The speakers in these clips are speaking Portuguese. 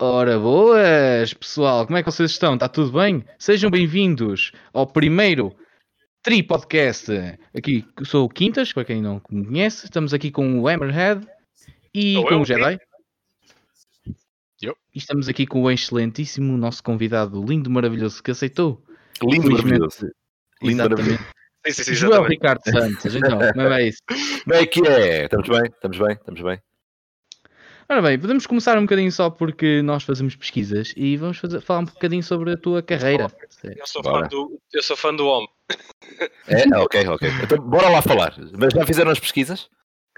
Ora boas, pessoal, como é que vocês estão? Está tudo bem? Sejam bem-vindos ao primeiro Tri Podcast. Aqui sou o Quintas, para quem não me conhece. Estamos aqui com o Hammerhead e com eu, o Jedi. Eu. E estamos aqui com o excelentíssimo nosso convidado, lindo, maravilhoso, que aceitou. Lindo, maravilhoso. Lindo, maravilhoso. Sim, sim, sim, Joel. Ricardo Santos, então, como é isso? Como é que é? Estamos bem? Estamos bem? Estamos bem? Ora bem, podemos começar um bocadinho só porque nós fazemos pesquisas e vamos fazer- falar um bocadinho sobre a tua carreira. Eu sou, Bora. fã do, eu sou fã do homem. É? Ah, ok, ok. Então, bora lá falar. Mas já fizeram as pesquisas?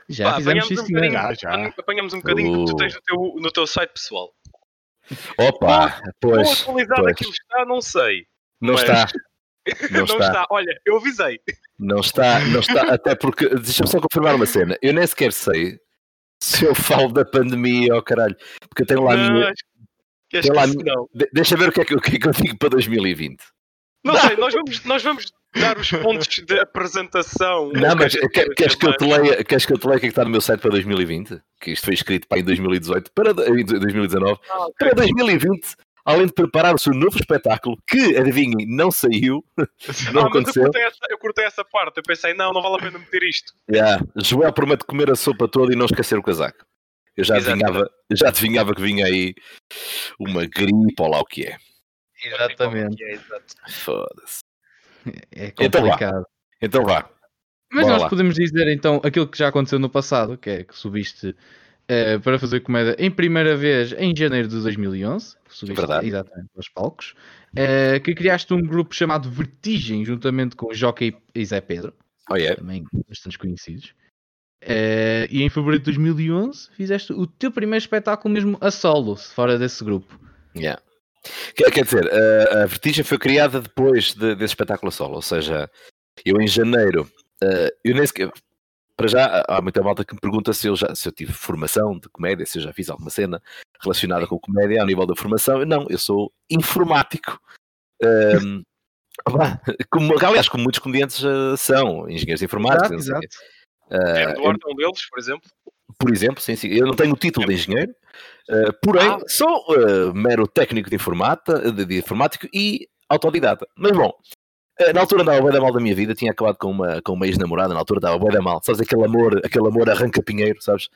Já Pá, fizemos apanhamos isso, um bocadinho. Já, já. apanhamos um bocadinho do que tu Uh. tens no teu, no teu site pessoal. Opa, Quão pois. atualizado pois. aquilo está, não sei. Não mas- está. Não, Não está. está. Olha, eu avisei. Não está, não está. Até porque, deixa-me só confirmar uma cena. Eu nem sequer sei se eu falo da pandemia ou caralho. Porque eu tenho lá a Não, minha. que- Tem lá não. de- Deixa ver o que é que, eu- o que é que eu digo para 2020. Não sei, nós vamos, nós vamos dar os pontos de apresentação. Não, mas que a gente quer- queira queres que, eu te leia, queres que eu te leia o que é que está no meu site para 2020? Que isto foi escrito para em 2018, para em 2019. Ah, ok. Para 2020, além de preparar o seu novo espetáculo, que, adivinhem, não saiu, não Ah, mas eu aconteceu. cortei, essa, eu cortei essa parte. Eu pensei, não, não vale a pena meter isto. Yeah. Joel promete comer a sopa toda e não esquecer o casaco. Eu já adivinhava, já adivinhava que vinha aí uma gripe ou lá o que é. Exatamente. É, exato. Foda-se. É Então vá. complicado. Então vá. Mas Bora nós lá. podemos dizer então aquilo que já aconteceu no passado, que é que subiste eh, para fazer comédia em primeira vez em janeiro de 2011, que subiste Verdade. exatamente aos palcos, eh, que criaste um grupo chamado Vertigem, juntamente com Jockey e Zé Pedro, Oh, yeah. também bastante conhecidos. Eh, e em fevereiro de 2011 fizeste o teu primeiro espetáculo mesmo a solo, fora desse grupo. Yeah. Quer, dizer, a, a Vertigem foi criada depois de- desse espetáculo a solo, ou seja, eu em janeiro, eu nem sequer, para já, há muita malta que me pergunta se eu, já, se eu tive formação de comédia, se eu já fiz alguma cena relacionada com comédia ao nível da formação. Não, eu sou informático. Opá, como, aliás, como muitos comediantes eh, são, engenheiros informáticos, não sei o quê. É, Eduardo é um deles, por exemplo. por exemplo, sim, sim. Eu não tenho o título de engenheiro, eh, porém Ah. sou eh, mero técnico de, informata, de, de informático e autodidata. Mas bom, na altura andava bem da mal da minha vida, tinha acabado com uma, com uma ex-namorada, na altura estava bem da mal. Sabes aquele amor, aquele amor arranca pinheiro, sabes?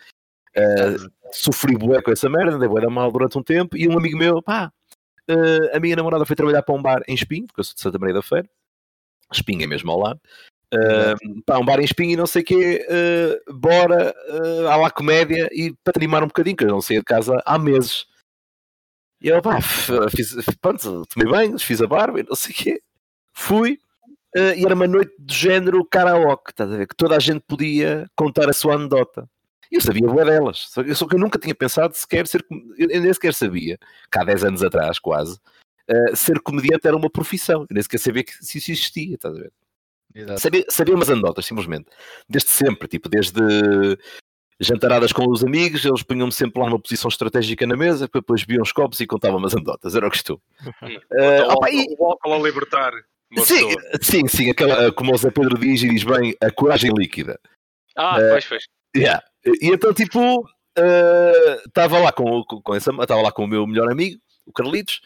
Eh, sofri bué com essa merda, andei bué da mal durante um tempo e um amigo meu, pá, eh, a minha namorada foi trabalhar para um bar em Espinho, porque eu sou de Santa Maria da Feira, Espinho é mesmo ao lado. Uh, pá, um bar em Espinho e não sei o quê, uh, bora uh, à lá comédia e para te animar um bocadinho, que eu não saía de casa há meses. E eu, pá, fiz, pronto, tomei banhos, fiz a barba e não sei o quê, fui, uh, e era uma noite do género karaoke, estás a ver? Que toda a gente podia contar a sua anedota. E eu sabia boa delas, só que, só que eu nunca tinha pensado sequer ser, eu nem sequer sabia, que há 10 anos atrás quase, uh, ser comediante era uma profissão, eu nem sequer sabia que se isso existia, estás a ver? Exato. Sabia, sabia umas anedotas, simplesmente. Desde sempre, tipo, desde jantaradas com os amigos, eles punham-me sempre lá numa posição estratégica na mesa, depois bebiam os copos e contavam umas anedotas, era o costume. Eh, Então, opa, e- o álcool a libertar sim, pessoa. sim, sim, aquela, como o Zé Pedro diz e diz bem, a coragem líquida. Ah, Eh, pois, pois. Yeah. E então, tipo, estava lá com, com, com essa, estava lá com o meu melhor amigo, o Carlitos.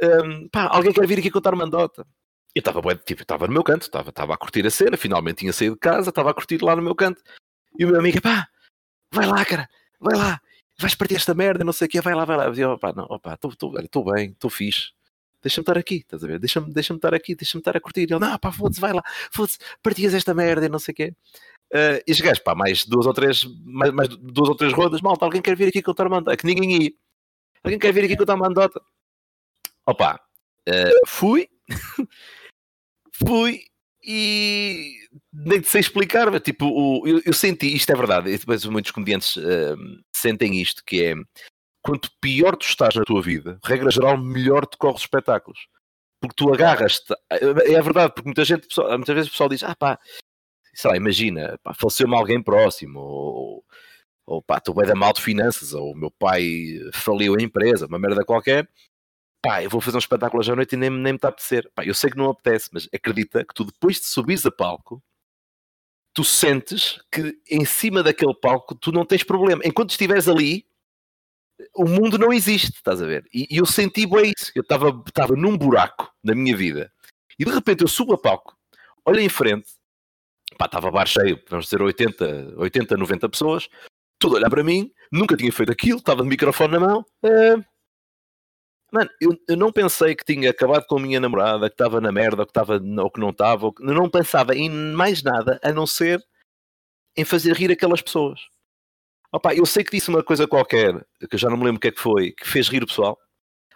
Ehm, pá, alguém quer vir aqui contar uma anedota? Eu estava tipo, no meu canto, estava estava a curtir a cena, finalmente tinha saído de casa, estava a curtir lá no meu canto. E o meu amigo, pá, vai lá, cara, vai lá, vais partir esta merda, não sei o quê, vai lá, vai lá. Eu, opá, não, opá, estou bem, estou fixe. Deixa-me estar aqui, estás a ver? Deixa-me deixa estar aqui, deixa-me estar a curtir. Ele, não, pá, foda-se, vai lá, foda-se, partias esta merda e não sei o quê. Uh, e gajos, pá, mais duas ou três, mais, mais duas ou três rondas, malta, alguém quer vir aqui contar uma andota, que ninguém ia. Alguém quer vir aqui contar uma andota? Opa, uh, fui, fui e nem sei explicar, mas, tipo, o, eu, eu senti, isto é verdade, e depois muitos comediantes uh, sentem isto, que é, quanto pior tu estás na tua vida, regra geral, melhor te corre os espetáculos. Porque tu agarras-te, é verdade, porque muita gente, muitas vezes o pessoal diz, ah pá, sei lá, imagina, pá, faleceu-me alguém próximo, ou, ou pá, estou bem da mal de finanças, ou o meu pai faliu a empresa, uma merda qualquer, pá, eu vou fazer um espetáculo hoje à noite e nem, nem me está a apetecer. Pá, eu sei que não apetece, mas acredita que tu depois de subires a palco, tu sentes que em cima daquele palco tu não tens problema. Enquanto estiveres ali, o mundo não existe, estás a ver? E, e eu senti bem isso. Eu estava num buraco na minha vida e de repente eu subo a palco, olho em frente, pá, estava bar cheio, vamos dizer 80, 80, 90 pessoas, tudo a olhar para mim, nunca tinha feito aquilo, estava de microfone na mão. Uh, mano, eu, eu, não pensei que tinha acabado com a minha namorada, que estava na merda, que estava ou que não estava, eu não pensava em mais nada a não ser em fazer rir aquelas pessoas. Opa, eu sei que disse uma coisa qualquer, que eu já não me lembro o que é que foi, que fez rir o pessoal,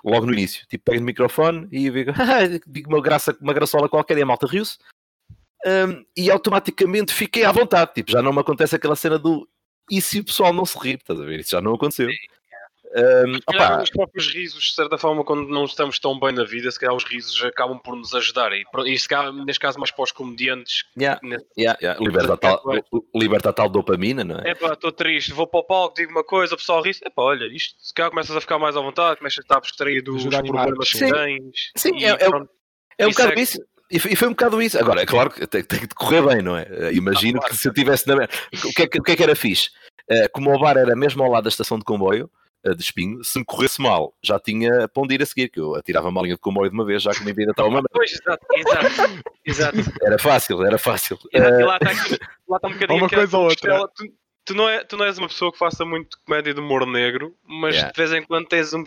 logo no início. Tipo, pego o microfone e digo, digo uma, graça, uma graçola qualquer e a malta riu-se. Um, e automaticamente fiquei à vontade. Tipo, já não me acontece aquela cena do e se o pessoal não se rir, estás a ver? Isso já não aconteceu. Um, opa. os próprios risos, de certa forma, quando não estamos tão bem na vida, se calhar os risos acabam por nos ajudar. E, e se calhar, neste caso, mais para os comediantes. Yeah, nesse... yeah, yeah. Liberta, tal, liberta tal dopamina, não é? É pá, estou triste, vou para o palco, digo uma coisa, o pessoal ri É pá, olha, isto, se calhar começas a ficar mais à vontade, começas a estar abstraído dos problemas que tens. Sim, é, é, é um bocado isso. E foi um bocado isso. Agora, é claro que tem, tem que correr bem, não é? Eh, imagino ah, claro. que se eu tivesse na. O que, é o que é que era fixe? Uh, como o bar era mesmo ao lado da estação de comboio, de espinho, se me corresse mal, já tinha pão de ir a seguir, que eu atirava uma linha de comboio de uma vez, já que a minha vida estava uma Pois, exato, exato, exato. Era fácil, era fácil. E lá está lá está um bocadinho uma coisa ou outra. Tu, tu, não é, tu não és uma pessoa que faça muito comédia de humor negro, mas yeah. de vez em quando tens um,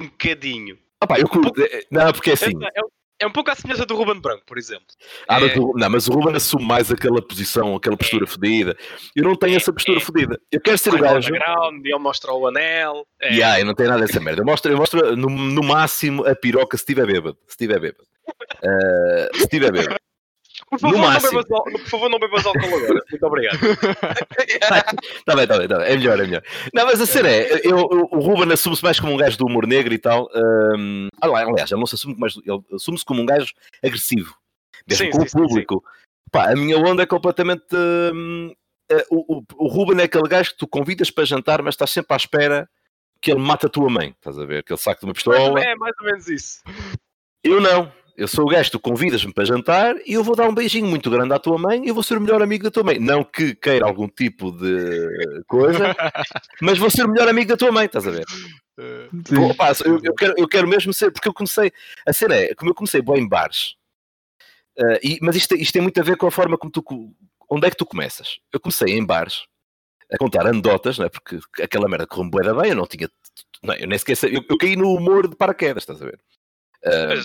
um bocadinho. Ah, pá, eu curto. Não, porque é assim. É, é, é um pouco a semelhança do Ruben Branco, por exemplo. Ah, é... mas o, não, mas o Ruben assume mais aquela posição, aquela postura é. fodida. Eu não tenho é, essa postura é. fodida. Eu quero ser o gajo. Ele mostra o anel. É. Yeah, eu não tenho nada dessa merda. Eu mostro, eu mostro no, no máximo a piroca se estiver bêbado. Se estiver bêbado. Uh, se estiver bêbado. Por favor, no máximo. Não bebas, por favor, não bebas álcool agora. Muito obrigado. Está bem, está bem, tá bem. É melhor, é melhor. Não, mas a cena é, eu, eu, o Ruben assume-se mais como um gajo do humor negro e tal. Um, aliás, ele não se assume mais, ele assume-se como um gajo agressivo. Mesmo sim, com sim, o público. Sim, Pá, a minha onda é completamente. Um, eh, o, o, o Ruben é aquele gajo que tu convidas para jantar, mas estás sempre à espera que ele mate a tua mãe. Estás a ver? Que ele saque de uma pistola. É mais ou menos isso. Eu não. Eu sou o gajo, tu convidas-me para jantar e eu vou dar um beijinho muito grande à tua mãe e eu vou ser o melhor amigo da tua mãe. Não que queira algum tipo de coisa, mas vou ser o melhor amigo da tua mãe, estás a ver? Pô, opa, eu, eu, quero, eu quero mesmo ser, porque eu comecei, a cena é, como eu comecei bem em bares, uh, e, mas isto, isto tem muito a ver com a forma como tu, onde é que tu começas? Eu comecei em bares, a contar anedotas, não é? porque aquela merda correu-me bué bem, eu não tinha, não, eu nem sequer, eu, eu caí no humor de paraquedas, estás a ver? Uh,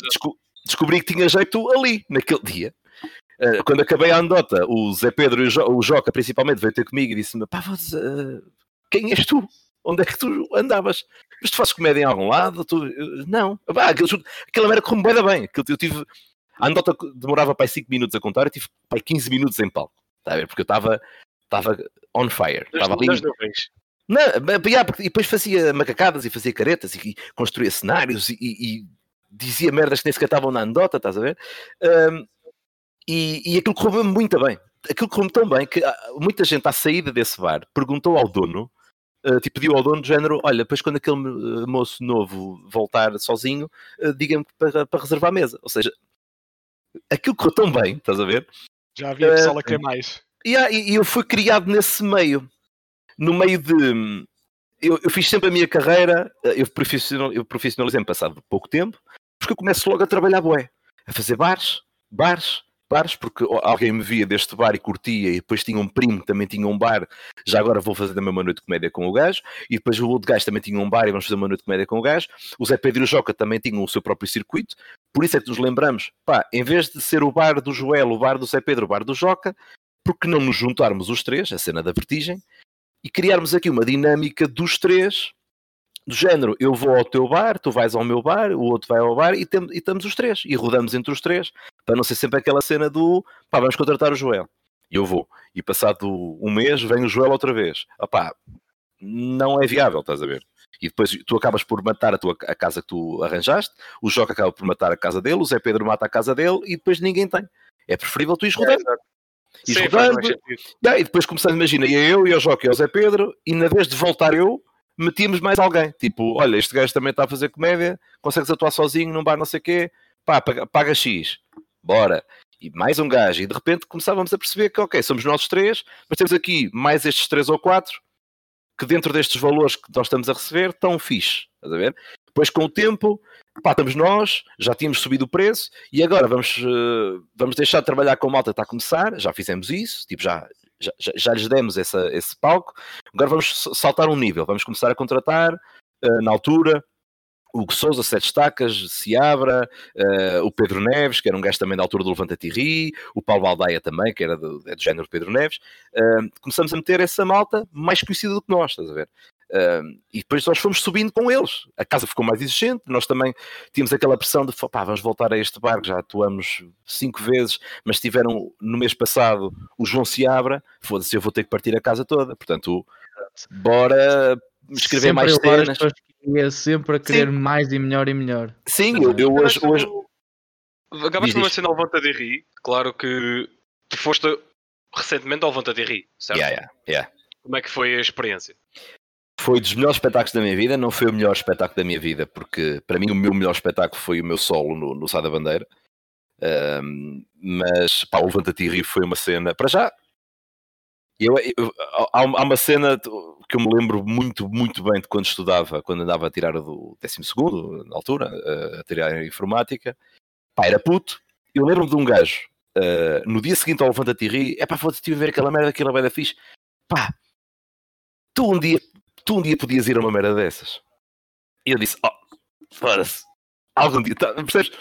descobri que tinha jeito ali, naquele dia. Uh, quando acabei a anedota, o Zé Pedro e o, jo o Joca, principalmente, veio ter comigo e disse-me: pá, uh, quem és tu? Onde é que tu andavas? Mas tu fazes comédia em algum lado? Tu... Não. Pá, aquilo, aquela merda correu bem, bem. Eu tive... A anedota demorava para 5 minutos a contar, eu tive para 15 minutos em palco. Está a ver? Porque eu estava estava on fire. Estava ali. Não, e depois fazia macacadas e fazia caretas e, e construía cenários e, e dizia merdas que nem sequer estavam na anedota, estás a ver? Um, e, e aquilo correu-me muito bem. Aquilo correu-me tão bem que ah, muita gente à saída desse bar perguntou ao dono, uh, tipo, pediu ao dono do género: Olha, depois quando aquele ah, moço novo voltar sozinho, uh, diga-me para, para reservar a mesa. Ou seja, aquilo correu tão bem, estás a ver? Já havia pessoal uh, a querer mais. Yeah, e eu fui criado nesse meio, no meio de. Eu, eu fiz sempre a minha carreira, eu, profissional, eu profissionalizei-me passado pouco tempo, porque eu começo logo a trabalhar bué, a fazer bares, bares, bares, porque alguém me via deste bar e curtia, e depois tinha um primo que também tinha um bar, já agora vou fazer também uma noite de comédia com o gajo, e depois o outro gajo também tinha um bar e vamos fazer uma noite de comédia com o gajo, o Zé Pedro Joca também tinham o seu próprio circuito, por isso é que nos lembramos, pá, em vez de ser o bar do Joel, o bar do Zé Pedro, o bar do Joca, porque não nos juntarmos os três, a cena da vertigem, e criarmos aqui uma dinâmica dos três do género, eu vou ao teu bar, tu vais ao meu bar, o outro vai ao bar e, tem, e estamos os três, e rodamos entre os três, para não ser sempre aquela cena do pá, vamos contratar o Joel. E eu vou. E passado um mês vem o Joel outra vez. Opá, não é viável, estás a ver? E depois tu acabas por matar a, tua, a casa que tu arranjaste, o Joca acaba por matar a casa dele, o Zé Pedro mata a casa dele e depois ninguém tem. É preferível tu ires é, rodando. É, Sim, rodando. E depois começando, imagina, eu e o Joca e o Zé Pedro, e na vez de voltar eu, metíamos mais alguém. Tipo, olha, este gajo também está a fazer comédia, consegues atuar sozinho num bar não sei o quê, pá, paga, paga X, bora. E mais um gajo. E de repente começávamos a perceber que, ok, somos nós três, mas temos aqui mais estes três ou quatro que dentro destes valores que nós estamos a receber, estão fixe. Estás a ver? Depois, com o tempo, pá, estamos nós, já tínhamos subido o preço e agora vamos, uh, vamos deixar de trabalhar com malta está a começar. Já fizemos isso, tipo, já, já, já lhes demos essa, esse palco. Agora vamos saltar um nível, vamos começar a contratar uh, na altura o Souza, Sete Estacas, Seabra, uh, o Pedro Neves, que era um gajo também da altura do Levanta Tirri, o Paulo Baldaia também, que era do, é do género Pedro Neves. Uh, começamos a meter essa malta mais conhecida do que nós, estás a ver? Uh, e depois nós fomos subindo com eles. A casa ficou mais exigente, nós também tínhamos aquela pressão de pá, vamos voltar a este barco, já atuamos cinco vezes, mas tiveram no mês passado o João Seabra, foda-se, eu vou ter que partir a casa toda. Portanto, bora escrever sempre mais cenas. Ia sempre a querer Sim. mais e melhor e melhor. Sim, eu, eu hoje, hoje... Acabaste de mencionar o Levanta de Ri, claro que tu foste recentemente ao Levanta de Ri, certo? Yeah, yeah, yeah. Como é que foi a experiência? Foi dos melhores espetáculos da minha vida, não foi o melhor espetáculo da minha vida, porque para mim o meu melhor espetáculo foi o meu solo no, no Sá da Bandeira. Um, mas pá, o Levanta-te e Ri foi uma cena. Para já, eu, eu, há, uma cena que eu me lembro muito, muito bem de quando estudava, quando andava a tirar do 12 na altura, a tirar a informática. Pá, era puto. Eu lembro-me de um gajo uh, no dia seguinte ao Levanta-te e Ri, é pá, foda-te, ver aquela merda, aquela merda fixe. Pá, tu um dia tu um dia podias ir a uma merda dessas. E eu disse, oh, foda-se, algum dia, tá, percebes?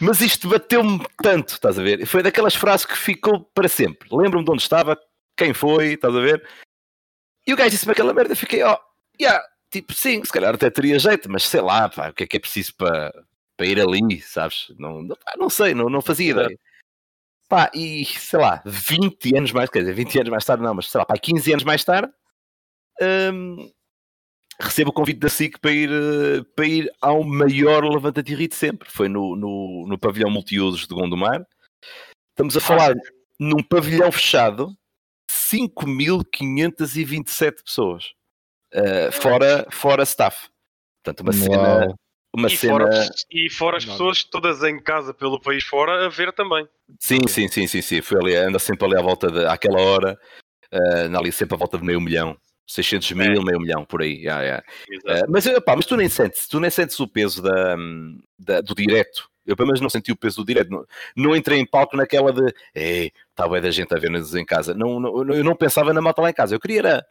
Mas isto bateu-me tanto, estás a ver? Foi daquelas frases que ficou para sempre. Lembro-me de onde estava, quem foi, estás a ver? E o gajo disse-me aquela merda, fiquei, ó, oh, yeah, tipo, sim, se calhar até teria jeito, mas sei lá, pá, o que é que é preciso para, para ir ali, sabes? Não, não, não sei, não, não fazia ideia. Pá, e sei lá, 20 anos mais, quer dizer, 20 anos mais tarde não, mas sei lá, pá, 15 anos mais tarde, hum, recebo o convite da SIC para ir, eh, para ir ao maior levanta de sempre. Foi no, no, no pavilhão multiusos de Gondomar. Estamos a ah, falar num pavilhão fechado, 5.527 pessoas. Uh, fora, fora staff. Portanto, uma Uau. cena. Uma e, cena... fora, e fora as pessoas todas em casa pelo país fora a ver também. Sim, sim, sim, sim, sim. Foi ali, anda sempre ali à volta de, àquela hora, uh, ali sempre à volta de meio milhão. 600 é. mil, é. meio milhão, por aí. Yeah, yeah. Uh, mas, mas tu nem sentes, tu nem sentes o peso da, da, do direto. Eu pelo menos não senti o peso do direto. Não, não entrei em palco naquela de está bem da gente a ver-nos em casa. Não, não, eu não pensava na malta lá em casa. Eu queria era,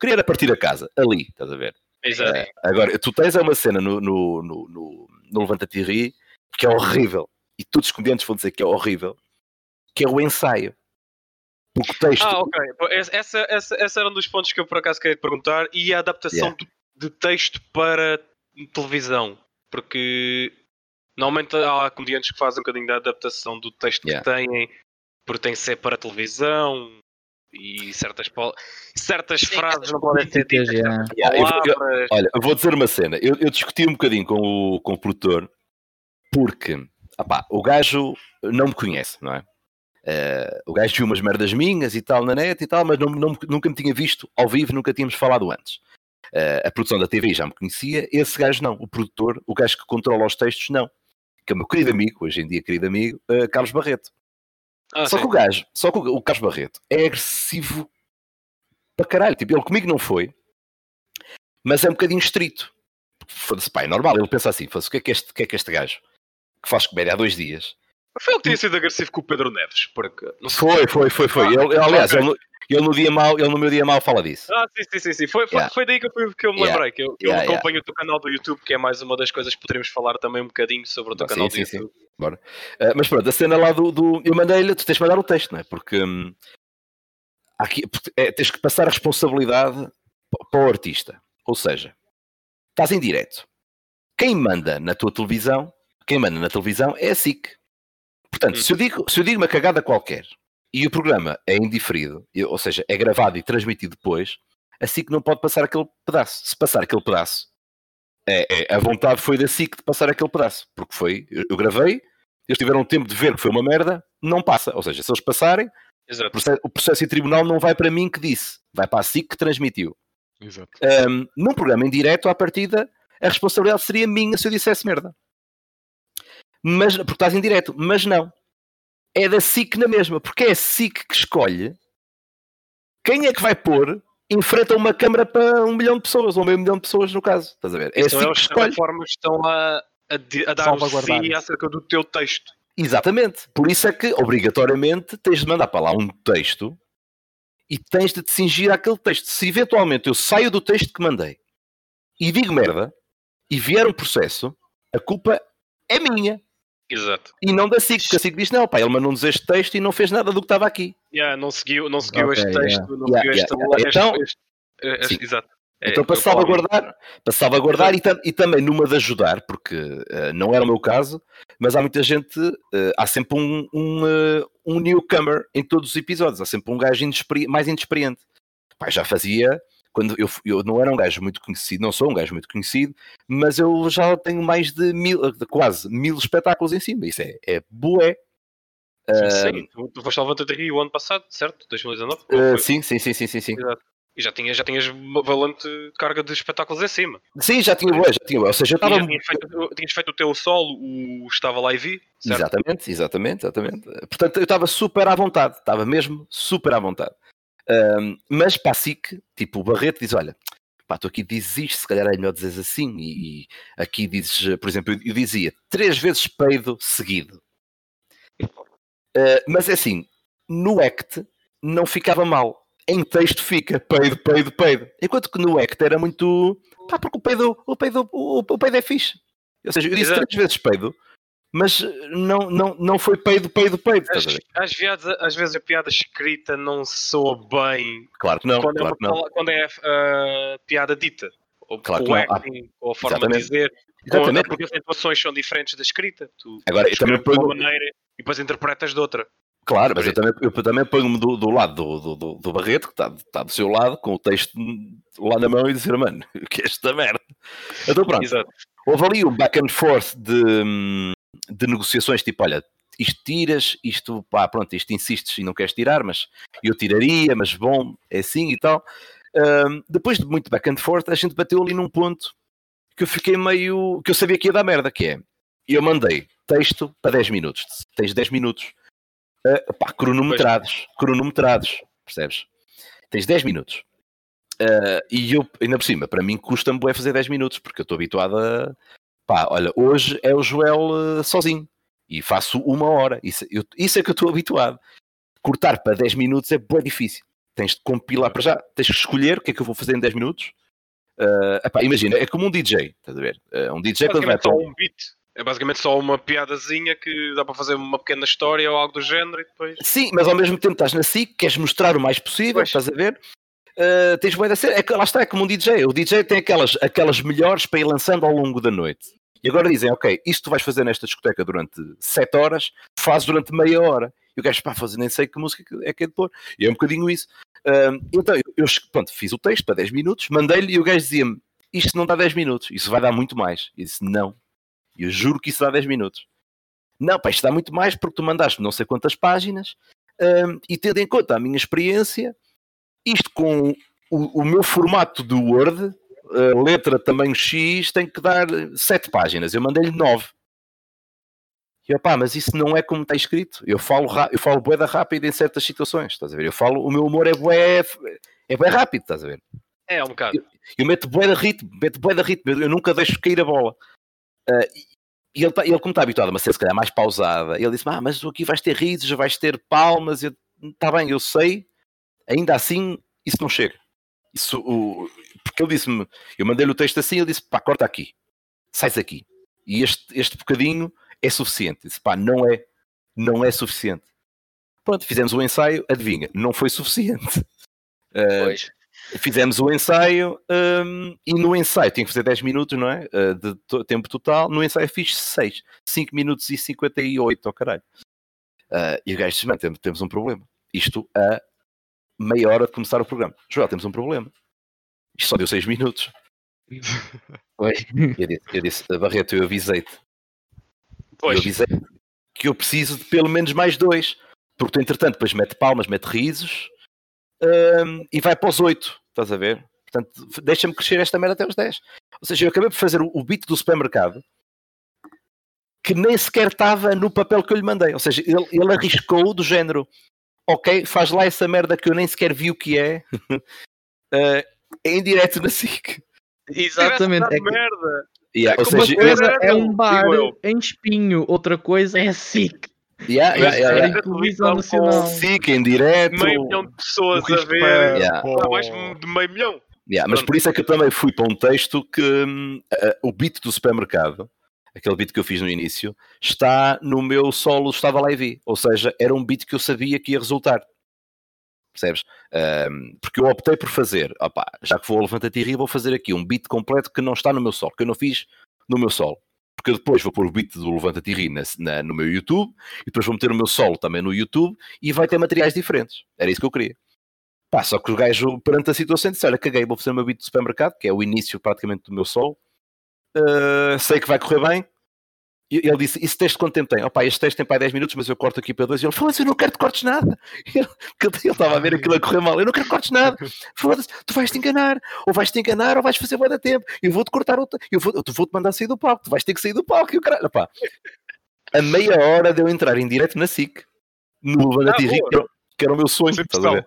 queria era partir a casa, ali, estás a ver? Exato. Uh, agora, tu tens uma cena no, no, no, no, no Levanta-te Ri que é horrível. E todos os comediantes vão dizer que é horrível. Que é o ensaio. Porque o texto. Ah, ok. Essa, essa, essa era um dos pontos que eu por acaso queria te perguntar. E a adaptação yeah. de, de texto para televisão. Porque normalmente há comediantes que fazem um bocadinho da adaptação do texto yeah. que têm, porque tem que ser para televisão e certas, certas Sim, frases não podem ser ditas. Yeah. Yeah, eu, eu, olha, eu vou dizer uma cena. Eu, eu discuti um bocadinho com o, com o produtor porque opá, o gajo não me conhece, não é? Uh, o gajo viu umas merdas minhas e tal na net e tal, mas não, não, nunca me tinha visto ao vivo, nunca tínhamos falado antes. Uh, a produção da TV já me conhecia, esse gajo não, o produtor, o gajo que controla os textos, não. Que é o meu querido amigo, hoje em dia querido amigo, uh, Carlos Barreto. Ah, só sim. que o gajo, só que o, o Carlos Barreto é agressivo para caralho. Tipo, ele comigo não foi, mas é um bocadinho estrito. Foda-se, pá, é normal. Ele pensa assim: o que é que este, que é que este gajo que faz comédia há dois dias foi ele que tinha sido agressivo com o Pedro Neves, porque... Foi, foi, foi, foi. Ah, ele, aliás, ele, ele, no dia mal, ele no meu dia mal fala disso. Ah, sim, sim, sim. sim. Foi, yeah. foi, daí que eu, fui, que eu me lembrei, que eu, que yeah, eu acompanho yeah. o teu canal do YouTube, que é mais uma das coisas que poderemos falar também um bocadinho sobre o teu ah, canal sim, do sim, YouTube. Sim. Bora. Uh, mas pronto, a cena lá do... do eu mandei-lhe, tu tens de mandar o texto, não é? Porque... Hum, aqui, é, tens que passar a responsabilidade para o artista. Ou seja, estás em direto. Quem manda na tua televisão, quem manda na televisão é a SIC. Portanto, se eu, digo, se eu digo uma cagada qualquer e o programa é indiferido, ou seja, é gravado e transmitido depois, assim que não pode passar aquele pedaço. Se passar aquele pedaço, é, é, a vontade foi da SIC de passar aquele pedaço, porque foi, eu, eu, gravei, eles tiveram tempo de ver que foi uma merda, não passa. Ou seja, se eles passarem, o processo, o processo, em tribunal não vai para mim que disse, vai para a SIC que transmitiu. Exato. Um, num programa em direto, à partida, a responsabilidade seria minha se eu dissesse merda mas, porque estás em direto, mas não. É da SIC na mesma, porque é a SIC que escolhe quem é que vai pôr enfrenta uma câmara para um milhão de pessoas, ou meio milhão de pessoas no caso. Estás a ver? É Então assim que escolhe. certa forma estão a, a, a dar o si acerca do teu texto. Exatamente. Por isso é que, obrigatoriamente, tens de mandar para lá um texto e tens de te cingir àquele texto. Se eventualmente eu saio do texto que mandei e digo merda e vier um processo, a culpa é minha. Exato. E não da SIC, porque a SIC diz: não, pá, ele mandou-nos este texto e não fez nada do que estava aqui. Yeah, não seguiu, não seguiu Ok, este texto, não Yeah, seguiu yeah, este, yeah. este- Então- este-. Exato. É, Então, para eu falo- salvaguardar, para salvaguardar e, e também numa de ajudar, porque eh, não era o meu caso, mas há muita gente, eh, há sempre um, um, eh, um newcomer em todos os episódios, há sempre um gajo inexperi- mais inexperiente. Pá, já fazia, quando eu, eu não era um gajo muito conhecido, não sou um gajo muito conhecido, mas eu já tenho mais de mil, de quase mil espetáculos em cima. Isso é, é bué. Sim, sim. Tu, tu foste ao Levanta de Rio o ano passado, certo? 2019? Não Eh, foi? sim, sim, sim, sim, sim, sim. Exato. E já tinhas, já tinhas valente carga de espetáculos em cima. Sim, já tinha já tinha. Ou seja, eu estava tinhas feito, tinhas feito o teu solo, o Estava lá e vi, certo? Exatamente, exatamente, exatamente. Portanto, eu estava super à vontade, estava mesmo super à vontade. Ahm, mas para a SIC, tipo, o Barreto diz: Olha, pá, tu aqui dizes isto, se calhar é melhor dizeres assim. E, e aqui dizes, por exemplo, eu, eu dizia três vezes peido seguido. Ah, mas é assim, no ACT não ficava mal. Em texto fica peido, peido, peido. Enquanto que no ACT era muito. Pá, porque o peido, o peido, o, o peido é fixe. Ou seja, eu disse Exato. três vezes peido, mas não, não, não foi peido, peido, peido. Às, às, vezes, às vezes a piada escrita não soa bem Claro que não, quando, claro é, que não. uma, quando é a piada dita. Ou Claro o. Ah, acting, ou a forma exatamente. de dizer. Exatamente. porque as situações são diferentes da escrita. Tu Agora, eu também de uma maneira e depois interpretas de outra. claro, mas eu também, eu também ponho-me do, do lado do, do, do, do Barreto, que está, está do seu lado, com o texto lá na mão e dizer, mano, o que é esta merda? Então pronto, Exato. houve ali um back and forth de, hum, de negociações, tipo, olha, isto tiras, isto, pá, pronto, isto insistes e não queres tirar, mas eu tiraria, mas bom, é assim e tal. Hum, depois de muito back and forth, a gente bateu ali num ponto que eu fiquei meio, que eu sabia que ia dar merda, que é, eu mandei texto para 10 minutos, tens 10 minutos, uh, pá, cronometrados, cronometrados, percebes? Tens 10 minutos. Uh, e eu, ainda por cima, para mim custa-me bué fazer 10 minutos, porque eu estou habituado a. Pá, olha, hoje é o Joel uh, sozinho e faço uma hora. Isso, eu- isso é que eu estou habituado. Cortar para 10 minutos é bué difícil. Tens de compilar para já, tens que escolher o que é que eu vou fazer em 10 minutos. Uh, epá, imagina, é como um DJ, estás a ver? Uh, um DJ quando vai só um- beat. É basicamente só uma piadazinha que dá para fazer uma pequena história ou algo do género e depois. Sim, mas ao mesmo tempo estás na SIC, queres mostrar o mais possível, Pois. estás a ver? Uh, tens bué da ser, é lá está, é como um DJ. O DJ tem aquelas, aquelas melhores para ir lançando ao longo da noite. E agora dizem, ok, isto tu vais fazer nesta discoteca durante 7 horas, faz durante meia hora. E o gajo, pá, fazer nem sei que música é que é de pôr. E é um bocadinho isso. Então, eu, eu, pronto, fiz o texto para 10 minutos, mandei-lhe e o gajo dizia-me, isto não dá 10 minutos, isso vai dar muito mais. E disse, não. Eu juro que isso dá 10 minutos. Não, pá, isto dá muito mais porque tu mandaste não sei quantas páginas e tendo em conta a minha experiência, isto com o, o meu formato do Word, a letra tamanho X, tem que dar 7 páginas. Eu mandei-lhe 9. E eu, pá, mas isso não é como está escrito. Eu falo, eu falo bué da rápido em certas situações, estás a ver? Eu falo, o meu humor é bué, é bué rápido, estás a ver? É, um bocado. Eu meto bué de ritmo, meto de ritmo, eu nunca deixo cair a bola. Ah, e ele, tá- ele, como está habituado a uma ser se calhar mais pausada, ele disse: ah, mas tu aqui vais ter risos, vais ter palmas. Está bem, eu sei, ainda assim, isso não chega. Isso, o, porque ele disse-me, eu mandei-lhe o texto assim, ele disse: pá, corta aqui, sais aqui. E este, este bocadinho é suficiente. Disse: pá, não é, não é suficiente. Pronto, fizemos o ensaio, adivinha, não foi suficiente. Ah, Pois. fizemos o ensaio hum, e no ensaio tinha que fazer 10 minutos, não é? Uh, de to- tempo total. No ensaio fiz 6, 5 minutos e 58, oh caralho. Uh, e o gajo disse: "Mano, temos, temos um problema. Isto a meia hora de começar o programa. Joel, temos um problema. Isto só deu 6 minutos. Pois. Eu disse, eu disse Barreto, eu avisei-te. Eu Pois. avisei-te que eu preciso de pelo menos mais dois. Porque tu, entretanto, depois mete palmas, mete risos hum, e vai para os 8. Estás a ver? Portanto, deixa-me crescer esta merda até aos 10. Ou seja, eu acabei por fazer o, o beat do supermercado que nem sequer estava no papel que eu lhe mandei. Ou seja, ele, ele arriscou do género: ok, faz lá essa merda que eu nem sequer vi o que é. uh, em direto na SIC. Exatamente. É É que merda. Yeah, ou uma seja, coisa é um bar digo eu. em espinho, outra coisa é SIC. yeah, yeah, yeah, É yeah. em televisão nacional. SIC em direto. Meio milhão de pessoas a ver. Yeah. Há mais de meio milhão. Yeah, mas por isso é que eu também fui para um texto que eh, o beat do supermercado, aquele beat que eu fiz no início, está no meu solo Estava lá e vi. Ou seja, era um beat que eu sabia que ia resultar. Percebes? Hum, porque eu optei por fazer, opá, já que vou ao Levanta-te e ri, vou fazer aqui um beat completo que não está no meu solo, que eu não fiz no meu solo. Porque eu depois vou pôr o beat do Levanta-te ri na- na- no meu YouTube, e depois vou meter o meu solo também no YouTube, e vai ter materiais diferentes. Era isso que eu queria. Pá, só que o gajo, perante a situação, disse: Olha, caguei, vou fazer o meu beat do supermercado, que é o início praticamente do meu solo. Uh, sei que vai correr bem. E ele disse: Esse texto quanto tempo tem? Opá, este texto tem para 10 minutos, mas eu corto aqui para 2. E ele falou: Eu não quero que cortes nada. Ele ele estava a ver aquilo a correr mal. Eu não quero que cortes nada. Foda-se, tu vais te enganar. Ou vais te enganar, ou vais fazer bué da tempo. Eu vou-te cortar outra. Eu vou- vou-te mandar sair do palco. Tu vais ter que sair do palco. E o caralho, pá. A meia hora de eu entrar em direto na SIC, no Levanta Ah, que era- que era o meu sonho. Sem pressão.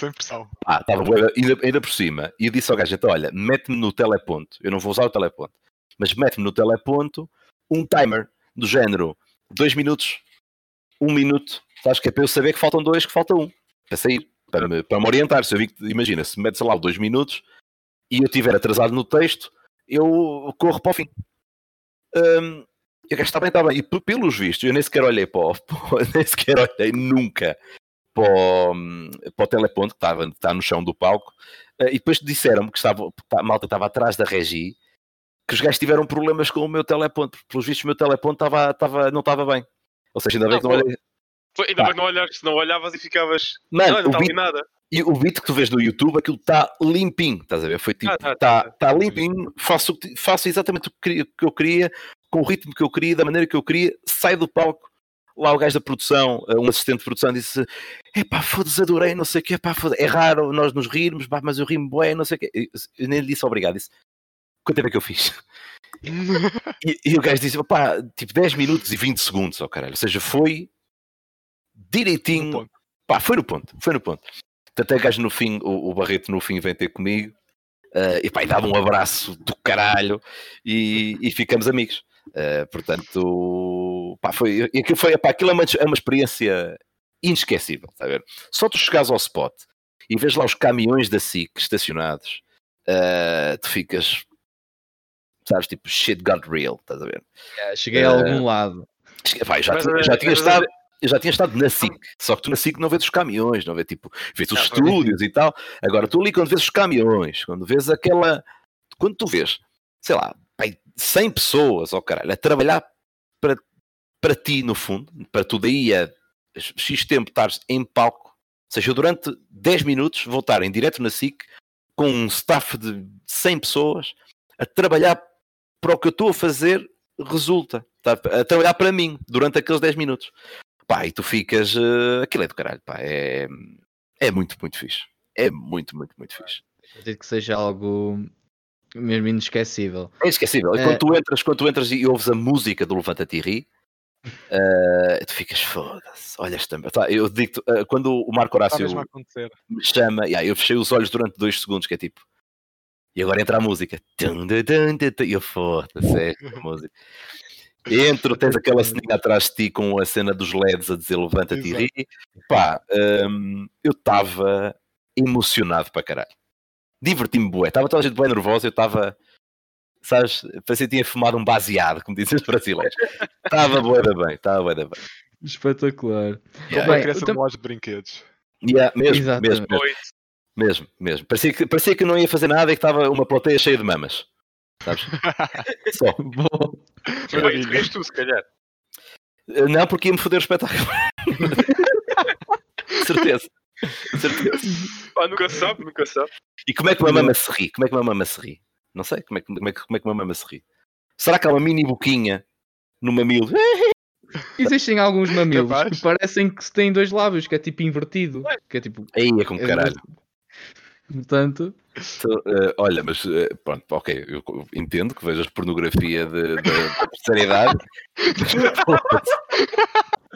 Sem pressão. Ah, estava ainda, ainda por cima. E eu disse ao gajo: então, olha, mete-me no teleponto. Eu não vou usar o teleponto, mas mete-me no teleponto um timer do género: dois minutos, um minuto. Sabes que é para eu saber que faltam dois, que falta um. Para sair, para me, para me orientar. Se eu vi que, imagina, se metes lá dois minutos e eu estiver atrasado no texto, eu corro para o fim. Hum, e o gajo está bem, está bem. E pe- pelos vistos, eu nem sequer olhei para o, nem sequer olhei nunca para o, para o teleponto que estava, está no chão do palco. Eh, E depois disseram-me que estava, a malta estava atrás da regi, que os gajos tiveram problemas com o meu teleponto. porque, Pelos vistos, o meu teleponto estava, estava, não estava bem. Ou seja, ainda bem que não olhei. Ainda bem que não olhaste, se não olhavas e ficavas. Mano, não, não está beat, nada. e o beat que tu vês no YouTube, aquilo está limpinho, estás a ver? Foi tipo, Ah, está tá, tá, tá limpinho, faço, faço exatamente o que, eu queria, com o ritmo que eu queria, da maneira que eu queria, sai do palco. Lá o gajo da produção, eh, um assistente de produção, disse: Epá, foda-se, adorei, não sei o quê, pá, foda é raro nós nos rirmos, pá, mas eu rimo bem, não sei o quê. Eu nem lhe disse obrigado, disse: Quanto tempo é que eu fiz? E, e o gajo disse: Pá, tipo 10 minutos e 20 segundos, ó caralho. Ou seja, foi direitinho. Pá, foi no ponto, foi no ponto. Até o gajo no fim, o, o Barreto no fim vem ter comigo eh, e pá, e dava um abraço do caralho e, e ficamos amigos. Eh, portanto, pá, foi, e aquilo, foi, pá, aquilo é, uma, é uma experiência inesquecível, está a ver? Só tu chegares ao spot e vês lá os caminhões da SIC estacionados, eh, tu ficas, sabes, tipo, shit got real, estás a ver? É, Cheguei a algum lado. Vai, já, Mas, tinha, eh, já tinha mas, estado. Eu já tinha estado na SIC, só que tu na SIC não vês os caminhões, não vês tipo, vês os Ah, estúdios e tal. Agora tu ali quando vês os caminhões, quando vês aquela. Quando tu vês, sei lá, pai, 100 pessoas, ó caralho, a trabalhar para, para ti no fundo, para tu daí a X tempo estares em palco, ou seja, durante 10 minutos vou estar em direto na SIC com um staff de 100 pessoas a trabalhar para o que eu estou a fazer resulta. Tá? A trabalhar para mim durante aqueles 10 minutos. Pá, e tu ficas. eh, aquilo é do caralho, pá. É, é muito, muito fixe. É muito, muito, muito fixe. Acredito que seja algo mesmo inesquecível. É inesquecível. E É. quando, tu entras, quando tu entras e ouves a música do Levanta-te e ri, eh, tu ficas foda-se. Olha esta. Tá, eu digo quando o Marco Horácio me chama, yeah, eu fechei os olhos durante dois segundos, que é tipo. E agora entra a música. E eu foda-se, é esta música. Entro, tens aquela ceninha atrás de ti com a cena dos LEDs a dizer levanta-te e ri. Pá, hum, eu estava emocionado para caralho. Diverti-me bué. Estava toda a gente bem nervosa, eu estava, sabes, parecia que tinha fumado um baseado, como dizem os brasileiros. Estava bué da bem, estava bué da bem. Espetacular. Yeah, Bem, criança tam- de loja de brinquedos. yeah, mesmo, Exatamente. mesmo, mesmo. Mesmo, mesmo. Parecia que, parecia que não ia fazer nada e que estava uma plateia cheia de mamas. Sabes? Só. Bom, querias tu, se calhar. Eh, Não, porque ia-me foder o espetáculo. Certeza. Certeza. Pá, nunca se sabe, nunca se sabe. E como é que uma mama se ri? Como é que uma mama se ri? Não sei. Como é que, como é que, como é que uma mama se ri? Será que há uma mini boquinha no mamilo? existem alguns mamilos Capaz. que parecem que têm dois lábios, que é tipo invertido. Que é tipo. Aí é com é caralho. Portanto, Tu, eh, olha, mas eh, pronto, ok, eu entendo que vejas pornografia de, de, de.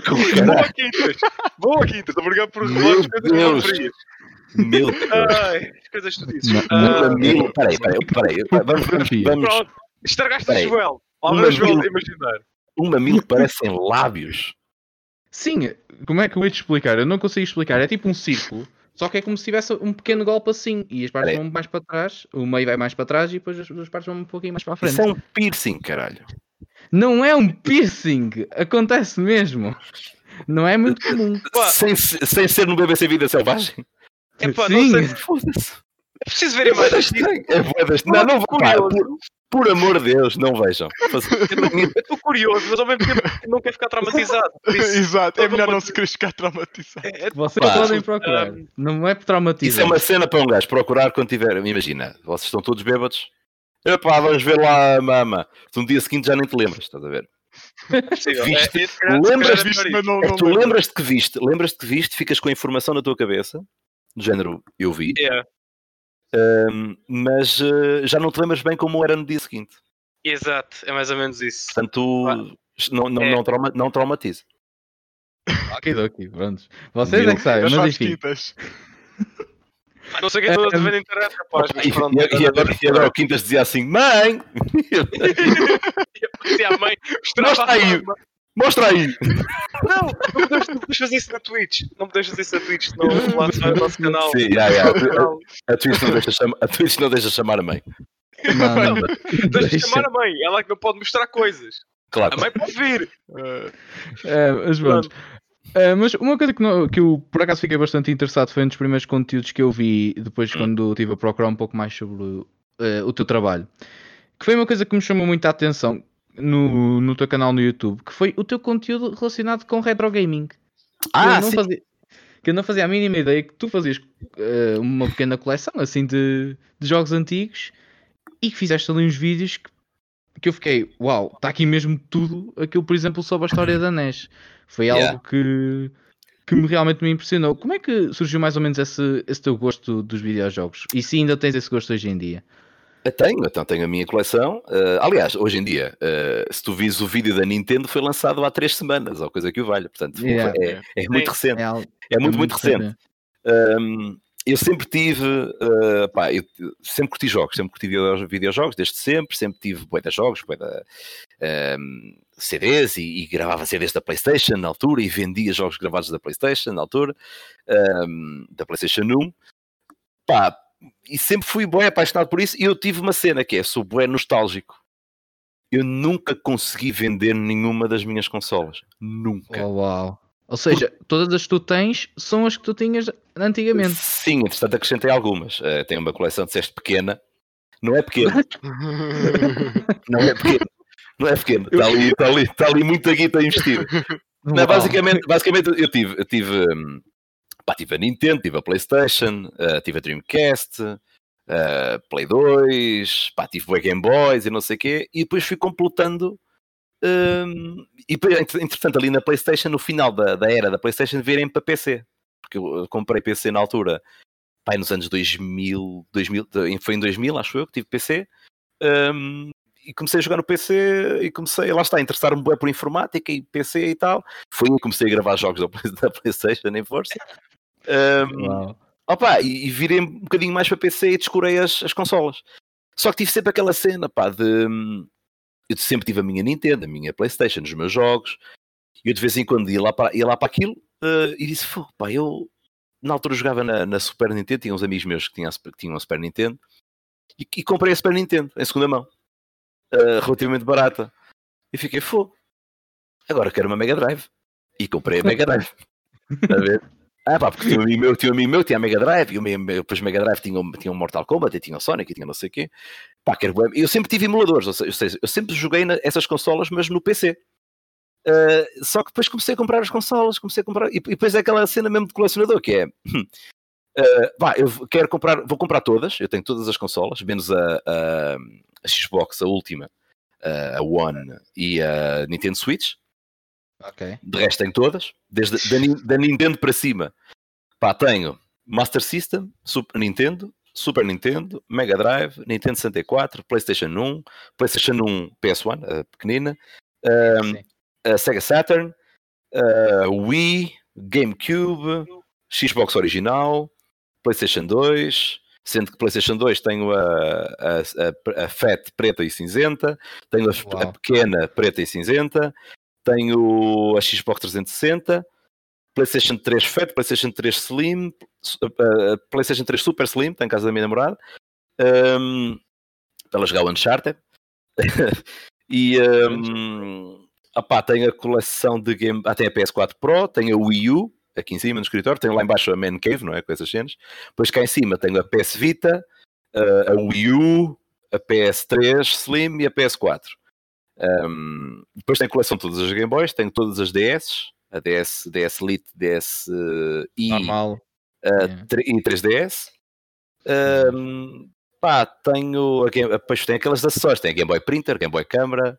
Com Boa. Quintas! Boa, Quintas! Obrigado por Meu Deus. Meu Deus. Ai, as coisas que tu dizes. Não, Ah, mamilo. Peraí, peraí, peraí. Vamos, vamos, vamos. Pronto, estragaste a. Joel. Um vai o Joel imaginar. Um mamilo parecem lábios. Sim, como é que eu ia te explicar? Eu não consigo explicar. É tipo um círculo, só que é como se tivesse um pequeno golpe assim. E as partes Peraí. vão mais para trás, o meio vai mais para trás e depois as duas partes vão um pouquinho mais para a frente. Isso é um piercing, caralho. Não é um piercing, acontece mesmo. Não é muito comum. Pá. Sem, se- sem ser no BBC Vida Selvagem. Epá, não Sim. sei. Foda-se. É preciso ver imagens disso. Estranho. É das- Não, não, pá, curioso. por, por amor de Deus, não vejam. Eu estou curioso, mas ao mesmo tempo não quero ficar traumatizado. Isso, Exato, é melhor não se querer ficar traumatizado. é- é- Vocês Pá. podem procurar. Um, Não é por Isso é uma cena para um gajo procurar quando tiver. Imagina, vocês estão todos bêbados. Epá, vamos ver lá a mama. No dia seguinte já nem te lembras, estás a ver? Viste? É, Lembras é mas não, É não que tu lembras-te que viste, lembras-te que viste, ficas com a informação na tua cabeça, do género, eu vi. Yeah, hum, mas eh, já não te lembras bem como era no dia seguinte. Exato, é mais ou menos isso. Portanto, tu não, não, É. não, trauma, não traumatiza. Ok, ok, prontos. Vocês Meu é que sabem, As mas enfim. quintas. Ah, Não sei o que estou a Um, ver na internet, rapaz. Mas E, pronto, e- e agora, e agora o Quintas dizia assim: Mãe, Se a mãe mostrava a aí. Mostra aí. Não, não podemos, não fazer isso na Twitch. Não podemos fazer isso na Twitch, senão lá o nosso canal. Sim, já, já. Canal. A, Twitch não deixa chama- a Twitch não deixa chamar a mãe. Não, não. Deixa Deixa. chamar a mãe, ela é que não pode mostrar coisas. Claro. A mãe pode vir. Eh, É, mas pronto. É, mas uma coisa que, não- que eu por acaso fiquei bastante interessado foi um dos primeiros conteúdos que eu vi depois Hum. quando estive a procurar um pouco mais sobre eh, o teu trabalho. Que foi uma coisa que me chamou muita atenção no, no teu canal no YouTube, que foi o teu conteúdo relacionado com retro gaming. Que Ah, eu não sim. fazia, que eu não fazia a mínima ideia que tu fazias eh, uma pequena coleção assim de, de jogos antigos e que fizeste ali uns vídeos que, que eu fiquei, uau, está aqui mesmo tudo aquilo, por exemplo, sobre a história da NES. Foi Yeah. algo que, que me, realmente me impressionou. Como é que surgiu mais ou menos esse, esse teu gosto dos videojogos? E se ainda tens esse gosto hoje em dia? Tenho, então tenho a minha coleção. Eh, aliás, hoje em dia, eh, se tu vis o vídeo da Nintendo, foi lançado há três semanas, ou coisa que o valha. Portanto, Yeah. é, é muito recente. É, algo, É muito, muito recente. Um, eu sempre tive, uh, pá, eu sempre curti jogos, sempre curti video- videojogos, desde sempre, sempre tive bué de jogos, bué de um, CDs e, e gravava CDs da Playstation na altura e vendia jogos gravados da Playstation na altura, um, da Playstation 1. Pá, e sempre fui bué apaixonado por isso e eu tive uma cena que é, sou bué nostálgico. Eu nunca consegui vender nenhuma das minhas consolas. Nunca. Oh, uau. Ou seja, todas as que tu tens são as que tu tinhas antigamente. Sim, entretanto acrescentei algumas. Eh, tenho uma coleção de ceste pequena. Não é pequena, não é pequena. Não é pequena. Está ali, está ali, está ali muita guita investida. Não, Uau. basicamente, basicamente eu tive, eu tive, hum, pá, tive a Nintendo, tive a Playstation, eh, tive a Dreamcast, eh, Play 2, pá, tive o Game Boys e não sei o quê, e depois fui completando. hum, e depois, entre- entretanto, ali na Playstation, no final da, da era da Playstation, virem para PC. Porque eu comprei PC na altura, pá, nos anos 2000, 2000, foi em 2000, acho eu, que tive PC. hum, e comecei a jogar no PC e comecei, lá está, a interessar-me por informática e PC e tal. Foi aí que comecei a gravar jogos da Playstation em força. Um, opa, e, e virei um bocadinho mais para PC e descurei as, as consolas. Só que tive sempre aquela cena, pá, de... hum, Eu sempre tive a minha Nintendo, a minha Playstation, os meus jogos. E eu de vez em quando ia lá para, ia lá para aquilo eh, e disse, "Fogo, pá, eu... Na altura jogava na, na Super Nintendo, tinha uns amigos meus que tinham, a Super- que tinham a Super Nintendo. E, e comprei a Super Nintendo, em segunda mão. eh, relativamente barata. E fiquei, fogo. Agora quero uma Mega Drive. E comprei a Mega Drive. Está a ver? Ah, pá, porque tinha um amigo meu, tinha um amigo meu, tinha a Mega Drive, e o meu, depois Mega Drive tinha, tinha um Mortal Kombat, e tinha o Sonic, e tinha não sei o quê. Pá, quero bué- Eu sempre tive emuladores, ou seja, eu sempre joguei na- essas consolas, mas no PC. Ah, só que depois comecei a comprar as consolas, comecei a comprar, e, e depois é aquela cena mesmo de colecionador, que é, pá, eu quero comprar, vou comprar todas, eu tenho todas as consolas, menos a, a, a Xbox, a última, a One e a Nintendo Switch, Ok. de resto tenho todas, desde da, da Nintendo para cima. Pá, tenho Master System, Super Nintendo, Super Nintendo, Mega Drive, Nintendo 64, PlayStation 1, PlayStation 1 PS1, a pequenina, Sim. a Sega Saturn, a Wii, GameCube, Xbox original, PlayStation 2, sendo que PlayStation 2 tenho a, a, a, a Fat preta e cinzenta, tenho a, a, pequena preta e cinzenta, tenho a Xbox 360, PlayStation 3 Fat, PlayStation 3 Slim, su- uh, PlayStation 3 Super Slim, está em casa da minha namorada, um, ela jogar o Uncharted, e um, opá, tenho a coleção de game, ah, tem a PS4 Pro, tenho a Wii U, aqui em cima no escritório, tenho lá embaixo a Man Cave, não é? Com essas cenas. Depois cá em cima tenho a PS Vita, a, a Wii U, a PS3 Slim e a PS4. Um, depois tenho coleção de todas as Game Boys, tenho todas as DS, a DS, DS Lite, DS eh, e, Normal. a Yeah. tre- e 3DS. Um, pá, tenho, a Game, depois tenho aquelas acessórios, tenho a Game Boy Printer, Game Boy Câmara,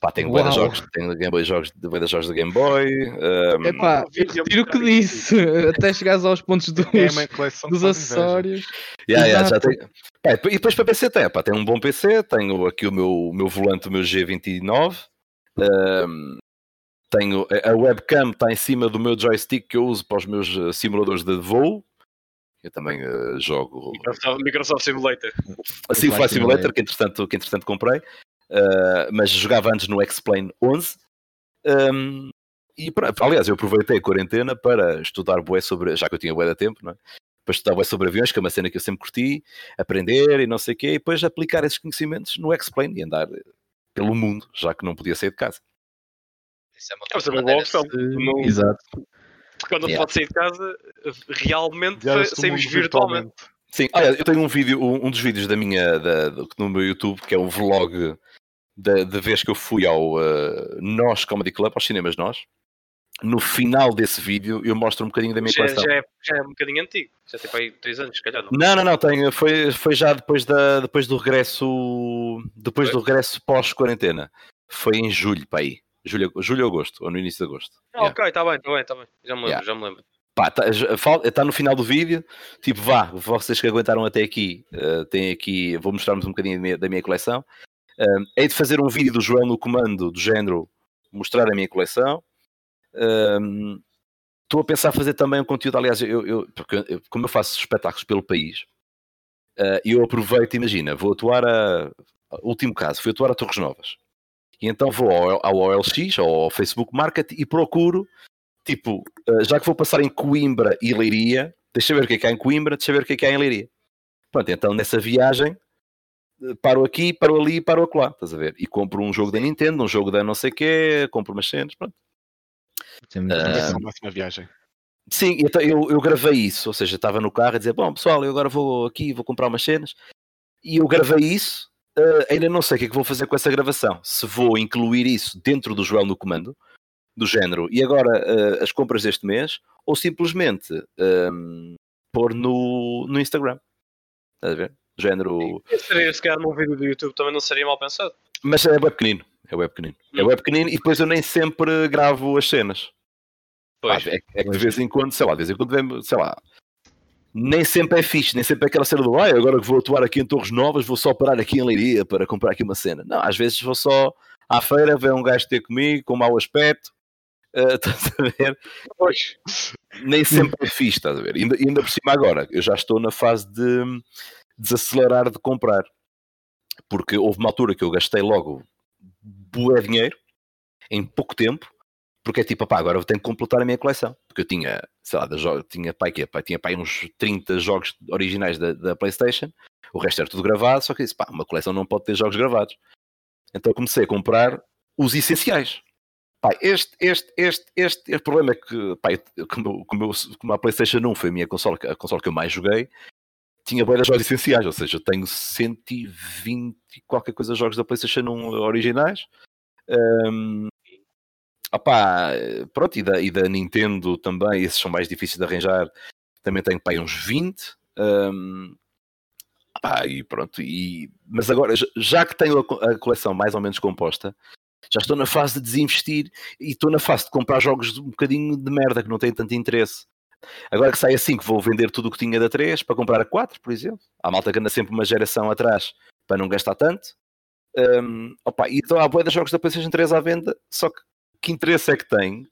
pá, tenho de Uau. jogos, tenho Game Boy jogos, de jogos da Game Boy. um, Epá, eu vídeo retiro o que disse, até chegares aos pontos dos, É dos acessórios. Yeah, yeah, já tenho. Pá, e depois para PC tem, pá, tenho um bom PC, tenho aqui o meu, o meu volante, o meu G29, um, tenho a webcam está em cima do meu joystick que eu uso para os meus eh, simuladores de voo. Eu também eh, jogo Microsoft, Microsoft Simulator. assim o Flight Flight Simulator, Simulator. que entretanto, que entretanto comprei, uh, mas jogava antes no X-Plane 11. Um, e pronto, aliás, eu aproveitei a quarentena para estudar bué sobre, já que eu tinha bué de tempo, não é? para estudar bué sobre aviões, que é uma cena que eu sempre curti, aprender e não sei o quê, e depois aplicar esses conhecimentos no X-Plane e andar pelo mundo, já que não podia sair de casa. Isso é uma, É uma boa opção. Eh, Não- Exato. Quando não Yeah. pode sair de casa, realmente saímos mundo virtualmente. Sim, olha, eu tenho um vídeo, um um dos vídeos da minha, da, do- no meu YouTube, que é um vlog da, da vez que eu fui ao uh, Nós Comedy Club, aos cinemas Nós. No final desse vídeo eu mostro um bocadinho da minha Já, coleção. já, é, já é um bocadinho antigo. Já tem para aí 3 anos, se calhar. Não. Não, não, não, tenho, foi, foi já depois, da, depois do regresso, depois do regresso pós-quarentena. Foi em julho, para aí. Julho, julho ou agosto, ou no início de agosto. Ah, Yeah. ok, está bem, está bem, está bem. Já me lembro, Yeah. já me lembro. Pá, está no final do vídeo, tipo, vá, vocês que aguentaram até aqui, uh, têm aqui, vou mostrar-vos um bocadinho da minha, da minha coleção. Um, hei de fazer um vídeo do João no comando, do género, mostrar a minha coleção. Estou a pensar fazer também um conteúdo, aliás, eu, eu- eu- como eu faço espetáculos pelo país, uh, eu aproveito, imagina, vou atuar a, último caso, fui atuar a Torres Novas. E então vou ao, ao OLX, ao Facebook Market, e procuro tipo, uh, já que vou passar em Coimbra e Leiria, deixa eu ver o que é que há em Coimbra, deixa eu ver o que é que há em Leiria. Pronto, então nessa viagem paro aqui, paro ali, paro acolá, estás a ver? E compro um jogo da Nintendo, um jogo da não sei quê, compro umas cenas, pronto. É Ah, interessante. ser uma próxima viagem. Sim, então eu, eu gravei isso, ou seja, estava no carro a dizer, bom pessoal, eu agora vou aqui, vou comprar umas cenas, e eu gravei isso, uh, ainda não sei o que é que vou fazer com essa gravação, se vou incluir isso dentro do Joel no comando, do género, e agora uh, as compras deste mês, ou simplesmente um, pôr no, no Instagram, estás a ver? Género, se calhar, num vídeo do YouTube também não seria mal pensado. mas é web pequenino, é web pequenino, é Hum. web pequenino, e depois eu nem sempre gravo as cenas. Pois. é, é que de vez em quando, sei lá, de vez em quando vem, sei lá, nem sempre é fixe, nem sempre é aquela cena do ai, agora que vou atuar aqui em Torres Novas, vou só parar aqui em Leiria para comprar aqui uma cena. Não, às vezes vou só à feira, ver um gajo ter comigo, com mau aspecto, eh, estás a ver? Pois. Nem sempre é fixe, estás a ver? Ainda, ainda por cima agora, eu já estou na fase de desacelerar de comprar, porque houve uma altura que eu gastei logo bué dinheiro, em pouco tempo, porque é tipo, pá, agora eu tenho que completar a minha coleção. Porque eu tinha, sei lá, tinha, pá, quê? Pá, tinha pá, uns 30 jogos originais da, da PlayStation, o resto era tudo gravado, só que disse, pá, uma coleção não pode ter jogos gravados. Então comecei a comprar os essenciais. Pá, este, este, este, este, o problema é que, pá, como, como, como a PlayStation 1 foi a minha console, a console que eu mais joguei, tinha boas jogos essenciais, ou seja, tenho 120 e qualquer coisa jogos da PlayStation 1 originais. Hum, opá, pronto, e da, e da Nintendo também, esses são mais difíceis de arranjar. Também tenho pá, uns 20. hum, opá, e pronto, e, mas agora, já- que tenho a coleção mais ou menos composta, já estou na fase de desinvestir e estou na fase de comprar jogos de um bocadinho de merda que não têm tanto interesse. Agora que sai a 5, vou vender tudo o que tinha da 3 para comprar a 4, por exemplo. Há malta que anda sempre uma geração atrás para não gastar tanto. Hum, opa, e então há boia de jogos da PlayStation 3 à venda, só que que interesse é que tem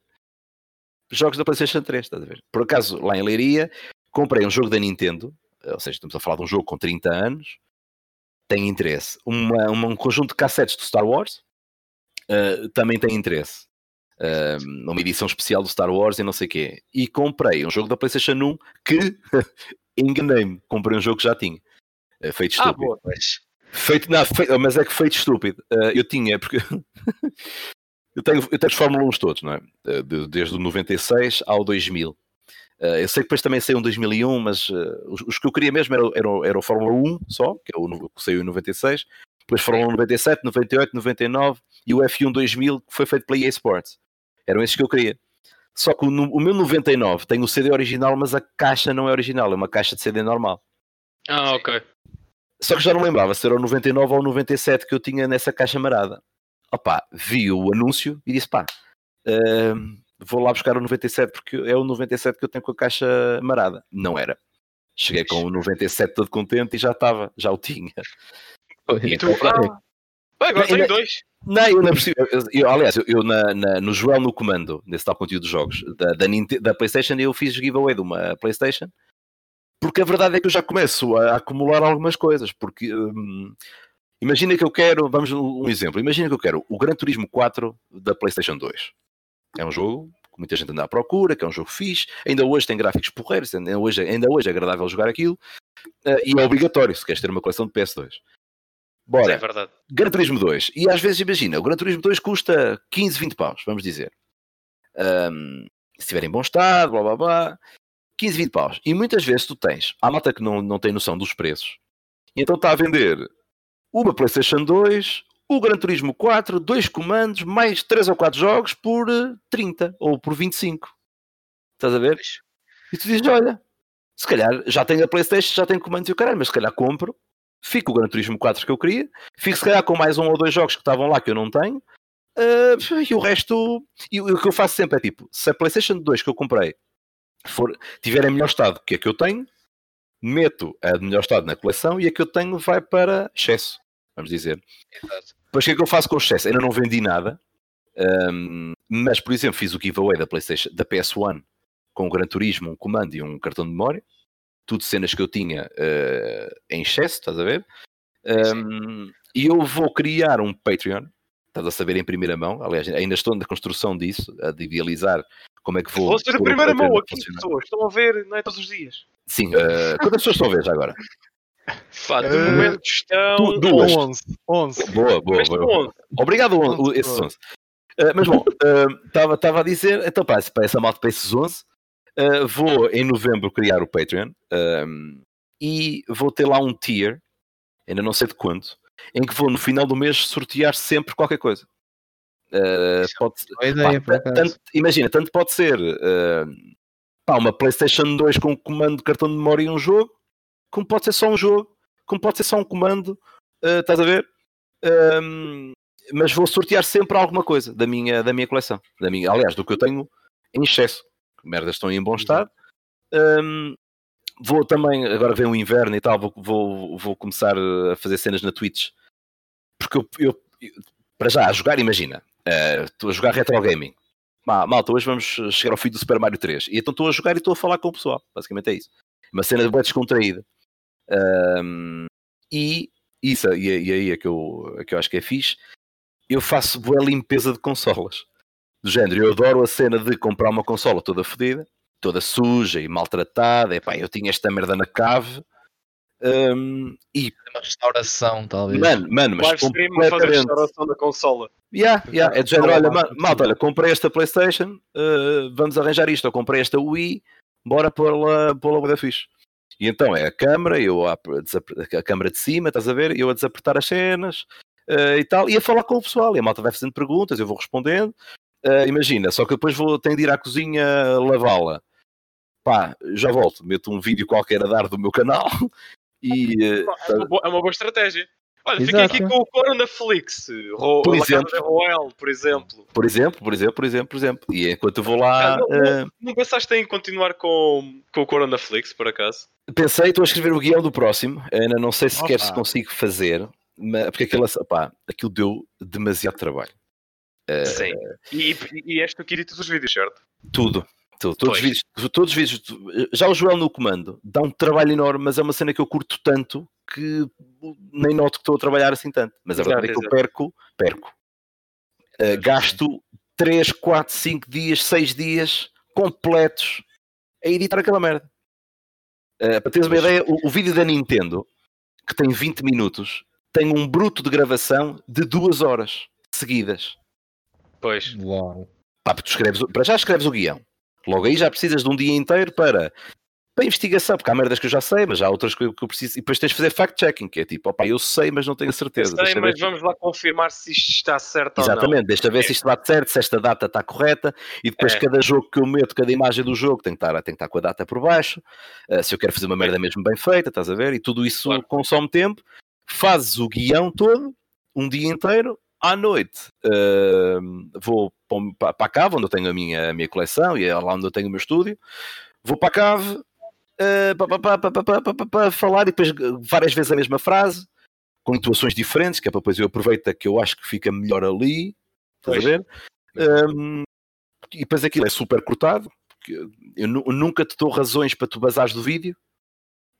jogos da PlayStation 3, estás a ver? Por acaso, lá em Leiria, comprei um jogo da Nintendo, ou seja, estamos a falar de um jogo com 30 anos, tem interesse. Uma, uma- um conjunto de cassetes do Star Wars uh, também tem interesse. Uh, uma edição especial do Star Wars e não sei o quê. E comprei um jogo da PlayStation 1 que enganei-me. Comprei um jogo que já tinha. Uh, feito Ah, estúpido. boa. Pois. Feito, não, feito- mas é que feito estúpido. Uh, eu tinha, porque eu tenho, eu tenho os Fórmula 1 todos, não é? Uh, de- desde o 96 ao 2000. Uh, eu sei que depois também saiu um 2001, mas uh, os, os que eu queria mesmo era, o- era, era o Fórmula 1 só, que é o que saiu em 96. Depois Fórmula 1 97, 98, 99 e o F1 2000 que foi feito pela EA Sports. Eram esses que eu queria. Só que o, o meu 99 tem o CD original, mas a caixa não é original, é uma caixa de CD normal. Ah, ok. Só que já não lembrava se era o 99 ou o 97 que eu tinha nessa caixa marada. Opa, vi o anúncio e disse: pá, hum, vou lá buscar o 97 porque é o 97 que eu tenho com a caixa marada. Não era. Cheguei com o 97 todo contente e já estava, já o tinha. E tu? Ah, bem, agora Não, tenho dois. Não, eu não percebi. Eu, eu- aliás, eu, eu na, na- no Joel no comando, nesse tal conteúdo de jogos, da, da, da PlayStation, eu fiz giveaway de uma PlayStation, porque a verdade é que eu já começo a, acumular algumas coisas. Porque hum, imagina que eu quero, vamos um um exemplo, imagina que eu quero o Gran Turismo 4 da PlayStation 2. É um jogo que muita gente anda à procura, que é um jogo fixe, ainda hoje tem gráficos porreiros, ainda hoje, ainda hoje é agradável jogar aquilo, eh, e é obrigatório se queres ter uma coleção de PS2. Bora, É verdade. Gran Turismo 2. E às vezes, imagina, o Gran Turismo 2 custa 15, 20 paus, vamos dizer. Ahm, se estiver em bom estado, blá blá blá. 15, 20 paus. E muitas vezes tu tens, há malta que não, não tem noção dos preços. E então está a vender uma PlayStation 2, o Gran Turismo 4, dois comandos, mais 3 ou 4 jogos por eh, 30 ou por 25. Estás a ver? E tu dizes, olha, se calhar já tenho a Playstation, já tenho comandos e o caralho, mas se calhar compro, fico o Gran Turismo 4 que eu queria, fico se calhar com mais um ou dois jogos que estavam lá que eu não tenho, ah, e o resto, e o que eu faço sempre é tipo, se a Playstation 2 que eu comprei for, tiver em melhor estado que a que eu tenho, meto a de melhor estado na coleção e a que eu tenho vai para excesso, vamos dizer. Exato. Depois o que é que eu faço com o excesso? Ainda não vendi nada, ahm, mas por exemplo fiz o giveaway da PlayStation, da PS1 com o Gran Turismo, um comando e um cartão de memória. Tudo cenas que eu tinha eh, em excesso, estás a ver? Ahm, e eu vou criar um Patreon, estás a saber em primeira mão. Aliás, ainda estou na construção disso, a de idealizar como é que vou. Vou ser a primeira mão a aqui, pessoas. Estão a ver, não é todos os dias. Sim, eh, quantas pessoas estão a ver já agora? Pá, de Eh, momento estão. duas. 11. 11. Boa, boa, boa. estão onde? Obrigado, on- Onze esses pessoas. 11. Uh, mas bom, estava a dizer, então para, para essa malta, para esses 11, uh, vou em novembro criar o Patreon um, e vou ter lá um tier, ainda não sei de quanto, em que vou no final do mês sortear sempre qualquer coisa. Uh, pode, Boa ideia, pá, tanto- imagina, tanto pode ser uh, pá, uma PlayStation 2 com um comando de cartão de memória e um jogo, como pode ser só um jogo, como pode ser só um comando, uh, estás a ver? Um, mas vou sortear sempre alguma coisa da minha, da minha coleção. Da minha, aliás, do que eu tenho em excesso. Merdas estão em bom estado. Um, vou também, agora vem o inverno e tal, vou, vou, vou começar a fazer cenas na Twitch. Porque eu, eu- eu- para já, a jogar, imagina, eh, estou a jogar retro gaming. Ma- Malta, hoje vamos chegar ao fim do Super Mario 3. E então estou a jogar e estou a falar com o pessoal. Basicamente é isso. Uma cena bem descontraída. Um, e isso, e, e aí é que, eu, é que eu acho que é fixe. Eu faço boa limpeza de consolas. Do género, eu adoro a cena de comprar uma consola toda fodida, toda suja e maltratada. Epá, eu tinha esta merda na cave. um, e, Uma restauração, talvez. mano, mano, mas a fazer a completamente. restauração da consola. Yeah, yeah, é de género, olha, malta. ma- malta, olha, comprei esta Playstation, eh, vamos arranjar isto, eu comprei esta Wii, bora pôr-la pôr da fixe. E então é a câmara, eu a, a câmara de cima, estás a ver, eu a desapertar as cenas eh, e tal, e a falar com o pessoal, e a malta vai fazendo perguntas, eu vou respondendo, Eh, imagina, só que depois vou, tenho de ir à cozinha lavá-la. Pá, já volto, meto um vídeo qualquer a dar do meu canal e... eh, É uma boa, é uma boa estratégia. Olha, fiquei aqui com o Coro na Flix. Ro, Por exemplo. Roel, por exemplo. por exemplo, por exemplo, por exemplo, por exemplo, e enquanto eu vou lá... Ah, não, eh, não, não pensaste em continuar com, com o Coro na Flix, por acaso? Pensei, estou a escrever o guião do próximo. Ainda não sei sequer Opa. se consigo fazer, mas, porque aquilo, pá, aquilo deu demasiado trabalho. Sim. E, e és tu que editas os vídeos, certo? Tudo, Tu- todos, os vídeos, todos os vídeos, já o Joel no comando dá um trabalho enorme, mas é uma cena que eu curto tanto que nem noto que estou a trabalhar assim tanto. Mas a Exato, verdade é que eu perco, perco. Uh, gasto 3, 4, 5 dias, 6 dias completos a editar aquela merda. Uh, para teres uma ideia, o, o vídeo da Nintendo, que tem 20 minutos, tem um bruto de gravação de 2 horas seguidas. Pois. Uau. Pá, tu escreves, para já escreves o guião. Logo aí já precisas de um dia inteiro para, para investigação, porque há merdas que eu já sei, mas há outras que eu, que eu preciso. E depois tens de fazer fact-checking, que é tipo, opá, eu sei, mas não tenho certeza. Sei, mas vamos lá confirmar se isto está certo ou Exatamente, deixa ver se isto bate certo, se esta data está correta, e depois É. cada jogo que eu meto, cada imagem do jogo tem que estar, tem que estar com a data por baixo, uh, se eu quero fazer uma merda mesmo bem feita, estás a ver? E tudo isso Claro. consome tempo, fazes o guião todo, um dia inteiro, à noite uh, vou para a cave, onde eu tenho a minha, a minha coleção, e é lá onde eu tenho o meu estúdio, vou para a cave, uh, para, falar, e depois uh, várias vezes a mesma frase, com intuações diferentes, que é para depois eu aproveito que eu acho que fica melhor ali, estás a ver? Um, e depois aquilo é super cortado, porque eu nu- nunca te dou razões para tu basares do vídeo,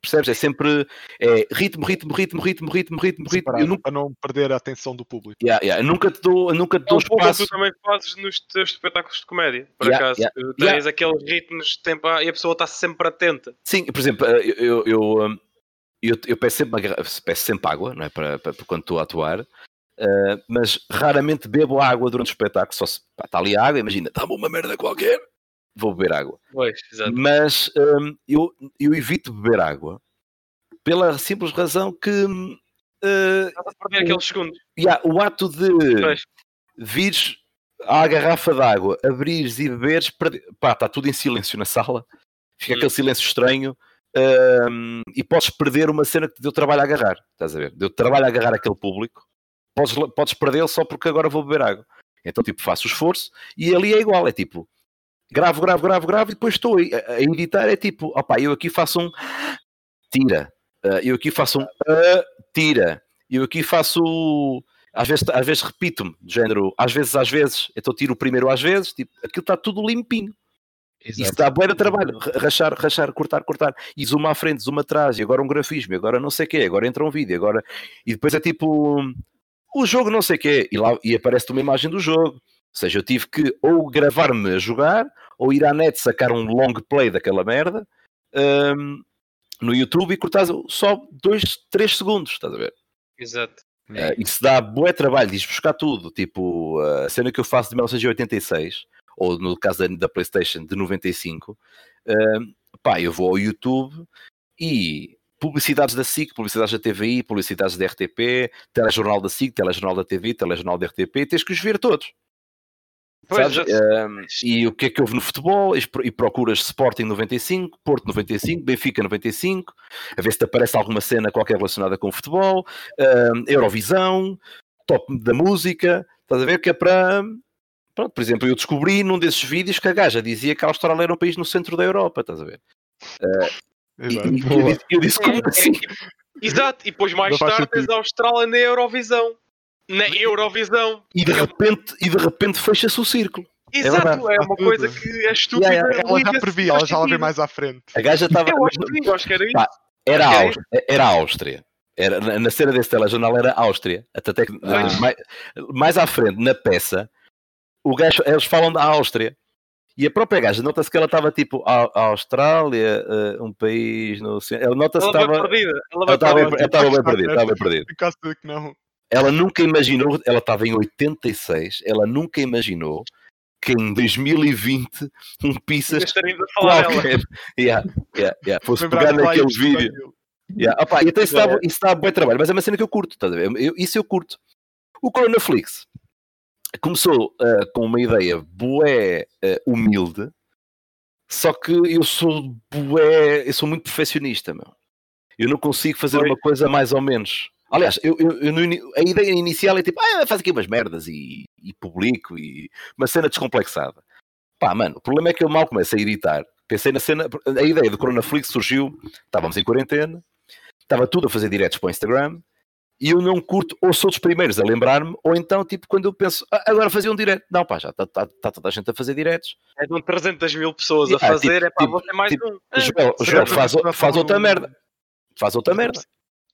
percebes? É sempre é, ritmo, ritmo, ritmo, ritmo, ritmo, ritmo, ritmo. Separado, Eu nunca, Para não perder a atenção do público. yeah, yeah, eu nunca te dou, nunca te É dou um o que espaço. tu também fazes nos teus espetáculos de comédia, por Yeah, acaso. yeah, Tens yeah. aqueles ritmos de tempo e a pessoa está sempre atenta. Sim, por exemplo, eh, eu, eu, eu, um, eu- eu peço, sempre, peço sempre água, não é? Para, para- para quando estou a atuar, eh, mas raramente bebo água durante o espetáculo. Só se pá, está ali a água, imagina, dá-me uma merda qualquer, vou beber água. Pois. Mas hum, eu, eu evito beber água pela simples razão que Estás a perder aqueles segundos. yeah, o ato de Pois. vires à garrafa de água, abrires e beberes, perde- pá, está tudo em silêncio na sala, fica Hum. aquele silêncio estranho. hum, e podes perder uma cena que te deu trabalho a agarrar, estás a ver? Deu trabalho a agarrar aquele público, podes, podes perdê-lo só porque agora vou beber água. Então, tipo, faço o esforço e ali é igual, é tipo, gravo, gravo, gravo, gravo e depois estou a, editar, é tipo, opá, eu aqui faço um tira, Ah, eu aqui faço um tira, eu aqui faço às vezes, às vezes repito-me, do género, às vezes, às vezes, então tiro o primeiro às vezes, tipo, aquilo está tudo limpinho. Isso dá bué de trabalho, ra- rachar, rachar, cortar, cortar, e zoom à frente, zoom atrás, e agora um grafismo, e agora não sei o quê, agora entra um vídeo, agora... E depois é tipo, o jogo não sei o quê, e, lá, e aparece uma imagem do jogo. Ou seja, eu tive que ou gravar-me a jogar, ou ir à net sacar um long play daquela merda, hum, no YouTube e cortar só 2, 3 segundos, estás a ver? Exato. Uh, isso dá bué trabalho, diz buscar tudo. Tipo, uh, a cena que eu faço de 1986, ou no caso da, da PlayStation de 95, uh, pá, eu vou ao YouTube e publicidades da SIC, publicidades da TVI, publicidades da RTP, telejornal da SIC, telejornal da TV, telejornal da RTP, tens que os ver todos. Pois, Um, e o que é que houve no futebol? E pro- E procuras Sporting 95, Porto 95, Benfica 95, a ver se te aparece alguma cena qualquer relacionada com o futebol, um, Eurovisão, top da música, estás a ver que é para. Pronto, por exemplo, eu descobri num desses vídeos que a gaja dizia que a Austrália era um país no centro da Europa, estás a ver? E, Exato. e eu, disse, eu disse, como assim? Exato, e depois mais tarde tens a Austrália na Eurovisão. Na Eurovisão. E de repente, e de repente fecha-se o círculo. Exato, verdade. é, uma coisa que é estúpida. Yeah, yeah, Ela já previa, ela já lá vê mais à frente. A gaja estava. Eu acho que eu acho que era isso. Pá, Era a Ok. Áustria. Era a Áustria. Era, na na cena desse telejornal era a Áustria. Até que, Ah. mais, mais à frente, na peça, o gajo, eles falam da Áustria. E a própria gaja, nota-se que ela estava tipo, a, a Austrália, eh, um país no centro. Ela nota-se que estava. perdida. Ela estava perdida. bem, ela estava bem perdida, estava bem perdida. Ela nunca imaginou, ela estava em 86, ela nunca imaginou que em 2020 um pizzas qualquer yeah, yeah, yeah, fosse pegar naquele vídeo. Yeah. Opa, então isso dá, isso dá bom trabalho, mas é uma cena que eu curto, estás a ver? Eu- isso eu curto. O Coronaflix começou ah, com uma ideia bué ah, humilde, só que eu sou bué, eu sou muito perfeccionista, meu. Eu não consigo fazer Oi. uma coisa mais ou menos. Aliás, eu, eu- eu no a ideia inicial é tipo, ah, faz aqui umas merdas e, e publico e uma cena descomplexada. Pá, mano, o problema é que eu mal começo a editar. Pensei na cena, a ideia do Coronaflix surgiu, estávamos em quarentena, estava tudo a fazer diretos para o Instagram e eu não curto, ou sou dos primeiros a lembrar-me, ou então, tipo, quando eu penso, "Ah, agora fazia um direto. Não, pá, já está tá, tá toda a gente a fazer diretos. É de 300 mil pessoas Ah, a fazer, tipo- é para tipo- você mais tipo, um. Joel, calhar faz, faz outra merda. Faz outra merda.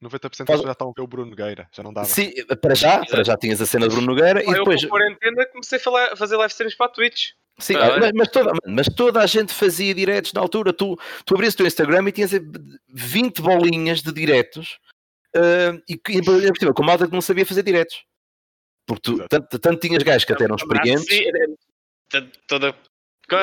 90% Faz- já estavam a ver o Bruno Nogueira, já não dava. Sim, para já, para já tinhas a cena de Bruno Nogueira e eu depois. com quarentena comecei a fazer live streams para a Twitch. Sim, Ah, mas, mas toda, mas toda a gente fazia diretos na altura. Tu, tu abrias o teu Instagram e tinhas eh, 20 bolinhas de diretos ah, e, que- e com malta que não sabia fazer diretos. Porque tu, tanto, tanto tinhas gajos que até eram experientes. Sim, Toda.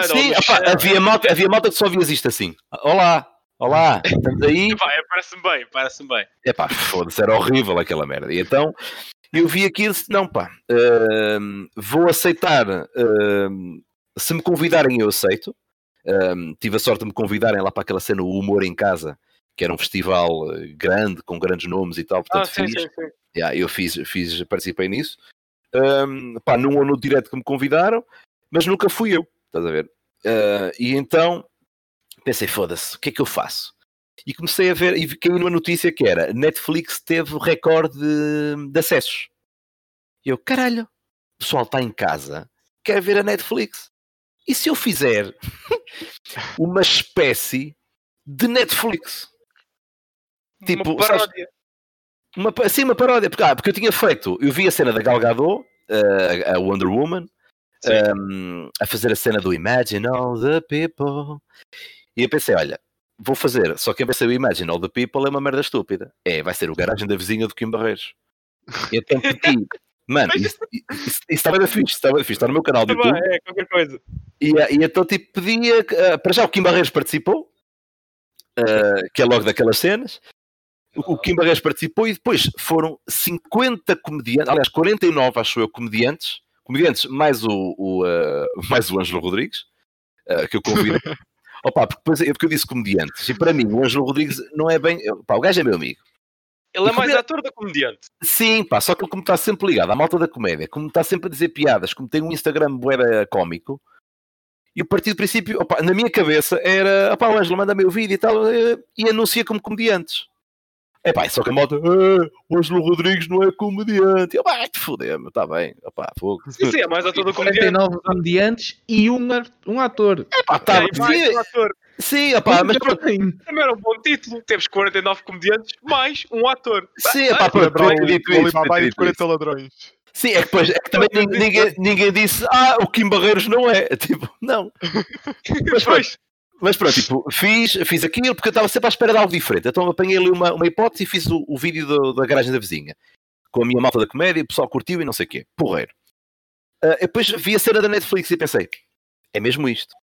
Sim, havia, malta, havia malta que só vias isto assim. Olá, olá, estamos aí. É, Parece-me bem, parece-me bem. Epá, foda-se, era horrível aquela merda. E então eu vi aquilo e disse: não, pá, hum, vou aceitar. hum, se me convidarem, eu aceito. Hum, tive a sorte de me convidarem lá para aquela cena O Humor em Casa, que era um festival eh, grande, com grandes nomes e tal. Portanto, Ah, sim, fiz. sim, sim. Yeah, eu fiz, fiz, participei nisso. Pá, num ou no direto que me convidaram, mas nunca fui eu, estás a ver? Ah, e então pensei, foda-se, o que é que eu faço? E comecei a ver, e caiu numa notícia que era Netflix teve recorde de, de acessos. E eu, caralho, o pessoal está em casa, quer ver a Netflix. E se eu fizer uma espécie de Netflix? Tipo, Uma paródia. uma, sim, uma paródia, porque, ah, porque eu tinha feito, eu vi a cena da Gal Gadot, eh, a Wonder Woman, Sim. ehm, a fazer a cena do Imagine All the People, e eu pensei, olha, vou fazer, só que eu pensei, o Imagine All the People é uma merda estúpida, é, vai ser o garagem da vizinha do Kim Barreiros. E então pedi, mano, isso, estava da fixe, estava da fixe, está no meu canal do Tá bem, YouTube, É, qualquer coisa. e, eh, e então tipo pedia, eh, para já o Kim Barreiros participou, eh, que é logo daquelas cenas, o, o Kim Barreiros participou e depois foram 50 comediantes, aliás 49 acho eu comediantes, comediantes mais o, o, eh, mais o Ângelo Rodrigues, que eu convido. Opa, porque, depois, porque eu disse comediantes, e para mim o Ângelo Rodrigues não é bem, pá, o gajo é meu amigo. Ele é mais ator do que comediante. Sim, pá, só que ele como está sempre ligado à malta da comédia, como está sempre a dizer piadas, como tem um Instagram bué cómico, e o partido do princípio, opá, na minha cabeça, era, opá, o Ângelo manda-me o vídeo e tal, eh, e anuncia como comediantes. É pá, só que a malta, "Ah, o Ângelo Rodrigues não é comediante. Opá, vai-te foder, meu, está bem, opá, fogo. Sim, sim, é mais ator do comediante. 49 comediantes e um, um ator. Epá, tá, É, mais sim, um ator. sim, opá, mas pronto, Também. Também era um bom título. Temos 49 comediantes mais um ator. sim, epá, Ah, pronto, Lembrar podia ter dito o isso, Alibaba podia ter e dito 40 isso. ladrões. Sim, é que depois é que também nin- ninguém, ninguém disse, ah, o Kim Barreiros não é. Tipo, não. Mas Pois, Mas pronto, tipo, fiz, fiz aquilo porque eu estava sempre à espera de algo diferente. Então apanhei ali uma, uma hipótese e fiz o, o vídeo do- da garagem da vizinha. Com a minha malta da comédia, o pessoal curtiu e não sei o quê. Porreiro. Ah, depois vi a cena da Netflix e pensei, é mesmo isto.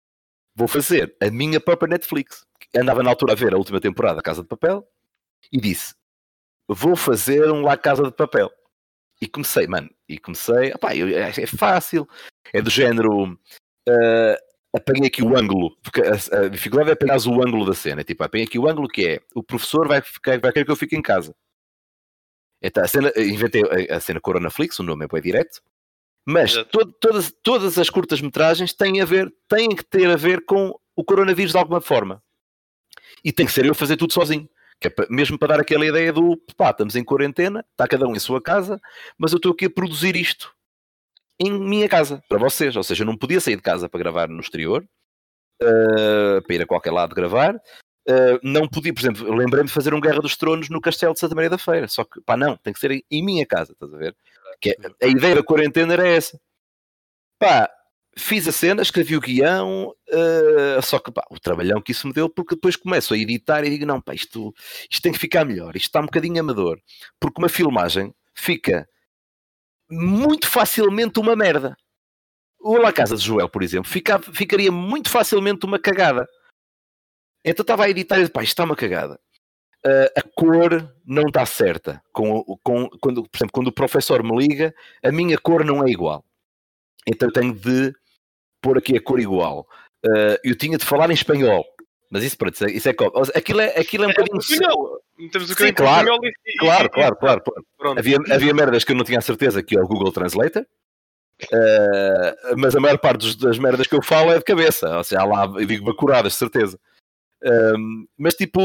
Vou fazer a minha própria Netflix. Andava na altura a ver a última temporada da Casa de Papel e disse, vou fazer um La Casa de Papel. E comecei, mano, e comecei, opá, eu- é, é fácil, é do género, ah, apanhei aqui o ângulo, porque a, a dificuldade é apanhar o ângulo da cena, tipo, apanhei aqui o ângulo que é, o professor vai, ficar, vai querer que eu fique em casa. Então, a cena, inventei a, a cena Coronaflix, o nome é bem direto, mas todas, todas as curtas-metragens têm a ver, têm que ter a ver com o coronavírus de alguma forma. E tem que ser eu fazer tudo sozinho. É pa- mesmo para dar aquela ideia do pá, estamos em quarentena, está cada um em sua casa, mas eu estou aqui a produzir isto em minha casa, para vocês. Ou seja, eu não podia sair de casa para gravar no exterior, eh, para ir a qualquer lado gravar. Eh, não podia, por exemplo, lembrei-me de fazer um Guerra dos Tronos no Castelo de Santa Maria da Feira, só que pá, não, tem que ser em, minha casa, estás a ver? Que é- a ideia da quarentena era essa. Pá, fiz a cena, escrevi o guião, eh, só que pá, o trabalhão que isso me deu, porque depois começo a editar e digo: não, pá, isto, isto tem que ficar melhor, isto está um bocadinho amador, porque uma filmagem fica muito facilmente uma merda. O La Casa de Joel, por exemplo, fica- ficaria muito facilmente uma cagada. Então estava a editar e disse, pá, isto está uma cagada. Ah, a cor não está certa. Com, com, quando, por exemplo, quando o professor me liga, a minha cor não é igual. Então eu tenho de pôr aqui a cor igual. Ah, eu tinha de falar em espanhol. Mas isso, pronto, isso é, isso é Aquilo é, aquilo é um é bocadinho. Temos o Sim, claro. e- Claro, e- claro, claro, claro. Havia, havia merdas que eu não tinha a certeza que é o Google Translator. Eh, mas a maior parte das merdas que eu falo é de cabeça, ou seja, há lá, eu digo bacuradas, de certeza. Ehm, mas tipo,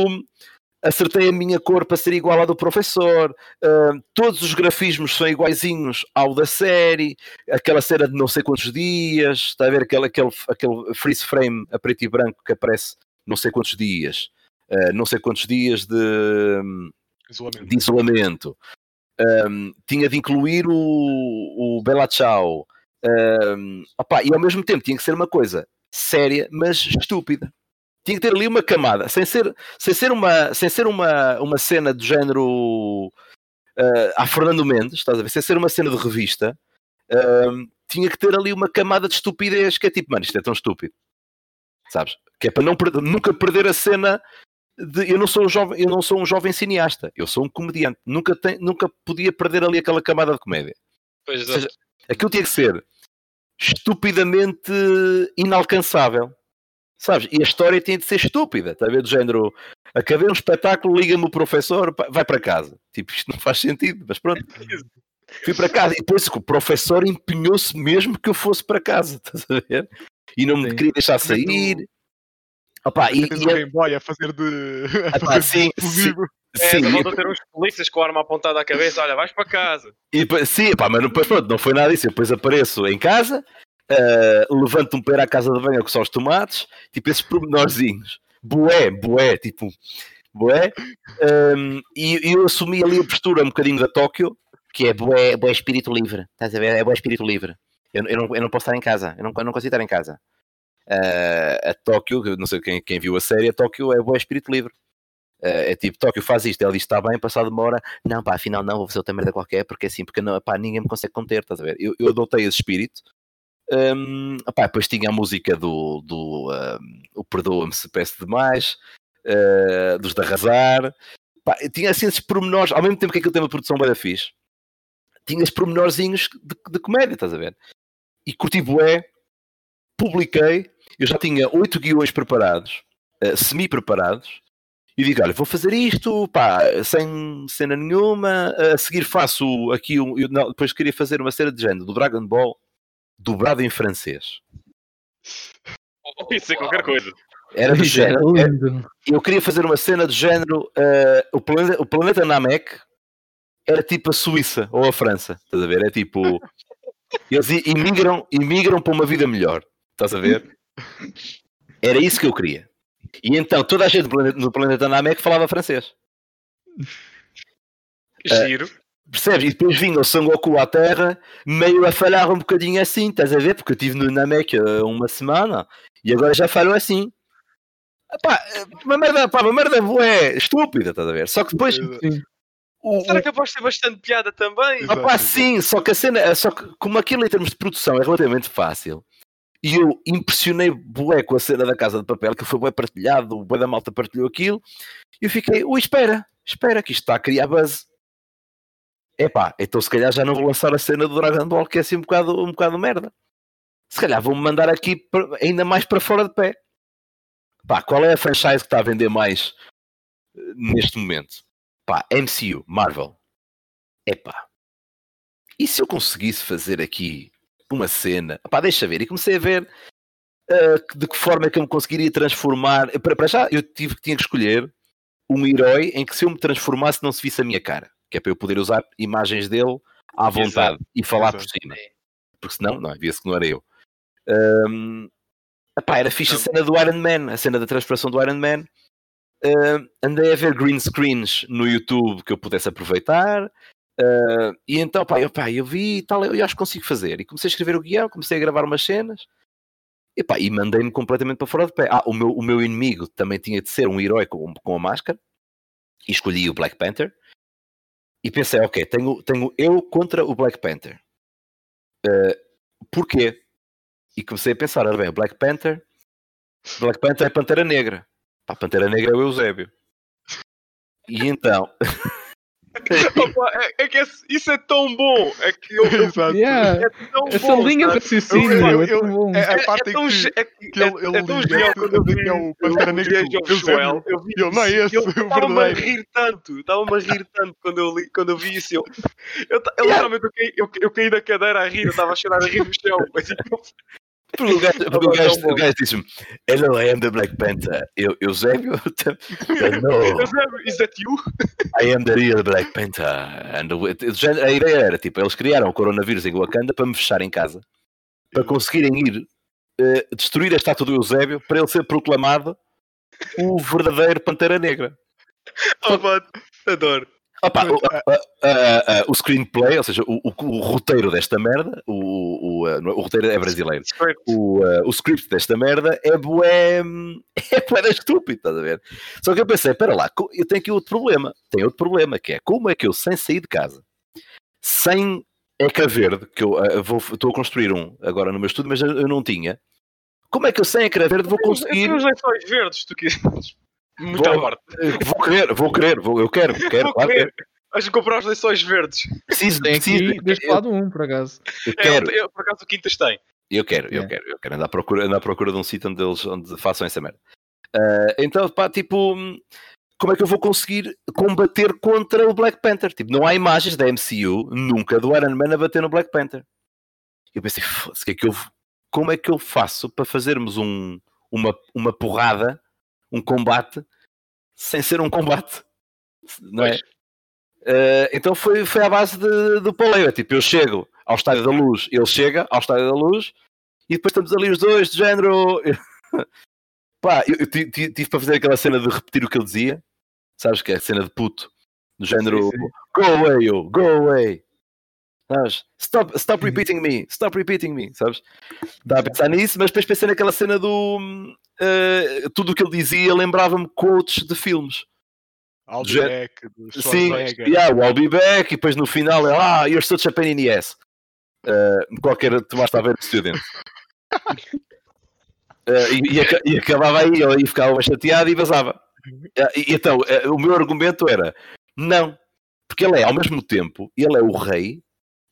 acertei a minha cor para ser igual à do professor, uh, todos os grafismos são iguaizinhos ao da série, aquela cena de não sei quantos dias, está a ver aquele, aquele, aquele freeze frame a preto e branco que aparece não sei quantos dias, uh, não sei quantos dias de, Isolamento. de isolamento. Um, tinha de incluir o, o Bella Ciao. Um, opá, e ao mesmo tempo tinha que ser uma coisa séria, mas estúpida. Tinha que ter ali uma camada, sem ser, sem ser, uma, sem ser uma, uma cena do género uh, a Fernando Mendes, estás a ver? Sem ser uma cena de revista, tinha que ter ali uma camada de estupidez que é tipo, mano, isto é tão estúpido, sabes? Que é para não perder, nunca perder a cena de, eu não sou um jovem, eu não sou um jovem cineasta, eu sou um comediante, nunca, tem, nunca podia perder ali aquela camada de comédia. Pois Ou seja, aquilo tinha que ser estupidamente inalcançável. Sabes? E a história tinha de ser estúpida, está a ver? Do género, acabei um espetáculo, liga-me o professor, vai para casa. Tipo, isto não faz sentido, mas pronto. Fui para casa e depois o professor empenhou-se mesmo que eu fosse para casa, estás a ver? E não me queria deixar sair. Opa, e, e um a- Game Boy a fazer de. a fazer sim, sim. É, sim, e- ter uns polícias com a arma apontada à cabeça. Olha, vais para casa. E, sim, pá, mas não, depois, pronto, não foi nada disso. Eu depois apareço em casa, ah, levanto um pé à casa de banho com só os tomates, tipo esses pormenorzinhos. Boé, boé, tipo, boé. Ahm, e e eu assumi ali a postura um bocadinho da Tóquio, que é boé, boé espírito livre. Estás a ver? É boé espírito livre. Eu, eu não, eu não posso estar em casa, eu não, eu não consigo estar em casa. Ah, a Tóquio, não sei quem, quem viu a série, a Tóquio é boé espírito livre. Ah, é tipo, Tóquio faz isto, ela diz está bem, passado uma hora, não, pá, afinal não, vou fazer outra merda qualquer, porque assim, porque não, pá, ninguém me consegue conter, estás a ver? Eu, eu adotei esse espírito. Hum, opá, depois tinha a música do, do hum, o Perdoa-me se peço demais, uh, dos de arrasar. Pá, tinha assim esses pormenores, ao mesmo tempo que aquilo tem uma produção bem fixe, tinha esses pormenorzinhos de, de comédia, estás a ver? E curti bué, publiquei, eu já tinha oito guiões preparados, uh, semi-preparados, e digo, olha, vou fazer isto, pá, sem cena nenhuma, a seguir faço aqui, um, eu, não, depois queria fazer uma cena de género do Dragon Ball, dobrado em francês. Isso é qualquer coisa. Era do género, é- lindo. eu queria fazer uma cena do género, eh, o, planeta, o planeta Namek era tipo a Suíça ou a França, estás a ver? É tipo, eles imigram, imigram para uma vida melhor, estás a ver? Era isso que eu queria. E então toda a gente no planeta, Namek falava francês. Giro. Percebes? E depois vinha o Sangoku à Terra, meio a falar um bocadinho assim, estás a ver? Porque eu estive no Namek eh, uma semana e agora já falo assim. Pá, eh, uma merda, pá, uma merda bué, estúpida, estás a ver? Só que depois Sim. O, Será que pode ser bastante piada também? Exato, sim, só que a cena, é só que como aquilo em termos de produção é relativamente fácil, e eu impressionei bué com a cena da Casa de Papel, que foi bué partilhado, o bué da malta partilhou aquilo, e eu fiquei, ui, espera, espera, que isto está a criar buzz. Epá, então se calhar já não vou lançar a cena do Dragon Ball, que é assim um bocado, um bocado merda. Se calhar vou-me mandar aqui para- ainda mais para fora de pé. Pá, qual é a franchise que está a vender mais eh, neste momento? Pá, MCU, Marvel. Epá, e se eu conseguisse fazer aqui uma cena? Pá, deixa ver. E comecei a ver que- de que forma é que eu me conseguiria transformar. Para, para já, eu tive que tinha que escolher um herói em que se eu me transformasse não se visse a minha cara. Que é para eu poder usar imagens dele à vontade e falar por Exato. cima. Porque senão, não, via-se que não era eu. Ahm, epá, era fixe a Não. cena do Iron Man, a cena da transformação do Iron Man. Ahm, andei a ver green screens no YouTube que eu pudesse aproveitar. Ah, e então, pá, eu, pá, eu vi e tal, eu acho que consigo fazer. E comecei a escrever o guião, comecei a gravar umas cenas. E, e mandei-me completamente para fora de pé. Ah, o meu, o meu inimigo também tinha de ser um herói com, com a máscara. E escolhi o Black Panther. E pensei, ok, tenho, tenho eu contra o Black Panther. Ah, porquê? E comecei a pensar, ora bem, o Black Panther... Black Panther é Pantera Negra. Pá, Pantera Negra é o Eusébio. E então... Opa, é, é que esse- isso é tão bom. É que eu, eu- Exato. Yeah. é tão Essa bom. linha de sabe? raciocínio Eu- é eu- tão bom. É a É, parte é em tão, é, é, é genial quando eu vi, que é o Pantera eu Negra do Joel, eu vi não é isso, esse, eu estava-me a rir tanto, estava-me a rir tanto quando eu, li, quando eu vi isso. Eu, eu, eu literalmente eu caí, eu, eu caí da cadeira a rir, eu estava a chorar a rir no chão. Mas, Porque o gajo, porque o gajo, o gajo disse-me: Hello, I am the Black Panther. Eu, Eusébio? no, Is that you? I am the real Black Panther. And the- a ideia era: tipo, eles criaram o coronavírus em Wakanda para me fechar em casa, para conseguirem ir eh, destruir a estátua do Eusébio para ele ser proclamado o verdadeiro Pantera Negra. Oh, mano, adoro. Opa, o, a- a- o screenplay, ou seja, o, o- roteiro desta merda, o, o, é- roteiro é brasileiro. o, o script desta merda é bué, é bué da estúpido, estás a ver? Só que eu pensei, espera lá, eu tenho aqui outro problema, tenho outro problema, que é como é que eu, sem sair de casa, sem ecrã verde, que eu vou, estou a construir um agora no meu estúdio, mas eu, eu não tinha, como é que eu sem ecrã verde vou conseguir, Eu tenho os lençóis verdes, tu queres. Muito Vou- à parte. vou querer, vou querer, vou, eu quero, quero, Vou claro, querer. quero. Vais comprar os lençóis verdes. preciso, Tem preciso, aqui deste lado um, por acaso. eu É, quero, eu, por acaso o Quintas tem. Eu quero, eu É. quero, eu quero andar à procura, andar à procura de um sítio onde eles onde façam essa merda. Ah, então, pá, tipo, como é que eu vou conseguir combater contra o Black Panther? Tipo, não há imagens da MCU nunca do Iron Man a bater no Black Panther. Eu pensei, "Foda-se, que é que eu, como é que eu faço para fazermos um, uma, uma porrada, um combate, sem ser um combate? Não é? Uh, então foi, foi à base de, do poleio. Tipo, eu chego ao Estádio da Luz, ele chega ao Estádio da Luz e depois estamos ali os dois, de género. Pá, eu, eu ti- ti- tive para fazer aquela cena de repetir o que ele dizia, sabes? Que é a cena de puto, do género sim. Go away, you, go away. Sabes? Stop, stop repeating me, stop repeating me, sabes? Dá a pensar nisso, mas depois pensei naquela cena do. uh, tudo o que ele dizia lembrava-me quotes de filmes. I'll be Já- back, Sim, yeah, o I'll be back, e depois no final é Ah, you're such a pain in the ass. Uh, qualquer Tomás está a ver o student. Uh, e, e e acabava aí, ele aí ficava chateado e vazava. Uh, e, então, uh, o meu argumento era: não, porque ele é ao mesmo tempo, ele é o rei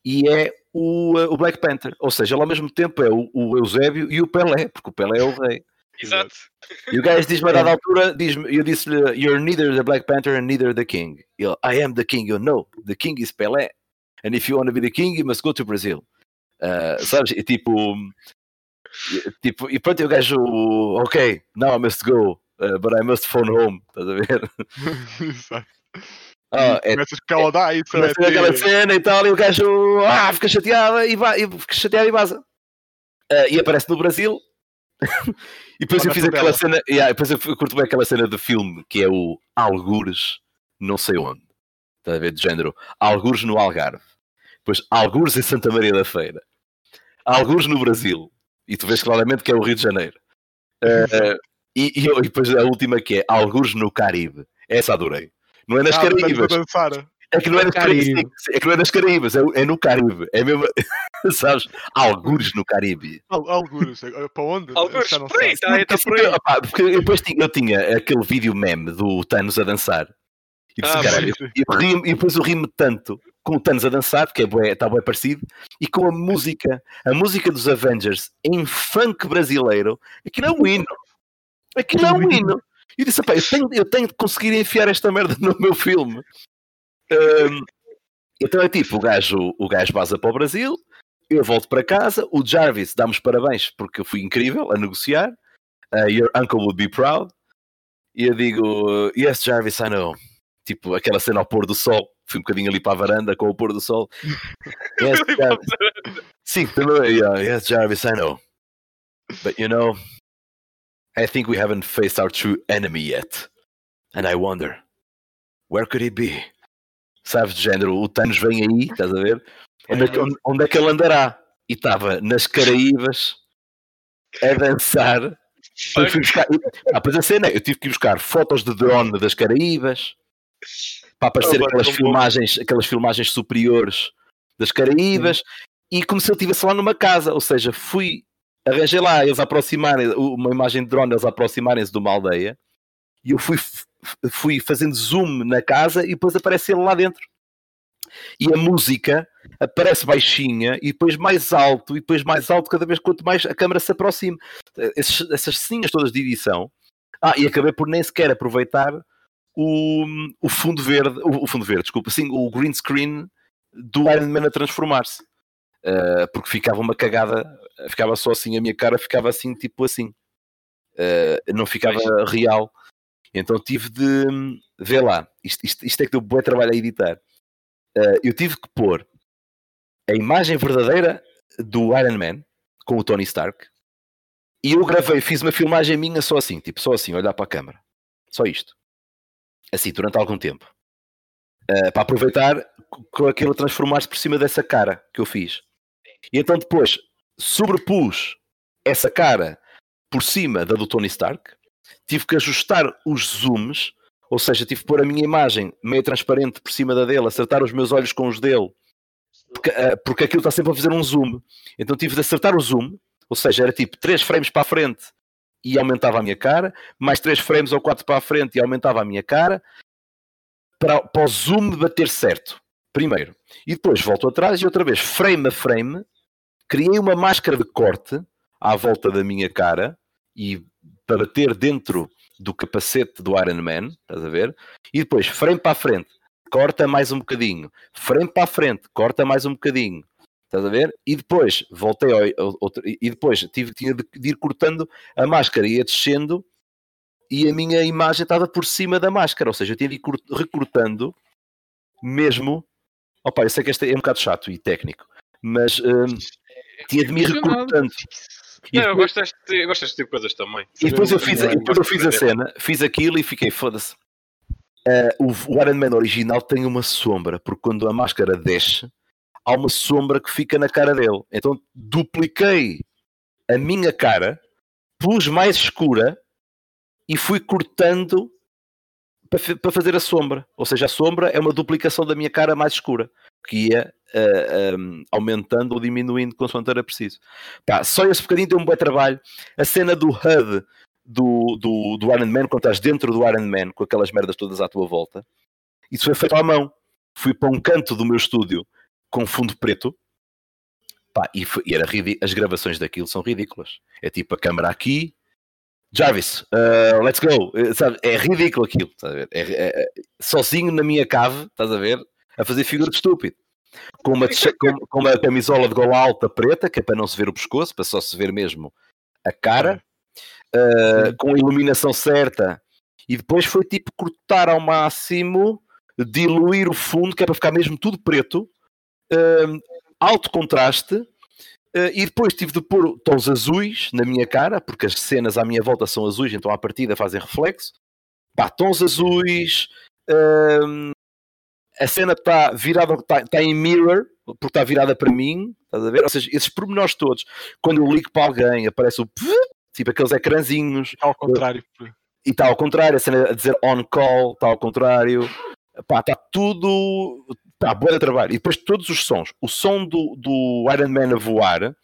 e é o, uh, o Black Panther. Ou seja, ele ao mesmo tempo é o, o Eusébio e o Pelé, porque o Pelé é o rei. Exato. E o gajo diz-me a dada altura, diz eu disse-lhe, You're neither the Black Panther and neither the King. Ele, I am the King. Eu, no, the King is Pelé. And if you want to be the King, you must go to Brazil. Uh, sabes? E tipo, e- tipo, e pronto, e o gajo, ok, now I must go, uh, but I must phone home. Estás a ver? Exato. Ah, é Começas com aquela é aquela cena e tal, e o gajo ah, fica chateado e, vai, e fica chateado e vaza. Ah, e aparece no Brasil. e depois Lá eu fiz aquela favela. cena, yeah, depois eu curto bem aquela cena de filme que é o Algures, não sei onde. Estás a ver? De género, Algures no Algarve. Depois Algures em Santa Maria da Feira. Algures no Brasil. E tu vês claramente que é o Rio de Janeiro. Ah, e, e eu- e depois a última que é Algures no Caribe. Essa adorei. Não é nas Ah, estamos a Caraíbas. É que não é nas. Caraíbas, é que não é nas Caraíbas, é, é no Caribe. É mesmo, sabes? Algures no Caribe. Al- Algures, eh, para onde? Algures, por aí, sei. tá, tá por aí. Opá, porque eu depois tinha, eu tinha aquele vídeo meme do Thanos a dançar. E, disse, Ah, caralho, eu e depois eu ri-me tanto com o Thanos a dançar, porque é está bem parecido, e com a música, a música dos Avengers em funk brasileiro. Aquilo é um hino. Aquilo é um hino. E disse, "Epá, eu tenho, eu tenho de conseguir enfiar esta merda no meu filme. Ahm, então é tipo, o gajo, o gajo vaza para o Brasil, eu volto para casa, o Jarvis dá-me parabéns porque eu fui incrível a negociar. Uh, your uncle would be proud. E eu digo, yes, Jarvis, I know. Tipo, aquela cena ao pôr do sol. Fui um bocadinho ali para a varanda com o pôr do sol. Yes, Jarvis. Sim, também, yeah, yes, Jarvis, I know. But you know, I think we haven't faced our true enemy yet. And I wonder, where could he be? Sabes, de género, o Thanos vem aí, estás a ver? Onde é que, onde, onde é que ele andará? E estava nas Caraíbas a dançar. Eu fui buscar, ah, pois a cena, eu tive que ir buscar fotos de drone das Caraíbas para aparecer Oh, aquelas filmagens, aquelas filmagens superiores das Caraíbas e como se eu estivesse lá numa casa, ou seja, fui, arranjei lá eles aproximarem, uma imagem de drone, eles aproximarem-se de uma aldeia e eu fui, fui fazendo zoom na casa e depois aparece ele lá dentro. E a música aparece baixinha e depois mais alto e depois mais alto cada vez quanto mais a câmera se aproxima. Esses- essas ceninhas todas de edição. Ah, e acabei por nem sequer aproveitar o, o fundo verde, o, o fundo verde, desculpa, sim, o green screen do Iron Man a transformar-se. Uh, porque ficava uma cagada ficava só assim, a minha cara ficava assim, tipo assim. Uh, não ficava Pois. real. Então tive de hum, ver lá. Isto, isto, isto é que deu bom trabalho a editar. Uh, eu tive que pôr a imagem verdadeira do Iron Man com o Tony Stark e eu gravei, fiz uma filmagem minha só assim, tipo, só assim, olhar para a câmara. Só isto. Assim, durante algum tempo. Uh, para aproveitar co- com aquilo a transformar-se por cima dessa cara que eu fiz. E então depois sobrepus essa cara por cima da do Tony Stark, tive que ajustar os zooms, ou seja, tive que pôr a minha imagem meio transparente por cima da dele, acertar os meus olhos com os dele, porque, ah, porque aquilo está sempre a fazer um zoom. Então tive de acertar o zoom, ou seja, era tipo 3 frames para a frente e aumentava a minha cara, mais 3 frames ou 4 para a frente e aumentava a minha cara, para, para o zoom bater certo, primeiro. E depois volto atrás e outra vez, frame a frame, criei uma máscara de corte à volta da minha cara e para bater dentro do capacete do Iron Man, estás a ver? E depois, frame para a frente, corta mais um bocadinho, frame para a frente, corta mais um bocadinho, estás a ver? E depois, voltei ao, ao- outro, e depois tive tinha de, de ir cortando a máscara, ia descendo e a minha imagem estava por cima da máscara, ou seja, eu tinha de ir cort- recortando mesmo. Opa, eu sei que este é um bocado chato e técnico, mas hum, tinha de me recortando. E Não, eu depois- gosto deste, eu gosto deste tipo de coisas também. e depois eu fiz, depois eu fiz a cena, fiz aquilo e fiquei, foda-se. Eh, o, o Iron Man original tem uma sombra, porque quando a máscara desce, há uma sombra que fica na cara dele. Então dupliquei a minha cara, pus mais escura e fui cortando para fazer a sombra. Ou seja, a sombra é uma duplicação da minha cara mais escura, que ia eh, um, aumentando ou diminuindo consoante era preciso. Pá, só esse bocadinho deu um bom trabalho. A cena do HUD do, do, do Iron Man, quando estás dentro do Iron Man, com aquelas merdas todas à tua volta, isso foi feito à mão. Fui para um canto do meu estúdio com fundo preto. Pá, e, foi- e era ridi- as gravações daquilo são ridículas. É tipo a câmera aqui, Jarvis, uh, let's go. Eh, sabe, é ridículo aquilo. É- é- é- sozinho na minha cave, estás a ver? A fazer figura de estúpido. Com uma, com, com uma camisola de gola alta preta, que é para não se ver o pescoço, para só se ver mesmo a cara, uh, com a iluminação certa. E depois foi tipo cortar ao máximo, diluir o fundo, que é para ficar mesmo tudo preto, um, alto contraste. Uh, e depois tive de pôr tons azuis na minha cara, porque as cenas à minha volta são azuis, então à partida fazem reflexo. Pá, tons azuis. um, a cena está virada, está, está em mirror, porque está virada para mim, estás a ver? Ou seja, esses pormenores todos, quando eu ligo para alguém, aparece o tipo aqueles ecrãzinhos, Ao contrário. e está ao contrário, a cena a dizer on call, está ao contrário, pá, está tudo, está boa de trabalho. E depois todos os sons, o som do, do Iron Man a voar,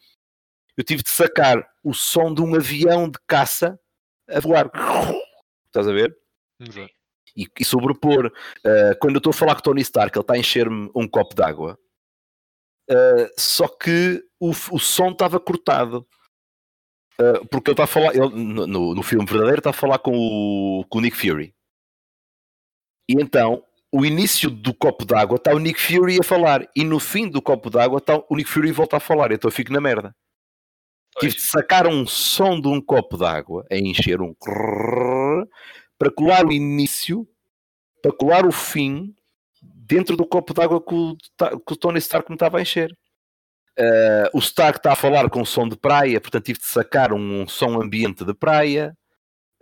eu tive de sacar o som de um avião de caça a voar. Estás a ver? Exato. E, e sobrepor. Uh, quando eu estou a falar com o Tony Stark, ele está a encher-me um copo d'água. Uh, só que o, o som estava cortado. Uh, porque ele está a falar, ele, no, no, filme verdadeiro, está a falar com o, com o Nick Fury. E então, o início do copo d'água está o Nick Fury a falar, e no fim do copo d'água está o Nick Fury volta a falar, então eu fico na merda. Tive de sacar um som de um copo d'água, a encher um para colar o início, para colar o fim, dentro do copo d'água que, o que o Tony Stark me estava a encher. Uh, o Stark está a falar com som de praia, portanto tive de sacar um, som ambiente de praia.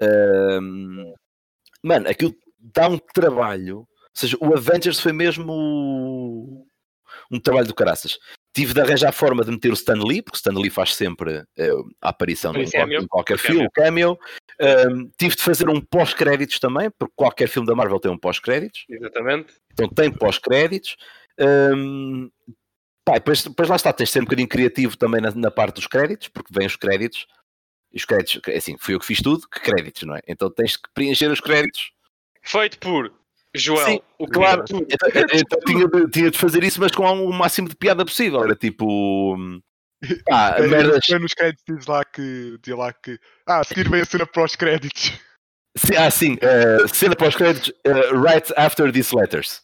Um, mano, aquilo dá um trabalho. Ou seja, o Avengers foi mesmo um trabalho do caraças. Tive de arranjar forma de meter o Stan Lee, porque o Stan Lee faz sempre eh, a aparição em, Cameo. qualquer- em qualquer O filme, o cameo. Um, tive de fazer um pós-créditos também, porque qualquer filme da Marvel tem um pós-créditos. Exatamente. Então tem pós-créditos. Hum, pá, depois, depois lá está, tens de ser um bocadinho criativo também na, na parte dos créditos, porque vêm os créditos. E os créditos, assim, fui eu que fiz tudo, que créditos, não é? Então tens que preencher os créditos. Feito por Joel, Sim, o Claro, criador. então, então tinha, de, tinha de fazer isso, mas com o máximo de piada possível. Era tipo. Pá, É, merdas. Foi nos créditos diz lá que. Diz lá que. Ah, a seguir vem a cena para os créditos. Sim, Ah, sim, eh, cena pós-créditos, eh, right after these letters.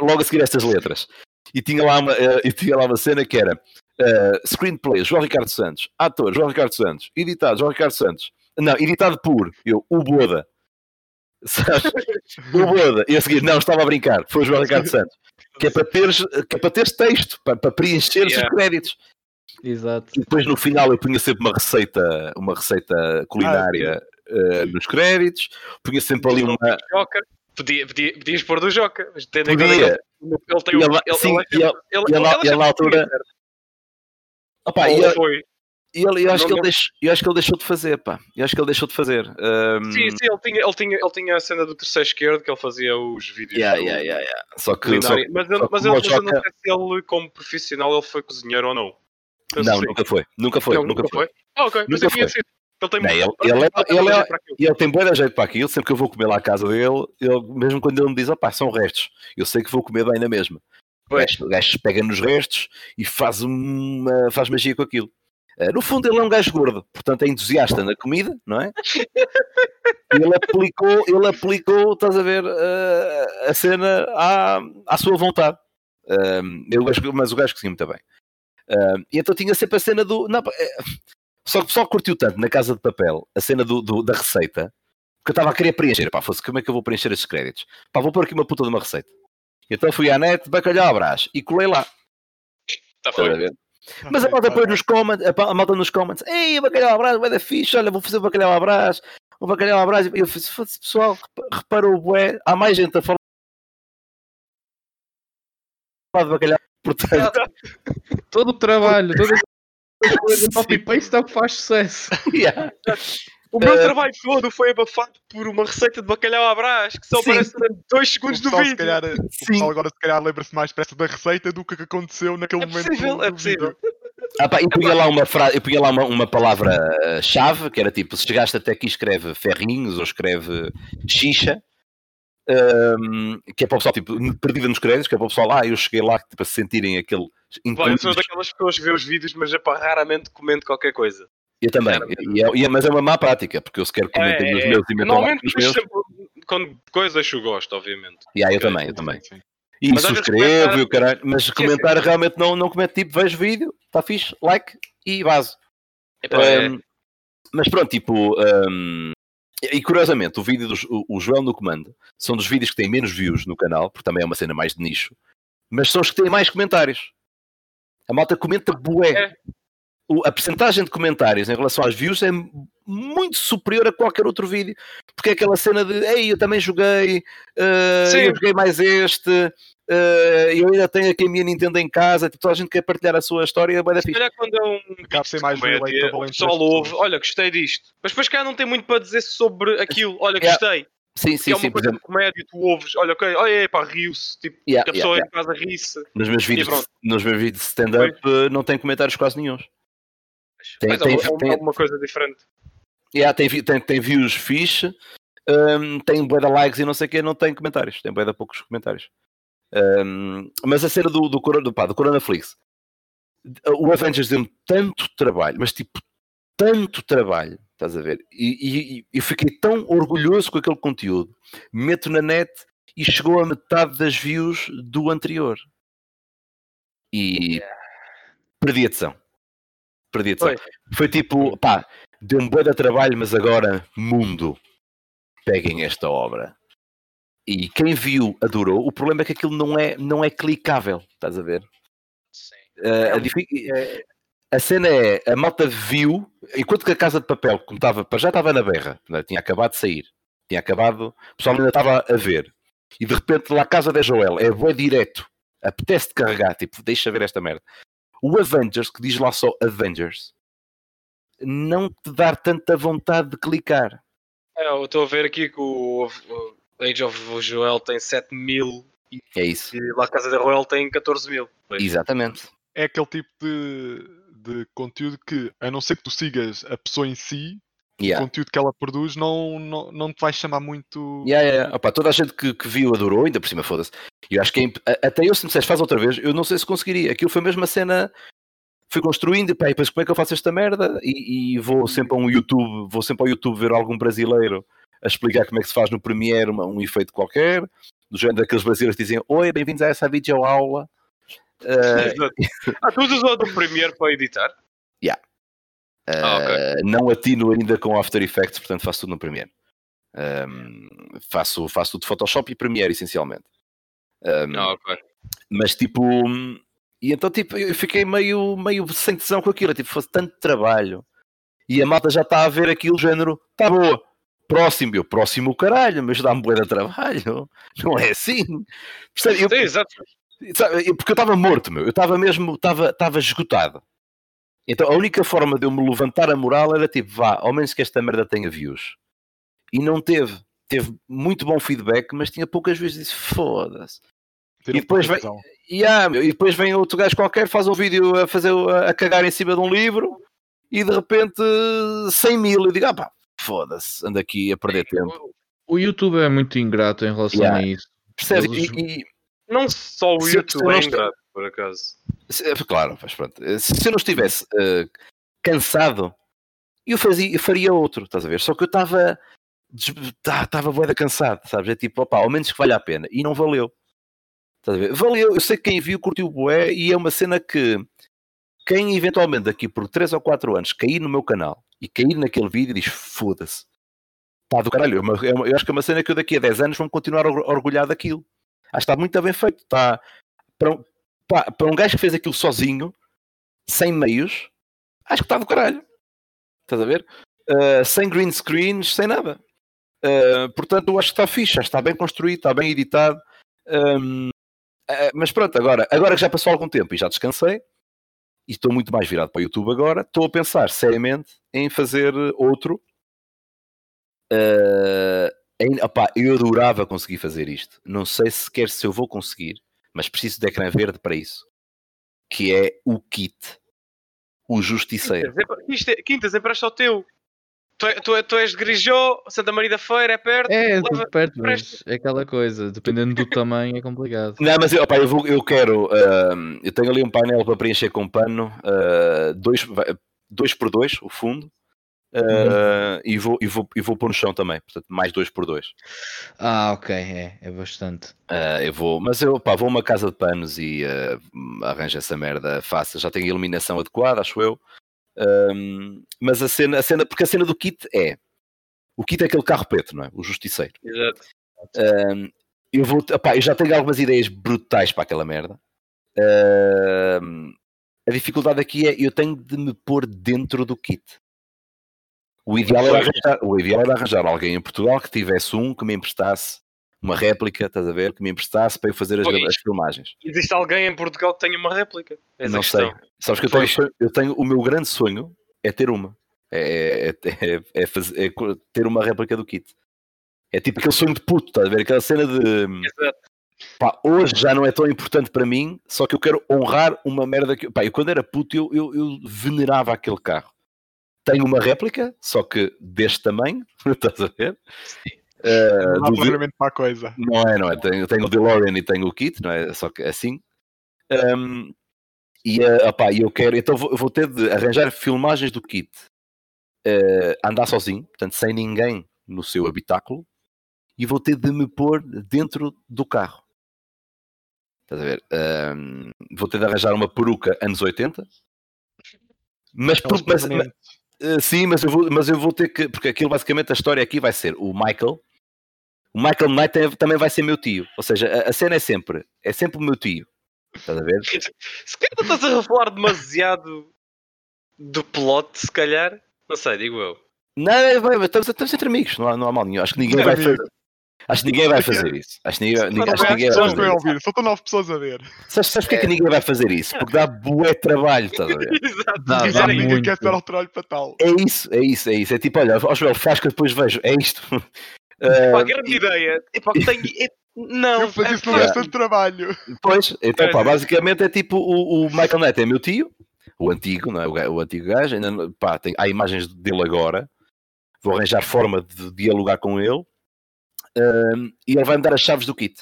Logo a seguir estas letras. E tinha lá uma, eh, e tinha lá uma cena que era Uh, screenplay, João Ricardo Santos. Ator, João Ricardo Santos. Editado, João Ricardo Santos. Não, editado por eu, o Boda. Sabes? o Boda. E a seguir, não, estava a brincar. Foi o João Ricardo Santos. Que é para teres, que é para teres texto, para, para preencher Yeah. os créditos. Exato. E depois no final eu punha sempre uma receita, uma receita culinária eh, nos créditos, punha sempre ali uma. Joker. Podia, podia, podias pôr do Joker, mas tendo Podia. ele, ele tem E um. ele- Ele, sim, ele, ele- ele, ele- ele ele e Ou eu, foi. E ele- eu acho que ele deixou, eu acho que ele deixou de fazer, pá. Eu acho que ele deixou de fazer. Ahm, Sim, sim, ele tinha, ele, tinha, ele tinha a cena do terceiro esquerdo que ele fazia os vídeos. yeah, do- yeah, yeah, yeah. Só que, só, mas eu, só mas, eu, mas eu não sei se ele, como profissional, ele foi cozinheiro ou não. Penso não, que sim. nunca foi, nunca foi, Não, nunca foi. Ah, ok. Mas Nunca tinha foi. sido. Ele tem Não, ele- ele é- ele é- ele tem bem jeito para aquilo, sempre que eu vou comer lá à casa dele, ele, mesmo quando ele me diz, opá, são restos, eu sei que vou comer bem na mesma. O Pois. gajo, o gajo pega nos restos e faz, uma, faz magia com aquilo. Eh, no fundo, ele é um gajo gordo, portanto é entusiasta na comida, não é? Ele aplicou, ele aplicou, estás a ver, eh, a cena à, à sua vontade. Um, eu, mas o gajo cozinha muito bem. Um, e então tinha sempre a cena do. Não, eh, só que o pessoal curtiu tanto na casa de papel a cena do, do- da receita que eu estava a querer preencher. Pá, fosse como é que eu vou preencher estes créditos? Pá, vou pôr aqui uma puta de uma receita. Então fui à net, bacalhau à brás e colei lá. Tá Estás a ver? Mas a malta depois nos comments, a, malta nos comments, ei, bacalhau à brás, vai da fixe, olha, vou fazer o bacalhau à brás, o bacalhau à brás. E eu fiz, "Foda-se, pessoal, repa- reparou o bué, há mais gente a falar de bacalhau. Portanto, Todo o trabalho, as coisas, copy-paste é o que faz sucesso. yeah. O meu Eh, trabalho todo foi abafado por uma receita de bacalhau à brás que só Sim. aparece durante 2 O segundos do se vídeo. calhar, o Sim. pessoal agora se calhar lembra-se mais depressa da receita do que aconteceu naquele É momento. possível, do- é possível. vídeo. Ah, pá, e punha lá uma frase, eu punha lá uma, uma palavra-chave, que era tipo, se chegaste até aqui escreve ferrinhos ou escreve xixa, ahm, que é para o pessoal, tipo, perdida nos créditos, que é para o pessoal, ah, eu cheguei lá, tipo, a se sentirem aquele Pá, eu sou daquelas pessoas que vê os vídeos, mas epá, raramente comento qualquer coisa. Eu também, e é- e é- mas é uma má prática, porque eu sequer comentem nos meus e metam lá Normalmente, meus. sempre, quando coisas eu gosto, obviamente. E aí eu também, eu também. Sim, sim. E Mas subscrevo comentar- e o caralho, mas sim. comentário realmente não, não comento, tipo, vejo vídeo, está fixe, like e base. É- Um, mas pronto, tipo. um, e curiosamente, o vídeo do o, o Joel no comando são dos vídeos que têm menos views no canal, porque também é uma cena mais de nicho, mas são os que têm mais comentários. A malta comenta bué. É. A percentagem de comentários em relação às views é muito superior a qualquer outro vídeo, porque é aquela cena de ei, eu também joguei, uh, eu joguei mais este, uh, eu ainda tenho aqui a minha Nintendo em casa, tipo, toda a gente quer partilhar a sua história, é Se fixe. calhar quando é um ser mais comédia, o pessoal ouve, olha, gostei disto. Mas depois cá não tem muito para dizer sobre aquilo, olha, Yeah. gostei. Sim, sim, é uma sim, coisa exemplo, de comédia, tu ouves, olha, ok, olha, pá, riu-se, tipo, yeah, que a yeah, pessoa yeah. em casa ri-se. nos meus vídeos, nos meus vídeos de stand-up eh, não tem comentários quase nenhum. Tem, Mas é tem, uma- é uma- tem, é uma coisa diferente. yeah, tem, tem, tem views fixe, hum, tem de likes e não sei o que, não tem comentários, tem de poucos comentários. Hum, mas a cena do, do, Corona- do, pá, do Coronaflix, o Avengers deu-me tanto trabalho, mas tipo, tanto trabalho, estás a ver? E, e, e eu fiquei tão orgulhoso com aquele conteúdo, meto na net e chegou a metade das views do anterior. E perdi a tesão. Perdi. Foi. Foi tipo, pá, deu-me bué de trabalho, mas agora, mundo, peguem esta obra. E quem viu adorou. O problema é que aquilo não é, não é clicável, estás a ver? Sim. Uh, a, difi- eh, a cena é, a malta viu, enquanto que a Casa de Papel, como estava, já estava na berra, né, tinha acabado de sair, tinha acabado, o pessoal ainda estava a ver, e de repente lá a Casa da Joel é bué direto, apetece de carregar, tipo, deixa ver esta merda. O Avengers, que diz lá só Avengers, não te dá tanta vontade de clicar. É, eu estou a ver aqui que o, Age of Joel tem 7 mil É isso. e lá a Casa da Royal tem 14 mil. Exatamente. É aquele tipo de, de conteúdo que, a não ser que tu sigas a pessoa em si, Yeah. o conteúdo que ela produz não, não, não te vai chamar muito. Yeah, yeah, yeah. Opa, toda a gente que, que viu adorou, ainda por cima foda-se. Eu acho que é até eu, se me disseste faz outra vez, eu não sei se conseguiria. Aquilo foi mesmo a cena. Fui construindo, pá, e depois como é que eu faço esta merda? E, e vou sempre a um YouTube, vou sempre ao YouTube ver algum brasileiro a explicar como é que se faz no Premiere uma- um efeito qualquer, do género daqueles brasileiros que dizem Oi, bem-vindos a essa videoaula. Uh. Ah, tu usas o do Premiere para editar? Ah, uh, não atino ainda com After Effects, portanto faço tudo no Premiere. Um, faço, faço tudo de Photoshop e Premiere, essencialmente. Um, Ah, ok. mas tipo, e então tipo, eu fiquei meio, meio sem tesão com aquilo, tipo, fosse tanto trabalho e a malta já está a ver aquilo, género, tá boa, próximo, eu próximo o caralho, mas dá-me bué de trabalho, não é assim, Percebe? Eu- Sim, exato. sabe, porque eu estava morto, meu, eu estava mesmo, estava esgotado. Então a única forma de eu me levantar a moral era tipo, vá, ao menos que esta merda tenha views. E não teve. Teve muito bom feedback, mas tinha poucas vezes disse, foda-se. E depois um vem- tesão. E, ah, e depois vem outro gajo qualquer, faz um vídeo a, fazer, a, cagar em cima de um livro e de repente 100 mil. Eu digo, ah pá, foda-se, ando aqui a perder tempo. O YouTube é muito ingrato em relação Yeah. a isso. Percebes? Eles- E, e- Não só o Se- YouTube é ingrato, por acaso. se- claro, mas pronto. Se se eu não estivesse eh, cansado, eu, fazia, eu faria outro, estás a ver? Só que eu estava estava boeda cansado, sabes? É tipo, opá, ao menos que valha a pena. E não valeu. Estás a ver? Valeu, eu sei que quem viu curtiu o bué e é uma cena que quem eventualmente daqui por 3 ou 4 anos cair no meu canal e cair naquele vídeo diz foda-se. Está do caralho. É uma- é uma- eu acho que é uma cena que eu daqui a 10 anos vão continuar a or- orgulhar daquilo. Acho que está muito bem feito. Está para, para um gajo que fez aquilo sozinho, sem meios, acho que está do caralho. Estás a ver? Uh, sem green screens, sem nada. Uh, portanto, eu acho que está fixe, está bem construído, está bem editado. Um, uh, mas pronto, agora, agora que já passou algum tempo e já descansei, e estou muito mais virado para o YouTube agora, estou a pensar seriamente em fazer outro. Uh, em- eu adorava conseguir fazer isto. Não sei sequer se eu vou conseguir, mas preciso de ecrã verde para isso. Que é o kit. O justiceiro. Quintas, é- Isto é- Quintas, empresta ao teu. Tu, é- tu, é- tu és de Grijó, Santa Maria da Feira, é perto. É, leva- perto, mas é aquela coisa, dependendo do tamanho é complicado. Não, mas eu, opá, eu, vou- eu quero. ahm, eu tenho ali um painel para preencher com pano, ah, dois, dois por dois, o fundo, ah, e, vou, e, vou, e vou pôr no chão também, portanto, mais dois por dois. Ah, ok, é, é bastante. Ah, eu vou, mas eu pá, vou a uma casa de panos e ah, arranjo essa merda fácil. Já tenho a iluminação adequada, acho eu. Mas a cena, a cena, porque a cena do kit é o kit é aquele carro preto, não é? O justiceiro. Exato. Eu, vou, opá, eu já tenho algumas ideias brutais para aquela merda. A dificuldade aqui é eu tenho de me pôr dentro do kit. O ideal, era arranjar, o ideal era arranjar alguém em Portugal que tivesse um que me emprestasse uma réplica, estás a ver? Que me emprestasse para eu fazer as, Pois. as filmagens. Existe alguém em Portugal que tenha uma réplica? Essa Não sei. Sabes que eu tenho, eu tenho o meu grande sonho é ter uma. É, é- é- é é co- ter uma réplica do kit. É tipo aquele sonho de puto, estás a ver? Aquela cena de Exato. pá, hoje já não é tão importante para mim, só que eu quero honrar uma merda que. Pá, eu quando era puto eu, eu, eu venerava aquele carro. Tenho uma réplica, só que deste tamanho, estás a ver? Eh, Não dá do para a coisa. não é, não é? Tenho, tenho o DeLorean e tenho o kit, não é? Só que assim. Um, e eh, opá, eu quero, então vou, vou ter de arranjar filmagens do kit, eh, andar sozinho, portanto, sem ninguém no seu habitáculo, e vou ter de me pôr dentro do carro. Estás a ver? Um, vou ter de arranjar uma peruca anos 80, mas, por- mas- permanentes. Uh, sim, mas eu, vou, mas eu vou ter que. Porque aquilo basicamente a história aqui vai ser o Michael. O Michael Knight tem- também vai ser meu tio. Ou seja, a, a cena é sempre. É sempre o meu tio. Estás a ver? Se calhar estás a falar demasiado do plot, se calhar. Não sei, digo eu. Não, é, estamos, estamos entre amigos, não há, não há mal nenhum. Acho que ninguém vai fazer. Acho que ninguém vai fazer isso. Acho que ninguém, não acho que é, ninguém vai fazer isso. só estão nove pessoas a ver. Sabes, sabes porque é que ninguém vai fazer isso? Porque dá bué trabalho, estás a ver? Exato. Dá, E dá ninguém muito. quer estar ao trabalho para tal. É isso, é isso, é isso. É tipo, olha, ó Joel, faz que eu depois vejo. É isto. Pá, Uh, grande ideia. Epá, tenho... é- Não, Eu fazia isso no é- bastante trabalho. Pois, então É. pá, basicamente é tipo o, o Michael Knight é meu tio, o antigo, não é? o, o antigo gajo, ainda, pá, tem, há imagens dele agora, vou arranjar forma de dialogar com ele e ele vai me dar as chaves do kit,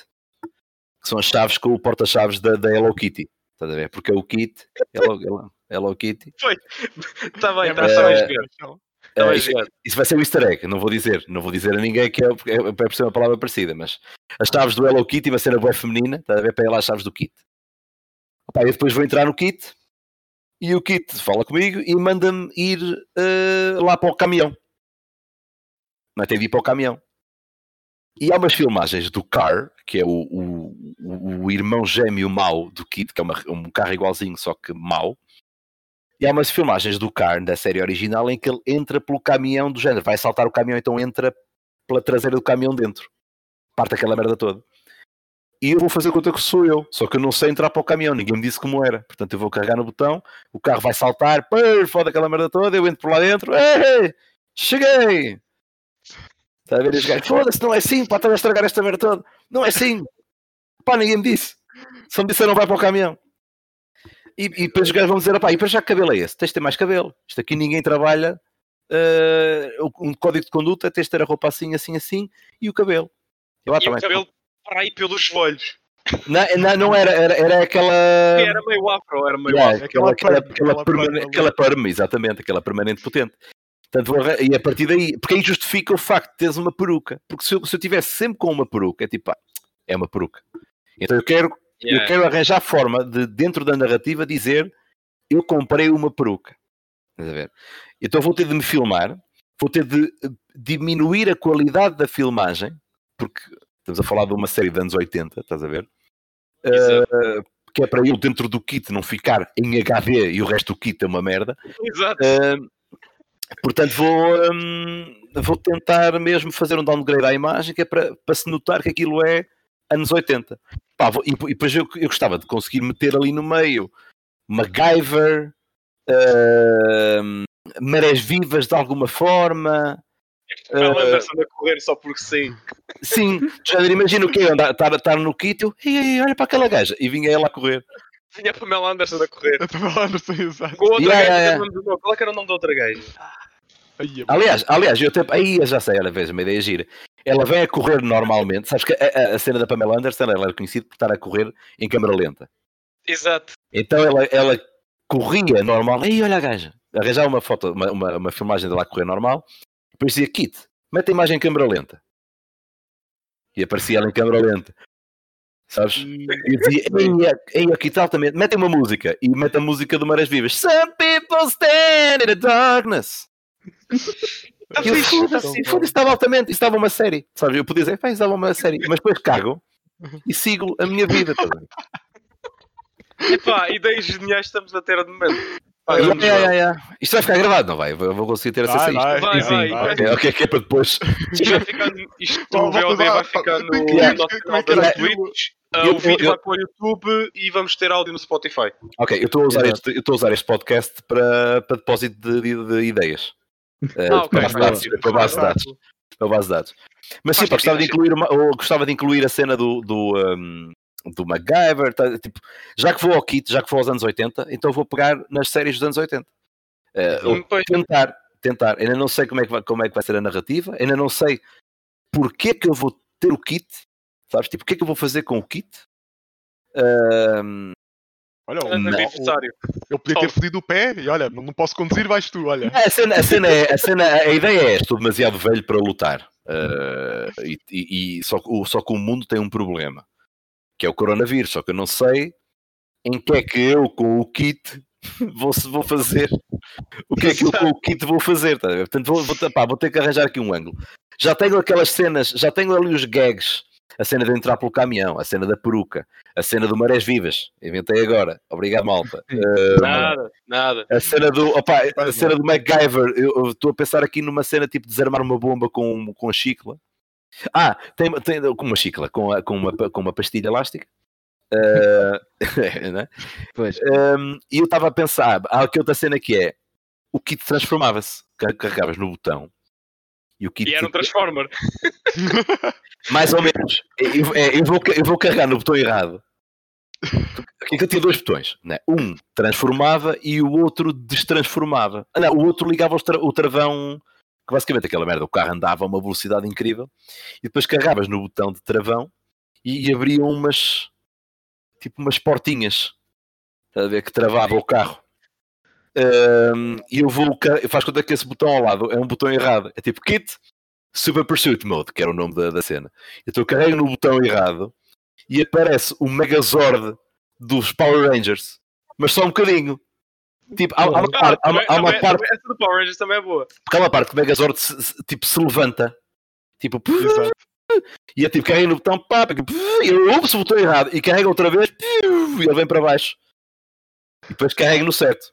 que são as chaves com o porta-chaves da, da Hello Kitty, estás a ver? Porque é o kit, Hello, Hello, Hello Kitty, Está bem, É está mais bem eh, jogado. então. Está Eh, isso, isso vai ser o easter egg, não vou dizer, não vou dizer a ninguém que é, é, é por ser uma palavra parecida, mas as chaves do Hello Kitty vai ser a boa feminina, estás a ver? Para ela as chaves do kit. Opa, eu depois vou entrar no kit e o kit fala comigo e manda-me ir eh, lá para o caminhão. Não é? Tem de ir para o caminhão. E há umas filmagens do Car, que é o, o, o- irmão gêmeo mau do Kit, que é uma- um carro igualzinho, só que mau. E há umas filmagens do Car, da série original, em que ele entra pelo caminhão do género. Vai saltar o caminhão, então entra pela traseira do caminhão dentro. Parte aquela merda toda. E eu vou fazer conta que sou eu. Só que eu não sei entrar para o caminhão. Ninguém me disse como era. Portanto, eu vou carregar no botão. O carro vai saltar. Pô, foda aquela merda toda. Eu entro por lá dentro. Ei, cheguei! Está a ver os gajos? Foda-se, não é assim. Pá, estás a estragar esta merda toda. Não é assim. Pá, ninguém me disse. Só me disseram vai para o caminhão. E, e depois os gajos vão dizer, pá, e para já que cabelo é esse? Tens de ter mais cabelo. Isto aqui ninguém trabalha. eh, um código de conduta tens de ter a roupa assim, assim, assim e o cabelo. Eu, ah, E tá o bem. cabelo para aí pelos joelhos. Não, não, não era, era, era aquela. Era meio afro, era meio Yeah, afro. aquela, aquela, aquela, aquela perma aquela perma, exatamente, aquela permanente potente. Portanto, e a partir daí, porque aí justifica o facto de teres uma peruca. Porque se eu, se eu tivesse sempre com uma peruca, é tipo, pá, é uma peruca. Então eu quero, eu Yeah. quero arranjar forma de, dentro da narrativa, dizer eu comprei uma peruca. Estás a ver? Então vou ter de me filmar, vou ter de eh, diminuir a qualidade da filmagem, porque estamos a falar de uma série de anos 80, estás a ver? Eh, que é para eu dentro do kit não ficar em HD e o resto do kit é uma merda. Exato. Uh, portanto, vou, um, vou tentar mesmo fazer um downgrade à imagem que é para, para se notar que aquilo é anos 80. Pá, vou- e, e depois eu, eu gostava de conseguir meter ali no meio MacGyver, um, marés vivas de alguma forma. Pamela uh, a correr só porque sim. Sim, já imagina o quê? Andar- Estar, estar no kit, eu, "Ei, ei, olha para aquela gaja, e vinha ela a correr. Vinha a Pamela Anderson a correr. A Pamela Anderson, exato. Com outra Yeah, gaja, yeah. Qual é que era o nome da outra gaja? Aí, Aliás, aliás, eu até. Aí eu já sei, olha, veja, uma ideia gira. Ela vem a correr normalmente. Sabes que a, a- a cena da Pamela Anderson ela era conhecida por estar a correr em câmera lenta. Exato. Então ela, ela corria normal. Aí olha a gaja. Arranjava uma foto, uma, uma, uma filmagem dela a correr normal. Depois dizia Kit, mete a imagem em câmera lenta. E aparecia ela em câmera lenta. Sabes? E dizia, ei, ei, aqui tal também. Mete uma música. E mete a música do Marés Vivas. Some people stand in the darkness. E foda-se, estava altamente, estava uma série, sabes? Eu podia dizer, pá, estava uma série, mas depois cago e sigo a minha vida. tá bem? Epá, ideias geniais estamos a ter de momento. Yeah, yeah, yeah. Isto vai ficar gravado, não vai? Eu vou conseguir ter acesso a Vai, isto. vai, Vai, Sim, vai. vai. Ok, ok, que é para depois. Isto vai ficar, isto Vamos o VOD vai ficar no, no nosso é canal que da Twitch. Eu- o vídeo eu- vai para o YouTube e vamos ter áudio no Spotify. Ok, eu estou a usar, este, eu estou a usar este podcast para, para depósito de, de- de ideias. Eh, Ah, para, base de dados, para base de dados. Para base de dados. Mas sim, gostava de incluir, uma, ou gostava de incluir a cena do, do, um, do MacGyver. tá, tipo, já que vou ao kit, já que vou aos anos 80, então vou pegar nas séries dos anos 80. Eh, ou Hum, tentar, tentar. Ainda não sei como é, que vai, como é que vai ser a narrativa, ainda não sei porque é que eu vou ter o kit, sabes? Tipo, o que é que eu vou fazer com o kit? Ahm, Olha, É o- Não. aniversário. eu podia ter fodido o pé e olha, não posso conduzir, vais tu, olha. a, cena, a, cena é, a, cena, a ideia é: estou demasiado velho para lutar. Ah, e, e- e só, só que o mundo tem um problema que é o coronavírus. Só que eu não sei em que é que eu, com o kit, vou, vou fazer. O que é que eu com o kit vou fazer? tá? Portanto, vou, vou, ter- pá, vou ter que arranjar aqui um ângulo. Já tenho aquelas cenas, já tenho ali os gags. A cena de entrar pelo caminhão, a cena da peruca, a cena do Marés Vivas. Inventei agora. Obrigado, malta. Ah, Nada, nada. a cena do, opa, a cena do MacGyver, eu eu estou a pensar aqui numa cena tipo desarmar uma bomba com, com a chicla. Ah, tem, tem com uma chicla, com, a- com, uma, com uma pastilha elástica. Né? Pois. Um, e eu estava a pensar, há aqui outra cena que é o kit transformava-se, Car- carregavas no botão e o kit E era um tipo, Transformer. mais ou menos. Eu, é, eu vou, eu vou carregar no botão errado. Aqui que eu tinha dois botões, né? um transformava e o outro destransformava. Ah, não, o outro ligava tra- o travão, que basicamente aquela merda, o carro andava a uma velocidade incrível e depois carregavas no botão de travão e, e abriam umas tipo umas portinhas a ver, que travava o carro. Ahm, e eu vou, faz conta que esse botão ao lado é um botão errado, é tipo kit Super Pursuit Mode, que era o nome da, da cena. Então eu carrego no botão errado e aparece o Megazord dos Power Rangers, mas só um bocadinho. Tipo, há, uma, parte, há uma- parte, Essa do Power Rangers também é boa. porque há uma parte que o Megazord se, tipo, se levanta, tipo, Exato. e é tipo, carrega no botão, pá, e ups, o botão errado, e carrega outra vez, e ele vem para baixo. E depois carrega no certo.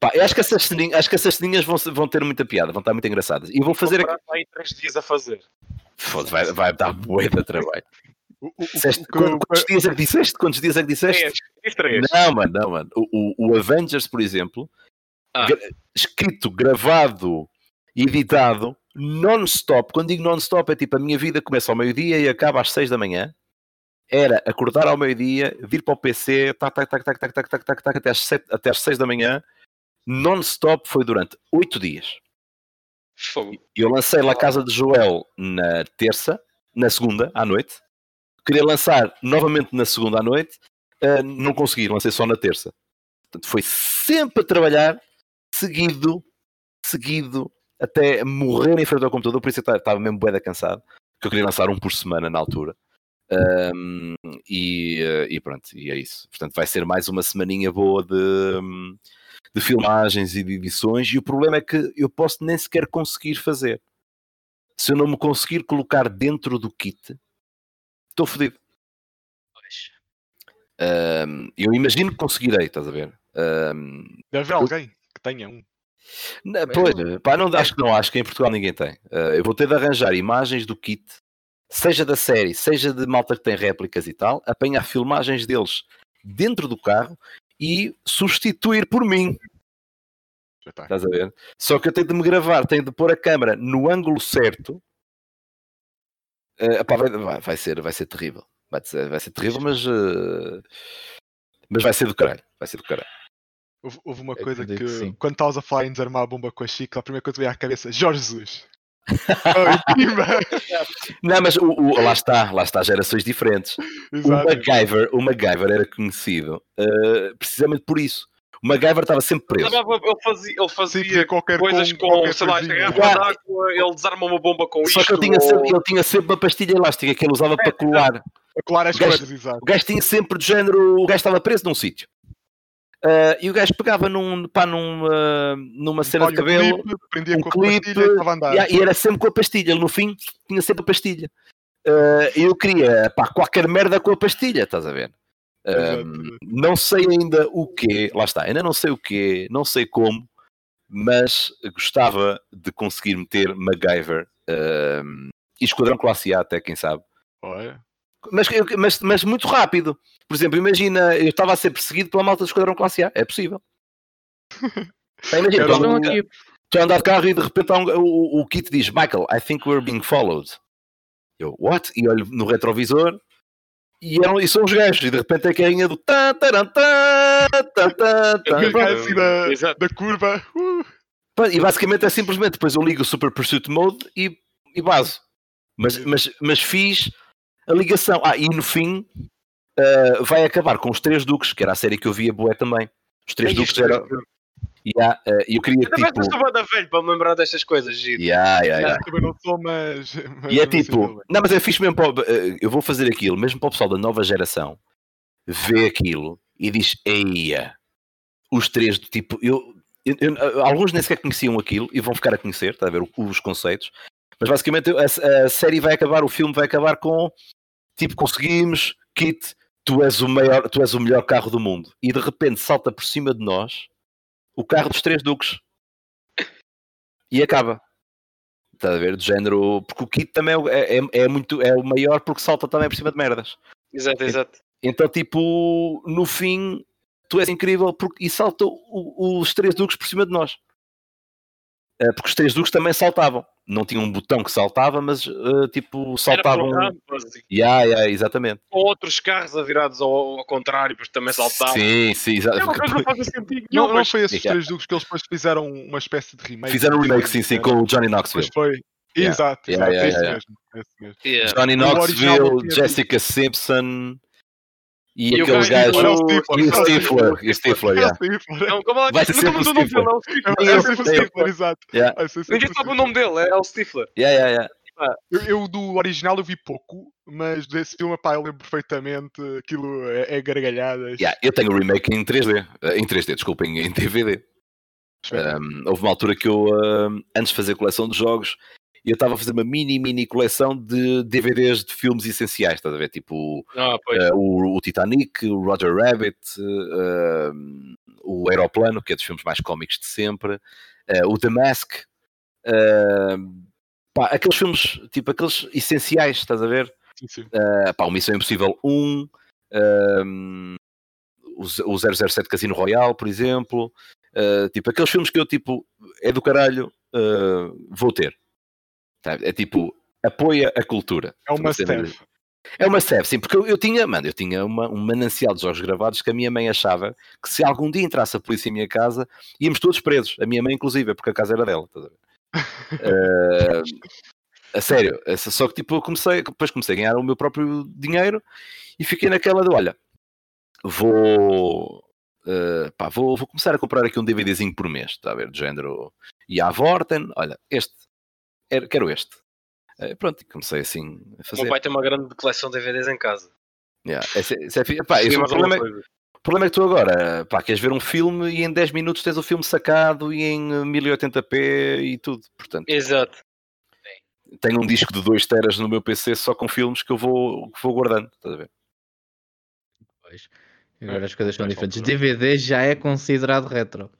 Pá, eu acho que essas ceninhas, acho que essas ceninhas vão, vão ter muita piada, vão estar muito engraçadas. E vou fazer aqui. Aí 3 dias a fazer. Foda, vai, vai dar bué de trabalho. O, o, o, Disseste- o que eu- quantos, dias é que disseste? Quantos dias é que disseste? Três. Diz três. Não, mano, não, mano. O, o- o Avengers, por exemplo, Ah. gra- escrito, gravado e editado non-stop. Quando digo non-stop, é tipo a minha vida começa ao meio-dia e acaba às seis da manhã. Era acordar ao meio-dia, vir para o PC, tac, tac, tac, tac, tac, tac, tac, tac, tac, até, às sete, até às seis da manhã. Non-stop foi durante oito dias. Fogo. Eu lancei La Casa de Joel na terça, na segunda, à noite. Queria lançar novamente na segunda à noite. ah, não consegui, lancei só na terça. Portanto, foi sempre a trabalhar, seguido, seguido, até morrer em frente ao computador. Por isso eu estava- estava mesmo bué cansado. Que eu queria lançar um por semana na altura. Ahm, e, ah, e pronto, e é isso. Portanto, vai ser mais uma semaninha boa de, hum, de filmagens e de edições. E o problema é que eu posso nem sequer conseguir fazer. Se eu não me conseguir colocar dentro do kit, estou fodido. Pois. Ahm, eu imagino que conseguirei, estás a ver? Ahm, Deve haver alguém que tenha um. na- pois, pá, não, acho que não, acho que em Portugal ninguém tem. Ah, eu vou ter de arranjar imagens do kit, seja da série, seja de malta que tem réplicas e tal, apanhar filmagens deles dentro do carro e substituir por mim. Espetáculo. Estás a ver? Só que eu tenho de me gravar, tenho de pôr a câmera no ângulo certo. Epá, vai, vai- vai ser, vai ser terrível. Vai ser, vai ser terrível, mas. eh, mas vai ser do caralho. Vai ser do caralho. Houve, houve uma coisa que, que quando estavas a falar em desarmar a bomba com a Chica, a primeira coisa que veio à cabeça, Jorge Jesus. Não, mas o, o- lá está, lá está, gerações diferentes. O. MacGyver, o MacGyver era conhecido eh, precisamente por isso. O MacGyver estava sempre preso. Ele fazia, ele Sim, fazia fazia qualquer coisas com, qualquer sei lá, garrafa d'água, ele desarma uma bomba com Só isto. que ele tinha, ou- sempre, ele tinha sempre uma pastilha elástica que ele usava para colar. A colar as O gajo- coisas, exato. O gajo tinha sempre do género, o gajo estava preso num sítio. Ah, e o gajo pegava num, pá, num, ah, numa cena de um cabelo clipe, prendia um com a clipe, pastilha e estava a andar. e, a- e era sempre com a pastilha. Ele no fim tinha sempre a pastilha. Ah, eu queria pá, qualquer merda com a pastilha, estás a ver? Não sei ainda o quê, lá está, ainda não sei o quê, não sei como, mas gostava de conseguir meter MacGyver ah, e Esquadrão Classe A, até quem sabe. Olha, Mas, mas, mas muito rápido. Por exemplo, imagina, eu estava a ser perseguido pela malta do Esquadrão Classe A. É possível. Imagina, Era estou a um- andar- de carro e de repente um- o, o Kit diz Michael, I think we're being followed. Eu, what? E olho no retrovisor e, eram, e são os gajos. E de repente é a carrinha do tan, taran, tan, tan, tan, tan. Ele vai assim da, da curva. Uh, E basicamente é simplesmente depois eu ligo o Super Pursuit Mode e, e baso. Mas, mas, mas fiz a ligação. Ah, e no fim ah, vai acabar com os Três Duques, que era a série que eu via boé também. Os Três Duques é- eram. Yeah, ah, e eu queria Eu também tipo. sou banda velho para me lembrar destas coisas, giro. Yeah, yeah, yeah. Também não sou, mas. mas E é tipo, não, mas é fixe mesmo. Para, o- eh, eu vou fazer aquilo, mesmo para o pessoal da nova geração vê aquilo e diz: Eia, os três do tipo. Eu, eu- eu- alguns nem sequer conheciam aquilo e vão ficar a conhecer, está a ver os conceitos. Mas basicamente a, a série vai acabar, o filme vai acabar com tipo, conseguimos, Kit, tu és o maior, tu és o melhor carro do mundo. E de repente salta por cima de nós o carro dos três duques. E acaba. Está a ver? Do género. Porque o Kit também é, é, é muito. É o maior porque salta também por cima de merdas. Exato, exato. Então, tipo, no fim, tu és incrível porque, e salta os três duques por cima de nós. Eh, Porque os três duques também saltavam. Não tinham um botão que saltava, mas eh, tipo, saltavam. Por assim. Yeah, yeah, exatamente. Com outros carros avirados ao, ao contrário, pois também saltavam. Sim, sim, É coisa que não Não, não mas foi esses Yeah. três duques que eles depois fizeram uma espécie de remake. Fizeram um remake, sim, sim, Era- com o Johnny Knoxville. Foi. Yeah. Exato, Yeah, exato. é mesmo. é esse mesmo. Yeah. Johnny Knoxville, tinha Jessica Simpson e, E gajo- gajo. Era o E Stifler, o Stifler. E o Stifler, yeah. É. Não, como é Vai que ser nunca o nome dele, é o Stifler. É Eu sempre o sei. Stifler, exato. Ninguém sabe o nome dele, é o Stifler. Yeah, yeah, yeah. Eu, eu do original eu vi pouco, mas desse filme, pá, eu lembro perfeitamente. Aquilo é, é gargalhadas. Yeah, eu tenho o remake em 3D, eh, em 3D, desculpem, em DVD. Um, houve uma altura que eu, um, antes de fazer coleção de jogos, eu estava a fazer uma mini, mini coleção de DVDs de filmes essenciais, estás a ver? Tipo Ah, eh, o, o Titanic, o Roger Rabbit, um, o Aeroplano, que é dos filmes mais cómicos de sempre, eh, o The Mask, pá, aqueles filmes, tipo aqueles essenciais, estás a ver? Sim, sim. Uh, pá, o Missão Impossível 1, um, o Z- o 007 Casino Royale, por exemplo, uh, tipo, aqueles filmes que eu, tipo, é do caralho, uh, vou ter. Sabe? É tipo, apoia a cultura. É uma must-have. É uma step, sim, porque eu, eu tinha, mano, eu tinha uma- um manancial de jogos gravados que a minha mãe achava que se algum dia entrasse a polícia em minha casa, íamos todos presos, a minha mãe inclusive, porque a casa era dela. estás a? Uh, a sério, só que tipo, eu comecei, depois comecei a ganhar o meu próprio dinheiro e fiquei naquela de, olha, vou, uh, pá, vou, vou começar a comprar aqui um DVDzinho por mês, está a ver, de género, e à Vorten, olha, este, quero este. Uh, pronto, e comecei assim a O meu fazer. pai tem uma grande coleção de DVDs em casa. Yeah, esse- esse é fi- pá, esse- Sim, o, problema, é- coisa. o problema é que tu agora, pá, queres ver um filme e em 10 minutos tens o filme sacado e em eh, 1080p e tudo. Portanto, Exato. tenho um disco de 2 teras no meu PC só com filmes que eu vou, que vou guardando. Estás a ver? Pois. Agora as coisas são diferentes. DVD já é considerado retro.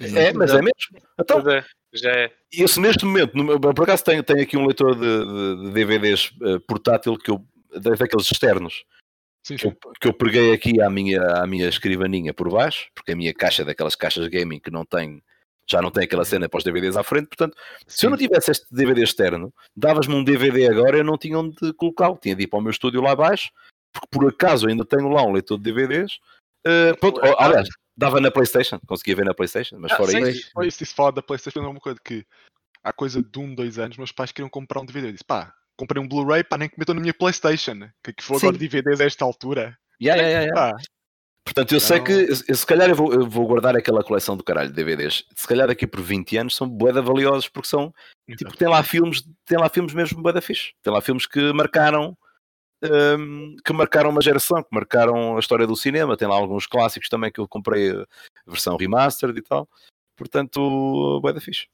É, mas é mesmo. Então, é, já é. isso neste momento, por acaso tenho, tenho aqui um leitor de, de- DVDs eh, portátil que eu, da- daqueles externos Sim, que sim. eu, que eu preguei aqui à minha, à minha escrivaninha por baixo, porque a minha caixa é daquelas caixas gaming que não tem, já não tem aquela cena para os DVDs à frente, portanto, se eu não tivesse este DVD externo, davas-me um DVD agora, eu não tinha onde colocá-lo, tinha de ir para o meu estúdio lá abaixo, porque por acaso ainda tenho lá um leitor de DVDs, eh, pronto, oh, aliás, dava na Playstation, conseguia ver na Playstation, mas Ah, fora sim, isso, Foi isso, isso falar da PlayStation é uma coisa que há coisa de um, dois anos, meus pais queriam comprar um DVD. Eu disse, pá, comprei um Blu-ray, pá, nem que metam na minha PlayStation. Que que for agora DVDs a esta altura. Yeah, yeah, yeah, Portanto, eu sei que, eu- se calhar eu vou, eu vou guardar aquela coleção do caralho de DVDs, se calhar daqui por 20 anos são boeda valiosos, porque são Tipo, tem lá filmes, tem lá filmes mesmo bué da fixe. Tem lá filmes que marcaram hum, que marcaram uma geração, que marcaram a história do cinema. Tem lá alguns clássicos também que eu comprei a versão remastered e tal. Portanto, bué da fixe.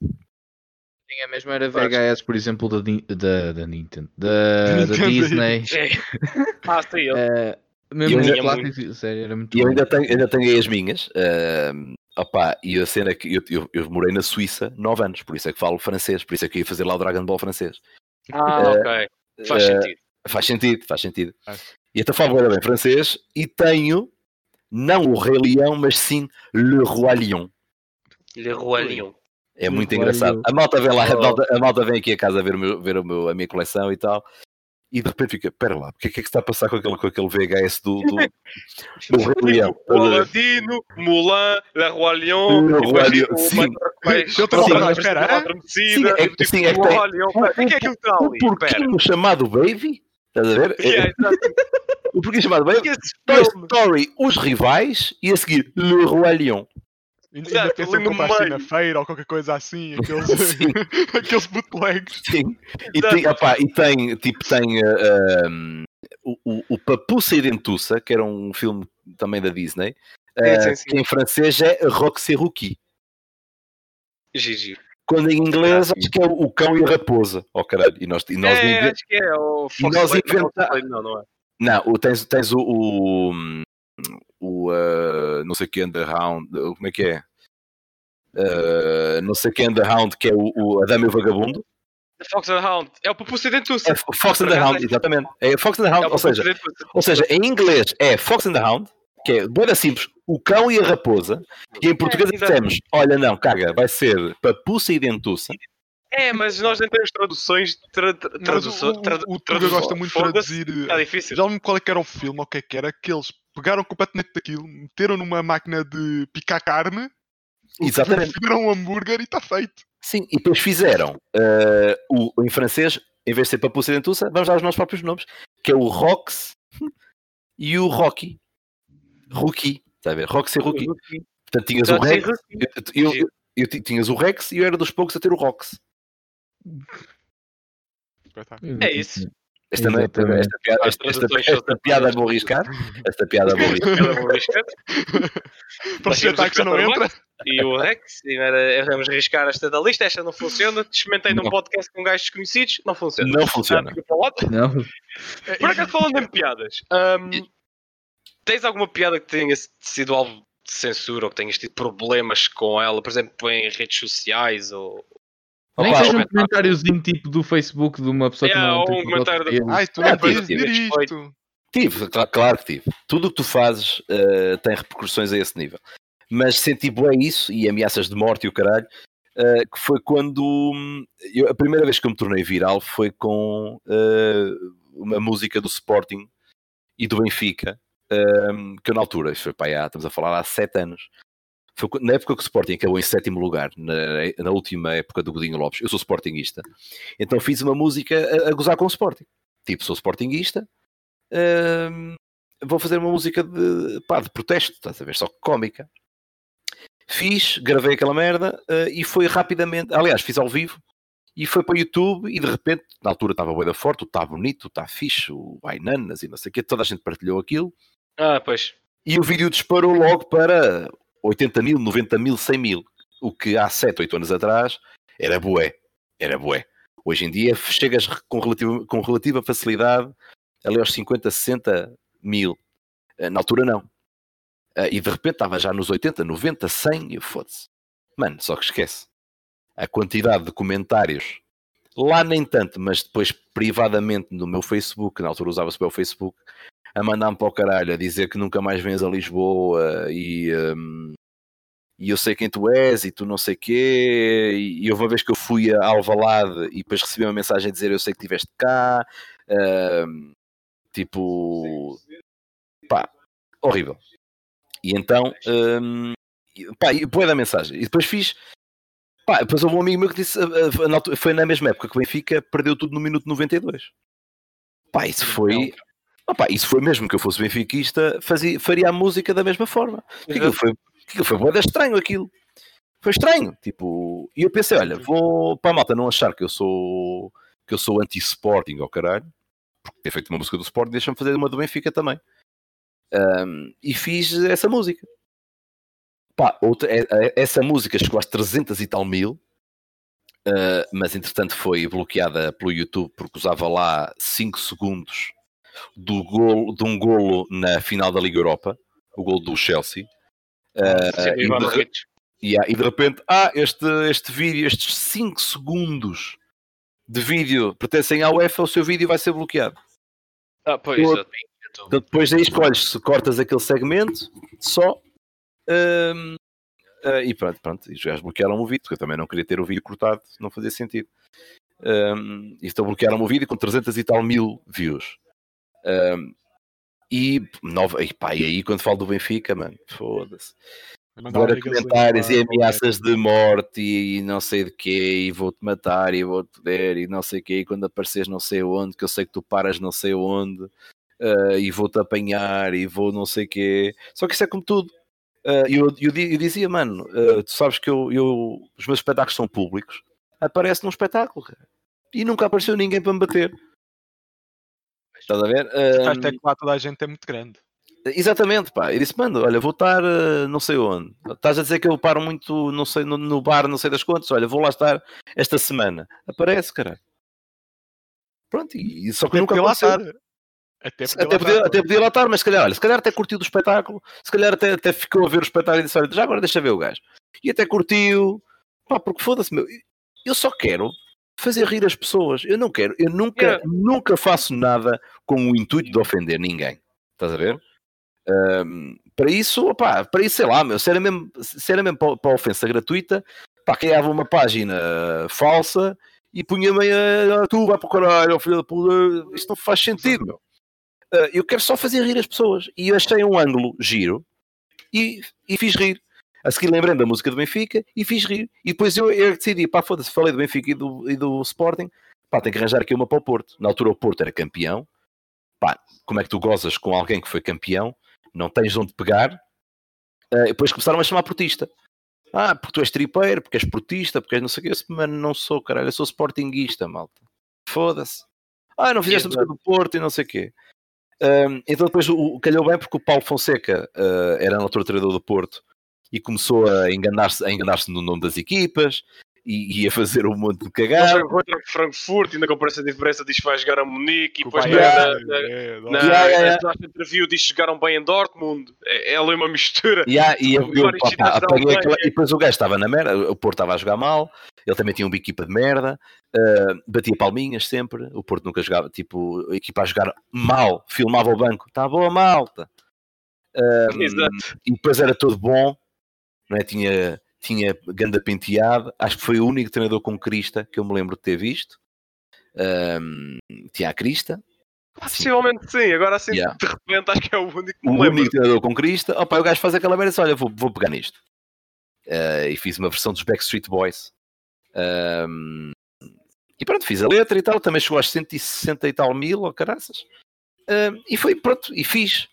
Tinha mesmo era VHS, por exemplo, da, da, da Nintendo, da, da. Disney. É. Ah, sim, eu. Eh, mesmo Eu clássicos, sério, era muito E eu ainda tenho, ainda tenho aí as minhas. hum, opa, e a cena é que eu, eu, eu morei na Suíça 9 anos, por isso é que falo francês, por isso é que eu ia fazer lá o Dragon Ball francês. Ah, Eh, ok. Faz Eh, sentido. Faz sentido, faz sentido. Faz. E então falo bem francês e tenho não o Rei Leão, mas sim Le Roi Lion. Le Roi Lion. É Le muito Roi engraçado. A malta vem lá, a Oh. malta, a malta vem aqui a casa ver, o meu- ver o meu- a minha coleção e tal. E de repente fica, pera lá, o que é que é que está a passar com aquele, com aquele VHS do, do, do Rei Leão? O Aladino, Mulan, Le Roi Lion, Le Roi Lion, o sim. Eu lá, a espera? Adormecida, Sim, é- tipo, sim, é que o tem-. O que é que é aquilo que está Um ali? Espera. porquinho chamado Baby, estás a ver? Yeah, exato. O porquinho chamado esse Toy filme? Story, Os Rivais e a seguir Le Roi Lion. ainda, Exato, ainda pensam no comprar assim na feira ou qualquer coisa assim. Aqueles, Sim. aqueles bootlegs. Sim. E Exato. tem, opá, e tem, tipo, tem uh, um, o, o, o Papuça e Dentuça, que era um filme também da Disney, Sim, uh, sim, sim. que em francês é Roxy Rookie. Gigi. Quando em inglês acho que é o, Cão e a Raposa. Oh caralho, e nós, e nós É, acho que é o E nós Fox Lake, inventa- Fox Lake, Não, não é. Não, tens, tens o, o, o, uh, não sei que the Hound, como é que é? Uh, não sei que the Hound, que é o, o a Dama e o Vagabundo. The Fox and the Hound. É o Papuça Dentuça. É Fox and the Hound, exatamente. É Fox and the Hound, É ou seja. Ou seja, em inglês é Fox and the Hound, que é boa simples, o cão e a raposa, e em português exato. dissemos, olha não, caga, vai ser papuça e dentuça. É, mas nós nem temos traduções. Tra, tra, Mas o, traduções. o, Tra, o tradu- gosta muito de traduzir. Está difícil. Já não lembro qual é que era o filme ou o que é que era, que eles pegaram completamente daquilo, meteram numa máquina de picar carne, Exatamente. fizeram um hambúrguer e está feito. Sim, e depois fizeram eh, o, em francês, em vez de ser papuça e dentuça, vamos dar os nossos próprios nomes, que é o Rox e o Rocky. Rookie, está a ver? Rox e Rookie. Portanto, tinhas o Pode ser Rex, Rookie. eu, eu, eu, eu ti- tinhas o Rex e eu era dos poucos a ter o Rox. É isso. Esta, não- esta, esta piada, esta, esta, esta piada vou arriscar. Esta piada vou arriscar. Para os espetáculos não entra. E o Rex, e era, vamos arriscar esta da lista, esta não funciona. Experimentei num podcast com gajos desconhecidos, não funciona. Não funciona. O. Não, Por acaso, falando em piadas, hum, tens alguma piada que tenha sido alvo de censura ou que tenhas tido problemas com ela, por exemplo, em redes sociais ou. nem Opa, seja um comentáriozinho tipo do Facebook de uma pessoa Yeah, que não ou tem um comentário dele. Ai, tu não podes dizer tive. isto. Tive, cla- claro que tive. Tudo o que tu fazes eh, tem repercussões a esse nível. Mas senti bué isso e ameaças de morte e o caralho, eh, que foi quando hum, eu- a primeira vez que eu me tornei viral foi com eh, uma música do Sporting e do Benfica, hum, que eu na altura, isso foi para aí, estamos a falar há sete anos. Foi na época que o Sporting acabou em sétimo lugar, na, na última época do Godinho Lopes. Eu sou Sportingista, então fiz uma música a, a gozar com o Sporting. Tipo, sou Sportingista, hum, vou fazer uma música de, pá, de protesto, estás a ver? Só cómica. Fiz, gravei aquela merda eh, e foi rapidamente. Aliás, fiz ao vivo e foi para o YouTube. E de repente, na altura estava bué da forte, o está bonito, o está fixe, o Ainanas e não sei o quê. Toda a gente partilhou aquilo Ah, pois. e o vídeo disparou logo para 80 mil, 90 mil, 100 mil. O que há 7, 8 anos atrás era bué. Era bué. Hoje em dia chegas com relativa, com relativa facilidade ali aos 50, 60 mil. Eh, Na altura não. Eh, E de repente estava já nos 80, 90, 100 e foda-se. Mano, só que esquece. A quantidade de comentários, lá nem tanto, mas depois privadamente no meu Facebook, na altura usava-se o Facebook, a mandar-me para o caralho, a dizer que nunca mais vens a Lisboa e, hum, e eu sei quem tu és e tu não sei quê. E, e houve uma vez que eu fui a Alvalade e depois recebi uma mensagem a dizer eu sei que estiveste cá. hum, tipo, pá, horrível. E então, e- pá, e põe da mensagem. E depois fiz. Pá, depois houve um amigo meu que disse, foi na mesma época que o Benfica perdeu tudo no minuto 92. Pá, isso foi. Opa, isso foi mesmo que eu fosse benfiquista, fazia, faria a música da mesma forma. Porque aquilo foi, aquilo foi bué estranho aquilo. Foi estranho, tipo, e eu pensei, olha, vou para a malta não achar que eu sou que eu sou anti-sporting ao caralho, porque ter feito uma música do Sporting, deixa-me fazer uma do Benfica também. Ahm, e fiz essa música. Pá, outra, é- é- essa música chegou às 300 e tal mil, ah, mas entretanto foi bloqueada pelo YouTube porque usava lá 5 segundos do golo, de um golo na final da Liga Europa, o golo do Chelsea. Sim, e, de, Ivanovic. e, de repente, ah, este, este vídeo, estes 5 segundos de vídeo pertencem à UEFA, o seu vídeo vai ser bloqueado. Ah, pois, exato. Então, depois daí escolhes se cortas aquele segmento só. hum, ah, e pronto, pronto. E os gajos bloquearam o vídeo, porque eu também não queria ter o vídeo cortado, não fazia sentido. Hum, e então bloquearam o vídeo com 300 e tal mil views. Hum, e, nova, e, pá, e aí quando falo do Benfica, mano, foda-se. Agora comentários e ameaças de morte e, não sei de quê, e vou-te matar e vou-te der e não sei o quê, e quando apareceres não sei onde, que eu sei que tu paras não sei onde, ah, e vou-te apanhar e vou não sei o quê. Só que isso é como tudo. E eu, eu, eu dizia, mano, ah, tu sabes que eu, eu- os meus espetáculos são públicos, aparece num espetáculo, cara. E nunca apareceu ninguém para me bater. Estás a ver? Até que lá toda a gente é muito grande. Exatamente, pá. Eu disse, mano, olha, vou estar eh, não sei onde. Estás a dizer que eu paro muito, não sei, no, no bar, não sei das quantas. Olha, vou lá estar esta semana. Aparece, cara. Pronto, e, e só que Até nunca lá aconteceu. estar. Até Até podia lá podia, até podia lá estar, mas se calhar, olha, se calhar até curtiu do espetáculo, se calhar até, até ficou a ver o espetáculo e disse, olha, já agora deixa ver o gajo. E até curtiu, pá, porque foda-se, meu, eu só quero fazer rir as pessoas. Eu não quero, eu nunca, Yeah. nunca faço nada com o intuito de ofender ninguém. Estás a ver? Ahm, para isso, opá, para isso, sei lá, meu, se era mesmo, se era mesmo para, para a ofensa gratuita, pá, criava uma página falsa e punha-me a tu vai para o caralho, ó filho da puta, isto não faz sentido, meu. Ah, eu quero só fazer rir as pessoas. E eu achei um ângulo giro e, e fiz rir. A seguir lembrando da música do Benfica e fiz rir. E depois eu, eu decidi, pá, foda-se, falei do Benfica e do, e do Sporting, pá, tenho que arranjar aqui uma para o Porto. Na altura o Porto era campeão. Pá, como é que tu gozas com alguém que foi campeão? Não tens onde pegar. Ah, e depois começaram a chamar portista. Ah, porque tu és tripeiro, porque és portista, porque és não sei o que. Eu disse, mano, não sou, caralho, eu sou sportinguista, malta. foda-se. Ah, não fizeste a música do Porto e não sei o quê. Ahm, então depois o, calhou bem porque o Paulo Fonseca ah, era na altura treinador do Porto e começou a enganar-se a enganar-se no nome das equipas e, e a fazer um monte de cagada. joga contra o Frankfurt, ainda com essa diferença, diz que vai jogar a Munique e depois na, na, é, na, dá- Yeah, yeah, yeah. na interview diz que jogaram bem em Dortmund. É, é ali uma mistura. E, há- e eu, aquela- e depois o gajo estava na merda, o Porto estava a jogar mal, ele também tinha uma equipa de merda, ah, batia palminhas sempre, o Porto nunca jogava, tipo, a equipa a jogar mal, filmava o banco, está boa malta. Ah, Exato. e depois era todo bom, não é? Tinha, tinha ganda penteado, acho que foi o único treinador com crista que eu me lembro de ter visto. Ahm, tinha a crista, Possivelmente sim, agora assim Yeah. de repente acho que é o único que o me lembro. único treinador com crista. Opa, o gajo faz aquela merda e olha, vou, vou pegar nisto. Eh, e fiz uma versão dos Backstreet Boys. Ahm, e pronto, fiz a letra e tal, também chegou aos 160 e tal mil, ou caraças. Ahm, e foi, pronto, e fiz.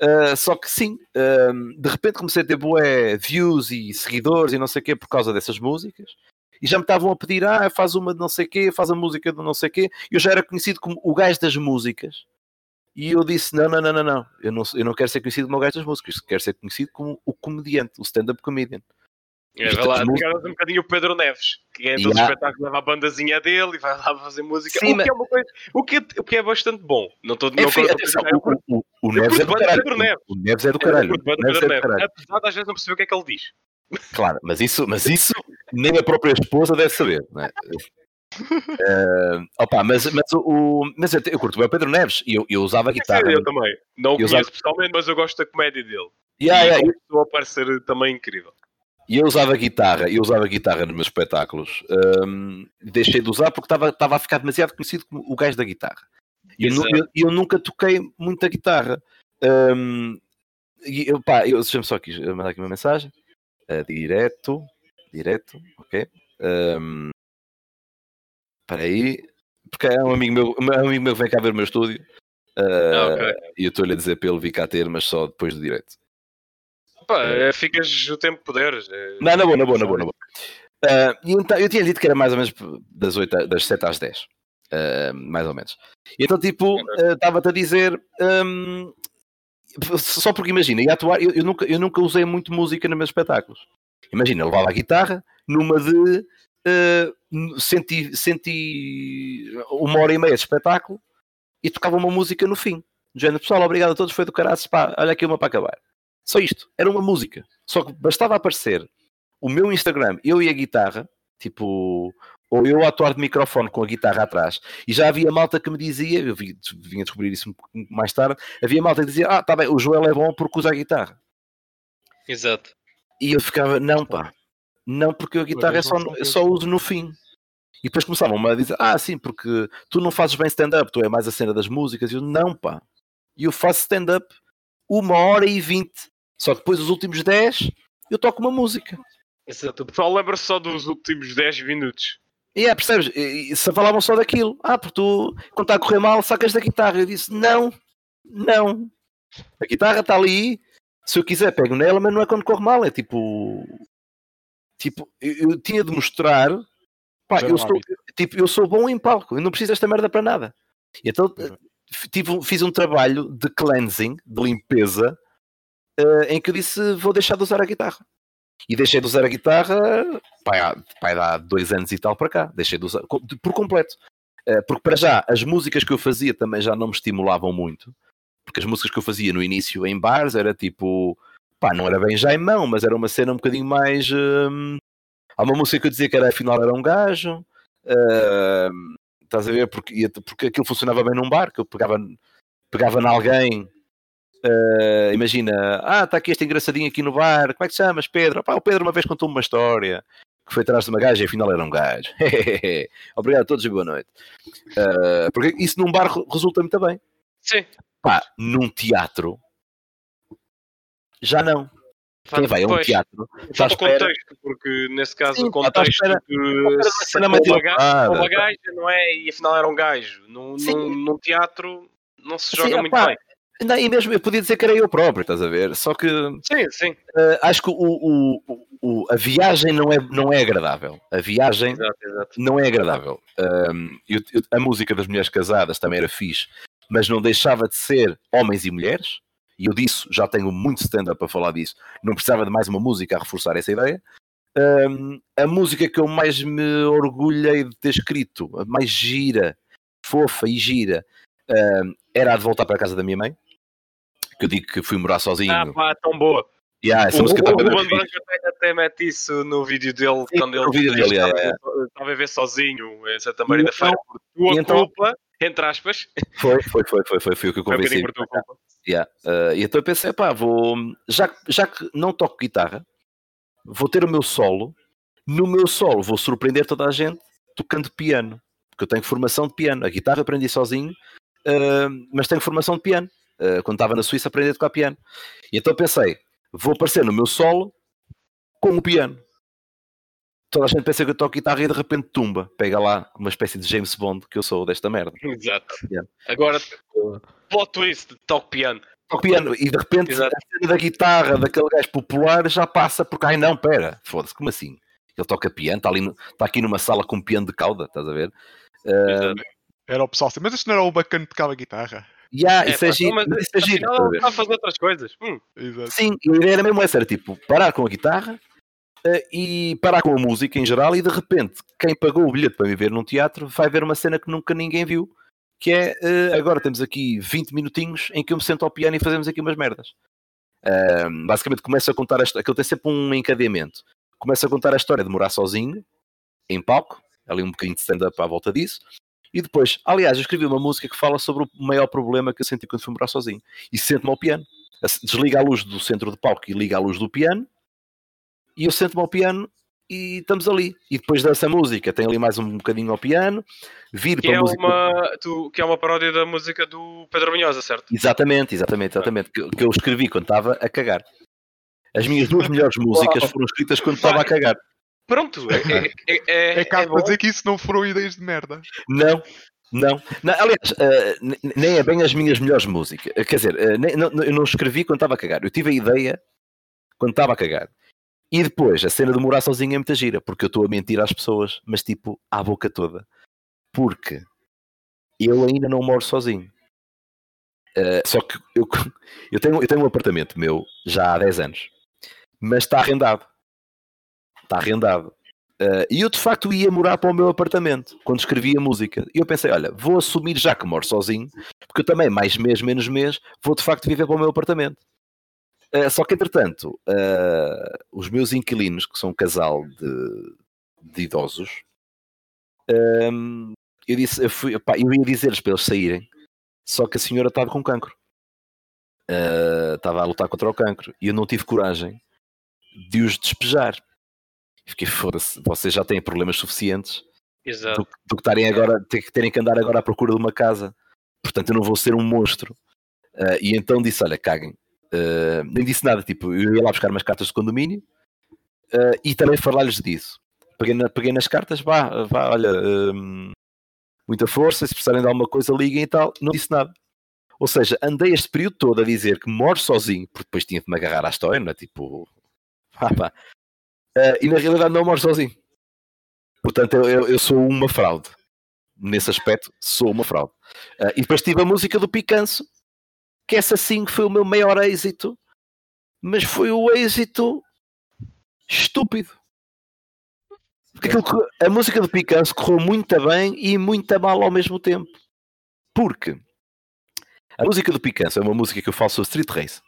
Ah, só que sim, ahm, de repente comecei a ter bué views e seguidores e não sei o quê por causa dessas músicas. E já me estavam a pedir, ah, faz uma de não sei o quê, faz a música de não sei o quê. Eu já era conhecido como o gajo das músicas. E eu disse, não, não, não, não, não. Eu não, eu não quero ser conhecido como o gajo das músicas. Quero ser conhecido como o comediante, o stand-up comedian. É, vai lá, pegaram um bocadinho o Pedro Neves, que é os Yeah. espetáculos leva a bandazinha dele e vai lá fazer música. Sim, o, que é uma coisa, o, que é, o que é bastante bom. Não estou É atenção, eu o, o, o eu Neves é do de caralho. O Neves é do Eu caralho. O Neves é do caralho. Apesar de às vezes não perceber o que é que ele diz. Claro, mas isso, mas isso nem a própria esposa deve saber. Não é? Eh, opa, mas, mas, o, o- mas eu, eu curto bem o Pedro Neves e eu, eu usava a guitarra. Eu também. Não o Eu conheço usava- pessoalmente, mas eu gosto da comédia dele. Yeah, e yeah, pessoa a parecer também incrível. E eu usava guitarra, eu usava guitarra nos meus espetáculos. Ahm, deixei de usar porque estava a ficar demasiado conhecido como o gajo da guitarra. E eu, eu- eu nunca toquei muita guitarra. Ahm, e eu, pá, eu, deixa-me só aqui mandar aqui uma mensagem. Ah, direto, direto, ok. Ahm, Espera aí, porque é um amigo meu, um amigo meu que vem cá ver o meu estúdio. Ah, Ah, ok. E eu estou-lhe a dizer para ele vir cá ter, mas só depois do direto. Pá, é, ficas o tempo que puderes. é- Não, na boa, na boa, na boa, na boa. E então, eu tinha dito que era mais ou menos das, 8, das 7 às 10. ah, mais ou menos. E então, tipo, ah, estava-te a dizer. hum, só porque imagina, ia atuar, eu, eu nunca, eu nunca usei muito música nos meus espetáculos. Imagina, eu levava a guitarra numa de ah, centi, centi uma hora e meia de espetáculo e tocava uma música no fim. Do género, pessoal, obrigado a todos, foi do caraças, pá, olha aqui uma para acabar. Só isto, era uma música. Só que bastava aparecer o meu Instagram, eu e a guitarra, tipo, ou eu a atuar de microfone com a guitarra atrás, e já havia malta que me dizia, eu vi- vinha descobrir isso um pouco mais tarde, havia malta que dizia, ah, tá bem, o Joel é bom porque usa a guitarra. Exato. E eu ficava, não pá, não porque a guitarra é só, eu só uso no fim. E depois começavam a dizer, ah, sim, porque tu não fazes bem stand-up, tu é mais a cena das músicas. E eu, não pá, eu faço stand-up uma hora e vinte. Só que depois os últimos 10 eu toco uma música. Exato. O pessoal lembra-se só dos últimos 10 minutos. E é, percebes? E, e se falavam só daquilo. Ah, porque tu, quando está a correr mal, sacas da guitarra. Eu disse, não, não. A guitarra está ali. Se eu quiser, pego nela, mas não é quando corre mal. É tipo... Tipo, eu, eu tinha de mostrar... Pá, eu sou, tipo, eu sou bom em palco. Eu não preciso desta merda para nada. E então, tive, um- fiz um trabalho de cleansing, de limpeza, eh, em que eu disse, vou deixar de usar a guitarra. E deixei de usar a guitarra pai, há, pai, há dois anos e tal para cá. Deixei de usar por completo. Eh, Porque para já, as músicas que eu fazia também já não me estimulavam muito. Porque as músicas que eu fazia no início em bars era tipo, pá, não era bem Jaimão, mas era uma cena um bocadinho mais. hum, Há uma música que eu dizia que era afinal era um gajo. hum, estás a ver? Porque, porque aquilo funcionava bem num bar, que eu pegava, pegava em alguém Uh, imagina, ah, está aqui este engraçadinho aqui no bar, como é que te chamas, Pedro? Pá, o Pedro uma vez contou-me uma história que foi atrás de uma gaja e afinal era um gajo. Obrigado a todos e boa noite. Uh, porque isso num bar re- resulta muito bem. Sim. Pá, num teatro, já não. Quem vai a um Pois, teatro, está à espera. contexto, porque nesse caso Sim, o contexto que espera de uma gaja, uma gaja, não é? E afinal era um gajo. Num, num, num teatro não se Sim, joga muito opá, bem. Não, e mesmo eu podia dizer que era eu próprio, estás a ver? Só que Sim, sim. Uh, acho que o, o- o- a viagem não é, não é agradável. A viagem Exato, exato. não é agradável. Um, eu- eu- a música das mulheres casadas também era fixe, mas não deixava de ser homens e mulheres. E eu disso já tenho muito stand-up para falar disso. Não precisava de mais uma música a reforçar essa ideia. Um, a música que eu mais me orgulhei de ter escrito, a mais gira, fofa e gira, era a de voltar para a casa da minha mãe. Que eu digo que fui morar sozinho. Ah, pá, tão boa. Yeah, essa o música o, tá o. Branco até, até mete isso no vídeo dele Sim, quando ele vídeo dele, estava, é, é. estava a viver sozinho em Santa Maria da Feira por tua então- culpa, entre aspas. Foi, foi, foi, foi, foi, foi o que eu Foi um convenci. tua culpa. Yeah. Uh, e então eu pensei, pá, vou. Já, que- já que não toco guitarra, vou ter o meu solo. No meu solo vou surpreender toda a gente tocando piano. Porque eu tenho formação de piano. A guitarra aprendi sozinho, uh, mas tenho formação de piano. Uh, quando estava na Suíça aprendi a tocar piano. E então pensei, vou aparecer no meu solo com o piano. Toda a gente pensa que eu toco guitarra e de repente tumba. Pega lá uma espécie de James Bond que eu sou desta merda. Exato. Agora, plot twist, toque piano. ao piano e de repente Exato. a cena da guitarra daquele gajo popular já passa porque, ai não, pera, foda-se, como assim? Ele toca piano, está, ali no- está aqui numa sala com um piano de cauda, estás a ver? Uh. Era o pessoal assim, mas isto não era o bacana que tocava guitarra. Yeah, É, isso é pá, giro, mas mas isso é giro, está a fazer outras coisas. Hum. Sim, a ideia era mesmo essa, era tipo, parar com a guitarra eh, e parar com a música em geral e de repente, quem pagou o bilhete para me ver num teatro vai ver uma cena que nunca ninguém viu, que é, eh, agora temos aqui 20 minutinhos em que eu me sento ao piano e fazemos aqui umas merdas. Ahm, basicamente começa a contar a história, aquilo tem sempre um encadeamento. Começa a contar a história de morar sozinho, em palco, ali um bocadinho de stand-up à volta disso, e depois, aliás, eu escrevi uma música que fala sobre o maior problema que eu senti quando fui morar sozinho, e sento-me ao piano. Desliga a luz do centro de palco e liga a luz do piano, e eu sento-me ao piano e estamos ali. E depois dessa música tem ali mais um bocadinho ao piano, viro que, para é música. uma, tu- que é uma paródia da música do Pedro Brunhosa, certo? Exatamente, exatamente, exatamente. Que, que eu escrevi quando estava a cagar. As minhas duas melhores músicas foram escritas quando estava a cagar. Pronto, é, é, é, É caso bom. para dizer que isso não foram ideias de merda. Não, não. não aliás, ne- nem é bem as minhas melhores músicas. Eh, Quer dizer, eh, nem- não- eu não escrevi quando estava a cagar. Eu tive a ideia quando estava a cagar. E depois, a cena de morar sozinho é muita gira, porque eu estou a mentir às pessoas, mas tipo, à boca toda. Porque eu ainda não moro sozinho. Eh, só que eu, eu, tenho, eu tenho um apartamento meu já há 10 anos, mas está arrendado. Está arrendado. Eh, e eu de facto ia morar para o meu apartamento quando escrevia música. E eu pensei, olha, vou assumir já que moro sozinho, porque eu também, mais mês, menos mês, vou de facto viver para o meu apartamento. Eh, só que entretanto, eh, os meus inquilinos, que são um casal de, de idosos, ehm, eu, disse, eu, fui, pá, eu ia dizer-lhes para eles saírem, só que a senhora estava com cancro. Estava a lutar contra o cancro e eu não tive coragem de os despejar. E Fiquei, foda-se, vocês já têm problemas suficientes Exato. do, do que estarem agora, ter, terem que andar agora à procura de uma casa. Portanto, eu não vou ser um monstro. Ah, e então disse: Olha, caguem. Ah, nem disse nada, tipo, eu ia lá buscar umas cartas de condomínio ah, e também falar-lhes disso. Peguei, na- peguei nas cartas, vá, vá, olha, hum, muita força, se precisarem de alguma coisa, liguem e tal. Não disse nada. Ou seja, andei este período todo a dizer que moro sozinho, porque depois tinha de me agarrar à história, não é? Tipo, pá, pá. Ah, e na realidade não moro sozinho. Portanto, eu, eu- sou uma fraude. Nesse aspecto, sou uma fraude. Ah, e depois tive a música do Picanço, que essa sim foi o meu maior êxito, mas foi o êxito estúpido. Porque aquilo a música do Picanço correu muito bem e muito mal ao mesmo tempo. Porque a música do Picanço é uma música que eu falo sobre street race.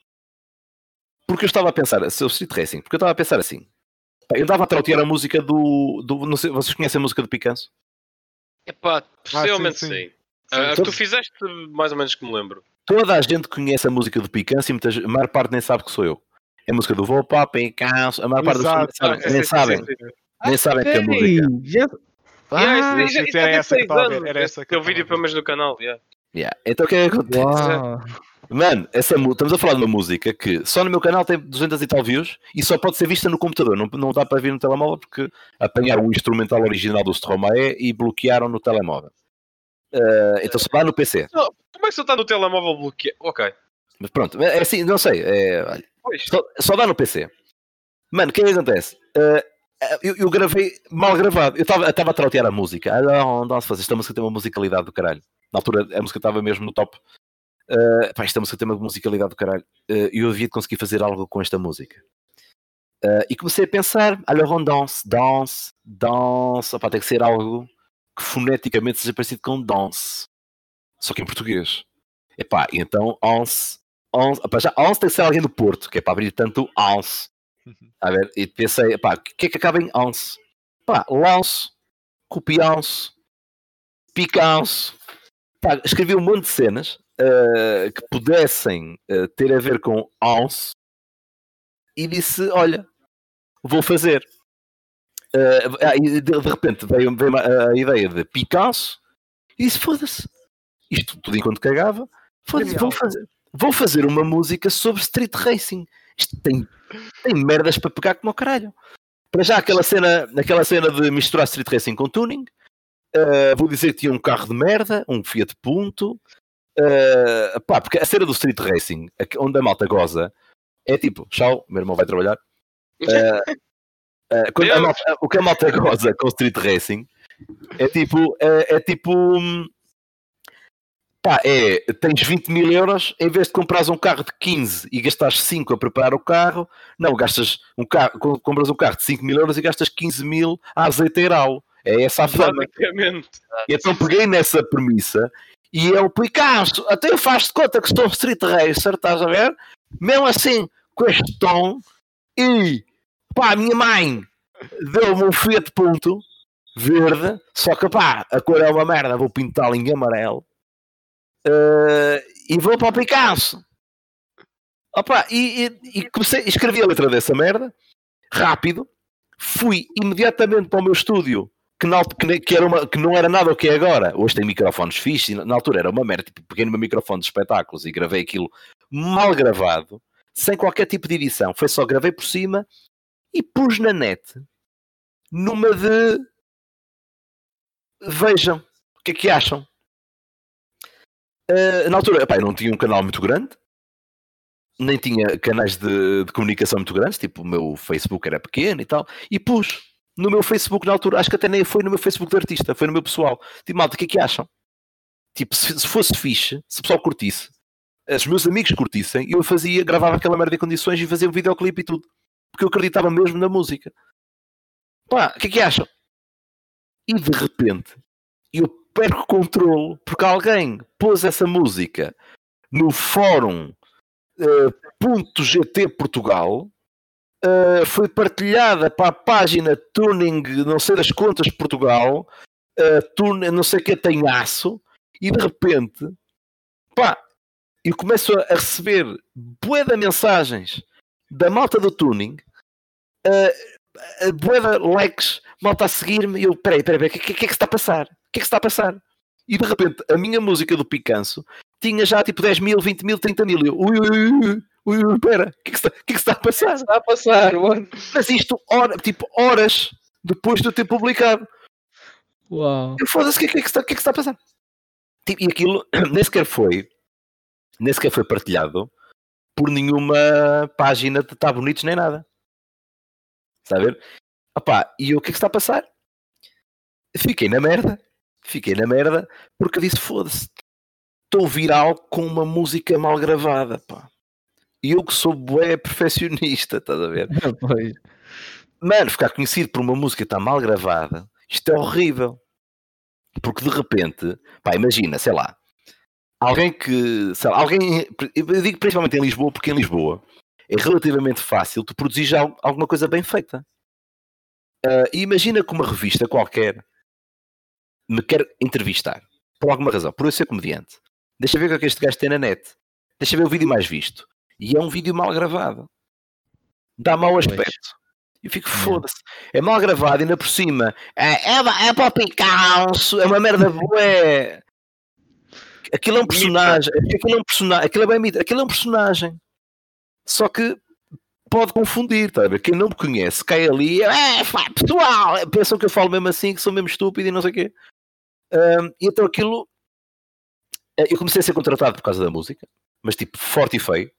Porque eu estava a pensar sobre street racing, porque eu estava a pensar assim. Eu dava a trautear a música do, do. Não sei, vocês conhecem a música do Picanço? Epá, possivelmente sim, sim. sim. Ah, tu fizeste, mais ou menos que me lembro. Toda a gente conhece a música do Picanço e muitas, a maior parte nem sabe que sou eu. É a música do Vou para Picanço. A maior parte das Exato. pessoas Ah, nem sim, sabem. Nem sabem, nem que é a música. Já- Yeah, Ah, isso, isso, isso isso era é essa que eu estava a ver, era essa que é eu o vídeo estava a pelo menos no canal. yeah. Yeah. Então o que é que acontece? uau. Mano, essa, estamos a falar de uma música que só no meu canal tem 200 e tal views e só pode ser vista no computador, não, não dá para ver no telemóvel porque apanharam o instrumental original do Stromae e bloquearam no telemóvel. Eh, então só dá no PC. Não, Como é que você está no telemóvel bloqueado? Ok. Mas pronto, é assim, não sei. é, só, só dá no PC. Mano, o que é que acontece? Uh, eu, eu, gravei mal gravado. Eu estava a trautear a música. Ah, não, não se fazer. Esta música tem uma musicalidade do caralho. Na altura a música estava mesmo no top. Uh, pá, esta música tem uma musicalidade do caralho. Uh, eu havia de conseguir fazer algo com esta música. Uh, e comecei a pensar, alors on danse, danse, danse. Opá, tem que ser algo que foneticamente seja parecido com dance. Só que em português. Epá, então once, once, opá, já tem que ser alguém do Porto, que é para abrir tanto once. A ver, e pensei, o que é que acaba em once? Pá, lance, copiance, picance. Pá, escrevi um monte de cenas uh, que pudessem uh, ter a ver com once e disse: Olha, vou fazer. Uh, de, repente veio, veio a, a, ideia de Picasso e disse: Foda-se, isto tudo enquanto cagava, foda-se, vou fazer, vou fazer uma música sobre street racing. Isto tem, tem merdas para pegar como o caralho. Para já, aquela cena, aquela cena de misturar street racing com tuning, uh, vou dizer que tinha um carro de merda, um Fiat Punto. Uh, pá, porque a cena do street racing, onde a malta goza, é tipo, tchau, meu irmão vai trabalhar. Uh, uh, a malta, o que a malta goza com street racing é tipo, é, é tipo, hum, pá, é, tens 20 mil euros, em vez de comprares um carro de 15 e gastares 5 a preparar o carro, não, gastas um carro, compras um carro de 5 mil euros e gastas 15 mil a azeiteiral. É essa a fama. Então peguei nessa premissa e é o Picasso, até eu faço de conta que estou street racer, estás a ver? Mesmo assim, com este tom, e pá, a minha mãe deu-me um Fiat Punto verde, só que pá, a cor é uma merda, vou pintá-lo em amarelo uh, e vou para o Picasso. Opa, e, e, e comecei, escrevi a letra dessa merda, rápido, fui imediatamente para o meu estúdio, que, na, que, que, era uma, que não era nada o que é agora. Hoje tem microfones fixos, na, altura era uma merda, tipo, peguei no meu microfone de espetáculos e gravei aquilo mal gravado, sem qualquer tipo de edição. Foi só gravei por cima e pus na net numa de vejam o que é que acham. Uh, na altura, epá, eu não tinha um canal muito grande, nem tinha canais de, de, comunicação muito grandes, tipo o meu Facebook era pequeno e tal, e pus no meu Facebook na altura, acho que até nem foi no meu Facebook de artista, foi no meu pessoal. Tipo, malta, o que é que acham? Tipo, se, se fosse fixe, se o pessoal curtisse, os meus amigos curtissem, eu fazia, gravava aquela merda em condições e fazia um videoclipe e tudo. Porque eu acreditava mesmo na música. Pá, o que é que acham? E de repente, eu perco controle porque alguém pôs essa música no fórum uh, .gt Portugal uh, foi partilhada para a página Tuning não sei das contas Portugal uh, tuning, não sei o que tem aço e de repente pá, eu começo a receber bué de mensagens da malta do tuning, uh, bué de likes, malta a seguir-me, e eu, peraí, peraí, o que, que, que, é que se está a passar? O que é que se está a passar? E de repente, a minha música do Picanço tinha já tipo 10 mil, 20 mil, 30 mil. Eu, ui, ui, ui, ui, ui pera, o que, é que, está, que, é que está a passar? está a passar, mano? Mas isto, hora, tipo, horas depois de eu ter publicado. Uau. Foda-se, o que, é que, está, que que está a passar? Tipo, e aquilo nem sequer foi nem sequer foi partilhado por nenhuma página de Tá Bonitos nem nada. Está a ver? Opá, e o que é que está a passar? Fiquei na merda. Fiquei na merda porque disse: foda-se, estou viral com uma música mal gravada. Pá. E eu que sou bué perfeccionista, estás a ver? pois. Mano, ficar conhecido por uma música que está mal gravada, isto é horrível. Porque de repente, pá, imagina, sei lá, alguém que, sei lá, alguém, eu digo principalmente em Lisboa, porque em Lisboa é relativamente fácil tu produzir já alguma coisa bem feita. Uh, e imagina que uma revista qualquer me quer entrevistar, por alguma razão, por eu ser comediante. Deixa ver o que é que este gajo tem na net. Deixa ver o vídeo mais visto. E é um vídeo mal gravado. Dá mau aspecto. E fico, foda-se. É mal gravado, ainda por cima. É, é, é para o é uma merda boa aquilo é um personagem, aquilo é um personagem, aquilo é bem mito, aquilo é um personagem. Só que pode confundir, tá? Quem não me conhece cai ali, é, pessoal, pensam que eu falo mesmo assim, que sou mesmo estúpido e não sei o quê. Um, e então aquilo, eh, eu comecei a ser contratado por causa da música, mas tipo, forte e feio.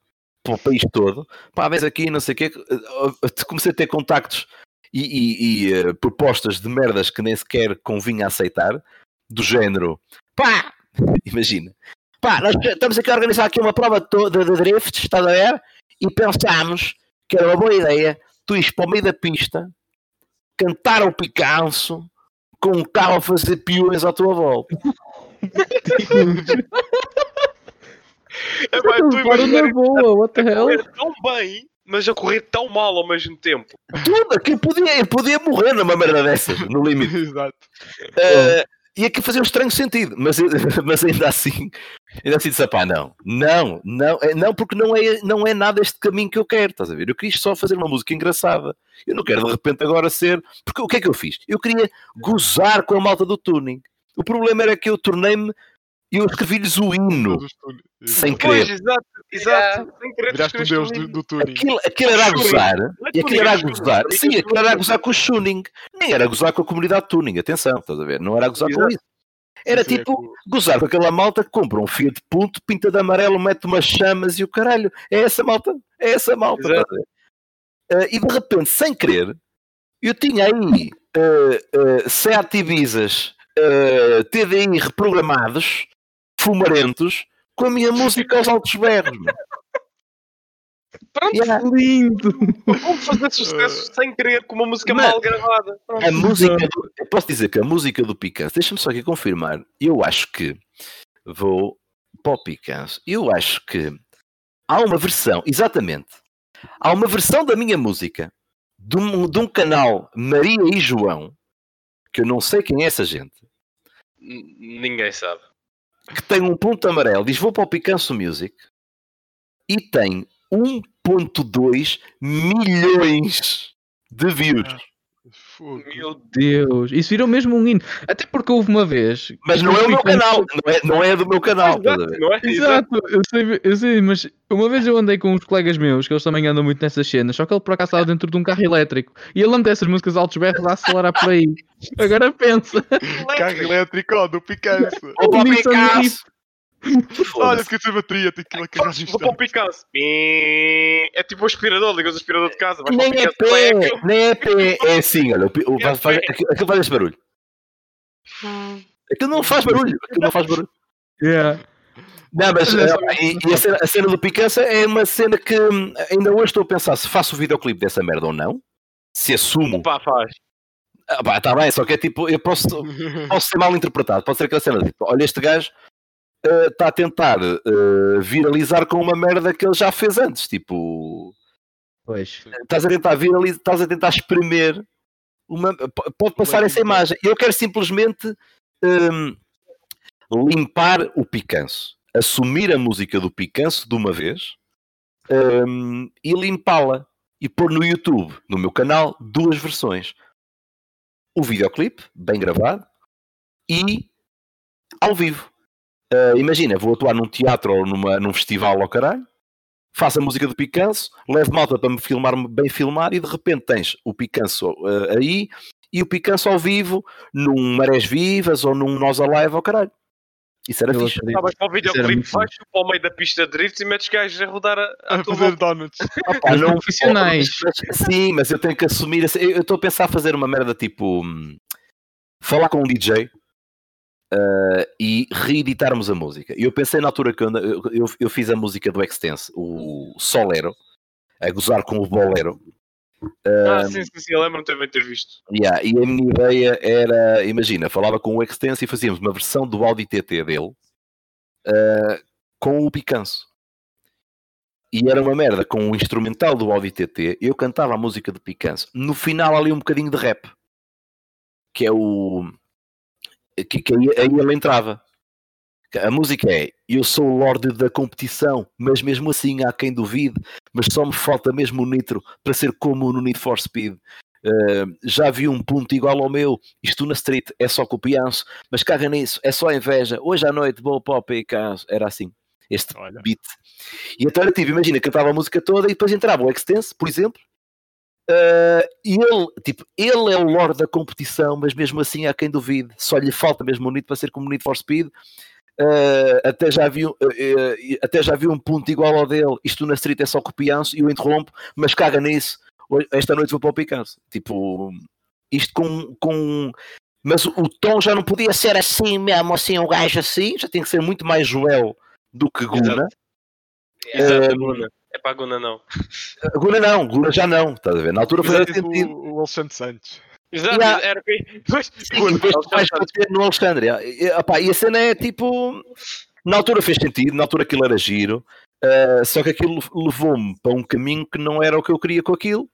Para o país todo, pá, vez aqui, não sei o quê, eh, comecei a ter contactos e, e- e, eh, propostas de merdas que nem sequer convinha aceitar, do género, pá, imagina, pá, nós estamos aqui a organizar aqui uma prova to- de, de drift, está a ver? E pensámos que era uma boa ideia tu ires para o meio da pista, cantar ao picanço, com um carro a fazer peões à tua volta. É, pá, tu Para imaginas na boa, what the hell? correr tão bem, mas a correr tão mal ao mesmo tempo. Tudo, que eu podia, eu podia morrer numa merda dessas, no limite. Exato. Eh, e aqui fazia um estranho sentido, mas, mas ainda assim, ainda assim disse, pá, não, não, não, é- não, porque não é, não é nada este caminho que eu quero, estás a ver? Eu quis só fazer uma música engraçada. Eu não quero de repente agora ser. Porque o que é que eu fiz? Eu queria gozar com a malta do tuning. O problema era que eu tornei-me e eu escrevi-lhes o hino sem Pois, querer. exato, exato. Sem querer Viraste um deus do, do tuning. Aquilo, aquilo era a gozar, e aquilo era a gozar. Sim, aquilo era a gozar com o tuning. Nem era a gozar com a comunidade tuning, atenção, estás a ver? Não era a gozar com isso. Era Sim, é tipo gozar com aquela malta que compra um Fiat Punto, pinta de amarelo, mete umas chamas e o caralho. É essa malta, é essa malta. Exato. estás a ver? Eh, e de repente, sem querer, eu tinha aí uh, Seat Ibizas, eh, TDI reprogramados, fumarentos, com a minha música aos altos berros. Pronto, Yeah. Lindo! vamos fazer sucesso sem querer com uma música Mas- mal gravada. Pronto. A música do, eu posso dizer que a música do Picanço, deixa-me só aqui confirmar, eu acho que vou para o Picanço, eu acho que há uma versão, exatamente, há uma versão da minha música de um, de um canal Maria e João, que eu não sei quem é essa gente, N- Ninguém sabe. Que tem um ponto amarelo, diz vou para o Picanço Music e tem 1.2 milhões de views. Fogo. Meu Deus, isso virou mesmo um hino. Até porque houve uma vez. Mas não é o meu canal, não é, não é do meu canal. Exato, é? Exato, eu sei, eu sei, mas uma vez eu andei com uns colegas meus, que eles também andam muito nessas cenas, só que ele por acaso estava dentro de um carro elétrico e ele anda essas músicas altos berros a acelerar por aí. Agora pensa, Carro elétrico, ó, do Picanço. Vou para o Nissan Picasso. Olha, esqueci a bateria, tem que ir lá carregar Vou para o Picasso. É tipo o aspirador, ligas o aspirador de casa. Nem é Picasso, pé, nem é pé. É assim, olha, o, o, faz, aquilo, faz esse barulho. Aquilo não faz barulho. Aquilo não faz barulho. Yeah. Não, mas é eh, e, e a, cena, a cena do Picança é uma cena que hum, ainda hoje estou a pensar se faço o videoclipe dessa merda ou não. Se assumo. Pá, faz. Ah, pá, tá bem, só que é tipo, eu posso, posso ser mal interpretado. Pode ser aquela cena tipo, olha, este gajo está a tentar eh, viralizar com uma merda que ele já fez antes. Tipo, Pois. estás a tentar viralizar, estás a tentar espremer uma, pode passar essa imagem. Eu quero simplesmente hum, limpar o picanço, assumir a música do picanço de uma vez hum, e limpá-la e pôr no YouTube, no meu canal, duas versões. O videoclipe, bem gravado, e ao vivo. Ah, imagina, vou atuar num teatro ou numa, num festival ao caralho, faço a música do Picanço, levo malta para me filmar bem filmar e de repente tens o Picanço ah, aí e o Picanço ao vivo num Marés Vivas ou num Nós Alive ao caralho. Isso era Eu fixe. acredito. Ah, mas para o videoclipe vais para o meio da pista de drift e metes gajos a rodar a, a A fazer donuts. Não- profissionais. mas- sim, mas eu tenho que assumir. assim, Eu estou a pensar a fazer uma merda tipo hum, falar com um DJ ah, e reeditarmos a música. E eu pensei na altura que eu, eu, eu- fiz a música do Extense, o Solero, a gozar com o Bolero. Ah, sim, sim, sim, eu lembro-me também de ter visto. Yeah, e a minha ideia era, imagina, falava com o Extense e fazíamos uma versão do Audi TT dele ah, com o Picanço. E era uma merda, com o instrumental do Audi TT, eu cantava a música do Picanço. No final ali um bocadinho de rap. Que é o... Que, que aí, aí ele entrava. A música é Eu sou o Lorde da competição, mas mesmo assim há quem duvide, mas só me falta mesmo o nitro para ser como no Need for Speed. Uh, já vi um ponto igual ao meu. Isto na street é só copianço, mas caga nisso, é só inveja. Hoje à noite vou para o Picasso. Era assim, este Olha. beat. E então era tipo, imagina, cantava a música toda e depois entrava o Extense, por exemplo. Uh, e ele, tipo, ele é o lord da competição, mas mesmo assim há quem duvide. Só lhe falta mesmo o Need para ser como o Need for Speed. Uh, até, já vi, uh, até já vi um ponto igual ao dele. Isto na street é só copianço e eu interrompo, mas caga nisso. Esta noite vou para o Picasso. Tipo, isto com, com. Mas o tom já não podia ser assim mesmo, assim, um gajo assim. Já tem que ser muito mais Joel do que Guna. Exato, Guna. É para a Guna não. Guna não, Guna já não. Estás a ver? Na altura fazia tipo sentido. o Alexandre Santos. Exato, Yeah. era que. Mas, Sim, depois tu vais bater no Alexandre. E, e, e a cena é tipo. Na altura fez sentido, na altura aquilo era giro, uh, só que aquilo levou-me para um caminho que não era o que eu queria com aquilo.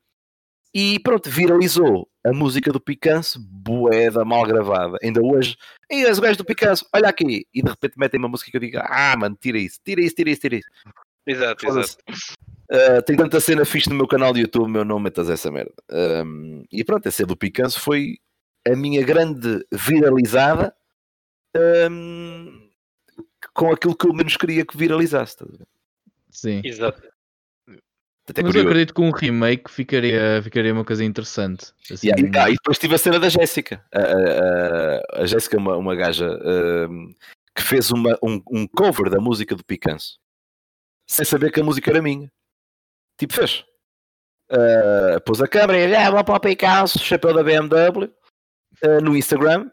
E pronto, viralizou a música do Picanço, boeda mal gravada. Ainda hoje, e os gajos do Picanço, olha aqui. E de repente metem uma música que eu digo, ah, mano, tira isso, tira isso, tira isso, tira isso. Exato, Foda-se. exato. Uh, tem tanta cena fixe no meu canal do YouTube, meu não metas essa merda. Um, e pronto, essa do Picanço foi a minha grande viralizada um, com aquilo que eu menos queria que viralizasse. Sim. Exato. Até Mas eu acredito que um remake ficaria, ficaria uma coisa interessante. Assim, Yeah, e, ah, e depois tive a cena da Jéssica. A, a- a- a Jéssica é uma, uma gaja um, que fez uma, um, um cover da música do Picanço sem saber que a música era minha. Tipo, fez. Uh, pôs a câmera e ah, vou para o Picanço, chapéu da BMW uh, no Instagram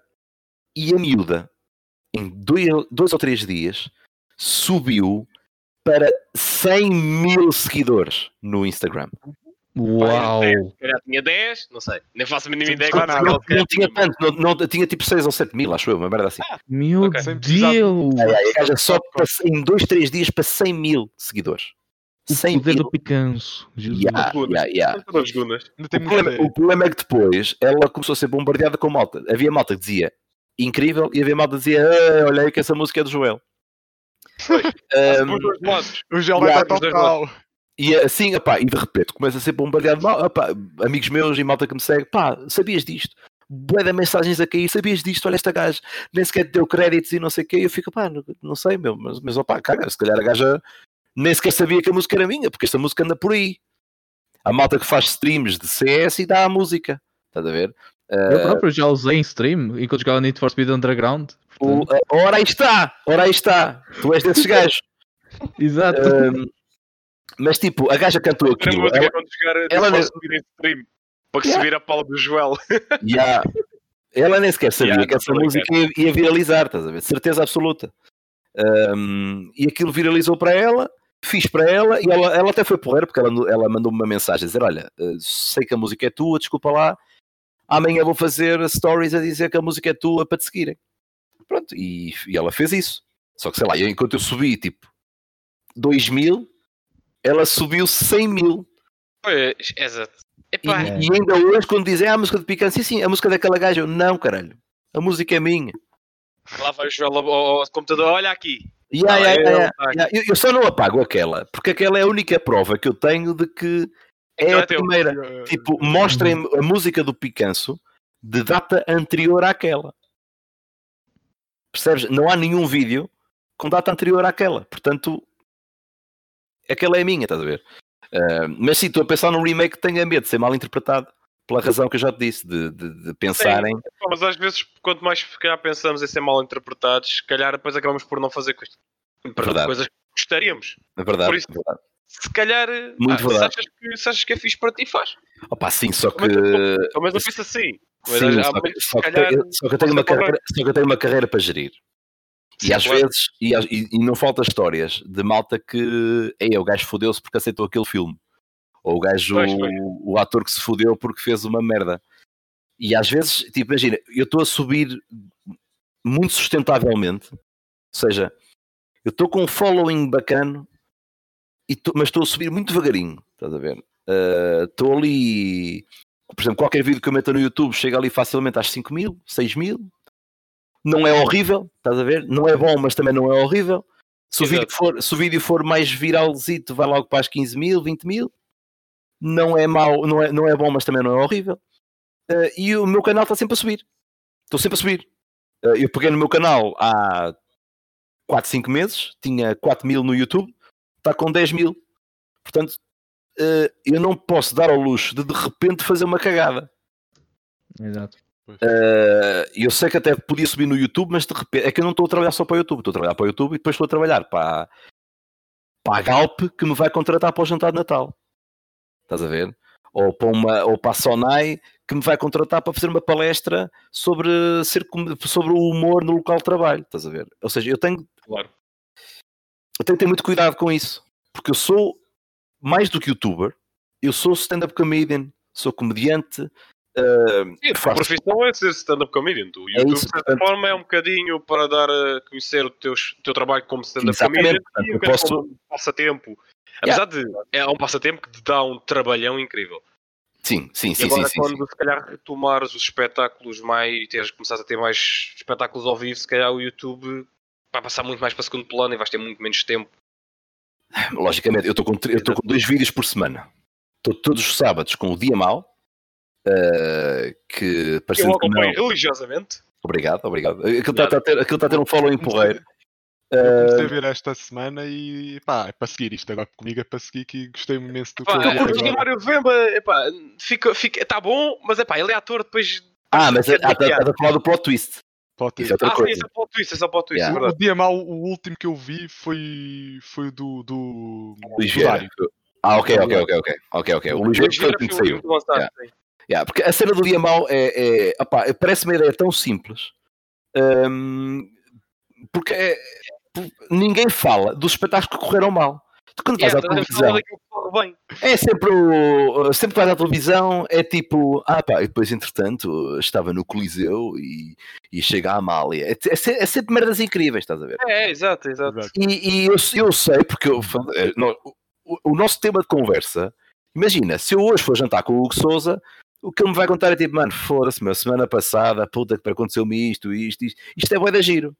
e a miúda em dois, dois ou três dias subiu para 100 mil seguidores no Instagram. Uau! Se calhar tinha 10, não sei. Nem faço a mínima ideia. Não, quantos não, Não, não tinha tanto, não, não- tinha tipo 6 ou 7 mil, acho eu, uma merda assim. Meu Ok. Sem precisar de- Deus! Ai, ai, a gaja só para, em 2, 3 dias para 100 mil seguidores. O 100 poder mil. do picanço. Jesus. Yeah, yeah, O, problema, muita o problema é que depois ela começou a ser bombardeada com malta. Havia malta que dizia incrível e havia malta que dizia "Ah, olha aí que essa música é do Joel. Um, Dos dois lados. O gel Yeah, vai estar dos dois total. E assim, opá, e de repente começa a ser bombardeado. Mal, opá, amigos meus e malta que me segue, pá, sabias disto? Bué de mensagens a cair, sabias disto? Olha esta gaja, nem sequer te deu créditos e não sei o quê. E eu fico, pá, não, não sei, meu, mas, mas opá, caga, se calhar a gaja nem sequer sabia que a música era minha, porque esta música anda por aí. Há malta que faz streams de CS e dá a música, estás a ver? Eu Ah, próprio já usei em stream enquanto jogava Need for Speed Underground. o, portanto, a- ora aí está, ora aí está, tu és desses gajos. Exato. Um, mas tipo, a gaja cantou aquilo. ela- chegar ela ela não- subir em stream. Para que Yeah. se vira a pala do Joel. Ya. Ela nem sequer sabia Yeah, que essa tô música ia, ia viralizar, estás a ver? Certeza absoluta. Um, e aquilo viralizou para ela, fiz para ela, e ela, ela até foi porreira, porque ela, ela mandou-me uma mensagem a dizer: Olha, eh, sei que a música é tua, desculpa lá, amanhã vou fazer stories a dizer que a música é tua para te seguirem. Pronto, e, e ela fez isso. Só que sei lá, enquanto eu subi tipo 2 mil, ela subiu 100 mil. Pois, exato. E, É. e ainda hoje, quando dizem ah, a música de Picante, sim, sim, a música daquela gaja, eu não, caralho, a música é minha. lá vai o Joel ao, computador. Olha aqui. Ya, Ah, é, ya, tá. ya. Eu, eu só não apago aquela, porque aquela é a única prova que eu tenho de que é Então a é teu. primeira. Tipo, mostrem a música do Picanço de data anterior àquela. Percebes? Não há nenhum vídeo com data anterior àquela. Portanto, aquela é minha, estás a ver? Ah, mas sim, estou a pensar num remake que tenha medo de ser mal interpretado pela razão que eu já te disse, de, de- de pensarem. Mas às vezes, quanto mais se calhar pensamos em ser mal interpretados, se calhar depois acabamos por não fazer coisas, Verdade. coisas que gostaríamos. É verdade. Por isso- é verdade. Se calhar, Muito ah, se, verdade. achas que, se achas que é fixe para ti, faz. Opa, sim, só que. Mas eu- penso assim. Mas Sim, há só, que, muitos, só, se que calhar, só que eu tenho uma posso carreira, só que eu tenho uma carreira para gerir. E às vezes, e, e- e não falta histórias de malta que Ei, o gajo fodeu-se porque aceitou aquele filme. Ou o gajo, Pois, pois. o, ator que se fodeu porque fez uma merda. E às vezes, tipo, imagina, eu estou a subir muito sustentavelmente, ou seja, eu estou com um following bacano, e tô- mas estou a subir muito devagarinho, estás a ver? Ah, Estou ali, por exemplo, qualquer vídeo que eu meta no YouTube chega ali facilmente às 5 mil, 6 mil. Não é horrível, estás a ver? Não é bom, mas também não é horrível. Se o, vídeo for, se o vídeo for mais viralzito, vai logo para as 15 mil, 20 mil. Não é mau, não é, não é bom, mas também não é horrível. Ah, e o meu canal está sempre a subir. Estou sempre a subir. Ah, eu peguei no meu canal há 4, 5 meses, tinha 4 mil no YouTube, está com 10 mil. Portanto, eh, eu não posso dar ao luxo de de repente fazer uma cagada. Exato. Uh, eu sei que até podia subir no YouTube, mas de repente é que eu não estou a trabalhar só para o YouTube, estou a trabalhar para o YouTube e depois estou a trabalhar para, para a Galp que me vai contratar para o jantar de Natal. Estás a ver? Ou para, uma, ou para a Sonai que me vai contratar para fazer uma palestra sobre, ser, sobre o humor no local de trabalho. Estás a ver? Ou seja, eu tenho, Claro. eu tenho que ter muito cuidado com isso. Porque eu sou mais do que youtuber, eu sou stand-up comedian, sou comediante. Uh, Sim, a faço- profissão é ser stand-up comedian. O É YouTube, isso, de certa portanto- forma, é um bocadinho para dar a conhecer o teu, teu trabalho como stand-up comedian portanto, e um posso- como um passatempo. Apesar de é um passatempo que te dá um trabalhão incrível. Sim, sim, e sim, agora, sim, sim, quando se calhar retomares os espetáculos mais e teres começado a ter mais espetáculos ao vivo, se calhar o YouTube vai passar muito mais para segundo plano e vais ter muito menos tempo. Logicamente, eu estou com, tre- eu estou com dois vídeos por semana. Estou todos os sábados com o Dia Mau, uh, que Eu parecendo que não. acompanho religiosamente. Obrigado, obrigado. Aquilo está a ter, aquilo está a ter um following porreiro. Eu comecei a ver esta semana e pá, é para seguir isto agora comigo é para seguir que gostei imenso do que Pá, eu eu curti. Mário Vemba, epá, fica, fica, tá bom, mas epá, ele é ator depois. ah, mas Quer está dizer, a falar do plot twist. Ter. Isso é outra Ah, sim, coisa. esse é plot twist, esse é plot twist, Yeah. é O dia mau, o último que eu vi foi, foi o do, do, Luís do. Ah, ok, ok, ok, ok. Ok, ok. O Luís Vieira foi o último que saiu. Yeah. porque a cena do dia é, é opá, parece uma ideia tão simples hum, porque é- ninguém fala dos espetáculos que correram mal. Tu quando vais Yeah, à estás a televisão, é sempre o, sempre que vais à televisão é tipo, ah pá, e depois entretanto estava no Coliseu e, e chega a Amália. É, é, é sempre merdas incríveis, estás a ver? É, é, exato, exato. E, e eu, eu sei, porque eu, eh, no- o, o nosso tema de conversa, imagina, se eu hoje for jantar com o Hugo Souza, o que ele me vai contar é tipo, mano, foda-se, meu, semana passada, puta que aconteceu-me isto, isto, isto, isto é bué da giro.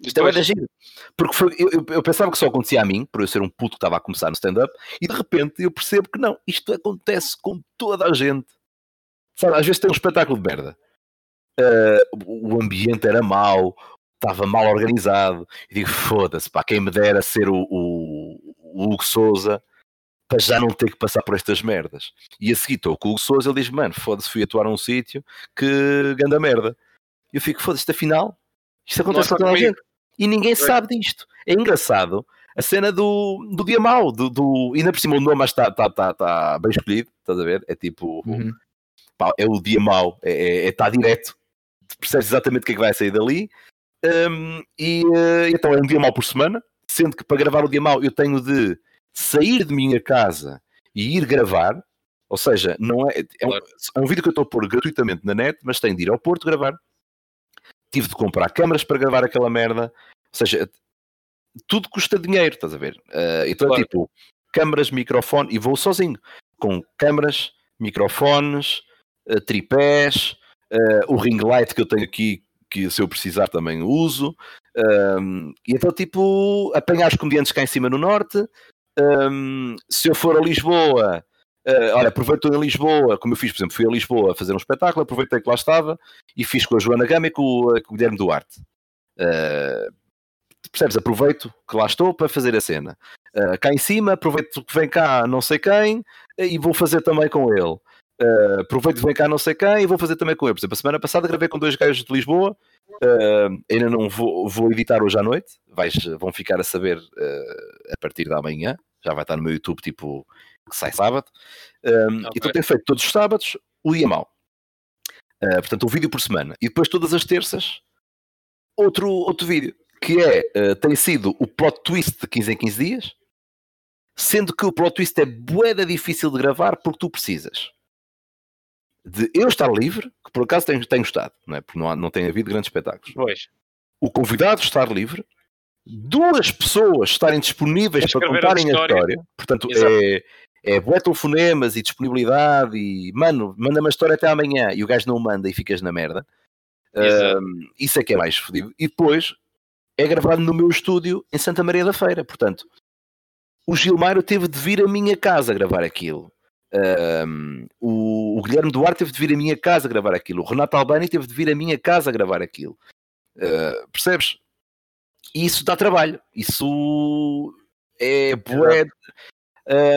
Isto é bué da giro. Porque foi, eu, eu- pensava que só acontecia a mim, por eu ser um puto que estava a começar no stand-up, e de repente eu percebo que não, isto acontece com toda a gente. Sabe, às vezes tem um espetáculo de merda. O o ambiente era mau, estava mal organizado. E digo, foda-se, pá, quem me dera ser o, o, o Hugo Souza para já não ter que passar por estas merdas. E a seguir estou com o Hugo Souza, ele diz, mano, foda-se, fui atuar a um sítio que ganda merda. Eu fico, foda-se, isto afinal, isto acontece Não com é toda a gente. E ninguém sabe disto. É engraçado a cena do, do dia mau, do, do, ainda por cima o nome está tá, tá, tá bem escolhido, estás a ver? É tipo, Uhum. pá, é o dia mau, é, é, é tá direto, percebes exatamente o que é que vai sair dali. Hum, e eh, então é um dia mau por semana, sendo que para gravar o dia mau eu tenho de sair de minha casa e ir gravar, ou seja, não é, é, um, é um vídeo que eu estou a pôr gratuitamente na net, mas tenho de ir ao Porto gravar. Tive de comprar câmaras para gravar aquela merda, ou seja, tudo custa dinheiro, estás a ver? Eh, então Claro. tipo câmaras, microfone, e vou sozinho, com câmaras, microfones, eh, tripés, eh, o ring light que eu tenho aqui, que se eu precisar também uso. Um, e então, tipo, apanhar os comediantes cá em cima no norte. Um, se eu for a Lisboa, eh, olha, aproveito em Lisboa, como eu fiz, por exemplo, fui a Lisboa fazer um espetáculo, aproveitei que lá estava e fiz com a Joana Gama e com, com o Guilherme Duarte. Eh, percebes? Aproveito que lá estou para fazer a cena. Uh, cá em cima, aproveito que vem cá não sei quem e vou fazer também com ele. Uh, aproveito que vem cá não sei quem e vou fazer também com ele. Por exemplo, a semana passada gravei com dois gajos de Lisboa. Uh, ainda não vou, vou editar hoje à noite. Vais, vão ficar a saber uh, a partir da manhã. Já vai estar no meu YouTube, tipo, que sai sábado. Um, Ok. Então tenho feito todos os sábados o dia mau. Portanto, um vídeo por semana. E depois todas as terças outro, outro vídeo. Que é, tem sido o plot twist de 15 em 15 dias. Sendo que o plot twist é boeda difícil de gravar porque tu precisas de eu estar livre, que por acaso tenho, tenho estado, não é? porque não, há- não tem havido grandes espetáculos. Pois. O convidado estar livre, duas pessoas estarem disponíveis para Escrever a contarem a história. história. Portanto, Exato. é, é bué telefonemas e disponibilidade e, mano, manda-me a história até amanhã e o gajo não manda e ficas na merda. Ahm, isso é que é mais fodido. E depois é gravado no meu estúdio em Santa Maria da Feira. Portanto, o Gilmário teve de vir à minha casa gravar aquilo. Ahm, o, o Guilherme Duarte teve de vir à minha casa gravar aquilo. O Renato Albani teve de vir à minha casa gravar aquilo. Ah, percebes? E isso dá trabalho. Isso é bué.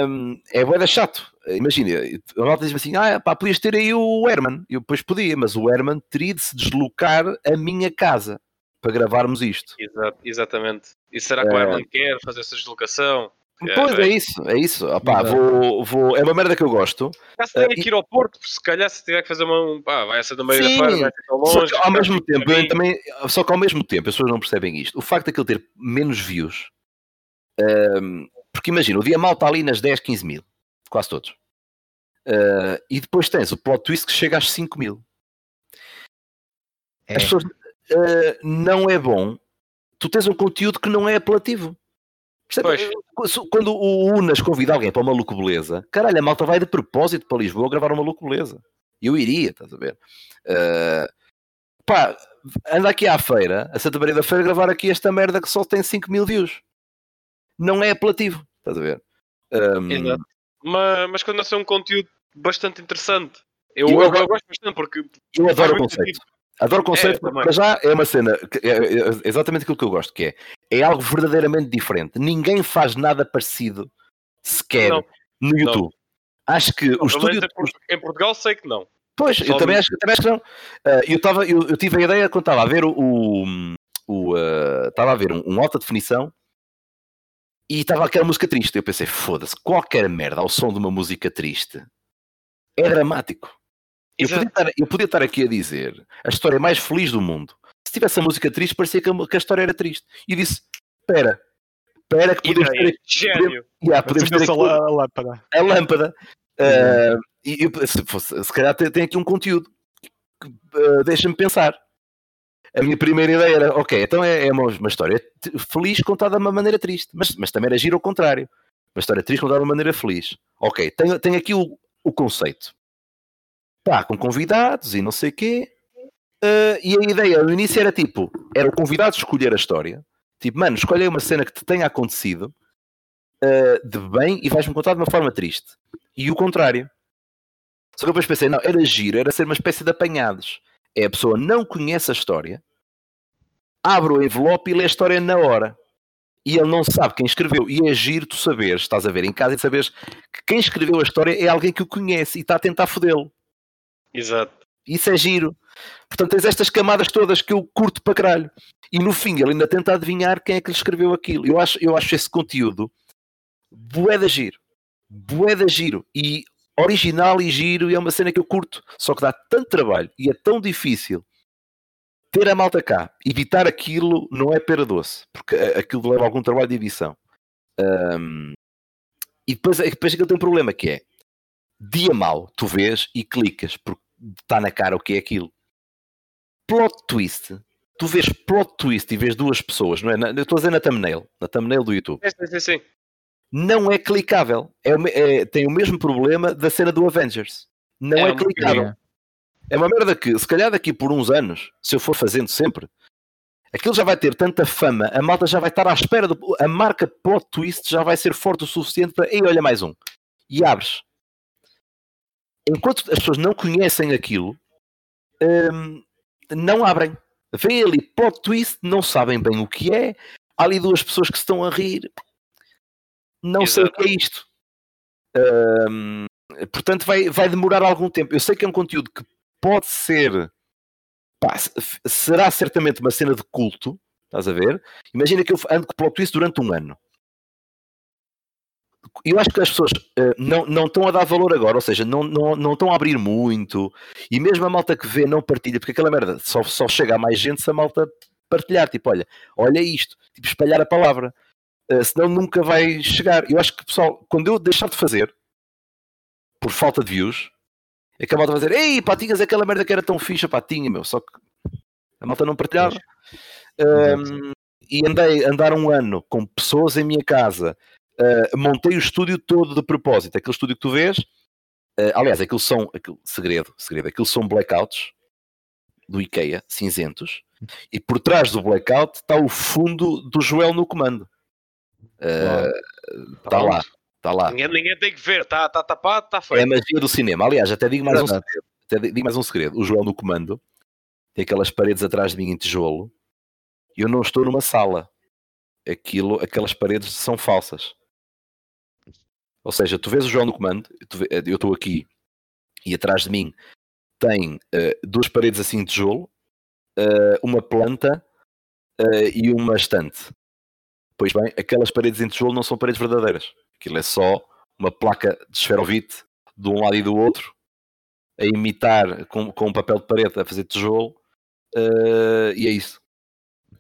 hum, é chato. Imagina, a malta diz assim: ah, pá, podias ter aí o Herman. Eu depois podia, mas o Herman teria de se deslocar a minha casa para gravarmos isto. Exato, exatamente. E será que o É. Herman quer fazer essa deslocação? Pois é isso, é isso. Opá, Exato. vou, vou, é uma merda que eu gosto. Caso tenha Eh, que ir ao Porto, se calhar se tiver que fazer uma. um- Pá, vai ser meio Sim, da feira, vai ser tão Só longe. que ao mesmo tempo, também, só que ao mesmo tempo, as pessoas não percebem isto. O facto daquele ter menos views, hum, porque imagina, o dia mal está ali nas 10, 15 mil, quase todos. Uh, e depois tens o plot twist que chega às 5 mil. É. As pessoas, uh, não é bom. Tu tens um conteúdo que não é apelativo. Quando o Unas convida alguém para o Maluco Beleza, caralho, a malta vai de propósito para Lisboa gravar o Maluco Beleza. Eu iria, estás a ver? Uh, pá, anda aqui à feira, a Santa Maria da Feira, gravar aqui esta merda que só tem 5 mil views. Não é apelativo, estás a ver? Um, Exato. Mas, mas quando é um conteúdo bastante interessante. Eu, Eu eu, eu gosto bastante porque Eu adoro o conceito. Adoro o conceito, É, mas já é uma cena, é, é exatamente aquilo que eu gosto, que é, é algo verdadeiramente diferente. Ninguém faz nada parecido sequer Não. no YouTube. Acho que o Pelo estúdio... em Portu- em Portugal sei que não. Pois, eu também acho, também acho que não. Ah, eu, tava, eu, eu tive a ideia quando estava a ver o... o, o, ah, estava a ver um, um alta definição e estava aquela música triste. Eu pensei, foda-se, qualquer merda ao som de uma música triste é dramático. Eu podia, estar, eu podia estar aqui a dizer a história mais feliz do mundo. Se tivesse a música triste, parecia que a, que a história era triste. E disse: Espera, espera, que podemos ter aqui, Gênio. yeah, podemos ter aqui a lâmpada. a lâmpada. Ah, e eu, se, fosse- se calhar tem, tem aqui um conteúdo que ah, deixa-me pensar. A minha primeira ideia era: ok, então é, é uma, uma história feliz contada de uma maneira triste, mas, mas também era giro ao contrário. Uma história triste contada de uma maneira feliz. Ok, tenho, tenho aqui o, o conceito. Pá, com convidados e não sei o quê. Ah, e a ideia no início era tipo: era o convidado escolher a história. Tipo, mano, escolhe uma cena que te tenha acontecido ah, de bem e vais-me contar de uma forma triste. E o contrário. Só que depois pensei, não, era giro, era ser uma espécie de apanhados. É a pessoa não conhece a história, abre o envelope e lê a história na hora. E ele não sabe quem escreveu. E é giro tu saberes, estás a ver em casa e saberes que quem escreveu a história é alguém que o conhece e está a tentar fodê-lo. Exato. Isso é giro. Portanto, tens estas camadas todas que eu curto para caralho. E no fim ele ainda tenta adivinhar quem é que lhe escreveu aquilo. Eu acho, eu acho esse conteúdo bué da giro. Bué da giro. E original e giro e é uma cena que eu curto. Só que dá tanto trabalho e é tão difícil ter a malta cá. Evitar aquilo não é pera doce. Porque aquilo leva algum trabalho de edição. Ahm, e depois, depois aquilo tem um problema que é dia mal, tu vês e clicas porque está na cara o que é aquilo. Plot twist. Tu vês plot twist e vês duas pessoas, não é? Na- Eu estou a dizer na thumbnail, na thumbnail do YouTube. Sim, sim, sim. Não é clicável. É, é- tem o mesmo problema da cena do Avengers. Não É é, clicável. É uma merda que, se calhar daqui por uns anos, se eu for fazendo sempre, aquilo já vai ter tanta fama, a malta já vai estar à espera, do, a marca plot twist já vai ser forte o suficiente para, ei, olha mais um. E abres. Enquanto as pessoas não conhecem aquilo, hum, não abrem. Vêm ali plot twist, não sabem bem o que é, há ali duas pessoas que estão a rir, não sei o Exato. que é isto. Hum, portanto, vai, vai demorar algum tempo. Eu sei que é um conteúdo que pode ser. pá, se- será certamente uma cena de culto. Estás a ver? Imagina que eu ando com plot twist durante um ano. Eu acho que as pessoas eh, não, não estão a dar valor agora, ou seja, não, não, não estão a abrir muito, e mesmo a malta que vê não partilha, porque aquela merda só, só chega a mais gente se a malta partilhar. Tipo, olha, olha isto, tipo, espalhar a palavra. Eh, senão nunca vai chegar. Eu acho que, pessoal, quando eu deixar de fazer, por falta de views, é que a malta vai dizer: Ei, pá, tinhas aquela merda que era tão fixa, pá, tinha, meu. Só que a malta não partilhava. Um, e andei andar um ano com pessoas em minha casa. Uh, montei o estúdio todo de propósito. Aquele estúdio que tu vês, uh, aliás, aquilo são aquilo, segredo, segredo, aquilo são blackouts do IKEA, cinzentos, e por trás do blackout está o fundo do Joel no comando. Está lá, está lá. Ninguém, ninguém tem que ver, está tá tapado, está É a magia do cinema. Aliás, até digo mais um segredo. Até digo mais um segredo. O Joel no comando tem aquelas paredes atrás de mim em tijolo e eu não estou numa sala. Aquilo, aquelas paredes são falsas. Ou seja, tu vês o João no comando, tu vê- eu estou aqui e atrás de mim tem eh, duas paredes assim de tijolo, eh, uma planta eh, e uma estante. Pois bem, aquelas paredes em tijolo não são paredes verdadeiras. Aquilo é só uma placa de esferovite de um lado e do outro, a imitar com, com um papel de parede a fazer tijolo, eh, e é isso.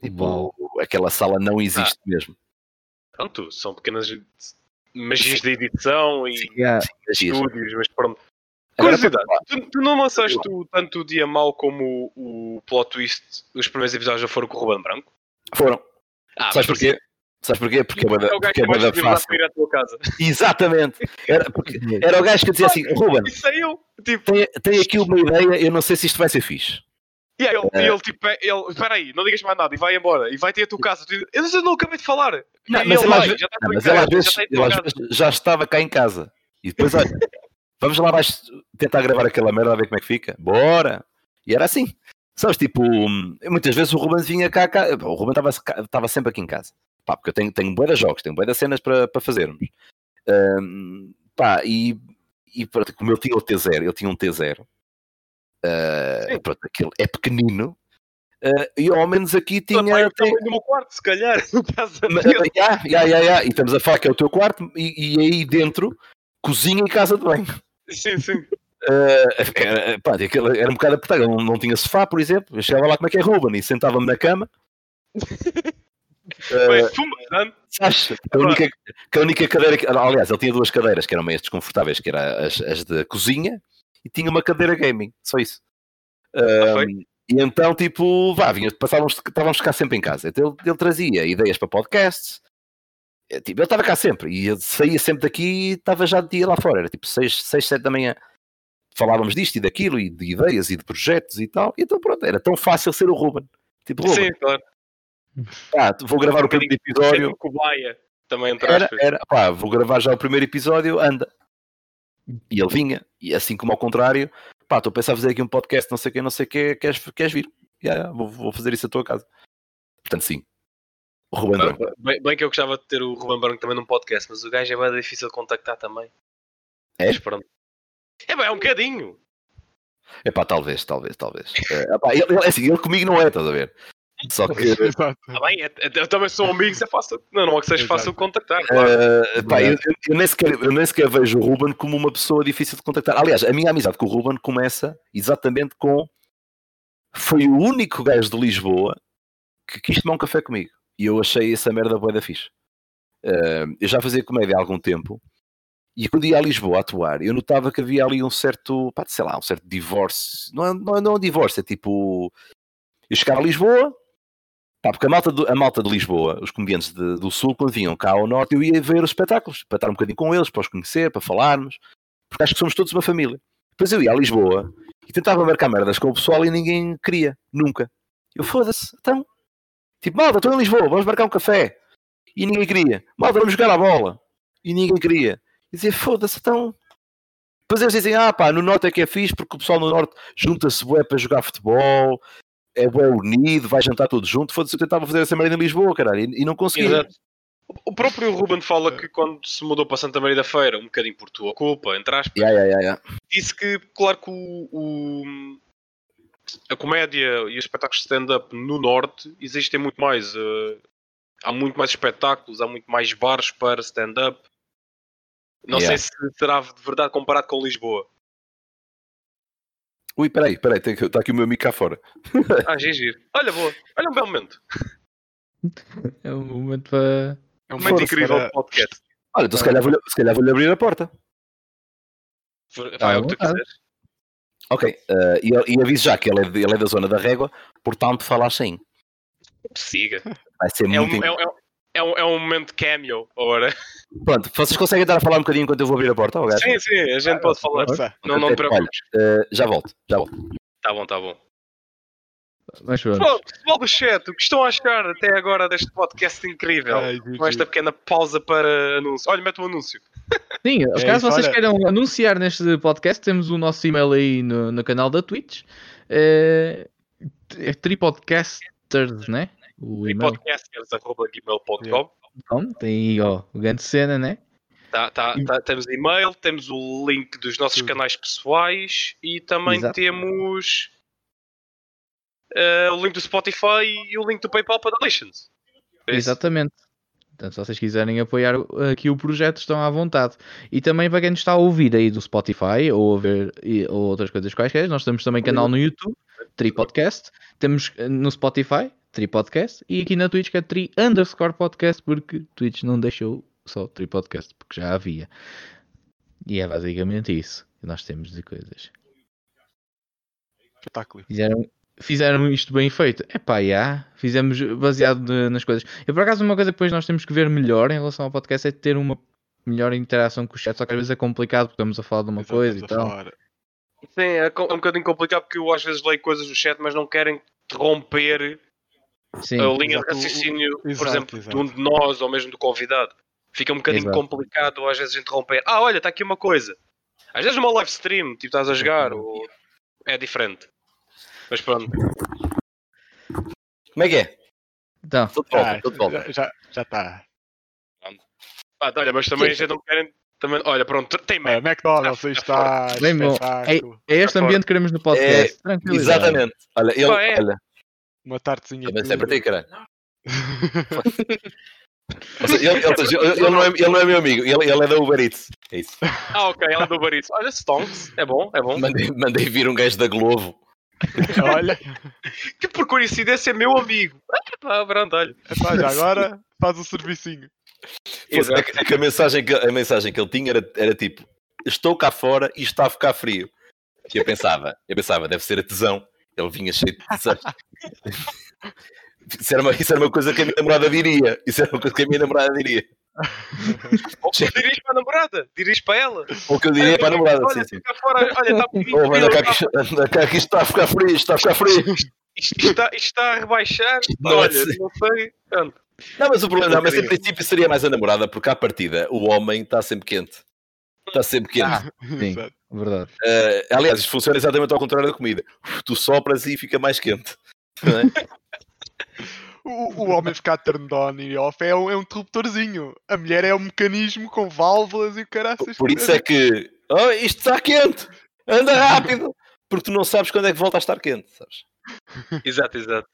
Tipo, aquela sala não existe mesmo. Pronto, são pequenas magias de edição e Yeah. Magias. estúdios, mas pronto. Curiosidade, tu, tu não lançaste tanto o dia mau como o, o plot twist, os primeiros episódios já foram com o Ruben Branco? Foram. Ah, Sabes porquê? Sabes porquê? Porque é bué da- É porque que é mais da fácil. à tua casa. Exatamente. Era, porque era o gajo que dizia assim, Ruben, é. Tipo, tem, tem aqui uma ideia, eu não sei se isto vai ser fixe. E aí ele, É. ele tipo, é- ele, espera aí, não digas mais nada e vai embora. E vai ter a tua casa. Tu Eu não, acabei de falar. Não, mas ele vai, já Não, mas casa, às vezes, ele às já estava cá em casa. E depois, olha, vamos lá abaixo tentar gravar aquela merda a ver como é que fica. Bora! E era assim. Sabes, tipo, hum, muitas vezes o Ruben vinha cá, cá o Ruben estava, sempre aqui em casa. Pá, porque eu tenho, tenho bué de jogos, tenho bué de cenas para, para fazermos. Hum, pá, e, e como eu tinha o T0, eu tinha um T0. Uh, pronto, aquele é pequenino. uh, e ao menos aqui tinha. pai, o tem- tamanho do meu quarto, se calhar. Ya, ya, ya. E estamos a falar que é o teu quarto e, e aí dentro, cozinha e casa de banho. Sim, sim. Uh, era, pá, aquilo era um bocado apertado, eu não, não tinha sofá, por exemplo. Eu chegava lá como é que é Ruben e sentava-me na cama. Uh, fumando. sabes, a única, que a única cadeira, que, aliás, ele tinha duas cadeiras que eram meio desconfortáveis, que eram as, as da cozinha e tinha uma cadeira gaming, só isso. Ah? Um, e então, tipo, vá, vinha, passávamos, estávamos cá sempre em casa. Então ele, ele trazia ideias para podcasts. Eh, Tipo, ele estava cá sempre e eu saía sempre daqui e estava já de dia lá fora. Era tipo 6, 6 7 da manhã. Falávamos disto e daquilo e de ideias e de projetos e tal. E então, pronto, era tão fácil ser o Ruben. Tipo, Ruben, Sim, claro. pá, vou gravar o primeiro episódio. Cobaia. Também entre Era, era, pá, vou gravar já o primeiro episódio, anda. E ele vinha, e assim como ao contrário, pá, estou a pensar em fazer aqui um podcast, não sei o que, não sei o que, queres, queres vir? Ya, vou, vou fazer isso à tua casa. Portanto, sim. O Ruben Branco. Bem, bem que eu gostava de ter o Ruben Branco também num podcast, mas o gajo é bem difícil de contactar também. É? Mas pronto. É bem, é um bocadinho. É pá, talvez, talvez, talvez. É, epá, ele, ele- é assim, ele comigo não é, estás a ver? Só que, Exato. Bem, é- é- eu também sou amigos, é fácil. Não, não é que seja Exato. fácil de contactar, claro. eh, pá, eu, eu- nem sequer, eu nem sequer vejo o Ruben como uma pessoa difícil de contactar. Aliás, a minha amizade com o Ruben começa exatamente com. Foi o único gajo de Lisboa que quis tomar um café comigo. E eu achei essa merda boa da fixe. Eh, eu já fazia comédia há algum tempo. E quando ia a Lisboa a atuar, eu notava que havia ali um certo, pá, sei lá, um certo divórcio. Não é, não é, não é um divórcio, é tipo. Eu chegava a Lisboa, Pá, porque a malta, do- a malta de Lisboa, os comediantes de- do Sul, quando vinham cá ao Norte, eu ia ver os espetáculos, para estar um bocadinho com eles, para os conhecer, para falarmos, porque acho que somos todos uma família. Depois eu ia a Lisboa e tentava marcar merdas com o pessoal e ninguém queria, nunca. Eu foda-se, então. Tipo, malta, estou em Lisboa, vamos marcar um café. E ninguém queria. Malta, vamos jogar a bola. E ninguém queria. E dizia, foda-se, então. Depois eles dizem, ah pá, no Norte é que é fixe, porque o pessoal no Norte junta-se bué para jogar futebol, é bué unido, vai jantar todos juntos. Foda-se, eu tentava fazer essa merda em Lisboa, caralho, e, e não conseguia. Exato. O próprio Ruben fala que quando se mudou para Santa Maria da Feira, um bocadinho por tua culpa, entre aspas, ya, ya, ya. disse que, claro que o, o- a comédia e os espetáculos de stand-up no Norte existem muito mais. eh, há muito mais espetáculos, há muito mais bares para stand-up. Não Yeah. sei se será de verdade comparado com Lisboa. Ui, peraí, peraí, está aqui o meu amigo cá fora. Ah, giro. Olha, boa. Olha um belo momento. É um momento para. É um momento incrível para- de podcast. Olha, então se calhar vou-lhe se calhar vou-lhe abrir a porta. Vai à o que tu quiseres. Ok, eh, e, e aviso já que ele é, de- ele é da zona da régua, portanto falar sem. Siga. Vai ser É um, muito. é, um, é, um, é um momento cameo agora. Pronto, vocês conseguem estar a falar um bocadinho enquanto eu vou abrir a porta, ó, gajo? Sim, sim, a gente pode falar. Força. Não, não te preocupes. eh, já volto, já volto. Tá bom, tá bom. Mas pronto. Pessoal, pessoal do chat, o que estão a achar até agora deste podcast incrível? Ai, Com esta pequena pausa para anúncio. Olha, mete o anúncio. Sim, É caso isso, vocês olha. queiram anunciar neste podcast, temos o nosso e-mail aí no, no canal da Twitch. É, é Tripodcasters, né? O E e-mail. podcasters.gmail.com Então, tem aí, ó, o grande cena, né? Tá, tá, tá, temos e-mail, temos o link dos nossos canais pessoais e também Exato. temos eh, o link do Spotify e o link do PayPal para donations. É. Exatamente. Portanto, se vocês quiserem apoiar aqui o projeto, estão à vontade. E também para quem nos está a ouvir aí do Spotify ou a ver ou outras coisas quaisquer, nós temos também canal no YouTube, Tri Podcast. Temos eh, no Spotify, Tri Podcast. E aqui na Twitch que é Tri underscore podcast, porque Twitch não deixou só Tri Podcast, porque já havia. E é basicamente isso que nós temos de coisas. Espetáculo. Fizeram, fizeram isto bem feito. É pá, já. Fizemos baseado de- nas coisas. Eu, por acaso, uma coisa que depois nós temos que ver melhor em relação ao podcast é ter uma melhor interação com o chat. Só que às vezes é complicado porque estamos a falar de uma Exato, coisa e tal. falar. Sim, é é um bocadinho complicado porque eu às vezes leio coisas no chat, mas não querem interromper Sim, a linha exato, de raciocínio, por exato, exemplo, exato. de um de nós ou mesmo do convidado. Fica um bocadinho Exato. complicado às vezes interromper. Ah, olha, está aqui uma coisa. Às vezes numa live stream, tipo, estás a jogar, ou... é diferente. Mas pronto. Como é que é? então, Estou de volta, Ah, de volta. já- já já está. Ah, olha, mas também a gente não querem. Também, olha, pronto, tem É, Mac. McDonald's, Ah, aí está. Bem bom. espetáculo. é este Tá ambiente que queremos no podcast. Tranquilidade. Exatamente. Olha, ele, Pá, é. olha, Uma tartezinha. também sempre tem, caralho. Ele, ele- ele- ele não é, ele não é meu amigo, ele, ele é da Uber Eats. É isso. Ah, ok, ela do Barito. Olha, Stonks, é bom, é bom. Mandei, mandei vir um gajo da Globo. Olha, Que por coincidência é meu amigo. Ah, pá, pronto, olha. epá, já agora faz o servicinho. É que, é que a, mensagem que, a mensagem que ele tinha era, era tipo: Estou cá fora e está a ficar frio. E eu pensava, eu pensava, deve ser a tesão. Ele vinha cheio de. Isso era, uma, isso era uma coisa que a minha namorada diria. Isso era uma coisa que a minha namorada diria. Ou que diriges para a namorada, diriges para ela. Ou que eu diria para a namorada, Olha, sim, sim. fica fora, olha, está bonito. Oh, anda cá, anda cá que isto está a ficar frio, isto está a ficar frio. Isto, isto está, isto está a rebaixar. Não olha, assim. não sei. Pronto. Não, mas o problema, não, mas em princípio seria mais a namorada, porque à partida o homem está sempre quente. Está sempre quente. Ah, sim, Exato. Verdade. Eh, aliás, isto funciona exatamente ao contrário da comida. Tu sopras e fica mais quente. Não é? O, o homem ficar turned on e off é um, é um interruptorzinho. A mulher é um mecanismo com válvulas e o caraças. Por isso é que oh, isto está quente, anda rápido, porque tu não sabes quando é que volta a estar quente. Sabes? Exato, exato.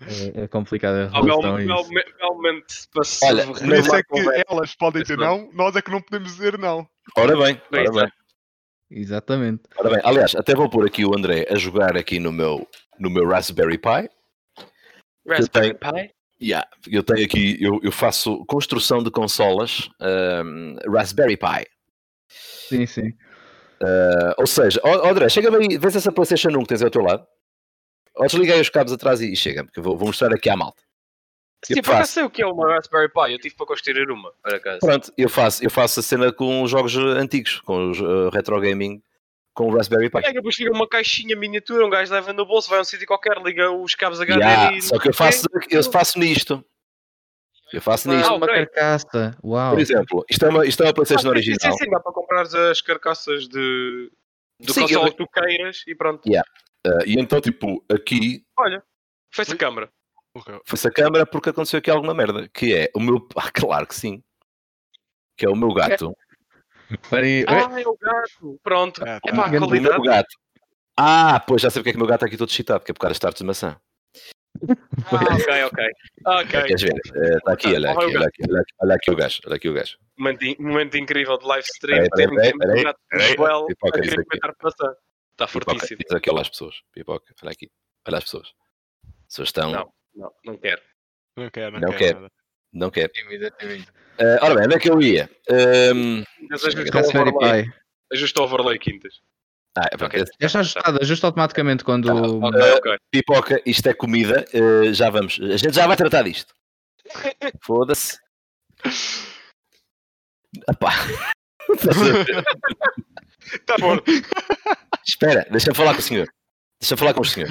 É, é complicado a. Realmente, realmente para se Olha, Por isso é que elas podem dizer não, nós é que não podemos dizer não. Ora bem, ora Exato. bem, Exatamente. ora bem. Aliás, até vou pôr aqui o André a jogar aqui no meu, no meu Raspberry Pi. Raspberry tenho- Pi? Yeah, eu tenho aqui, eu, eu faço construção de consolas ahm, Raspberry Pi. Sim, sim. Ah, ou seja, ó, André, chega-me aí, vês essa PlayStation 1 que tens ao teu lado? Ou desliguei os cabos atrás e, e chega-me, que eu vou, vou mostrar aqui à malta. Sim, Eu acaso faço. sei o que é uma Raspberry Pi. Eu tive para construir uma, por acaso. Pronto, eu faço, eu faço a cena com os jogos antigos, com os ah, retro gaming, com o Raspberry Pi. Pega, depois chega uma caixinha miniatura, um gajo leva no bolso, vai a um sítio qualquer, liga os cabos HDMI Yeah, e... só que eu faço, eu faço nisto. Eu faço Ah, nisto. uma ok. carcaça. Uau. Por exemplo, isto é uma, isto é uma Ah, PlayStation sim, original. Sim, sim, dá para comprar as carcaças de... do Sim, console eu- que tu queiras e pronto. Ah, e então, tipo, aqui Olha, foi-se a câmara. Ok. foi-se a câmara porque aconteceu aqui alguma merda. Que é o meu. Ah, claro que sim. Que é o meu gato. Peraí, Ah, é o gato. Pronto. Ah, É tá. pá, a O gato. Ah, pois já sei porque é que o meu gato está aqui todo excitado, que é por causa das tartes de maçã. Ah, ok, ok. Ok. Queres ver? Está aqui, olha Ah, vai aqui, o olha aqui, olha aqui, olha aqui o gajo, olha aqui o gajo. Momento, momento incrível de live Peraí, stream. peraí, Ter um- peraí, peraí, gato peraí. Joel a querer aqui. comentar maçã. Está fortíssimo. diz aqui, olha as pessoas. Pipoca, olha aqui. Olha as pessoas. As pessoas estão. Não. Não, não quero. Não quero, não, Não quero. quer. nada. Não quer. tímido, tímido. Ah, ora bem, onde é que eu ia? Ahm, Mas ajusta o overlay. Quintas. ah, é, está ajustado, ajusta automaticamente quando. Ah, Ok, Eh, ok. pipoca, isto é comida. ah, já vamos. A gente já vai tratar disto. Foda-se. Epá. Estás a ver? Tá bom. Espera, deixa-me falar com o senhor. Deixa-me falar com o senhor.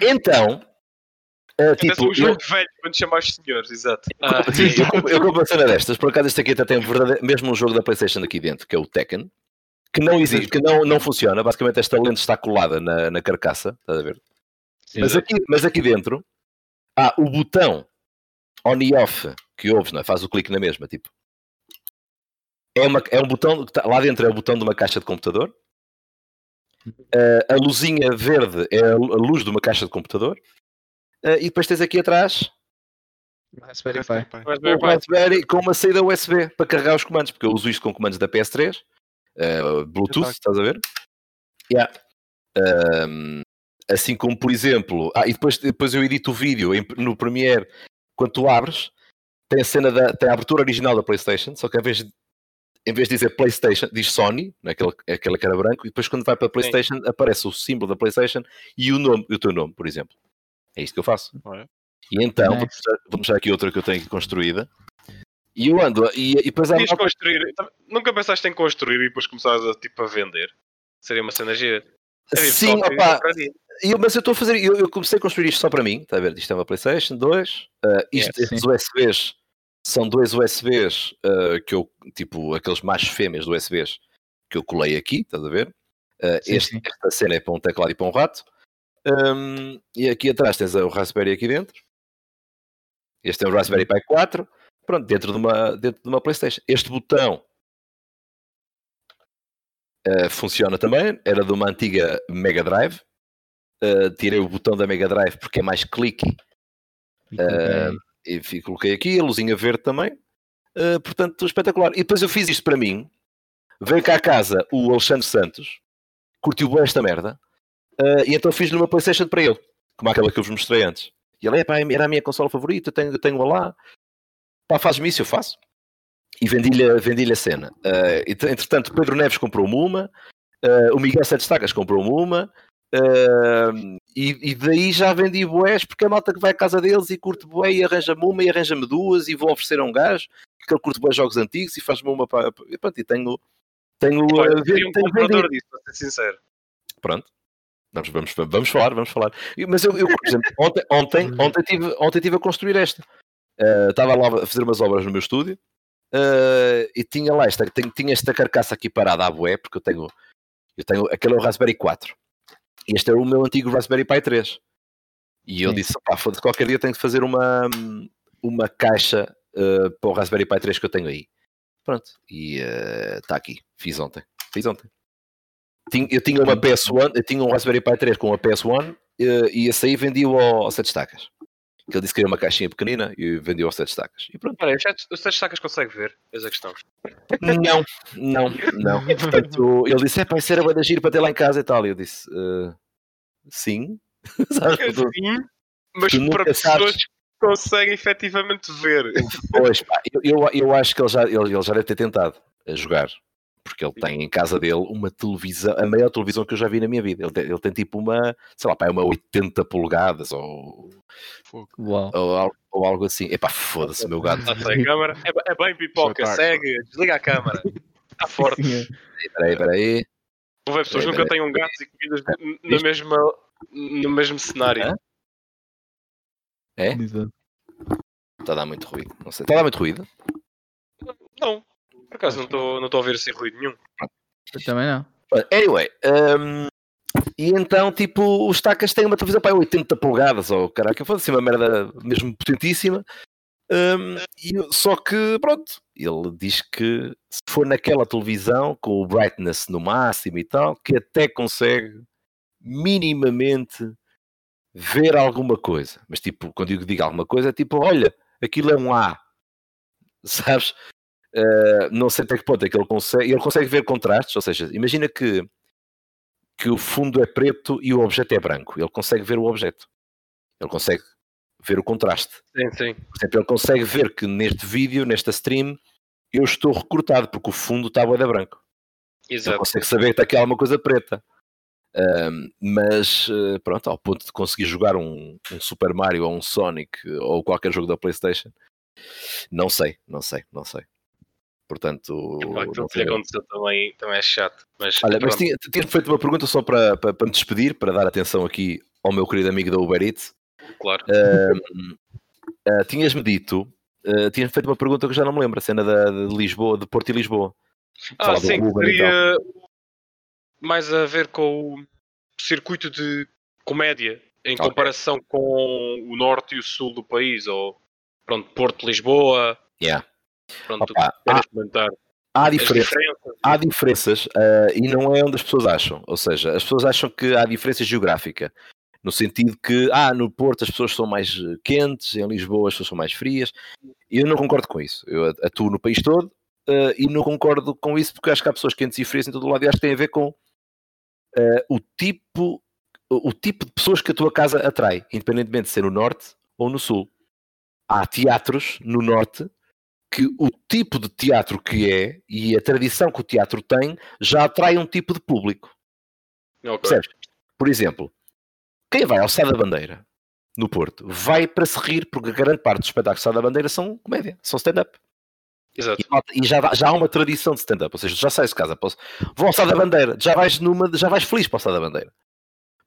Então, ah, Tipo, um jogo eu, velho quando chamaste senhores, exato. Ah, sim, eu, compro- eu compro uma cena destas. Por acaso, este aqui até tem um verdade- mesmo um jogo da PlayStation aqui dentro, que é o Tekken, que não existe, que não, não funciona. Basicamente, esta lente está colada na, na carcaça, estás a ver? Sim. Mas aqui, mas aqui dentro há o botão on e off que ouves, não é? Faz o clique na mesma, tipo. é, uma, é um botão, que tá- lá dentro é o botão de uma caixa de computador. Uh, a luzinha verde é a a luz de uma caixa de computador. Uh, e depois tens aqui atrás Raspberry Pi. Raspberry com uma saída USB para carregar os comandos, porque eu uso isto com comandos da PS3, uh, Bluetooth, Exato. estás a ver? Yeah. Um, assim como, por exemplo, ah, e depois, depois eu edito o vídeo em- no Premiere, quando tu abres, tem a cena da tem a abertura original da PlayStation, só que em vez de, em vez de dizer PlayStation, diz Sony, naquele, aquele que era branco, e depois quando vai para a PlayStation aparece o símbolo da PlayStation e o nome, e o teu nome, por exemplo. É isto que eu faço. Olha. E então, vou mostrar, vou mostrar aqui outra que eu tenho aqui construída. E eu ando, e, e depois há construir. Nunca pensaste em construir e depois começares a, tipo, a vender? Seria uma cena gira. Sim, que opá, compraria. e eu- mas eu estou a fazer, eu, eu comecei a construir isto só para mim, está a ver? Isto é uma PlayStation 2, uh, isto, Yeah, estes USBs são dois USBs uh, que eu, tipo, aqueles mais fêmeas do USBs que eu colei aqui, estás a ver? Uh, Sim, este- sim. Esta cena é para um teclado e para um rato. Um, e aqui atrás tens o Raspberry aqui dentro. Este é o Raspberry Pi 4. Pronto, dentro de uma, dentro de uma PlayStation. Este botão uh, funciona também. Era de uma antiga Mega Drive. Uh, tirei o botão da Mega Drive porque é mais clicky. E coloquei- E fi- coloquei aqui a luzinha verde também. Uh, portanto, espetacular. E depois eu fiz isto para mim. Veio cá a casa o Alexandre Santos, curtiu bem esta merda, uh, e então fiz-lhe uma Playstation para ele, como aquela que eu vos mostrei antes. E ele, "Epá, era a minha consola favorita, tenho, tenho-a lá. Pá, faz-me isso, eu faço. E vendi-lhe vendi a cena. Uh, ent- entretanto, Pedro Neves comprou-me uma, uh, o Miguel Sete Estacas comprou-me uma, uh, e, e daí já vendi boés, porque a malta que vai à casa deles e curte boé e arranja-me uma e arranja-me duas e vou oferecer a um gajo, que ele curte boé jogos antigos e faz-me uma para. E pronto, e tenho. Tenho, Olha, uh, seria um tenho comprador disso, para ser sincero. Pronto. Vamos, vamos, vamos falar, vamos falar. Mas eu, eu, por exemplo, ontem, ontem, ontem, tive, ontem tive a construir esta. Uh, estava lá a fazer umas obras no meu estúdio uh, e tinha lá esta, tenho, tinha esta carcaça aqui parada à bué, porque eu tenho, eu tenho aquele é o Raspberry 4 e este é o meu antigo Raspberry Pi 3. E eu Sim. disse, pá, foda-se, qualquer dia tenho que fazer uma, uma caixa uh, para o Raspberry Pi 3 que eu tenho aí. Pronto, e está aqui, fiz ontem, fiz ontem. Eu tinha uma PS1, eu tinha um Raspberry Pi 3 com uma PS1 eh, e esse aí vendi-o ao, ao 7 estacas. Que ele disse que era uma caixinha pequenina e vendi-o ao 7 estacas. E pronto. Olha, os sete sacas consegue ver? Essa é a questão. Não, não, não. E, portanto, ele disse: é pá, isso era da giro para ter lá em casa e tal. E eu disse: "Eh, sim. Sim, mas para pessoas sabes. que conseguem efetivamente ver. Pois, pá, eu, eu, eu acho que ele já, ele, ele já deve ter tentado a jogar. Porque ele tem em casa dele uma televisão, a maior televisão que eu já vi na minha vida. Ele tem, ele tem tipo uma, sei lá, pá, é uma 80 polegadas ou, ou, ou algo assim. Epá, foda-se, meu gato. Sem câmara. É, é bem pipoca, segue, desliga a câmara. Está forte. Peraí, peraí. Vou ver pessoas Peraí, nunca peraí. tenham gatos e comidas n- na Isto- mesma, no mesmo cenário. Hã? É? Está a dar muito ruído. Está a dar muito ruído? Não, por acaso não estou não a ouvir sem ruído nenhum. Eu também não. Anyway, um, e então, tipo, os tacas têm uma televisão para 80 polegadas, ou caraca, foi assim uma merda mesmo potentíssima. Um, e, só que, pronto, ele diz que se for naquela televisão, com o brightness no máximo e tal, que até consegue minimamente ver alguma coisa. Mas, tipo, quando eu digo alguma coisa, é tipo, olha, aquilo é um A, sabes? Uh, não sei até que ponto é que ele consegue, ele consegue ver contrastes, ou seja, imagina que, que o fundo é preto e o objeto é branco, ele consegue ver o objeto, ele consegue ver o contraste. Sim, sim. Por exemplo, ele consegue ver que neste vídeo, nesta stream, eu estou recortado porque o fundo está a branco. Ele Exato. consegue saber que está aqui alguma coisa preta. Ahm, mas eh, pronto, ao ponto de conseguir jogar um, um Super Mario ou um Sonic ou qualquer jogo da Playstation, não sei, não sei, não sei. Portanto, Aquilo não que lhe aconteceu também, também é chato. Mas, Olha, mas tinha, tinha feito uma pergunta só para, para, para me despedir, para dar atenção aqui ao meu querido amigo da Uber Eats. claro. Ahm, ah, Tinhas-me dito, ah, tinhas feito uma pergunta que eu já não me lembro, a cena da, de Lisboa, de Porto e Lisboa. Ah, sim, seria mais a ver com o circuito de comédia em Ok. comparação com o norte e o sul do país, ou pronto, Porto, Lisboa, Yeah. Pronto, Opa, ah, comentar? há As diferenças. há diferenças ah, e não é onde as pessoas acham. Ou seja, as pessoas acham que há diferença geográfica. No sentido que, ah, no Porto as pessoas são mais eh, quentes, em Lisboa as pessoas são mais frias. E eu não concordo com isso. Eu atuo no país todo ah, e não concordo com isso porque acho que há pessoas quentes e frias em todo o lado e acho que tem a ver com ah, o tipo o tipo de pessoas que a tua casa atrai, independentemente de ser no norte ou no sul. Há teatros no norte que o tipo de teatro que é e a tradição que o teatro tem já atrai um tipo de público. Ok. Percebes? Por exemplo, quem vai ao Sá da Bandeira no Porto vai para se rir, porque a grande parte dos espetáculos do Sá da Bandeira são comédia, são stand-up. Exato. E, já, já há uma tradição de stand-up, ou seja, já sais de casa, posso, vou ao Sá da Bandeira, já vais, numa, já vais feliz para o Sá da Bandeira.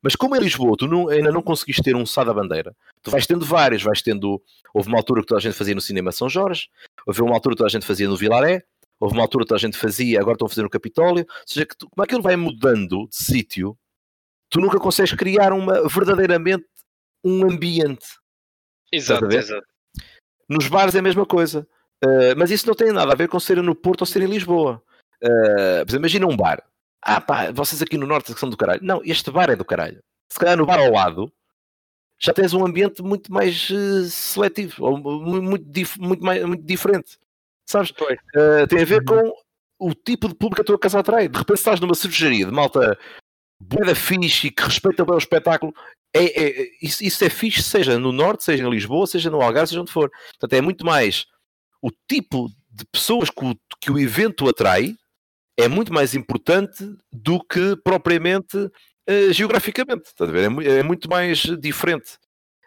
Mas como em Lisboa tu não- ainda não conseguiste ter um Sá da Bandeira, tu vais tendo vários, vais tendo. Houve uma altura que toda a gente fazia no Cinema São Jorge, houve uma altura que toda a gente fazia no Vilaré, houve uma altura que toda a gente fazia, agora estão a fazer no Capitólio. Ou seja, que tu, como aquilo vai mudando de sítio, tu nunca consegues criar uma, verdadeiramente um ambiente. Exato, exato. Nos bares é a mesma coisa. Uh, mas isso não tem nada a ver com ser no Porto ou ser em Lisboa. Uh, exemplo, imagina um bar. Ah pá, vocês aqui no Norte são do caralho. Não, este bar é do caralho. Se calhar no bar ao lado já tens um ambiente muito mais uh, seletivo, ou mu- muito, dif- muito, mais, muito diferente. Sabes? Uh, tem a ver com o tipo de público que a tua casa atrai. De repente estás numa cervejaria de malta boa da fixe e que respeita bem o espetáculo. É, é- é- isso, isso é fixe, seja no Norte, seja em Lisboa, seja no Algarve, seja onde for. Portanto, é muito mais o tipo de pessoas que o, que o evento atrai é muito mais importante do que propriamente eh, geograficamente. Estás a ver? É, é muito mais diferente.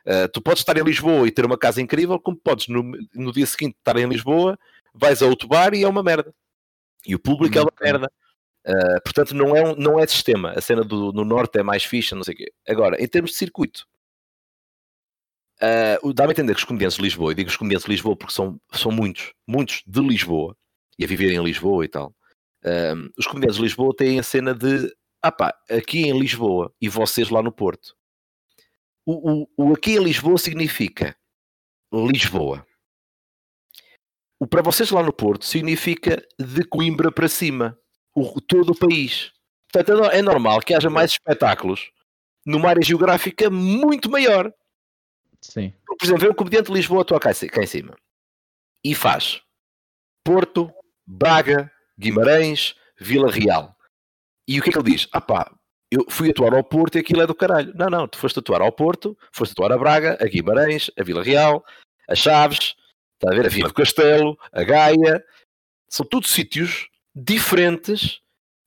Eh, tu podes estar em Lisboa e ter uma casa incrível, como podes no, no dia seguinte estar em Lisboa, vais a outro bar e é uma merda. E o público é uma Ok. merda. Eh, portanto, não é, um, não é sistema. A cena do, no Norte é mais fixa, não sei o quê. Agora, em termos de circuito, o- dá-me a entender que os comediantes de Lisboa, eu digo os comediantes de Lisboa porque são, são muitos, muitos de Lisboa, e a viverem em Lisboa e tal. Um, os comediantes de Lisboa têm a cena de ah pá, aqui em Lisboa e vocês lá no Porto. O, o, o aqui em Lisboa significa Lisboa. O para vocês lá no Porto significa de Coimbra para cima, o, todo o país. Portanto, é é normal que haja mais espetáculos numa área geográfica muito maior. Sim. Por exemplo, um comediante de Lisboa atuar cá, cá em cima e faz Porto, Braga, Guimarães, Vila Real. E o que é que ele diz? Ah pá, eu fui atuar ao Porto e aquilo é do caralho. Não, não, tu foste atuar ao Porto, foste atuar a Braga, a Guimarães, a Vila Real, a Chaves, está a ver? A Vila do Castelo, a Gaia. São todos sítios diferentes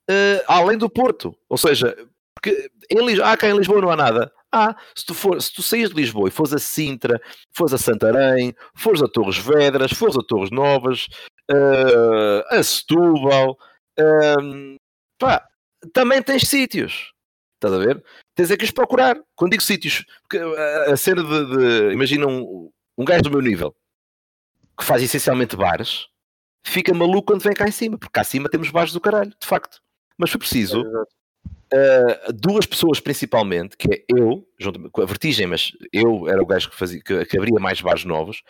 eh, além do Porto. Ou seja, porque em ah, cá em Lisboa não há nada. Ah, se tu, for, se tu saís de Lisboa e fores a Sintra, fores a Santarém, fores a Torres Vedras, fores a Torres Novas, eh, a Setúbal, ehm, pá, também tens sítios. Estás a ver? Tens é que os procurar. Quando digo sítios, porque a, cena de, de- Imagina um, um gajo do meu nível que faz essencialmente bares, fica maluco quando vem cá em cima, porque cá acima temos bares do caralho, de facto. Mas foi preciso uh, duas pessoas principalmente, que é eu, junto com a Vertigem, mas eu era o gajo que, fazia, que, que abria mais bares novos,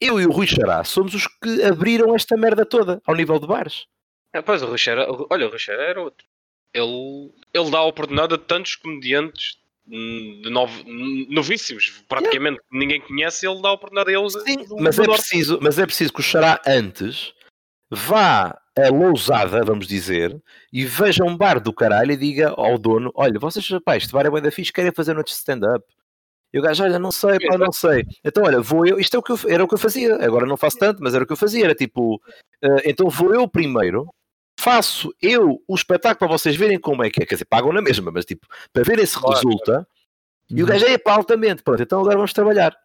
eu e o Rui Xará somos os que abriram esta merda toda ao nível de bares. Ah, pois, o Rochera, olha, o Rochera era outro. Ele, ele dá a oportunidade a tantos comediantes de novo, novíssimos, praticamente que ninguém conhece, ele dá a oportunidade a eles. Sim, mas é, preciso, mas é preciso que o Xará antes vá a Lousada, vamos dizer, e veja um bar do caralho e diga ao dono: Olha, vocês, rapaz, este bar é bem da fixe, querem fazer noite de stand-up. E o gajo, olha, não sei, pá, não sei. Então, olha, vou eu, isto é o que eu, era o que eu fazia, agora não faço tanto, mas era o que eu fazia, era tipo, eh, então vou eu primeiro, faço eu o espetáculo para vocês verem como é que é, quer dizer, pagam na mesma, mas tipo, para verem se Claro, resulta, e o Uhum. gajo é pá, altamente, pronto, então agora vamos trabalhar.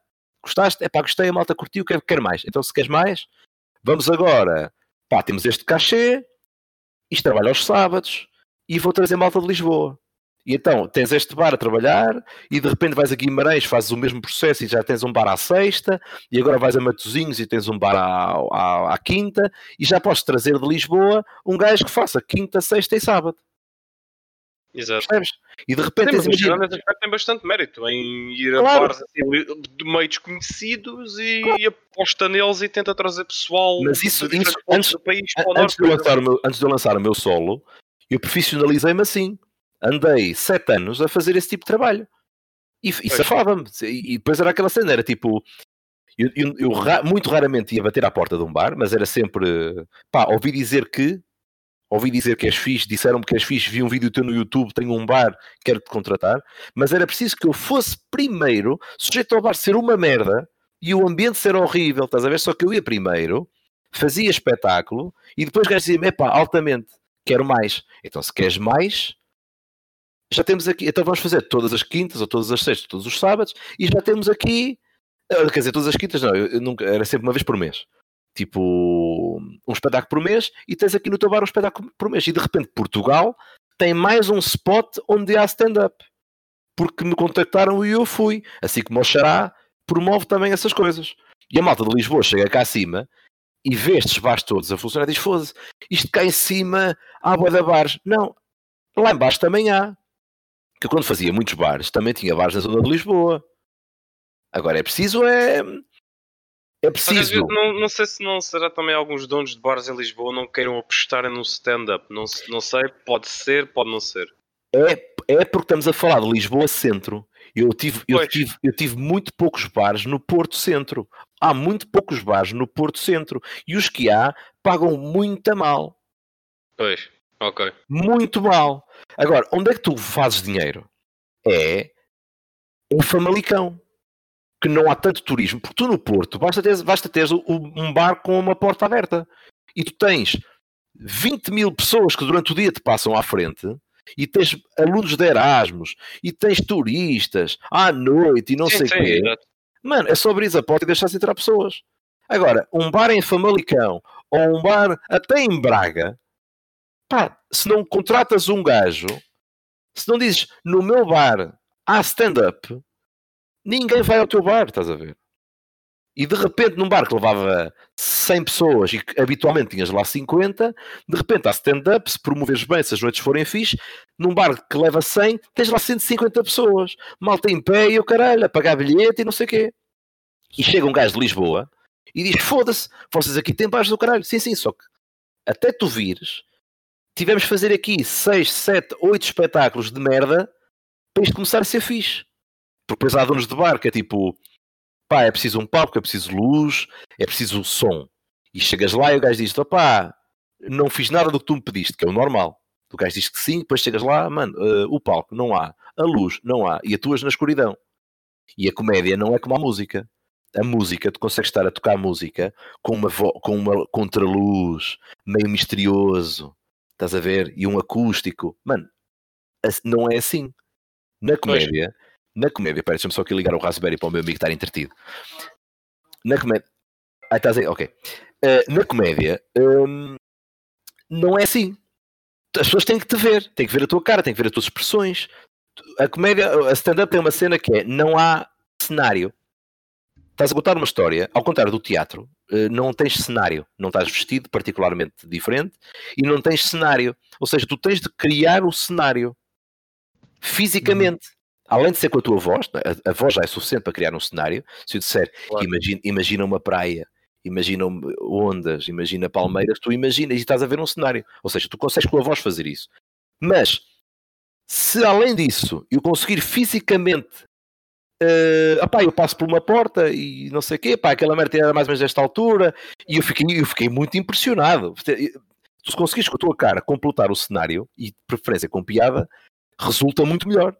Gostaste? É pá, gostei, a malta curtiu, quero, quero mais. Então se queres mais, vamos agora, pá, temos este cachê, isto trabalha aos sábados, e vou trazer malta de Lisboa. E então tens este bar a trabalhar, e de repente vais a Guimarães, fazes o mesmo processo e já tens um bar à sexta, e agora vais a Matozinhos e tens um bar à, à, à quinta, e já podes trazer de Lisboa um gajo que faça quinta, sexta e sábado. Exato. Percebes? E de repente Sim, mas imagina, Girona nesse aspecto tem bastante mérito em ir a Claro. bares assim, de meio desconhecidos e, e aposta neles e tenta trazer pessoal Mas isso- isso, antes- do país para o antes norte. de, eu lançar o meu, antes de eu lançar o meu solo, eu profissionalizei-me assim. Andei sete anos a fazer esse tipo de trabalho. E, e safava-me. E, e depois era aquela cena, era tipo... Eu, eu- eu ra- muito raramente ia bater à porta de um bar, mas era sempre... Pá, ouvi dizer que... Ouvi dizer que és fixe, disseram-me que és fixe, vi um vídeo teu no YouTube, tenho um bar, quero-te contratar. Mas era preciso que eu fosse primeiro, sujeito ao bar ser uma merda, e o ambiente ser horrível, estás a ver? Só que eu ia primeiro, fazia espetáculo, e depois o gajo dizia-me, epá, altamente, quero mais. Então se queres mais, já temos aqui, então vamos fazer todas as quintas, ou todas as sextas, todos os sábados, e já temos aqui, eh, quer dizer, todas as quintas não, eu, eu nunca, era sempre uma vez por mês. Tipo, um espetáculo por mês, e tens aqui no teu bar um espetáculo por mês. E de repente Portugal tem mais um spot onde há stand-up. Porque me contactaram e eu fui. Assim como o Xará promove também essas coisas. E a malta de Lisboa chega cá acima e vê estes bares todos a funcionar e diz: foda-se, isto cá em cima há boa da bares. Não, lá embaixo também há. Eu, quando fazia muitos bares, também tinha bares na zona de Lisboa. Agora é preciso, é. É Mas preciso. não, não sei se não será também alguns donos de bares em Lisboa não queiram apostar no stand-up. Não, não sei, pode ser, pode não ser. É, é porque estamos a falar de Lisboa Centro. Eu tive, eu, Pois. tive, eu tive muito poucos bares no Porto Centro. Há muito poucos bares no Porto Centro. E os que há pagam muito a mal. Pois, ok. Muito mal. Agora, onde é que tu fazes dinheiro? É em Famalicão. Que não há tanto turismo. Porque tu no Porto basta teres, basta teres o- o- um bar com uma porta aberta. E tu tens 20 mil pessoas que durante o dia te passam à frente. E tens alunos de Erasmus. E tens turistas à noite e não sim, sei o quê. exato. Mano, é só abrir a porta e deixar-se entrar pessoas. Agora, um bar em Famalicão ou um bar até em Braga, pá, se não contratas um gajo, se não dizes no meu bar há stand-up, ninguém vai ao teu bar, estás a ver? E de repente, num bar que levava 100 pessoas e que habitualmente tinhas lá 50, de repente há stand-up, se promoveres bem, se as noites forem fixe, num bar que leva 100, tens lá 150 pessoas. Malta em pé e o caralho, a pagar bilhete e não sei o quê. E chega um gajo de Lisboa e diz: Foda-se, vocês aqui têm baixo do caralho. Sim, sim, só que até tu vires, tivemos de fazer aqui 6, 7, 8 espetáculos de merda para isto começar a ser fixe. Porque depois há donos de bar que é tipo: pá, é preciso um palco, é preciso luz, é preciso som. E chegas lá e o gajo diz: opá, não fiz nada do que tu me pediste, que é o normal. O gajo diz que sim, depois chegas lá, mano, eh, o palco não há, a luz não há, e atuas na escuridão. E a comédia não é como a música. A música, tu consegues estar a tocar música com uma, com uma contraluz, meio misterioso, estás a ver? E um acústico. Mano, não é assim. Na comédia, na comédia, pera, deixa-me só aqui ligar o Raspberry para o meu amigo estar entretido. Na comédia. Ah, estás aí, ok. Eh, na comédia, hum, não é assim. As pessoas têm que te ver, têm que ver a tua cara, têm que ver as tuas expressões. A comédia, a stand-up tem uma cena que é: não há cenário. Estás a contar uma história, ao contrário do teatro, eh, não tens cenário, não estás vestido particularmente diferente e não tens cenário. Ou seja, tu tens de criar o cenário fisicamente. Além de ser com a tua voz, é? a, a voz já é suficiente para criar um cenário. Se eu disser, Claro. imagina, imagina uma praia, imagina ondas, imagina palmeiras, tu imaginas e estás a ver um cenário. Ou seja, tu consegues com a voz fazer isso. Mas, se além disso eu conseguir fisicamente Uh, opá, eu passo por uma porta e não sei o quê, aquela merda era mais ou menos desta altura e eu fiquei, eu fiquei muito impressionado. Tu se conseguires com a tua cara completar o cenário e de preferência com piada, resulta muito melhor.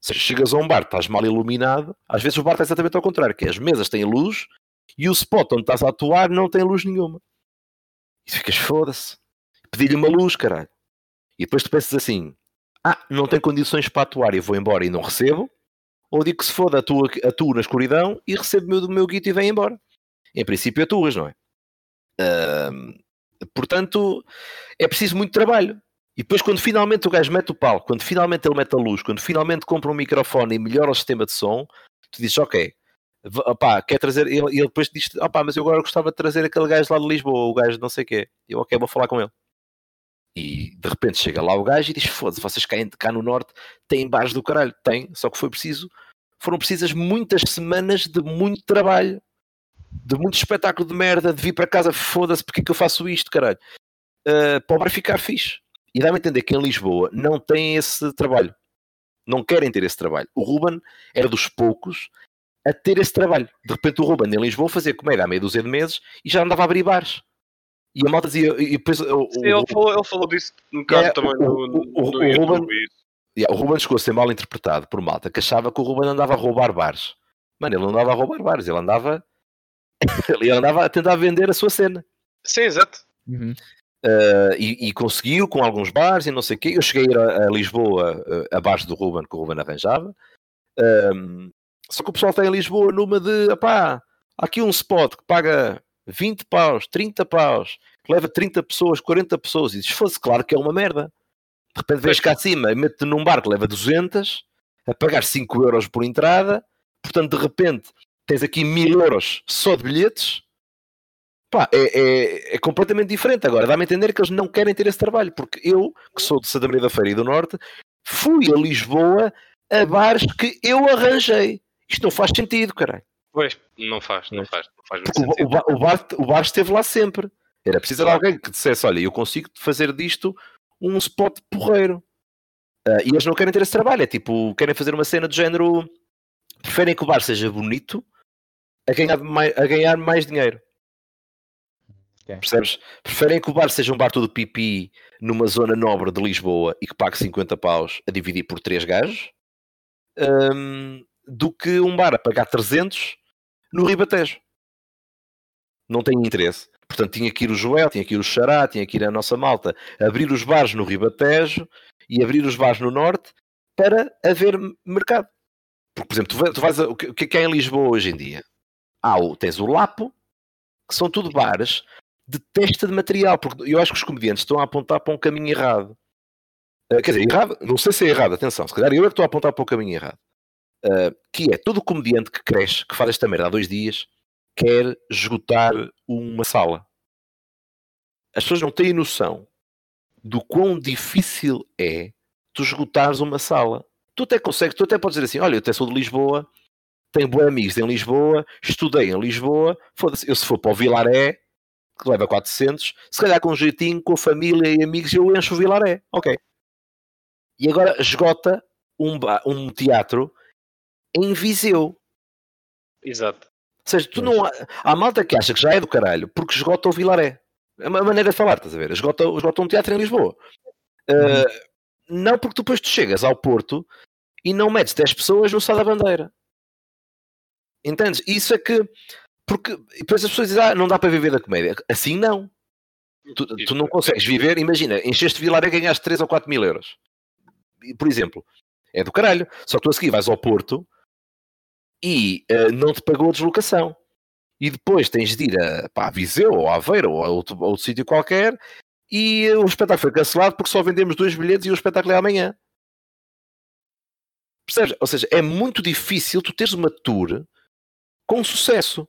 Seja, chegas a um bar, estás mal iluminado, às vezes o bar está exatamente ao contrário, que é, as mesas têm luz e o spot onde estás a atuar não tem luz nenhuma. E ficas, foda-se, pedi-lhe uma luz, caralho. E depois tu pensas assim, ah, não tem condições para atuar e vou embora e não recebo, ou digo que se foda, atuo, atuo na escuridão e recebo do meu guito e venho embora. Em princípio atuas, não é? Ahm, portanto, é preciso muito trabalho. E depois quando finalmente o gajo mete o palco, quando finalmente ele mete a luz, quando finalmente compra um microfone e melhora o sistema de som, tu dizes, ok, opá, quer trazer, e ele, e ele depois diz, opá, mas eu agora gostava de trazer aquele gajo lá de Lisboa, o gajo não sei o quê. Eu, ok, vou falar com ele. E de repente chega lá o gajo e diz: Foda-se, vocês cá, cá no Norte têm bares do caralho. Tem, só que foi preciso, foram precisas muitas semanas de muito trabalho, de muito espetáculo de merda, de vir para casa, foda-se, porque é que eu faço isto, caralho? Uh, para o bar ficar fixe. E dá-me a entender que em Lisboa não tem esse trabalho. Não querem ter esse trabalho. O Ruben era dos poucos a ter esse trabalho. De repente o Ruben em Lisboa fazia comédia há meia dúzia de meses e já andava a abrir bares. E a malta dizia, e depois o, Sim, o- ele, falou, ele falou disso um bocado É, também o- no, o- no, o- no o. Ruben-. Yeah, o Ruben chegou a ser mal interpretado por malta que achava que o Ruben andava a roubar bares. Mano, ele não andava a roubar bares, ele andava, ele andava a tentar vender a sua cena. Sim, exato. Uhum. Uh, e, e conseguiu com alguns bares e não sei o quê. Eu cheguei a ir a, a Lisboa uh, abaixo do Ruben que o Ruben arranjava. Um, só que o pessoal está em Lisboa numa de apá, há aqui um spot que paga 20 paus, 30 paus, que leva 30 pessoas, 40 pessoas, e diz: fosse claro que é uma merda. De repente vens cá acima e mete-te num bar que leva 200, a pagar 5 euros por entrada, portanto, de repente tens aqui 1000 euros só de bilhetes. Pá, é, é, é completamente diferente agora. Dá-me a entender que eles não querem ter esse trabalho, porque eu, que sou de Santa Maria da Feira e do Norte, fui a Lisboa a bares que eu arranjei. Isto não faz sentido, caralho. Pois, não faz, não faz, o, sentido. o, ba- o bar, o bar esteve lá sempre. Era preciso de alguém que dissesse: Olha, eu consigo fazer disto um spot porreiro. Ah, e eles não querem ter esse trabalho. É tipo, querem fazer uma cena do género. Preferem que o bar seja bonito a ganhar mais, a ganhar mais dinheiro. Ok. Percebes? Preferem que o bar seja um bar todo pipi numa zona nobre de Lisboa e que pague 50 paus a dividir por três gajos hum, do que um bar a pagar 300 no Ribatejo. Não tem interesse. Portanto, tinha que ir o Joel, tinha que ir o Xará, tinha que ir a nossa malta abrir os bares no Ribatejo e abrir os bares no Norte para haver mercado. Porque, por exemplo, tu vai- tu vais a- o que é em Lisboa hoje em dia? Há o, tens o Lapo, que são tudo bares de testa de material, porque eu acho que os comediantes estão a apontar para um caminho errado. Uh, quer dizer, errado, não sei se é errado, atenção, se calhar eu é que estou a apontar para o caminho errado. Uh, que é todo comediante que cresce, que faz esta merda há dois dias, quer esgotar uma sala. As pessoas não têm noção do quão difícil é tu esgotares uma sala. Tu até consegues, tu até podes dizer assim: olha, eu até sou de Lisboa, tenho bons amigos em Lisboa, estudei em Lisboa, foda-se, eu se for para o Vilaré, que leva 400, se calhar com um jeitinho, com a família e amigos, eu encho o Vilaré, ok. E agora esgota um, um teatro em Viseu. Exato. Ou seja, tu não há, há malta que acha que já é do caralho porque esgota o Vilaré. É uma maneira de falar, estás a ver? Esgota, esgota um teatro em Lisboa. Uh, não porque depois tu chegas ao Porto e não metes 10 pessoas no Sá da Bandeira. Entendes? Isso é que. Porque depois as pessoas dizem, ah, não dá para viver da comédia. Assim não. Tu, tu não consegues viver, imagina, encheste Vilaré e ganhaste 3 ou 4 mil euros. Por exemplo, é do caralho. Só que tu a seguir vais ao Porto e eh, não te pagou a deslocação. E depois tens de ir a, pá, a Viseu ou a Aveiro ou a outro, outro sítio qualquer e eh, o espetáculo foi cancelado porque só vendemos dois bilhetes e o espetáculo é amanhã. Percebes? Ou seja, é muito difícil tu teres uma tour com sucesso.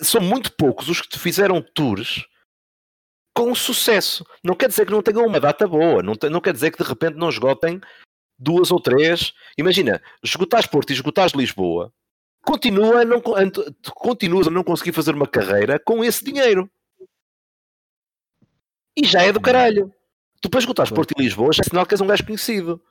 São muito poucos os que te fizeram tours com sucesso. Não quer dizer que não tenham uma data boa, não, te- não quer dizer que de repente não esgotem duas ou três. Imagina, esgotares Porto e esgotares Lisboa, continua a não, continuas a não conseguir fazer uma carreira com esse dinheiro. E já é do caralho. Tu depois esgotares Porto e Lisboa, já é sinal que és um gajo conhecido.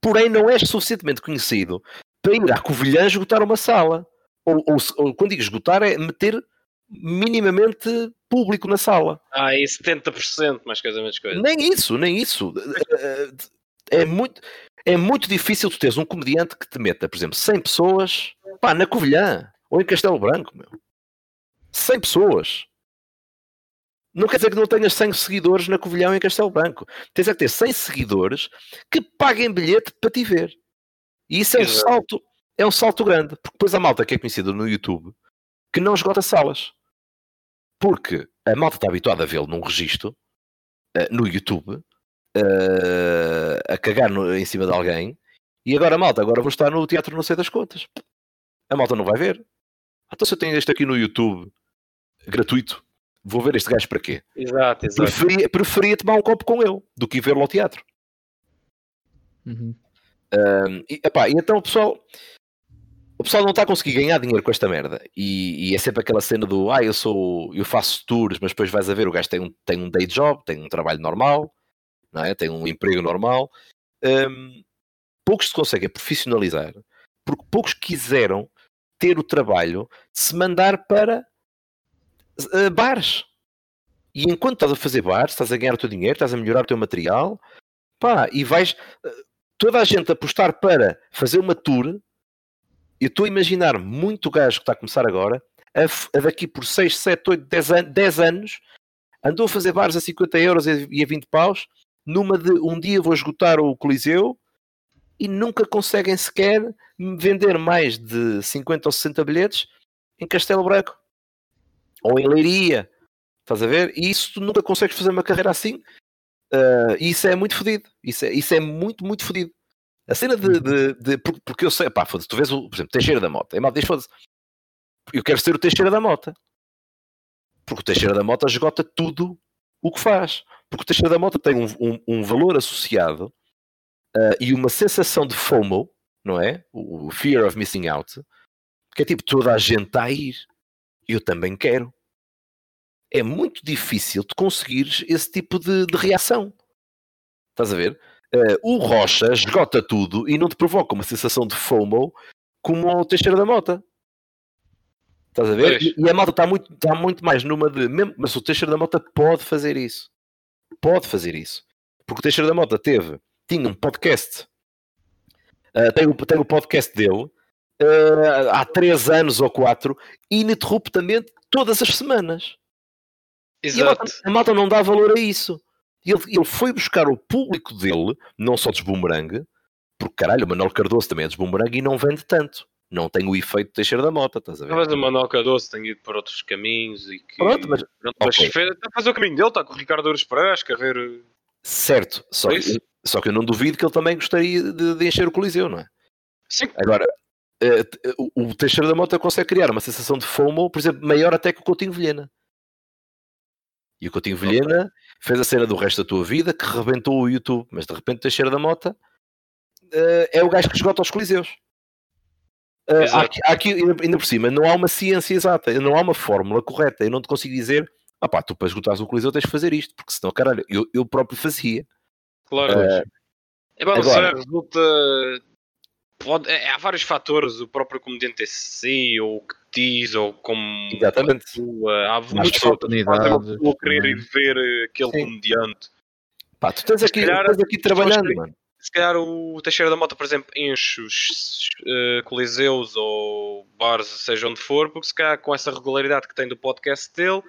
Porém, não és suficientemente conhecido para ir à Covilhã esgotar uma sala. Ou, ou, ou quando digo esgotar, é meter minimamente público na sala. Ah, e 70%, mais coisa, menos coisa. Nem isso, nem isso. É muito, é muito difícil tu teres um comediante que te meta, por exemplo, 100 pessoas pá, na Covilhã ou em Castelo Branco. Meu. 100 pessoas. Não quer dizer que não tenhas 100 seguidores na Covilhã ou em Castelo Branco. Tens é que ter 100 seguidores que paguem bilhete para te ver. E isso é um salto, é um salto grande. Porque depois a malta que é conhecida no YouTube que não esgota salas. Porque a malta está habituada a vê-lo num registro eh, no YouTube eh, a cagar no- em cima de alguém e agora malta, agora vou estar no teatro não sei das contas. A malta não vai ver. Então se eu tenho este aqui no YouTube gratuito, vou ver este gajo para quê? Exato, exato. Preferia, preferia tomar um copo com ele do que vê-lo ao teatro. Uhum. Um, e, epá, e então o pessoal o pessoal não está a conseguir ganhar dinheiro com esta merda e, e, é sempre aquela cena do ah, eu sou eu faço tours, mas depois vais a ver o gajo tem um, tem um day job, tem um trabalho normal, não é? tem um emprego normal. Um, poucos se conseguem profissionalizar porque poucos quiseram ter o trabalho de se mandar para uh, bares. E enquanto estás a fazer bares, estás a ganhar o teu dinheiro, estás a melhorar o teu material, pá, e vais uh, toda a gente apostar para fazer uma tour. Eu estou a imaginar muito gajo que está a começar agora, a, a daqui por 6, 7, 8, 10, an 10 anos, andou a fazer bares a 50 euros e a 20 paus, numa de um dia vou esgotar o Coliseu e nunca conseguem sequer vender mais de 50 ou 60 bilhetes em Castelo Branco ou em Leiria. Estás a ver? E isso tu nunca consegues fazer uma carreira assim. Uh, isso é muito fodido. Isso é, isso é muito, muito fodido. A cena de, de, de, Porque eu sei, pá, foda-se, tu vês o, por exemplo, Teixeira da Mota. E mal diz, foda-se, eu quero ser o Teixeira da Mota. Porque o Teixeira da Mota esgota tudo o que faz. Porque o Teixeira da Mota tem um, um, um valor associado uh, e uma sensação de FOMO, não é? O, Fear of Missing Out, que é tipo toda a gente está a ir. Eu também quero. É muito difícil de conseguires esse tipo de, de reação. Estás a ver? Uh, o Rocha esgota tudo e não te provoca uma sensação de FOMO como o Teixeira da Mota. Estás a ver? E, e, a malta está muito, está muito mais numa de. Mesmo, mas o Teixeira da Mota pode fazer isso. Pode fazer isso. Porque o Teixeira da Mota teve tinha um podcast. Uh, tem, o, tem o podcast dele uh, há três anos ou quatro, ininterruptamente, todas as semanas. Exato. A malta, a malta não dá valor a isso. Ele, ele foi buscar o público dele, não só dos Boomerang, porque caralho, o Manuel Cardoso também é dos Boomerang e não vende tanto. Não tem o efeito de Teixeira da Mota, estás a ver? Mas o Manuel Cardoso tem ido por outros caminhos e que. Pronto, mas. Pronto, mas okay. está a fazer o caminho dele, está com o Ricardo Ouros Pereira a escrever. Certo, só que, só que eu não duvido que ele também gostaria de, de encher o Coliseu, não é? Sim. Agora, uh, o Teixeira da Mota consegue criar uma sensação de FOMO, por exemplo, maior até que o Coutinho Vilhena. E o Coutinho Vilhena okay. fez a cena do resto da tua vida que rebentou o YouTube, mas de repente Teixeira da Mota uh, é o gajo que esgota os Coliseus. Uh, aqui, aqui, ainda por cima, não há uma ciência exata, não há uma fórmula correta. Eu não te consigo dizer, ah pá, tu para esgotares o Coliseu tens de fazer isto, porque senão, caralho, eu, eu próprio fazia. Claro. Uh, é bom, agora, resulta. Pode, é, há vários fatores, o próprio comediante em si, ou o que diz, ou como. Exatamente. Atua, há muitas oportunidades. Ou querer ir ver aquele Sim. comediante. Pá, tu estás aqui, calhar, estás aqui trabalhando, mano. Se calhar o Teixeira da Mota, por exemplo, enche os uh, coliseus ou bares, seja onde for, porque se calhar com essa regularidade que tem do podcast dele,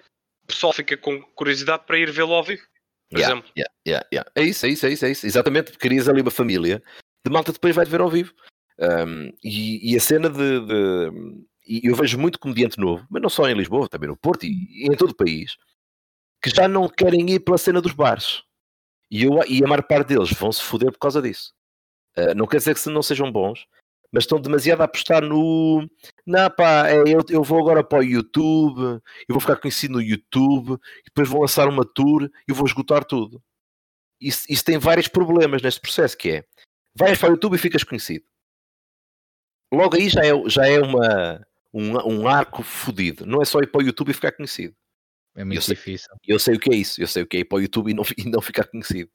o pessoal fica com curiosidade para ir vê-lo ao vivo por yeah, exemplo. Yeah, yeah, yeah. É isso, é isso, é isso, é isso. Exatamente, querias ali uma família de malta depois vai-te ver ao vivo. Um, e, e, a cena de, de, E eu vejo muito comediante novo, mas não só em Lisboa, também no Porto e, e em todo o país, que já não querem ir pela cena dos bares. E, eu, e a maior parte deles vão se foder por causa disso. Uh, não quer dizer que não sejam bons, mas estão demasiado a apostar no. Não, pá, é, eu, eu vou agora para o YouTube, eu vou ficar conhecido no YouTube, depois vou lançar uma tour e vou esgotar tudo. Isso, isso tem vários problemas neste processo, que é, vais para o YouTube e ficas conhecido. Logo aí já é, já é uma, um, um arco fodido. Não é só ir para o YouTube e ficar conhecido. É muito eu difícil. Sei, eu sei o que é isso. Eu sei o que é ir para o YouTube e não, e não ficar conhecido.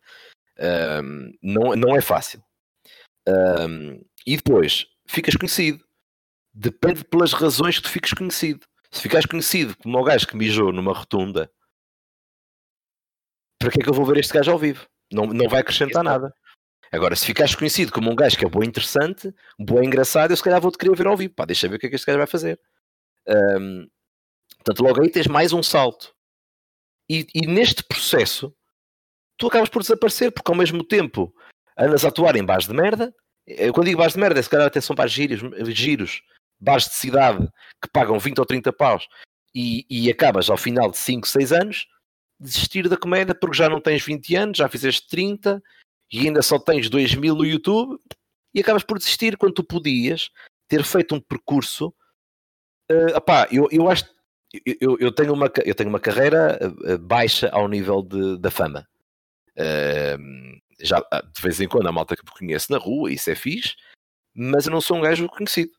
Um, não, não é fácil. Um, e depois, ficas conhecido. Depende pelas razões que tu fiques conhecido. Se ficares conhecido como o gajo que mijou numa rotunda, para que é que eu vou ver este gajo ao vivo? Não, não vai acrescentar nada. Agora, se ficares conhecido como um gajo que é bom interessante, bom engraçado, eu se calhar vou-te querer ver ao vivo. Pá, deixa ver o que é que este gajo vai fazer. Um, portanto, logo aí tens mais um salto. E, e, neste processo, tu acabas por desaparecer, porque ao mesmo tempo andas a atuar em bares de merda, eu, quando digo bares de merda, se calhar são bares giros, giros, bares de cidade que pagam 20 ou 30 paus e, e acabas ao final de 5, 6 anos desistir da comédia porque já não tens 20 anos, já fizeste 30 e ainda só tens 2 mil no YouTube e acabas por desistir quando tu podias ter feito um percurso. Uh, opá, eu, eu, acho, eu, eu- tenho uma, eu tenho uma carreira eh, baixa ao nível de- da fama. Ahm, já, ah, de vez em quando a malta que me conhece na rua, isso é fixe, mas eu não sou um gajo conhecido.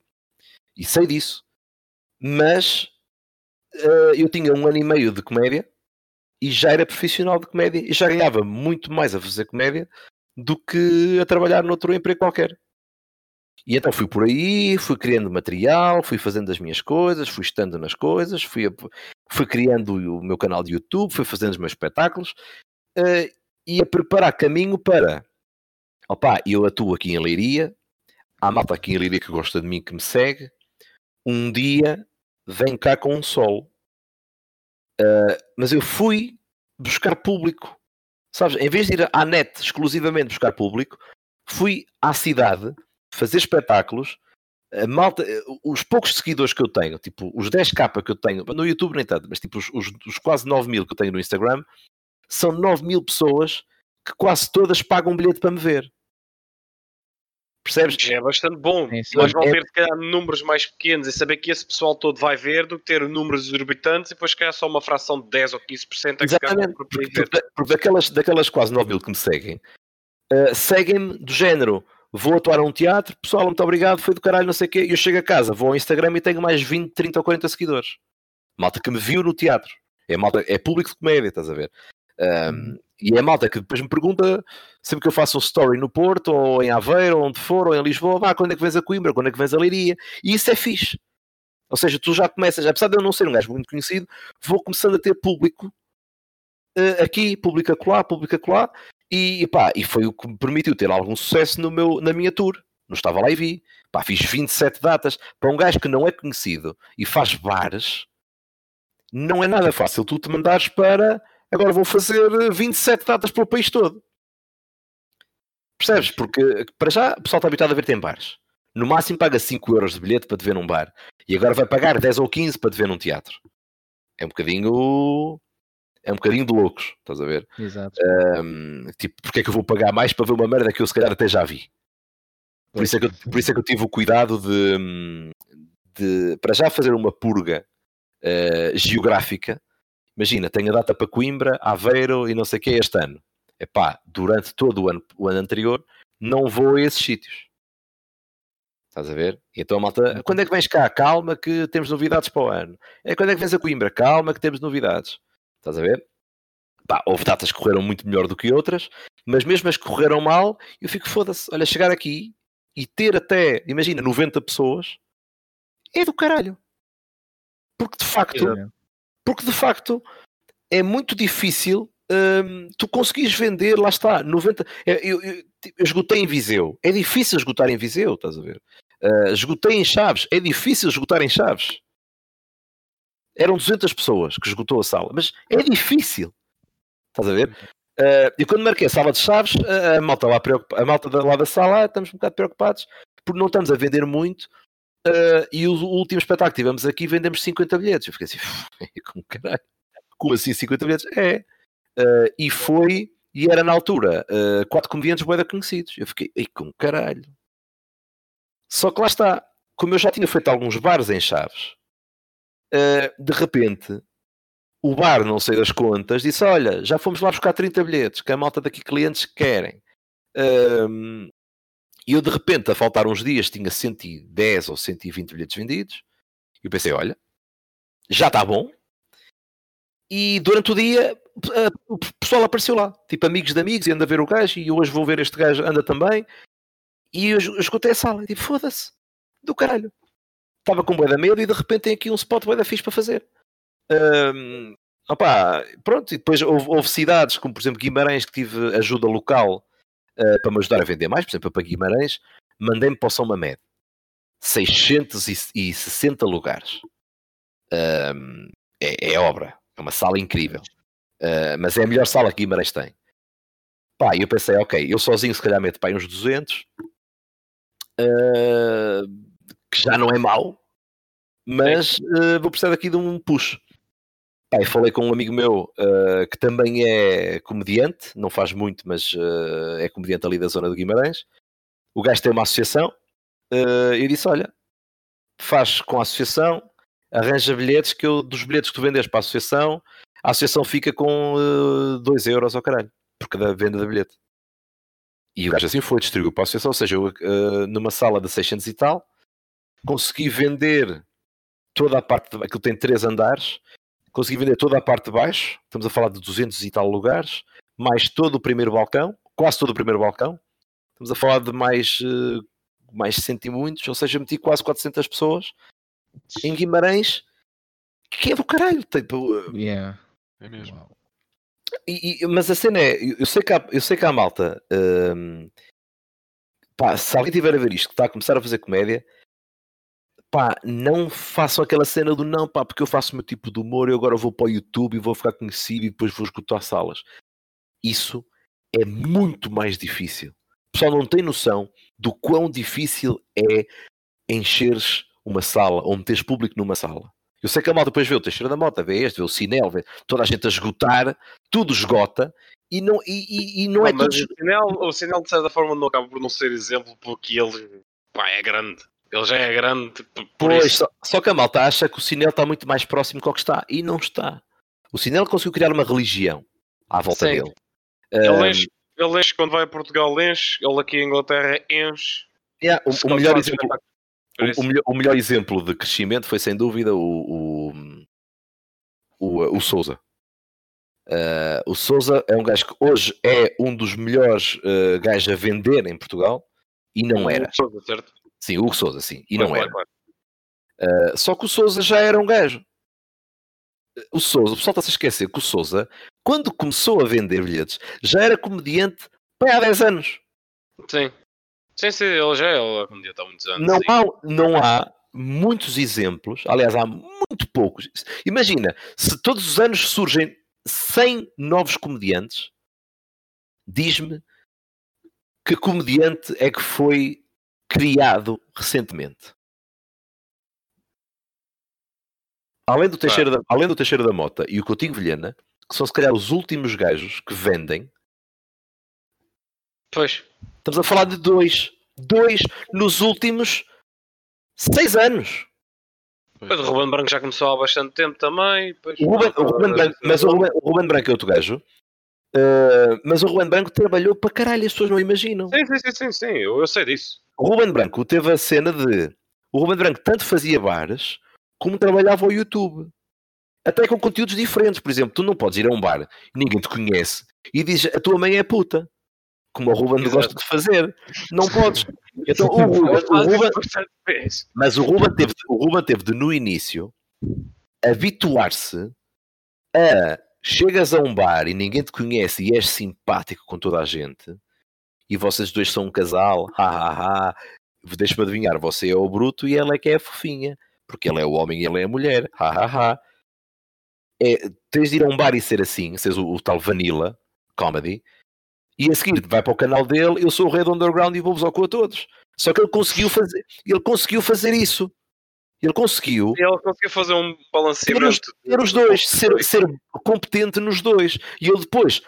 E sei disso. Mas eh, eu tinha um ano e meio de comédia e já era profissional de comédia e já ganhava muito mais a fazer comédia do que a trabalhar noutro emprego qualquer. E então fui por aí, fui criando material, fui fazendo as minhas coisas, fui estando nas coisas, fui, fui criando o meu canal de YouTube, fui fazendo os meus espetáculos eh, e a preparar caminho para opá, eu atuo aqui em Leiria, há malta aqui em Leiria que gosta de mim, que me segue, um dia vem cá com um solo. Eh, mas eu fui buscar público, sabes? Em vez de ir à net exclusivamente buscar público, fui à cidade fazer espetáculos. A malta, os poucos seguidores que eu tenho, tipo os 10k que eu tenho, no YouTube nem tanto, mas tipo os, os- os quase 9 mil que eu tenho no Instagram, são 9 mil pessoas que quase todas pagam um bilhete para me ver. Percebes? É bastante bom. Mas vão É- ter, se calhar, números mais pequenos e saber que esse pessoal todo vai ver do que ter números exorbitantes e depois, se calhar, só uma fração de 10 ou 15% é Exatamente, porque, ver. porque- porque daquelas, daquelas quase 9 mil que me seguem, eh, seguem-me do género. Vou atuar a um teatro, pessoal, muito obrigado, foi do caralho, não sei o quê. E eu chego a casa, vou ao Instagram e tenho mais 20, 30 ou 40 seguidores. Malta que me viu no teatro. É, malta, é público de comédia, estás a ver? Um, e é malta que depois me pergunta sempre que eu faço um story no Porto, ou em Aveiro, ou onde for, ou em Lisboa, vá, quando é que vens a Coimbra, quando é que vens a Leiria? E isso é fixe. Ou seja, tu já começas, apesar de eu não ser um gajo muito conhecido, vou começando a ter público eh, aqui, público acolá, público acolá, e, pá, e foi o que me permitiu ter algum sucesso no meu, na minha tour. Não estava lá e vi. Pá, fiz 27 datas. Para um gajo que não é conhecido e faz bares, não é nada fácil tu te mandares para agora vou fazer 27 datas pelo país todo. Percebes? Porque para já o pessoal está habituado a ver-te em bares. No máximo paga 5 euros de bilhete para te ver num bar. E agora vai pagar 10 ou 15 para te ver num teatro. É um bocadinho. É um bocadinho de loucos, estás a ver? Exato. Hum, tipo, porque é que eu vou pagar mais para ver uma merda que eu se calhar até já vi? Por isso é que eu, por isso é que eu tive o cuidado de, de para já fazer uma purga eh, geográfica. Imagina, tenho a data para Coimbra, Aveiro e não sei o que este ano. Epá, durante todo o ano, o ano anterior não vou a esses sítios. Estás a ver? E então a malta, quando é que vens cá? Calma que temos novidades para o ano. É quando é que vens a Coimbra? Calma que temos novidades. Estás a ver? Pá, houve datas que correram muito melhor do que outras, mas mesmo as que correram mal, eu fico foda-se. Olha, chegar aqui e ter até, imagina, 90 pessoas é do caralho. Porque de facto, Exatamente. porque de facto é muito difícil hum, tu conseguires vender, lá está, 90. Eu, eu- eu- eu esgotei em Viseu, é difícil esgotar em Viseu, estás a ver? Ah, esgotei em Chaves, é difícil esgotar em Chaves. Eram 200 pessoas que esgotou a sala, mas é difícil, estás a ver? Ah, e quando marquei a sala de Chaves, a, a malta, lá preocupa- a malta da- lá da sala, "Ah, estamos um bocado preocupados porque não estamos a vender muito. ah, e o, o último espetáculo que tivemos aqui vendemos 50 bilhetes. Eu fiquei assim, como caralho, como assim 50 bilhetes? É, Uh, e foi, e era na altura, uh, quatro comediantes boeda conhecidos. Eu fiquei, ei, com caralho. Só que lá está, como eu já tinha feito alguns bares em Chaves, uh, de repente, o bar, não sei das contas, disse: Olha, já fomos lá buscar 30 bilhetes, que a malta daqui clientes querem. Um, e eu, de repente, a faltar uns dias, tinha 110 ou 120 bilhetes vendidos. E eu pensei: Olha, já está bom. E durante o dia o pessoal apareceu lá, tipo amigos de amigos, e anda a ver o gajo, e hoje vou ver este gajo, anda também. E eu escutei a sala, e tipo, foda-se, do caralho. Estava com bué da medo e de repente tem aqui um spot bué da fixe para fazer. Ahm, opá, pronto, e depois houve, houve cidades, como por exemplo Guimarães, que tive ajuda local ah, para me ajudar a vender mais, por exemplo, para Guimarães, mandei-me para o São Mamed. 660 lugares. Ahm, é, é obra, é uma sala incrível. Uh, mas é a melhor sala que Guimarães tem. Pá, eu pensei, ok, eu sozinho se calhar meto para aí uns 200, uh, que já não é mau, mas uh, vou precisar aqui de um push. E falei com um amigo meu uh, que também é comediante, não faz muito, mas uh, é comediante ali da zona de Guimarães. O gajo tem uma associação, uh, eu disse, olha, faz com a associação, arranja bilhetes que eu, dos bilhetes que tu vendes para a associação, a associação fica com 2 euros ao caralho, por cada venda de bilhete. E o gajo assim foi, distribuiu para a associação, ou seja, eu, numa sala de 600 e tal, consegui vender toda a parte, de, aquilo tem três andares, consegui vender toda a parte de baixo, estamos a falar de 200 e tal lugares, mais todo o primeiro balcão, quase todo o primeiro balcão, estamos a falar de mais, uh, mais cento e muitos, ou seja, meti quase 400 pessoas em Guimarães, que é do caralho, tipo... Yeah. É mesmo. E, e- mas a cena é, eu eu sei que há, eu sei que há malta, hum, pá, se alguém tiver a ver isto, que está a começar a fazer comédia, pá, não façam aquela cena do não, pá, porque eu faço o meu tipo de humor e agora vou para o YouTube e vou ficar conhecido e depois vou escutar salas. Isso é muito mais difícil. O pessoal não tem noção do quão difícil é encheres uma sala ou meteres público numa sala. Eu sei que a malta depois vê o Teixeira da Mota, vê este, vê o Cinel, vê toda a gente a esgotar, tudo esgota e não, e, e- e não é Não, tudo. o, o sinal, de certa forma, não acaba por não ser exemplo porque ele pá, é grande. Ele já é grande Pois, só, só que a malta acha que o Cinel está muito mais próximo do que está e não está. O Cinel conseguiu criar uma religião à volta Sim. dele. Ele Ahm, enche, ele enche quando vai a Portugal, enche. Ele aqui em Inglaterra enche. yeah, o- o, melhor exemplo, o, o melhor, o melhor exemplo de crescimento foi sem dúvida o, o, o, o Souza. Ah, o Souza é um gajo que hoje é um dos melhores ah, gajos a vender em Portugal e não era. O Sousa, certo? Sim, o Hugo Souza, sim, e Claro, não era. claro, claro. Uh, só que o Souza já era um gajo. O Souza, o pessoal está-se a esquecer que o Souza, quando começou a vender bilhetes, já era comediante para há 10 anos. Sim. Sim, sim, ele já é. É comediante há muitos anos. Não sim. há, não há muitos exemplos, aliás, há muito poucos. Imagina, se todos os anos surgem 100 novos comediantes, diz-me que comediante é que foi criado recentemente. Além do, Teixeira da, além do Teixeira da Mota e o Coutinho Vilhena, que são se calhar os últimos gajos que vendem, Pois. estamos a falar de dois. Dois nos últimos seis anos. Pois o Ruben Branco já começou há bastante tempo também. Pois, O Ruben, o Ruben Branco, mas o Ruben, o Ruben Branco é outro gajo. Uh, mas o Ruben Branco trabalhou para caralho, as pessoas não imaginam. Sim, sim, sim, sim, sim. Eu, eu sei disso. O Ruben Branco teve a cena de. O Ruben Branco tanto fazia bares como trabalhava ao YouTube. Até com conteúdos diferentes. Por exemplo, tu não podes ir a um bar e ninguém te conhece e dizes a tua mãe é puta. Como o Ruben Exato. gosta de fazer. Não podes. Então o Ruben, o Ruben. Mas o Ruben teve, o Ruben teve de, no início, habituar-se a chegas a um bar e ninguém te conhece e és simpático com toda a gente e vocês dois são um casal, ha ha ha, deixa-me adivinhar, você é o bruto e ela é que é a fofinha, porque ele é o homem e ela é a mulher, ha ha ha. É, tens de ir a um bar e ser assim, seres o, o tal Vanilla Comedy, e a seguir vai para o canal dele, eu sou o rei do underground e vou-vos ao cu a todos. Só que ele conseguiu fazer, ele conseguiu fazer isso. Ele conseguiu E ele conseguiu fazer um balanceamento. ter os dois, ser, ser competente nos dois. E ele depois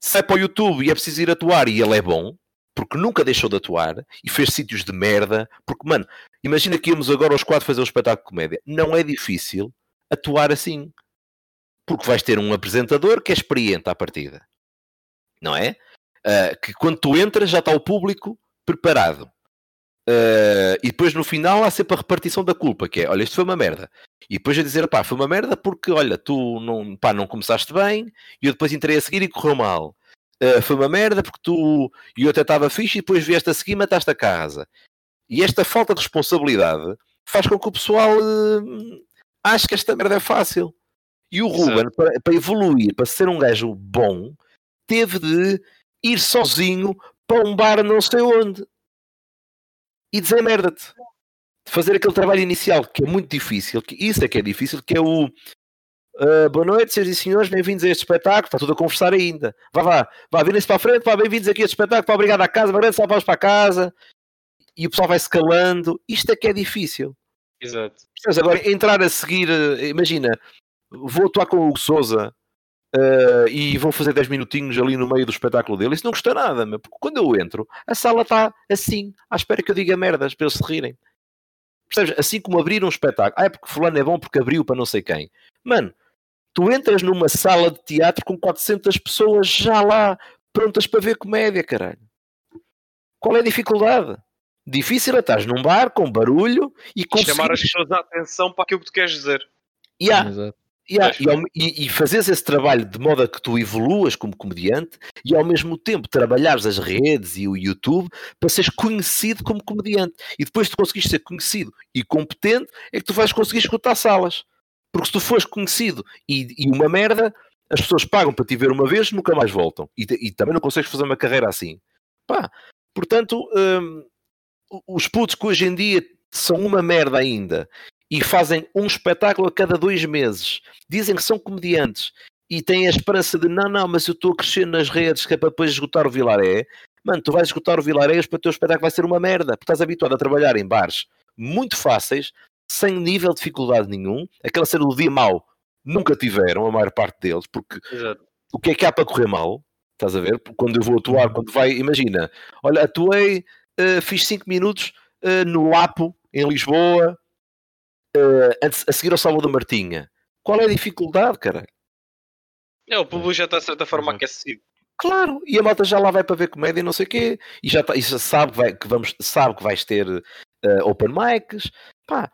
sai para o YouTube e é preciso ir atuar e ele é bom, porque nunca deixou de atuar e fez sítios de merda. Porque, mano, imagina que íamos agora aos quatro fazer um espetáculo de comédia. Não é difícil atuar assim. Porque vais ter um apresentador que é experiente à partida. Não é? Ah, que quando tu entras já está o público preparado. Ah, e depois no final há sempre a repartição da culpa, que é, olha, isto foi uma merda. E depois a dizer, pá, foi uma merda porque, olha, tu não, pá, não começaste bem e eu depois entrei a seguir e correu mal. Ah, foi uma merda porque tu e eu até estava fixe e depois vieste a seguir e mataste a casa. E esta falta de responsabilidade faz com que o pessoal eh, ache que esta merda é fácil. E o. Ruben, para, para evoluir, para ser um gajo bom, teve de ir sozinho para um bar não sei onde e dizer merda-te. Fazer aquele trabalho inicial que é muito difícil, que isso é que é difícil, que é o "Ah, boa noite, senhoras e senhores, bem-vindos a este espetáculo, está tudo a conversar ainda. Vá, vá, vá, virem-se para a frente, vá, bem-vindos aqui a este espetáculo, vá, obrigado à casa, só vamos para casa. E o pessoal vai escalando, isto é que é difícil. Exato. Percebes? Agora, entrar a seguir, eh, imagina, vou atuar com o Souza eh, e vou fazer 10 minutinhos ali no meio do espetáculo dele. Isso não custa nada, meu, porque quando eu entro, a sala está assim, à espera que eu diga merdas para eles se rirem. Percebes? Assim como abrir um espetáculo. Ah, é porque fulano é bom porque abriu para não sei quem. Mano, tu entras numa sala de teatro com 400 pessoas já lá prontas para ver comédia, caralho. Qual é a dificuldade? Difícil é estar num bar com barulho e conseguir... Chamar as pessoas a atenção para aquilo que tu queres dizer. Yeah, Exato. Yeah, e, e, fazeres esse trabalho de modo a que tu evoluas como comediante e ao mesmo tempo trabalhares as redes e o YouTube para seres conhecido como comediante. E depois de conseguires ser conhecido e competente é que tu vais conseguir escutar salas. Porque se tu fores conhecido e, e uma merda, as pessoas pagam para te ver uma vez nunca mais voltam. E, e também não consegues fazer uma carreira assim. Pá, portanto, hum, os putos que hoje em dia são uma merda ainda e fazem um espetáculo a cada dois meses, dizem que são comediantes e têm a esperança de não, não, mas eu estou a crescer nas redes que é para depois esgotar o Vilaré. Mano, tu vais esgotar o Vilaré e para o teu espetáculo vai ser uma merda, porque estás habituado a trabalhar em bares muito fáceis, sem nível de dificuldade nenhum. Aquela cena do dia mau nunca tiveram, a maior parte deles, porque Exato. o que é que há para correr mal? Estás a ver? Porque Quando eu vou atuar, quando vai, imagina, olha, atuei, eh, fiz 5 minutos eh, no Lapo, em Lisboa, antes, a seguir ao Salvador Martinha. Qual é a dificuldade, cara? É, o público já está de certa forma Exato. aquecido. Claro, e a malta já lá vai para ver comédia e não sei o quê, e já, tá, e já sabe, que vai- que vamos, sabe que vais ter eh, open mics, pá.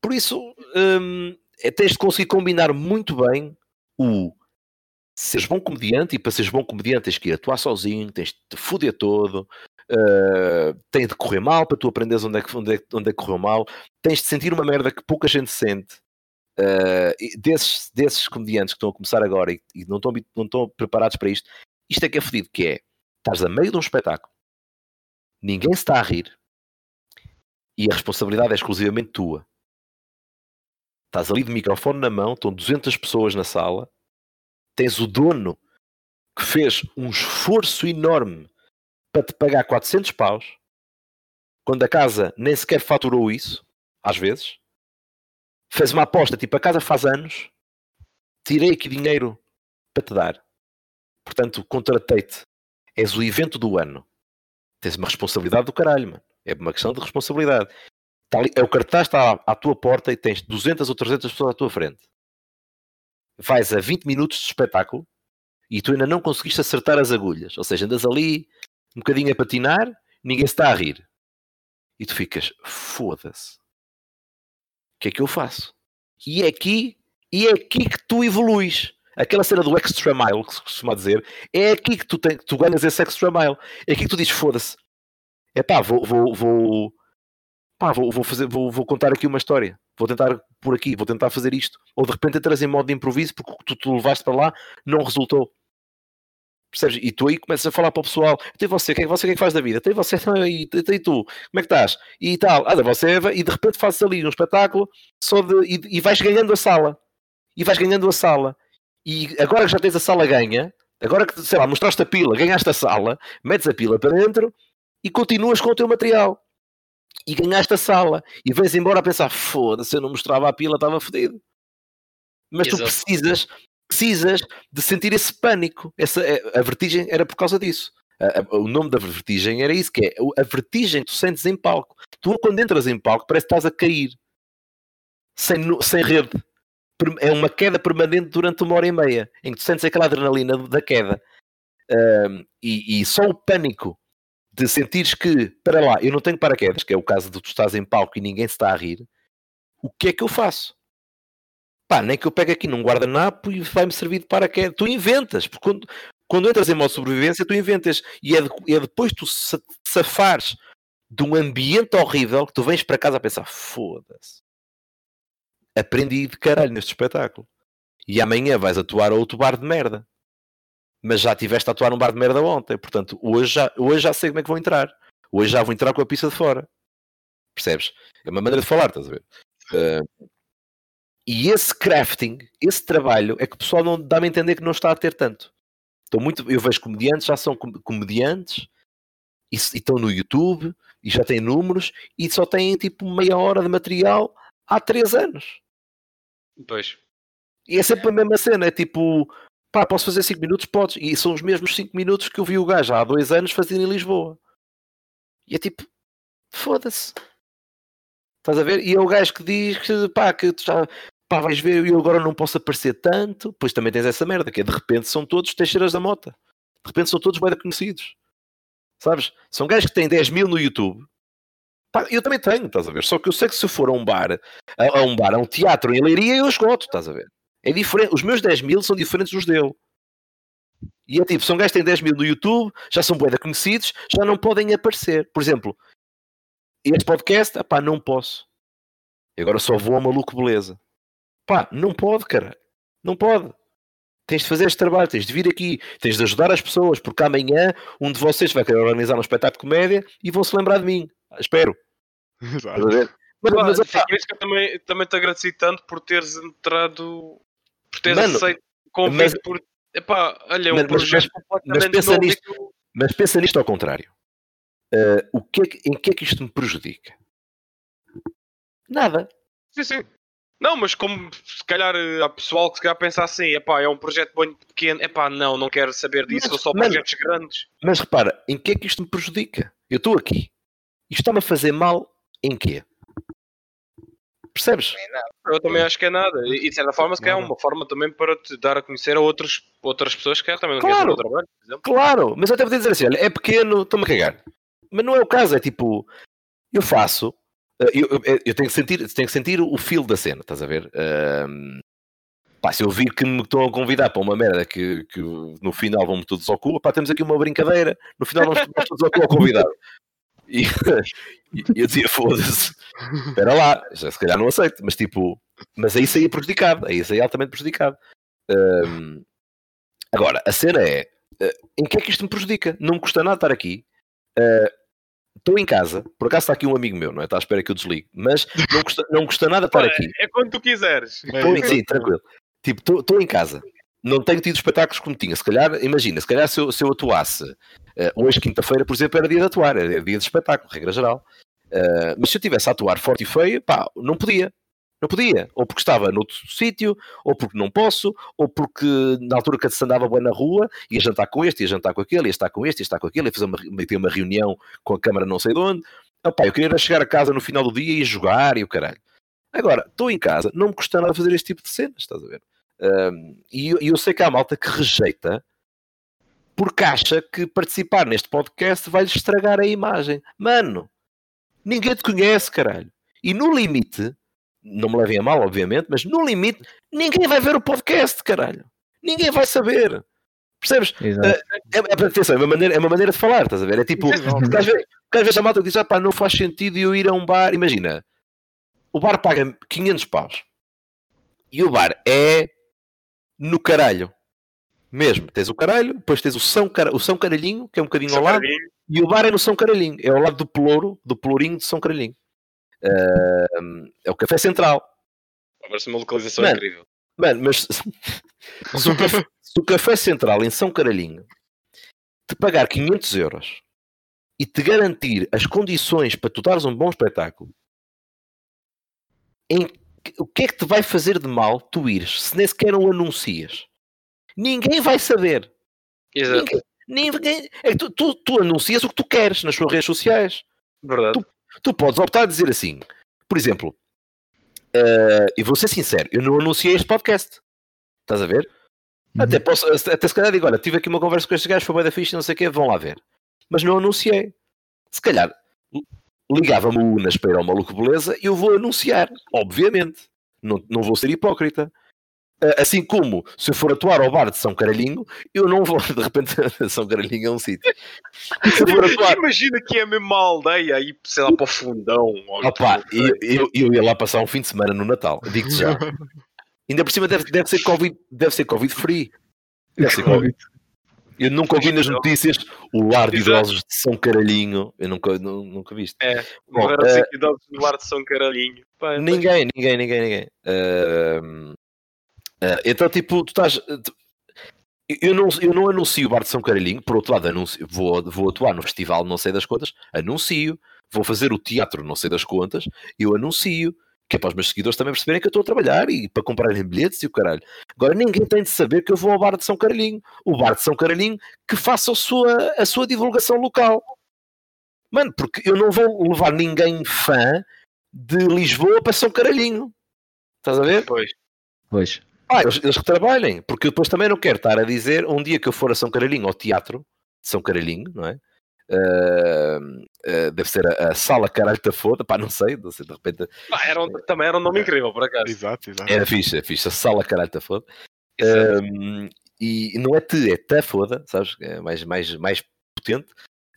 Por isso, hum, é, tens de conseguir combinar muito bem o seres bom comediante, e para seres bom comediante tens que ir atuar sozinho, tens de te foder todo, eh, tem de correr mal para tu aprenderes onde é, que, onde, é, onde é que correu mal, tens de sentir uma merda que pouca gente sente. e desses, desses comediantes que estão a começar agora e, e não, estão, não estão preparados para isto, isto é que é fodido, que é, estás a meio de um espetáculo, ninguém se está a rir, e a responsabilidade é exclusivamente tua. Estás ali de microfone na mão, estão 200 pessoas na sala, tens o dono que fez um esforço enorme para te pagar 400 paus, quando a casa nem sequer faturou isso, às vezes, fez uma aposta, tipo, a casa faz anos, tirei aqui dinheiro para te dar. Portanto, contratei-te. És o evento do ano. Tens uma responsabilidade do caralho, mano. É uma questão de responsabilidade. Está ali- é o cartaz está à, à tua porta e tens 200 ou 300 pessoas à tua frente. Vais a 20 minutos de espetáculo e tu ainda não conseguiste acertar as agulhas. Ou seja, andas ali um bocadinho a patinar, ninguém se está a rir. E tu ficas, foda-se. O que é que eu faço? E é aqui, e é aqui que tu evoluís. Aquela cena do extra mile, que se costuma dizer, é aqui que tu, tem, tu ganhas esse extra mile. É aqui que tu dizes, foda-se. É pá, vou, vou, vou, pá, vou, vou, fazer, vou, vou contar aqui uma história. Vou tentar por aqui, vou tentar fazer isto. Ou de repente entras em modo de improviso porque tu, tu levaste para lá não resultou. Percebes? E tu aí começas a falar para o pessoal: tem você, o que é você, o que é que faz da vida? Tem você, e, e tu, como é que estás? E tal, ah, você, e de repente fazes ali um espetáculo só de, e, e vais ganhando a sala. E vais ganhando a sala. E agora que já tens a sala ganha, agora que, sei lá, mostraste a pila, ganhaste a sala, metes a pila para dentro e continuas com o teu material. E ganhaste a sala. E vens embora a pensar: foda-se, eu não mostrava a pila, estava fodido. Mas tu Exato. precisas, precisas de sentir esse pânico. Essa, a vertigem era por causa disso. A- a- o nome da vertigem era isso, que é a vertigem tu sentes em palco. Tu, quando entras em palco, parece que estás a cair. Sem, sem rede. É uma queda permanente durante uma hora e meia, em que tu sentes aquela adrenalina da queda. Ahm, e, e só o pânico de sentires que, para lá, eu não tenho paraquedas, que é o caso de tu estás em palco e ninguém se está a rir, o que é que eu faço? Pá, nem que eu pegue aqui num guardanapo e vai-me servir de paraquedas. Tu inventas, porque quando, quando entras em modo sobrevivência, tu inventas. E é, de- é depois tu sa- safares de um ambiente horrível que tu vens para casa a pensar: foda-se. Aprendi de caralho neste espetáculo. E amanhã vais atuar a outro bar de merda. Mas já tiveste a atuar num bar de merda ontem. Portanto, hoje já, hoje já sei como é que vou entrar. Hoje já vou entrar com a pista de fora. Percebes? É uma maneira de falar, estás a ver? Ah, e esse crafting, esse trabalho, é que o pessoal não dá-me a entender que não está a ter tanto. Estou muito, eu vejo comediantes, já são com- comediantes e, e estão no YouTube e já têm números e só têm tipo meia hora de material há três anos. Pois. E é sempre a mesma cena, é tipo, pá, posso fazer 5 minutos? Podes. E são os mesmos 5 minutos que eu vi o gajo há dois anos fazer em Lisboa. E é tipo, foda-se. Estás a ver? E é o gajo que diz que pá, que tu já pá, vais ver, eu agora não posso aparecer tanto. Pois também tens essa merda, que é de repente são todos Teixeiras da Mota. De repente são todos bem conhecidos. Sabes? São gajos que têm 10 mil no YouTube. Pá, eu também tenho, estás a ver? Só que eu sei que se eu for a um bar, a, a um bar, a um teatro em Leiria, eu esgoto, estás a ver? É diferente. Os meus 10 mil são diferentes dos dele. E é tipo, são gajos que têm 10 mil no YouTube, já são bué conhecidos, já não podem aparecer. Por exemplo, este podcast, pá, não posso. E agora só vou a maluco beleza. Pá, não pode, cara. Não pode. Tens de fazer este trabalho, tens de vir aqui, tens de ajudar as pessoas, porque amanhã um de vocês vai querer organizar um espetáculo de comédia e vão se lembrar de mim. Espero. Exato. Mas, Pá, mas, é por isso que eu também, também te agradeci tanto por teres entrado, por teres Mano, aceito o convite, mas- por. Epá, olha, é um Mas- mas- projeto completamente pensa novo nisto. mas pensa nisto ao contrário. Ah, o que é que- em que é que isto me prejudica? Nada. Sim, sim. Não, mas como se calhar eh, há pessoal que se calhar pensa assim, epá, é um projeto bem pequeno, epá, não, não quero saber disso, Mas, vou só projetos grandes. Mas repara, em que é que isto me prejudica? Eu estou aqui. Isto está-me a fazer mal em quê? Percebes? Eu também acho que é nada. E de certa forma, se calhar é uma forma também para te dar a conhecer a outros, outras pessoas que calhar também não Claro. conhecem o teu trabalho, por exemplo. Claro, mas eu até podia dizer assim: olha, é pequeno, estou-me a cagar. Mas não é o caso, é tipo, eu faço, eu, eu- eu tenho, que sentir, tenho que sentir o feel da cena, estás a ver? Ahm, pá, se eu vir que me estão a convidar para uma merda que, que no final vão-me todos ao cu, pá, temos aqui uma brincadeira, no final vamos, todos ao cu ao convidado. E, e eu dizia, foda-se, espera lá, já se calhar não aceito, mas tipo, mas aí saía prejudicado, aí saía altamente prejudicado. Ahm, agora, a cena é, eh, em que é que isto me prejudica? Não me custa nada estar aqui. Eh, Estou em casa, por acaso está aqui um amigo meu, não é? Está à espera que eu desligue, mas não custa, não custa nada estar aqui. É quando tu quiseres. É Estou em, isso. sim, tranquilo. Tipo, estou em casa. Não tenho tido espetáculos como tinha. Se calhar, imagina, se calhar se eu, se eu atuasse eh, hoje, quinta-feira, por exemplo, era dia de atuar, era dia de espetáculo, regra geral. Eh, mas se eu tivesse a atuar forte e feio, pá, não podia. Não podia. Ou porque estava noutro sítio, ou porque não posso, ou porque na altura que se andava bem na rua, ia jantar com este, ia jantar com aquele, ia estar com este, ia estar com aquele, ia fazer uma, ia ter uma reunião com a câmara não sei de onde. Pá, eu queria chegar a casa no final do dia e jogar e o caralho. Agora, estou em casa, não me custa nada fazer este tipo de cenas, estás a ver? Um, e eu, eu sei que há malta que rejeita porque acha que participar neste podcast vai-lhe estragar a imagem. Mano, ninguém te conhece, caralho. E no limite, não me levem a mal, obviamente, mas no limite, ninguém vai ver o podcast, caralho. Ninguém vai saber. Percebes? Exato. É, é, atenção, é uma, maneira, é uma maneira de falar, estás a ver? É tipo, às vezes, às vezes a malta diz, ah pá, não faz sentido eu ir a um bar. Imagina, o bar paga 500 paus e o bar é no caralho. Mesmo, tens o caralho, depois tens o São, Cara- o São Caralhinho, que é um bocadinho ao lado, Caralhinho. e o bar é no São Caralhinho, é ao lado do Pelouro, do Pelourinho de São Caralhinho. Ah, é o Café Central. Parece uma localização Mano. incrível. Mano, mas se o, café, se o Café Central em São Caralhinho te pagar 500 euros e te garantir as condições para tu dares um bom espetáculo, em, o que é que te vai fazer de mal tu ires se nem sequer o anuncias? Ninguém vai saber. Exato. Ninguém, ninguém, é tu, tu, tu anuncias o que tu queres nas suas redes sociais Verdade. tu podes optar a dizer assim, por exemplo, eh, e vou ser sincero, eu não anunciei este podcast. Estás a ver? Até posso, até se calhar digo, olha, tive aqui uma conversa com estes gajos, foi bem da ficha, não sei o quê, vão lá ver. Mas não anunciei. Se calhar li- ligava-me o Unas para ir ao Maluco Beleza e eu vou anunciar, obviamente. Não, não vou ser hipócrita. Eh, Assim como, se eu for atuar ao bar de São Caralhinho, eu não vou, de repente, São Caralhinho é um sítio. Eu atuar, Imagina que é mesmo uma aldeia e sei lá para o fundão. Opa, então, não sei. eu, eu, eu ia lá passar um fim de semana no Natal, digo-te já. Ainda por cima deve, deve ser Covid, deve ser Covid free. Deve ser Covid. Eu nunca ouvi nas notícias o lar de idosos de São Caralhinho. Eu nunca, nu- nunca vi isto. É, Bom, 5 idosos no lar de São Caralhinho. Pá, Ninguém, ninguém, ninguém, ninguém. Ahm, ah, então, tipo, tu estás. tu- Eu não, eu não anuncio o Bar de São Caralhinho, por outro lado, anuncio, vou, vou atuar no festival não sei das contas, anuncio, vou fazer o teatro não sei das contas, eu anuncio, que é para os meus seguidores também perceberem que eu estou a trabalhar e para comprarem bilhetes e o caralho. Agora ninguém tem de saber que eu vou ao Bar de São Caralhinho. O Bar de São Caralhinho que faça a sua, a sua divulgação local. Mano, porque eu não vou levar ninguém fã de Lisboa para São Caralhinho. Estás a ver? Pois. Pois. Ah, eles, eles que trabalhem, porque eu depois também não quero estar a dizer um dia que eu for a São Caralhinho ao teatro de São Caralhinho, não é? Ah, ah, deve ser a, a Sala Caralho da Foda, pá, não sei, não sei, de repente Pá, era um- também era um nome incrível, por acaso. Exato, exato. era fixe, é fixe, a Sala Caralho da Foda. Um, e não é te, é ta foda, sabes? É mais, mais, mais potente.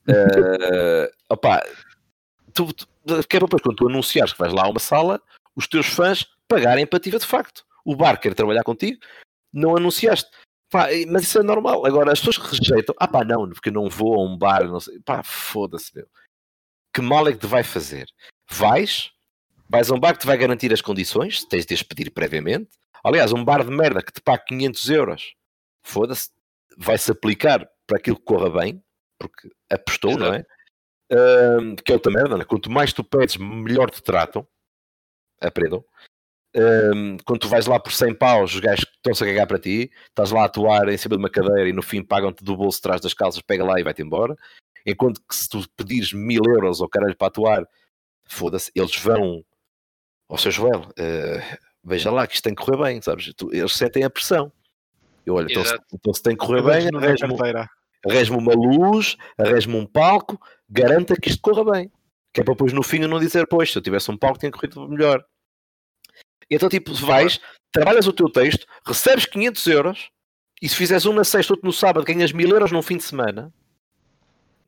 Uh, opá, tu, tu, que é para depois, quando tu anunciares que vais lá a uma sala, os teus fãs pagarem para ti de facto. O bar quer trabalhar contigo, não anunciaste. Pá, mas isso é normal. Agora, as pessoas que rejeitam, ah pá, não, porque não vou a um bar, não sei. Pá, foda-se, meu. Que mal é que te vai fazer? Vais, vais a um bar que te vai garantir as condições, tens de as pedir previamente. Aliás, um bar de merda que te paga 500 euros, foda-se, vai-se aplicar para aquilo que corra bem, porque apostou, não é? Ahm, que é outra merda, né? quanto mais tu pedes, melhor te tratam. Aprendam. Ahm, quando tu vais lá por 100 paus, os gajos estão-se a cagar para ti, estás lá a atuar em cima de uma cadeira e no fim pagam-te do bolso de trás das calças, pega lá e vai-te embora. Enquanto que se tu pedires mil euros ao caralho para atuar, foda-se, eles vão ao seu Joel, eh, veja lá que isto tem que correr bem, sabes? Tu- eles sentem a pressão. Eu, olha, então se, então se tem que correr bem, arranja-me uma luz, arranja-me um palco, garanta que isto corra bem. Que é para depois no fim eu não dizer, pois, se eu tivesse um palco tinha corrido melhor. E então, tipo, vais, trabalhas o teu texto, recebes 500 euros, e se fizeres um na sexta, outro no sábado, ganhas 1000 euros num fim de semana,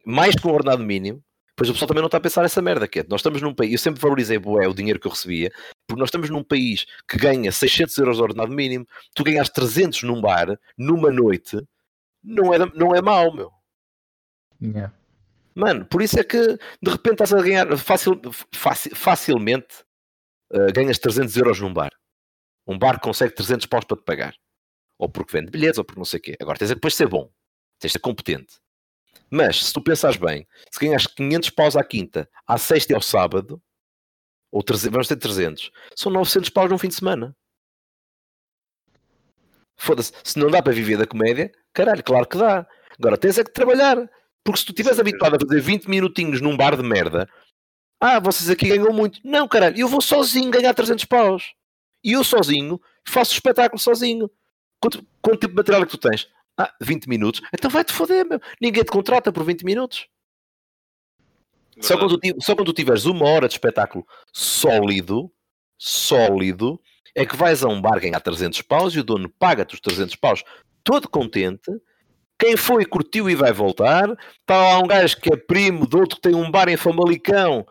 mais que um ordenado mínimo, pois o pessoal também não está a pensar essa merda, que é, nós estamos num país, eu sempre valorizei bué, o dinheiro que eu recebia, porque nós estamos num país que ganha 600 euros de ordenado mínimo, tu ganhas 300 num bar, numa noite, não é, não é mau, meu. Yeah. Mano, por isso é que de repente estás a ganhar facil, faci- facilmente uh, ganhas 300 euros num bar. Um bar consegue 300 paus para te pagar. Ou porque vende bilhetes, ou porque não sei o quê. Agora tens é depois de ser bom. Tens de ser competente. Mas, se tu pensares bem, se ganhas 500 paus à quinta, à sexta e ao sábado, ou 300, vamos ter 300, são 900 paus num fim de semana. Foda-se, se não dá para viver da comédia, caralho, claro que dá. Agora tens é que trabalhar. Porque se tu estiveres habituado a fazer 20 minutinhos num bar de merda, ah, vocês aqui ganham muito. Não, caralho, eu vou sozinho ganhar 300 paus. E eu sozinho faço o espetáculo sozinho. Quanto, quanto tipo de material é que tu tens? Ah, 20 minutos. Então vai-te foder, meu. Ninguém te contrata por 20 minutos. Só quando, tu, só quando tu tiveres uma hora de espetáculo sólido, sólido, é que vais a um bar ganhar 300 paus e o dono paga-te os 300 paus todo contente. Quem foi curtiu e vai voltar. Está lá um gajo que é primo de outro que tem um bar em Famalicão,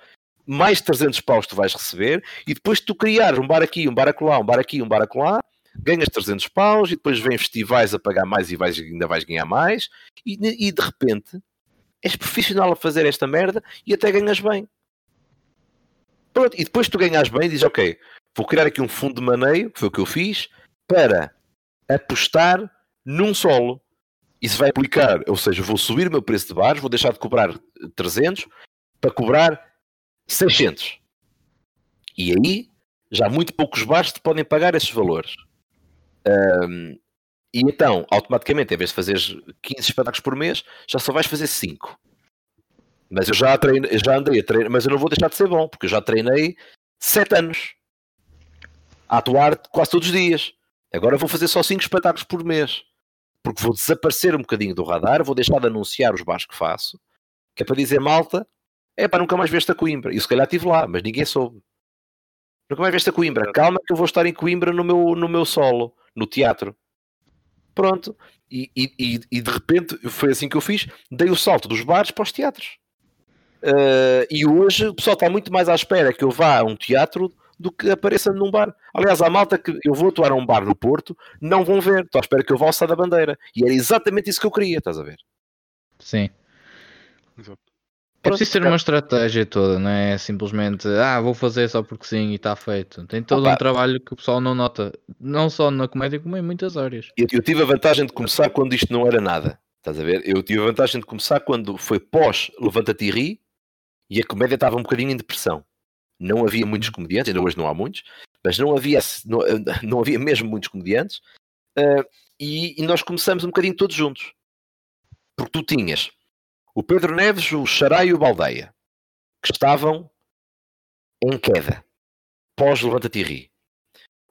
mais 300 paus tu vais receber. E depois tu criares um bar aqui, um bar acolá, um bar aqui, um bar acolá, ganhas 300 paus e depois vem festivais a pagar mais e vais, ainda vais ganhar mais. E, e de repente és profissional a fazer esta merda e até ganhas bem. Pronto, e depois tu ganhas bem e dizes, ok, vou criar aqui um fundo de maneio, que foi o que eu fiz, para apostar num solo. Isso vai aplicar, ou seja, vou subir o meu preço de bares, vou deixar de cobrar 300 para cobrar 600. E aí, já muito poucos bares te podem pagar esses valores. Ahm, e então, automaticamente, em vez de fazeres 15 espetáculos por mês, já só vais fazer 5. Mas eu já, treino, eu já andei a treinar, mas eu não vou deixar de ser bom, porque eu já treinei 7 anos a atuar quase todos os dias. Agora vou fazer só 5 espetáculos por mês, porque vou desaparecer um bocadinho do radar, vou deixar de anunciar os bares que faço, que é para dizer malta, é para nunca mais ver esta Coimbra. E se calhar estive lá, mas ninguém soube. Nunca mais ver esta Coimbra. Calma que eu vou estar em Coimbra no meu, no meu solo, no teatro. Pronto. E, e, e, de repente foi assim que eu fiz. Dei o salto dos bares para os teatros. Uh, e hoje o pessoal está muito mais à espera que eu vá a um teatro do que apareça num bar. Aliás, a malta que eu vou atuar a um bar no Porto não vão ver. Estou à espera que eu vá ao Sá da Bandeira. E era exatamente isso que eu queria, estás a ver? Sim. Exato. É preciso ter uma estratégia toda, não é simplesmente ah, vou fazer só porque sim e está feito. Tem todo Opa. um trabalho que o pessoal não nota, não só na comédia, como em muitas áreas. Eu, eu tive a vantagem de começar quando isto não era nada. Estás a ver? Eu tive a vantagem de começar quando foi pós Levanta-te e Ri e a comédia estava um bocadinho em depressão. Não havia muitos comediantes, ainda hoje não há muitos, mas não havia, não, não havia mesmo muitos comediantes. uh, e, e nós começamos um bocadinho todos juntos. Porque tu tinhas o Pedro Neves, o Xará e o Baldeia, que estavam em queda. Pós levanta-te e ri.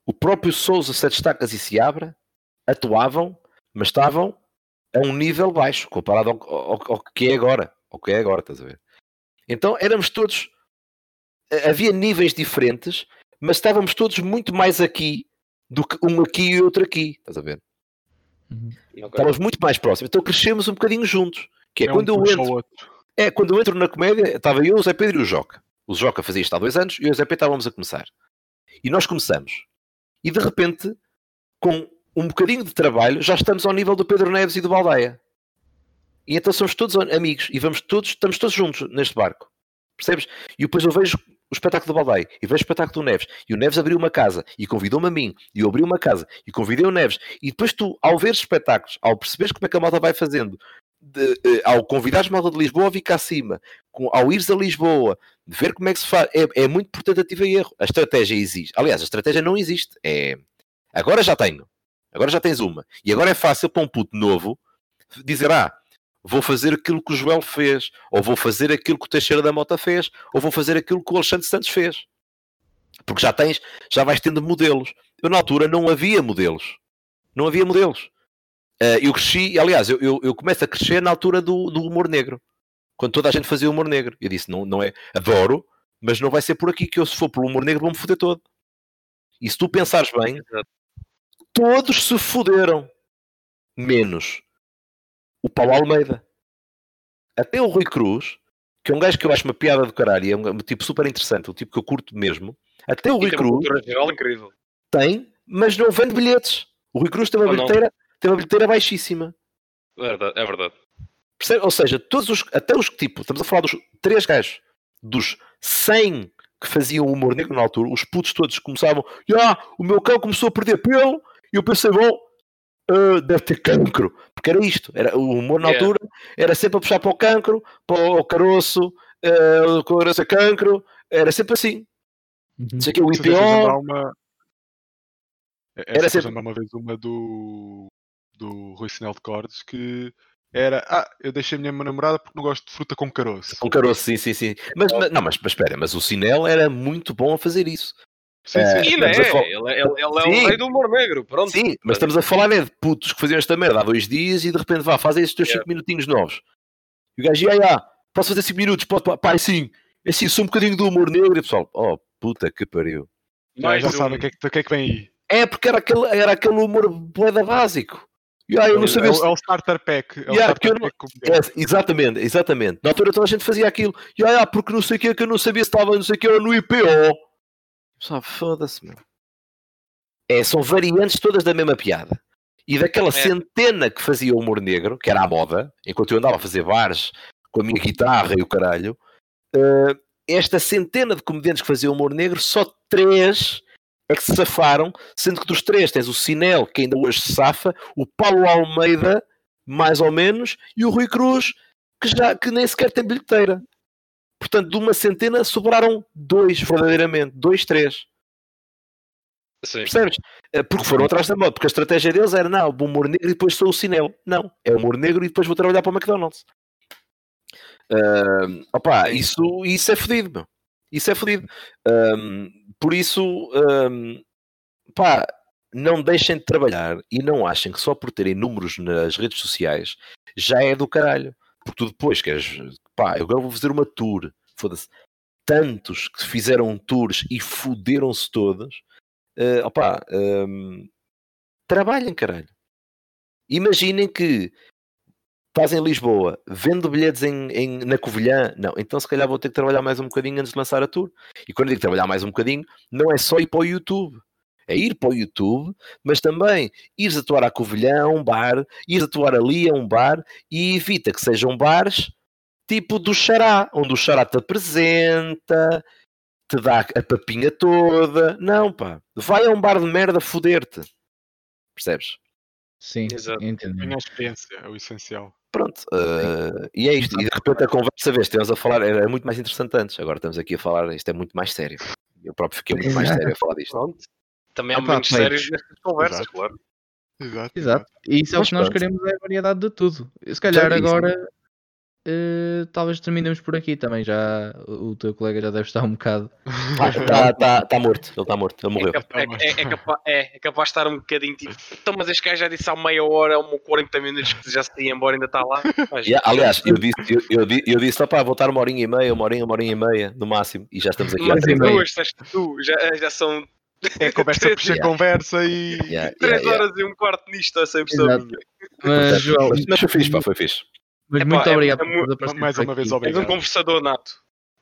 O próprio Souza se destacas e se abra, atuavam, mas estavam a um nível baixo comparado ao, ao, ao que é agora. Ao que é agora, estás a ver? Então éramos todos. Havia níveis diferentes, mas estávamos todos muito mais aqui do que um aqui e outro aqui. Estás a ver? Uhum. Estávamos muito mais próximos. Então crescemos um bocadinho juntos. Que é, É um quando eu puxa ao entro. É, quando eu entro na comédia, estava eu, o Zé Pedro e o Joca. O Joca fazia isto há dois anos e eu e o Zé Pedro estávamos a começar. E nós começamos. E de repente, com um bocadinho de trabalho, já estamos ao nível do Pedro Neves e do Baldeia. E então somos todos amigos e vamos todos, estamos todos juntos neste barco. Percebes? E depois eu vejo o espetáculo do Baldeia e vejo o espetáculo do Neves. E o Neves abriu uma casa e convidou-me a mim. E eu abri uma casa e convidei o Neves. E depois tu, ao ver espetáculos, ao perceberes como é que a malta vai fazendo, de, eh, ao convidares malta de Lisboa a vir cá acima, com, ao ires a Lisboa, de ver como é que se faz, é, é muito por tentativa e erro. A estratégia existe. Aliás, a estratégia não existe. É... Agora já tenho. Agora já tens uma. E agora é fácil para um puto novo dizer, ah, vou fazer aquilo que o Joel fez, ou vou fazer aquilo que o Teixeira da Mota fez, ou vou fazer aquilo que o Alexandre Santos fez. Porque já tens, já vais tendo modelos. Eu na altura não havia modelos. Não havia modelos. Eh, eu cresci, aliás, eu, eu, eu começo a crescer na altura do, do humor negro. Quando toda a gente fazia humor negro. Eu disse, não, não é, adoro, mas não vai ser por aqui que eu, se for pelo humor negro, vou-me foder todo. E se tu pensares bem, todos se fuderam. Menos o Paulo Almeida. Até o Rui Cruz, que é um gajo que eu acho uma piada do caralho, é um, tipo super interessante, um tipo que eu curto mesmo. Até o E Rui Cruz geral incrível. tem, mas não vende bilhetes. O Rui Cruz tem uma, bilheteira, tem uma bilheteira baixíssima. É verdade. É verdade. Percebe? Ou seja, todos os, até os que tipo, estamos a falar dos três gajos, dos 100 que faziam humor negro na altura, os putos todos começavam, ah, o meu cão começou a perder pelo, e eu pensei, bom, ah, deve ter cancro, porque era isto, era, o humor na Yeah. altura era sempre a puxar para o cancro, para o caroço, ah, o caroço é cancro, era sempre assim. Uhum. Não sei o que, o Isso IPO, uma. Essa Era sempre- uma vez uma do. Do Rui Sinel de Cordes que era. Ah, eu deixei a minha namorada porque não gosto de fruta com caroço. com caroço, sim, sim, sim. Mas, mas- não, mas, mas espera, mas o Sinel era muito bom a fazer isso. Sim, É, sim. E ele é, falar- ele, é- ele, ele é Sim. o rei do humor negro. Pronto. Sim, mas estamos a falar é de putos que faziam esta merda há dois dias e de repente vá, fazem estes teus Yeah. 5 minutinhos novos. E o gajo, ia, ia, posso fazer 5 minutos? Pode, pá, pá, sim. É assim, sou um bocadinho do humor negro e o pessoal, oh, puta que pariu. Já, Mais já um. sabem o que, é que, que é que vem aí. É porque era aquele, era aquele humor boeda básico. E aí, não é, sabia o- se- é o starter pack. É o Yeah, starter não- pack É, exatamente, exatamente. Na altura toda a gente fazia aquilo. E aí, ah, porque não sei o que que eu não sabia se estava não sei o que no IPO. Só foda-se, meu. É, são variantes todas da mesma piada. E daquela É. centena que fazia o humor negro, que era a moda, enquanto eu andava a fazer bares com a minha guitarra e o caralho, eh, esta centena de comediantes que faziam humor negro, só três é que se safaram, sendo que dos três tens o Sinel, que ainda hoje se safa, o Paulo Almeida, mais ou menos, e o Rui Cruz, que, já, que nem sequer tem bilheteira. Portanto, de uma centena sobraram dois, verdadeiramente. Dois, três. Sim. Percebes? Eh, Porque foram atrás da moda. Porque a estratégia deles era, não, o humor negro e depois sou o Sinel. Não, é humor negro e depois vou trabalhar para o McDonald's. Ahm, opá, Sim. isso, isso é fodido, meu. Isso é fodido. Ahm, por isso, ahm, pá, não deixem de trabalhar e não achem que só por terem números nas redes sociais já é do caralho. Porque tu depois queres, pá, eu agora vou fazer uma tour. Foda-se. Tantos que fizeram tours e fuderam-se todos. Uh, opá, um, trabalhem, caralho. Imaginem que estás em Lisboa, vendo bilhetes em, em- na Covilhã, não, então se calhar vou ter que trabalhar mais um bocadinho antes de lançar a tour. E quando eu digo trabalhar mais um bocadinho, não é só ir para o YouTube. É ir para o YouTube, mas também ires atuar à Covilhã, a um bar, ires atuar ali a um bar e evita que sejam bares tipo do Xará, onde o Xará te apresenta, te dá a papinha toda. Não, pá. Vai a um bar de merda foder-te. Percebes? Sim, Exato. entendo. Ganhar experiência é o essencial. Pronto. eh, e é isto. E de repente a conversa, vez, temos a falar, era muito mais interessante antes. Agora estamos aqui a falar, isto é muito mais sério. Eu próprio fiquei muito mais sério a falar disto. Pronto. Também há Opa, momentos peitos. sérios nestas conversas, Exato. claro. Exato. Exato. E isso é o que nós queremos é a variedade de tudo. Se calhar é isso. agora eh, talvez terminemos por aqui também. Já o teu colega já deve estar um bocado. Está tá, tá morto, ele está morto, ele É, morreu. capa- é- é- é capa- é- é capaz de estar um bocadinho tipo. Então, mas este gajo já disse há meia hora, ou 40 minutos que já se ia embora, ainda está lá. Mas- Yeah, aliás, eu disse, eu, eu, eu disse, opá, vou estar uma horinha e meia, uma horinha, uma horinha e meia, no máximo, e já estamos aqui. Mas duas, tu, já, já são É conversa puxa Yeah. conversa e. Yeah, yeah, 3 yeah. horas e um quarto nisto, Exato. minha. Mas, João, Mas, mas foi fixe, pá, foi fixe. Mas Epá, muito é- obrigado é mais uma vez, aqui. És obrigado. um conversador nato.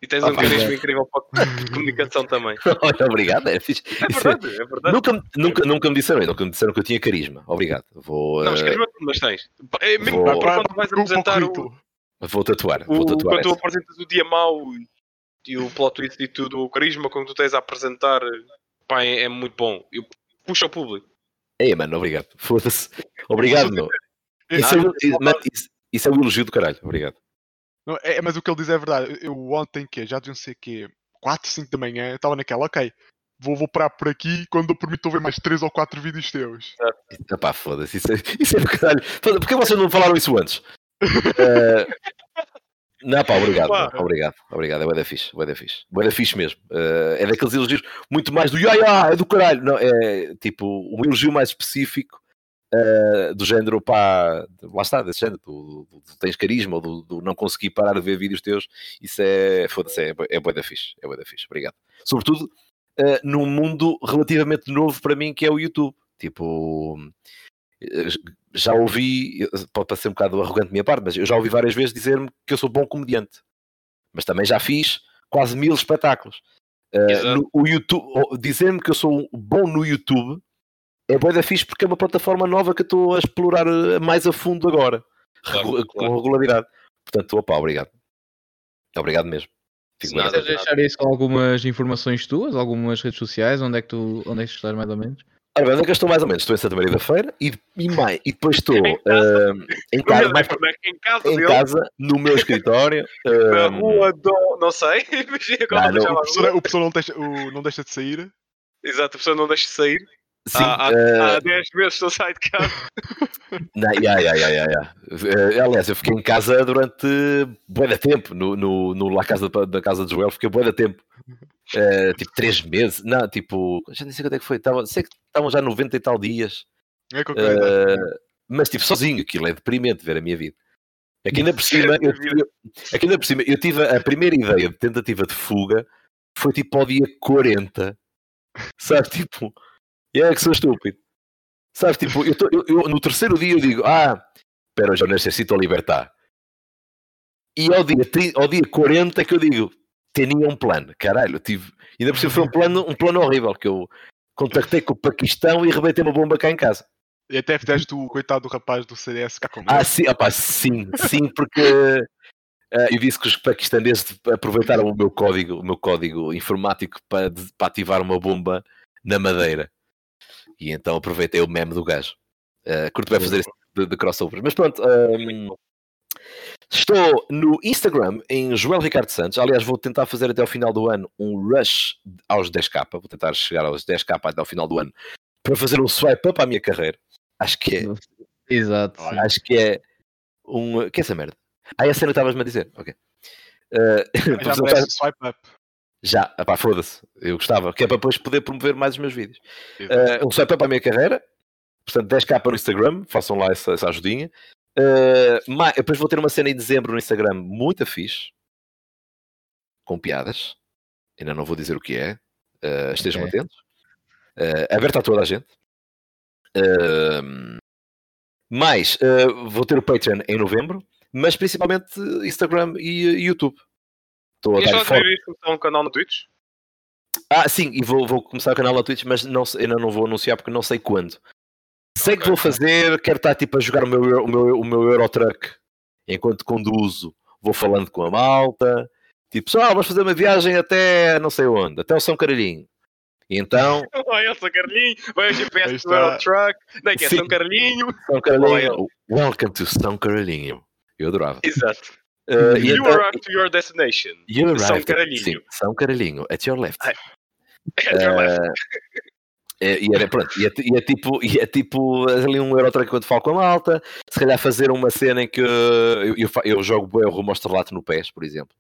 E tens Ah, um carisma é. incrível para de comunicação também. Olha, obrigado, é fixe. É Isso verdade, é verdade. Nunca, me- nunca, nunca me disseram, nunca me disseram que eu tinha carisma. Obrigado. Vou, Não, eh, escreve mas tens. É mesmo Vou- para quando vais apresentar o, vou tatuar. Vou tatuar quando tu apresentas o dia mau e, o plot twist e tudo, o carisma, quando tu tens a apresentar, pá, é, é muito bom. Eu puxo ao público. Ei, mano, obrigado. Foda-se. Obrigado, meu. Isso, é, Ah, isso- é um elogio do caralho. Obrigado. Não, é, mas o que ele diz é verdade. Eu ontem, que já deviam ser que 4, 5 da manhã, eu estava naquela, ok, vou, vou parar por aqui quando eu permito ouvir mais 3 ou 4 vídeos teus. Epá, foda-se. Isso, é, isso é do caralho. Porquê vocês não falaram isso antes? Eh, não, pá, obrigado. Pá. Obrigado. Obrigado. É bué da fixe. Bué da fixe. Bué da fixe mesmo. Eh, é daqueles elogios muito mais do ya, é do caralho. Não, é tipo um elogio mais específico eh, do género, pá, lá está, desse género, do, do- do tens carisma ou do, do não conseguir parar de ver vídeos teus. Isso é, foda-se, é, é bué da fixe. É bué da fixe. Obrigado. Sobretudo eh, num mundo relativamente novo para mim que é o YouTube. Tipo, eh, já ouvi, pode parecer um bocado arrogante da minha parte, mas eu já ouvi várias vezes dizer-me que eu sou bom comediante. Mas também já fiz quase mil espetáculos. Exato. no- o YouTube, dizer-me que eu sou bom no YouTube é boa da fixe porque é uma plataforma nova que eu estou a explorar eh, mais a fundo agora, Claro, com claro. regularidade. Portanto, opa, obrado. Obrigado mesmo. Fico Nada, Queres contente. deixar isso com algumas informações tuas, algumas redes sociais, onde é que tu, onde é que estás mais ou menos? Ora bem, onde é que eu estou mais ou menos? Estou em Santa Maria da Feira e, e, mais, e depois estou Em casa. eh, em casa, mais em casa em casa, no meu escritório. na eh, rua do. Não sei. Agora Ah, não, deixava O professor, rua. o professor não, deixa, o- não deixa de sair. Exato, a pessoa não deixa de sair. Sim, há, há, eh, há 10 meses não sai de casa. Não, yeah, yeah, yeah, yeah, yeah. Aliás, eu fiquei em casa durante bué de tempo, no, no, no La Casa da, da Casa de Joel, fiquei bué de tempo. Eh, tipo, três meses, não, tipo, já nem sei quando é que foi, tava, sei que estavam já 90 e tal dias, É eh, mas tipo, sozinho, aquilo é deprimente ver a minha vida. É que ainda por cima, eu, eu, é que ainda por cima, eu tive a primeira ideia de tentativa de fuga, foi tipo ao dia 40, sabe, tipo, e é que sou estúpido. Sabes, tipo, eu, tô- eu- eu- no terceiro dia eu digo, ah, pero eu necessito libertar. E ao dia, 30 ao dia 40 que eu digo, tinha um plano, caralho, tive, ainda por cima foi um plano, um plano horrível, que eu contactei com o Paquistão e arrebentei uma bomba cá em casa. E até fizeste o coitado do rapaz do CDS cá com Ah, sim, opá, sim, sim, porque ah, eu disse que os paquistaneses aproveitaram o meu código, o meu código informático para, para ativar uma bomba na madeira. E então aproveitei o meme do gajo. Uh, curto bem fazer isso de, de crossovers. Mas pronto, ahm, estou no Instagram em Joel Ricardo Santos. Aliás, vou tentar fazer até ao final do ano um rush aos 10k. Vou tentar chegar aos 10k até ao final do ano para fazer um swipe up à minha carreira. Acho que é Exato. sim. Acho que é um. Que é essa merda? Ah, é a cena que estavas-me a dizer. Ok. Uh, Já merece swipe up. Já, pá, foda-se. Eu gostava. Que é para depois poder promover mais os meus vídeos. Uh, um swipe up para a minha carreira. Portanto, 10k para o Instagram. Façam lá essa, essa ajudinha. Uh, depois vou ter uma cena em dezembro no Instagram muito fixe. Com piadas. Ainda não vou dizer o que é. Uh, estejam Ok. atentos. Uh, aberto a toda a gente. Uh, mais, uh, vou ter o Patreon em novembro. Mas principalmente Instagram e YouTube. Estou a E dar viram começar um canal no Twitch? Ah, sim, e vou, vou começar o canal na Twitch, mas não, ainda não vou anunciar porque não sei quando. Sei que Ok. vou fazer, quero estar tipo a jogar o meu, Euro- o meu, o meu Eurotruck enquanto conduzo, vou falando com a malta, tipo, só vamos fazer uma viagem até não sei onde, até o São Caralhinho. E então, Vai ao São Carlinho, vai ao GPS do. Eurotruck, daí que é Sim. São Carlinho. São Caralhinho, welcome to São Caralhinho. Eu adorava. Exato. Uh, You então, arrive to your destination. you São Caralhinho. Sim, São Caralhinho, at your left. At your left. Uh, É, e, era, pronto, e, é, e é tipo, e é tipo ali um Eurotrack quando falo com a malta, se calhar fazer uma cena em que eu, eu, fa- eu jogo bem o rumo estrelato no PES, por exemplo.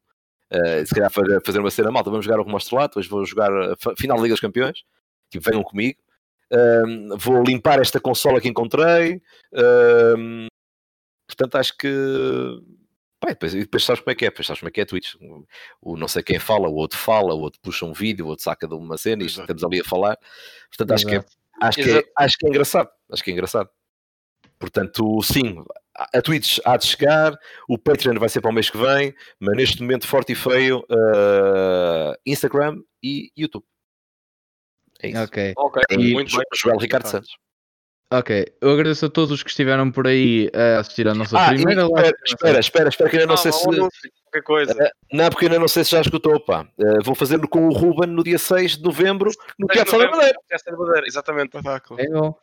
Eh, se calhar fa- fazer uma cena malta, vamos jogar o rumo estrelato, hoje vou jogar a final da Liga dos Campeões, tipo, venham comigo. Vou limpar esta consola que encontrei. portanto, acho que. E depois, depois sabes como é que é, depois sabes como é que é Twitch. O, não sei quem fala, o outro fala, o outro puxa um vídeo, o outro saca de uma cena e Exato. estamos ali a falar. Portanto, acho que, é, Exato. acho, que é, acho que é engraçado. Acho que é engraçado. Portanto, sim, a a Twitch há de chegar, o Patreon vai ser para o mês que vem, mas neste momento forte e feio, ah, Instagram e YouTube. É isso. Ok. Ok, E- muito bem. Joel Ricardo Santos. Ok. Eu agradeço a todos os que estiveram por aí a assistir à nossa Ah, primeira live. espera, espera, espera, que ainda não sei Ah, se. um anúncio, qualquer coisa. Não, porque ainda não sei se já escutou, pá. Eh, vou fazer com o Ruben no dia 6 de novembro no Teatro da Madeira. Teatro da Madeira, exatamente. Espetáculo. É bom.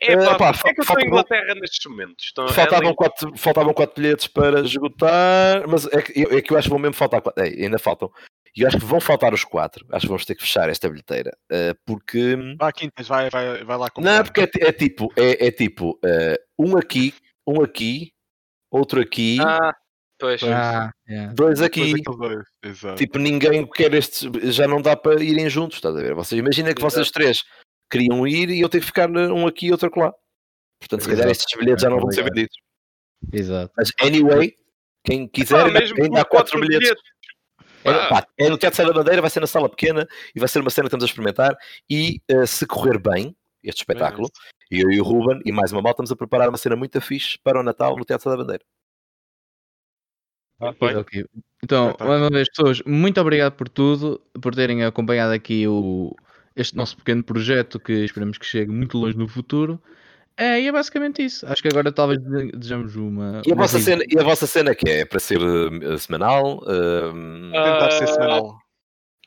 É Eh, pá, pá, é que eu estou em Inglaterra nestes momentos? Faltavam quatro, faltavam quatro bilhetes para esgotar, mas é que, eu- é que eu acho que vão mesmo faltar quatro. É, ainda faltam. E eu acho que vão faltar os quatro. Acho que vamos ter que fechar esta bilheteira. eh, porque. Vá, Quintas, vai, vai, vai lá comprar. Não, porque é, é tipo, é, é tipo eh, um aqui, um aqui, outro aqui, Ah, pois. Ah, yeah. dois Depois aqui. dois. Tipo, ninguém quer estes. Já não dá para irem juntos, estás a ver? Vocês imaginem que Exato. vocês três queriam ir e eu tenho que ficar um aqui e outro lá. Portanto, se calhar Exato. estes bilhetes já não vão ser vendidos. Exato. Mas, anyway, quem quiser, Ah, ainda, mesmo ainda há quatro bilhetes. É, Ah. pá, é no Teatro Sá da Bandeira, vai ser na sala pequena e vai ser uma cena que estamos a experimentar. E eh, se correr bem, este espetáculo, eu e o Ruben e mais uma mal, estamos a preparar uma cena muito fixe para o Natal no Teatro Sá da Bandeira. Muito bem. Ok. Então, Espetáculo. mais uma vez, pessoas, muito obrigado por tudo, por terem acompanhado aqui o, este nosso pequeno projeto que esperamos que chegue muito longe no futuro. É, e é basicamente isso. Acho que agora talvez desejamos uma. E a, uma vossa cena, e a vossa cena que é? É para ser eh, semanal? eh, Tentar ser Ah, semanal.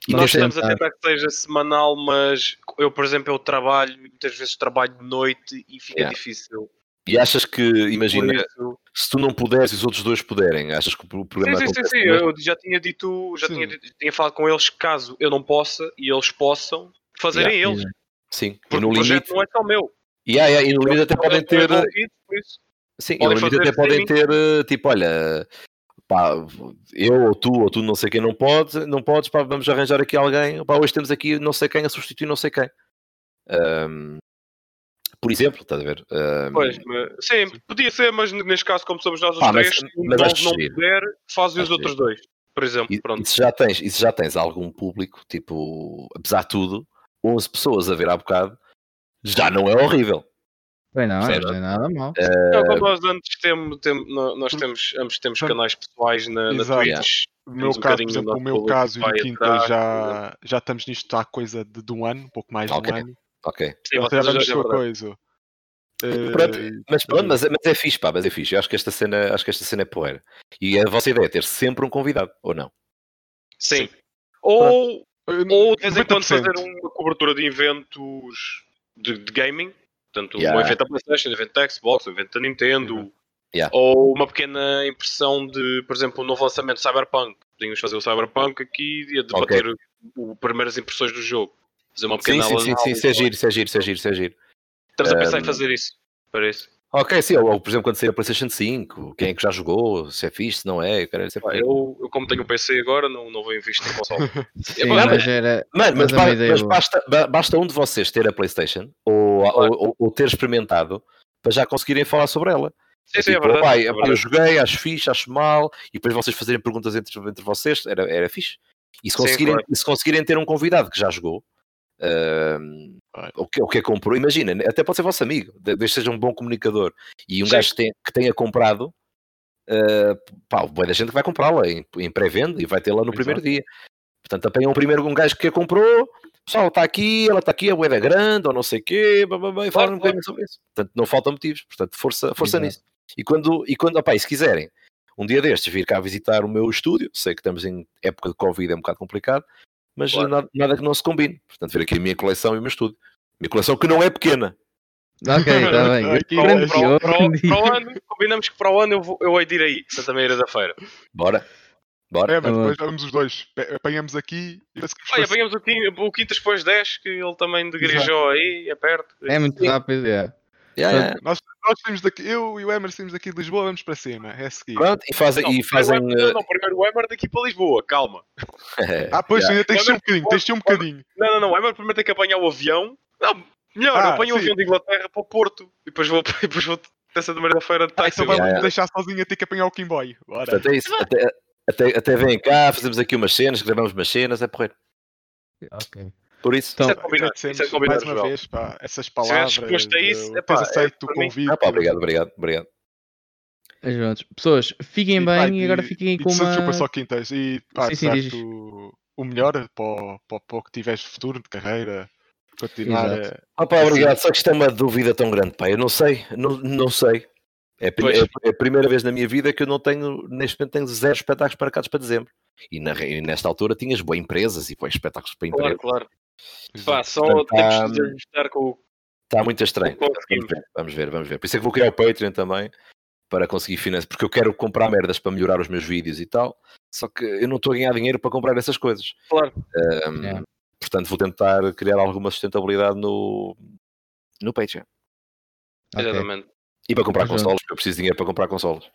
e Nós estamos a tentar que seja semanal, mas eu, por exemplo, eu trabalho, muitas vezes trabalho de noite e fica Yeah. difícil. E achas que, imagina, isso- se tu não puderes e os outros dois puderem, achas que o Sim, programa sim, sim, sim. mesmo? Eu já tinha dito, já Sim. tinha, dito- tinha falado com eles que caso eu não possa e eles possam fazerem eles. Sim, e Porque no o projeto limite, não é só meu. E, yeah, yeah, e no limite até Eles podem ter, sim, e no limite até podem ter, eh, tipo, olha, pá, eu ou tu ou tu não sei quem não pode, não podes, pá, vamos arranjar aqui alguém, pá, hoje temos aqui não sei quem a substituir não sei quem. Ahm, por exemplo, estás a ver? Ahm, Pois, mas- sim, podia ser, mas neste caso, como somos nós os Pá, mas- três, um mas deles acho não puder, fazem os outros dois. Por exemplo, E, pronto. e se já tens, e se já tens algum público, tipo, apesar de tudo, 11 pessoas a ver há bocado, já não é horrível. Bem, não, Percebes? não é nada mal. Não, como nós antes temos, temos, nós temos, ambos temos canais pessoais na, na. Twitch. No temos meu um caso, por exemplo, o meu caso e do Quinta já, já estamos nisto há coisa de, de um ano, um pouco mais de Ok. um ano. Ok. Sim, Então já vamos já- com é a verdade. coisa. Pronto, Eh, mas pronto, mas, mas é fixe, pá, mas é fixe. Eu acho que esta cena, acho que esta cena é poeira. E a vossa ideia é ter sempre um convidado, ou não? Sim. Ou, eh, ou de vez em quando 90%. fazer uma cobertura de eventos de, de gaming. Portanto, Yeah. um evento da PlayStation, um evento da Xbox, um evento da Nintendo. Uhum. Yeah. Ou uma pequena impressão de, por exemplo, um novo lançamento de Cyberpunk. Podíamos fazer o Cyberpunk aqui e debater o, o primeiras impressões do jogo. Fazer uma Sim, pequena sim, sim, sim, é giro, isso é giro, isso é giro, isso é giro. Estamos a pensar Um, em fazer isso. Para isso. Ok, sim, ou, ou, por exemplo, quando sair a PlayStation 5, quem é que já jogou, se é fixe, se não é, eu Pá, saber. eu, eu, como tenho um PC agora, não, não vou investir em console. Sim, mas- mas era. Mano, mas, mas é mas basta, ba- basta um de vocês ter a PlayStation ou, Claro. ou, ou- ou ter experimentado para já conseguirem falar sobre ela. Sim, sim, é tipo, verdade. "Pai, é eu joguei, acho fixe, acho mal, e depois vocês fazerem perguntas entre, entre vocês, era, era fixe. E se, Sim, conseguirem, claro. e se conseguirem ter um convidado que já jogou, ahm, Vai. o, que, o que é comprou, imagina, até pode ser vosso amigo, de- desde que seja um bom comunicador, e um Sim. gajo que tenha, que tenha comprado, ah, pá, boa da gente que vai comprá-la em, em pré-venda e vai ter lá no primeiro dia. Portanto, apanham um primeiro um gajo que a comprou, pessoal, está aqui, ela está aqui, a moeda grande, ou não sei o quê, blá, blá, blá, e falar Claro, um bocadinho sobre isso. Portanto, não faltam motivos, portanto, força, força Exato. nisso. E quando, e quando opá, e se quiserem, um dia destes, vir cá visitar o meu estúdio, sei que estamos em época de Covid, é um bocado complicado, mas Claro. nada, nada que não se combine. Portanto, ver aqui a minha coleção e o meu estúdio. Minha coleção que não é pequena. Ok, está bem. Aqui, Para, para, para, para o ano, combinamos que para o ano eu, vou, eu hei de ir aí, Santa Meira da Feira. Bora. Bora. É, mas Tá depois vamos os dois. Apanhamos aqui e Olha, apanhamos o, o Quintas depois 10, que ele também de Grijó aí, é perto. É muito rápido, é. Yeah, yeah. Nós, nós saímos daqui, eu e o Emer saímos daqui de Lisboa, vamos para cima. É a seguir. Pronto, e fazem. Não, e fazem primeiro, o Emer- não, primeiro o Emer daqui para Lisboa, calma. eh, Ah, pois, yeah. ainda tens de ser um bocadinho, tens de ser um bocadinho. Não, não, não, o Emer primeiro tem que apanhar o avião. Não, melhor, Ah, eu apanho o avião de Inglaterra para o Porto. E depois vou, e depois vou dessa de feira de Ah, táxi. então vai Yeah, me yeah. deixar sozinho a ter que apanhar o Kimboy. Bora. Portanto, é isso. Até, até, até vem cá, fazemos aqui umas cenas, gravamos umas cenas, é porreiro. Ok. Por isso. Então, Isso é combinado, isso é combinado, mais uma João. vez, pá, essas palavras. disposto a isso, de epá, teres aceito é, o convite. Ah, pá, obrigado, obrigado, obrigado. Pronto, Pessoas, fiquem E, bem pá, e agora fiquem e com desculpa uma. só quintas. E pá, Sim, sim, o, o melhor para, o- para, o- para o que tiveres de futuro, de carreira, continuar Exato. a. Ah, pá, obrigado. Só que isto é uma dúvida tão grande, pá. Eu não sei, não, não sei. É, Pois. é a primeira vez na minha vida que eu não tenho, neste momento, tenho zero espetáculos marcados para dezembro. E, na, e nesta altura tinhas boas empresas e boas espetáculos para Claro, empresas. claro. Pá, só Portanto, temos há- de ajustar com o. Está muito estranho. Vamos ver, vamos ver, vamos ver. Por isso é que vou criar o Patreon também para conseguir financiar, porque eu quero comprar merdas para melhorar os meus vídeos e tal. Só que eu não estou a ganhar dinheiro para comprar essas coisas. Claro. Um, É. Portanto, vou tentar criar alguma sustentabilidade no, no Patreon. Ok. Exatamente. E para comprar pronto. consoles, porque eu preciso de dinheiro para comprar consoles.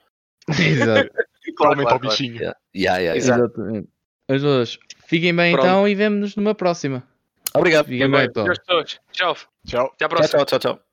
Exato. Claramente claro, ao bichinho. Yeah. Yeah, yeah. Exato. Exatamente. As duas. Fiquem bem Pronto. então e vemos-nos numa próxima. Obrigado. Fiquem bem, Bem, pessoal. todos. Tchau. Tchau. Até à Tchau, próxima. tchau, tchau, tchau.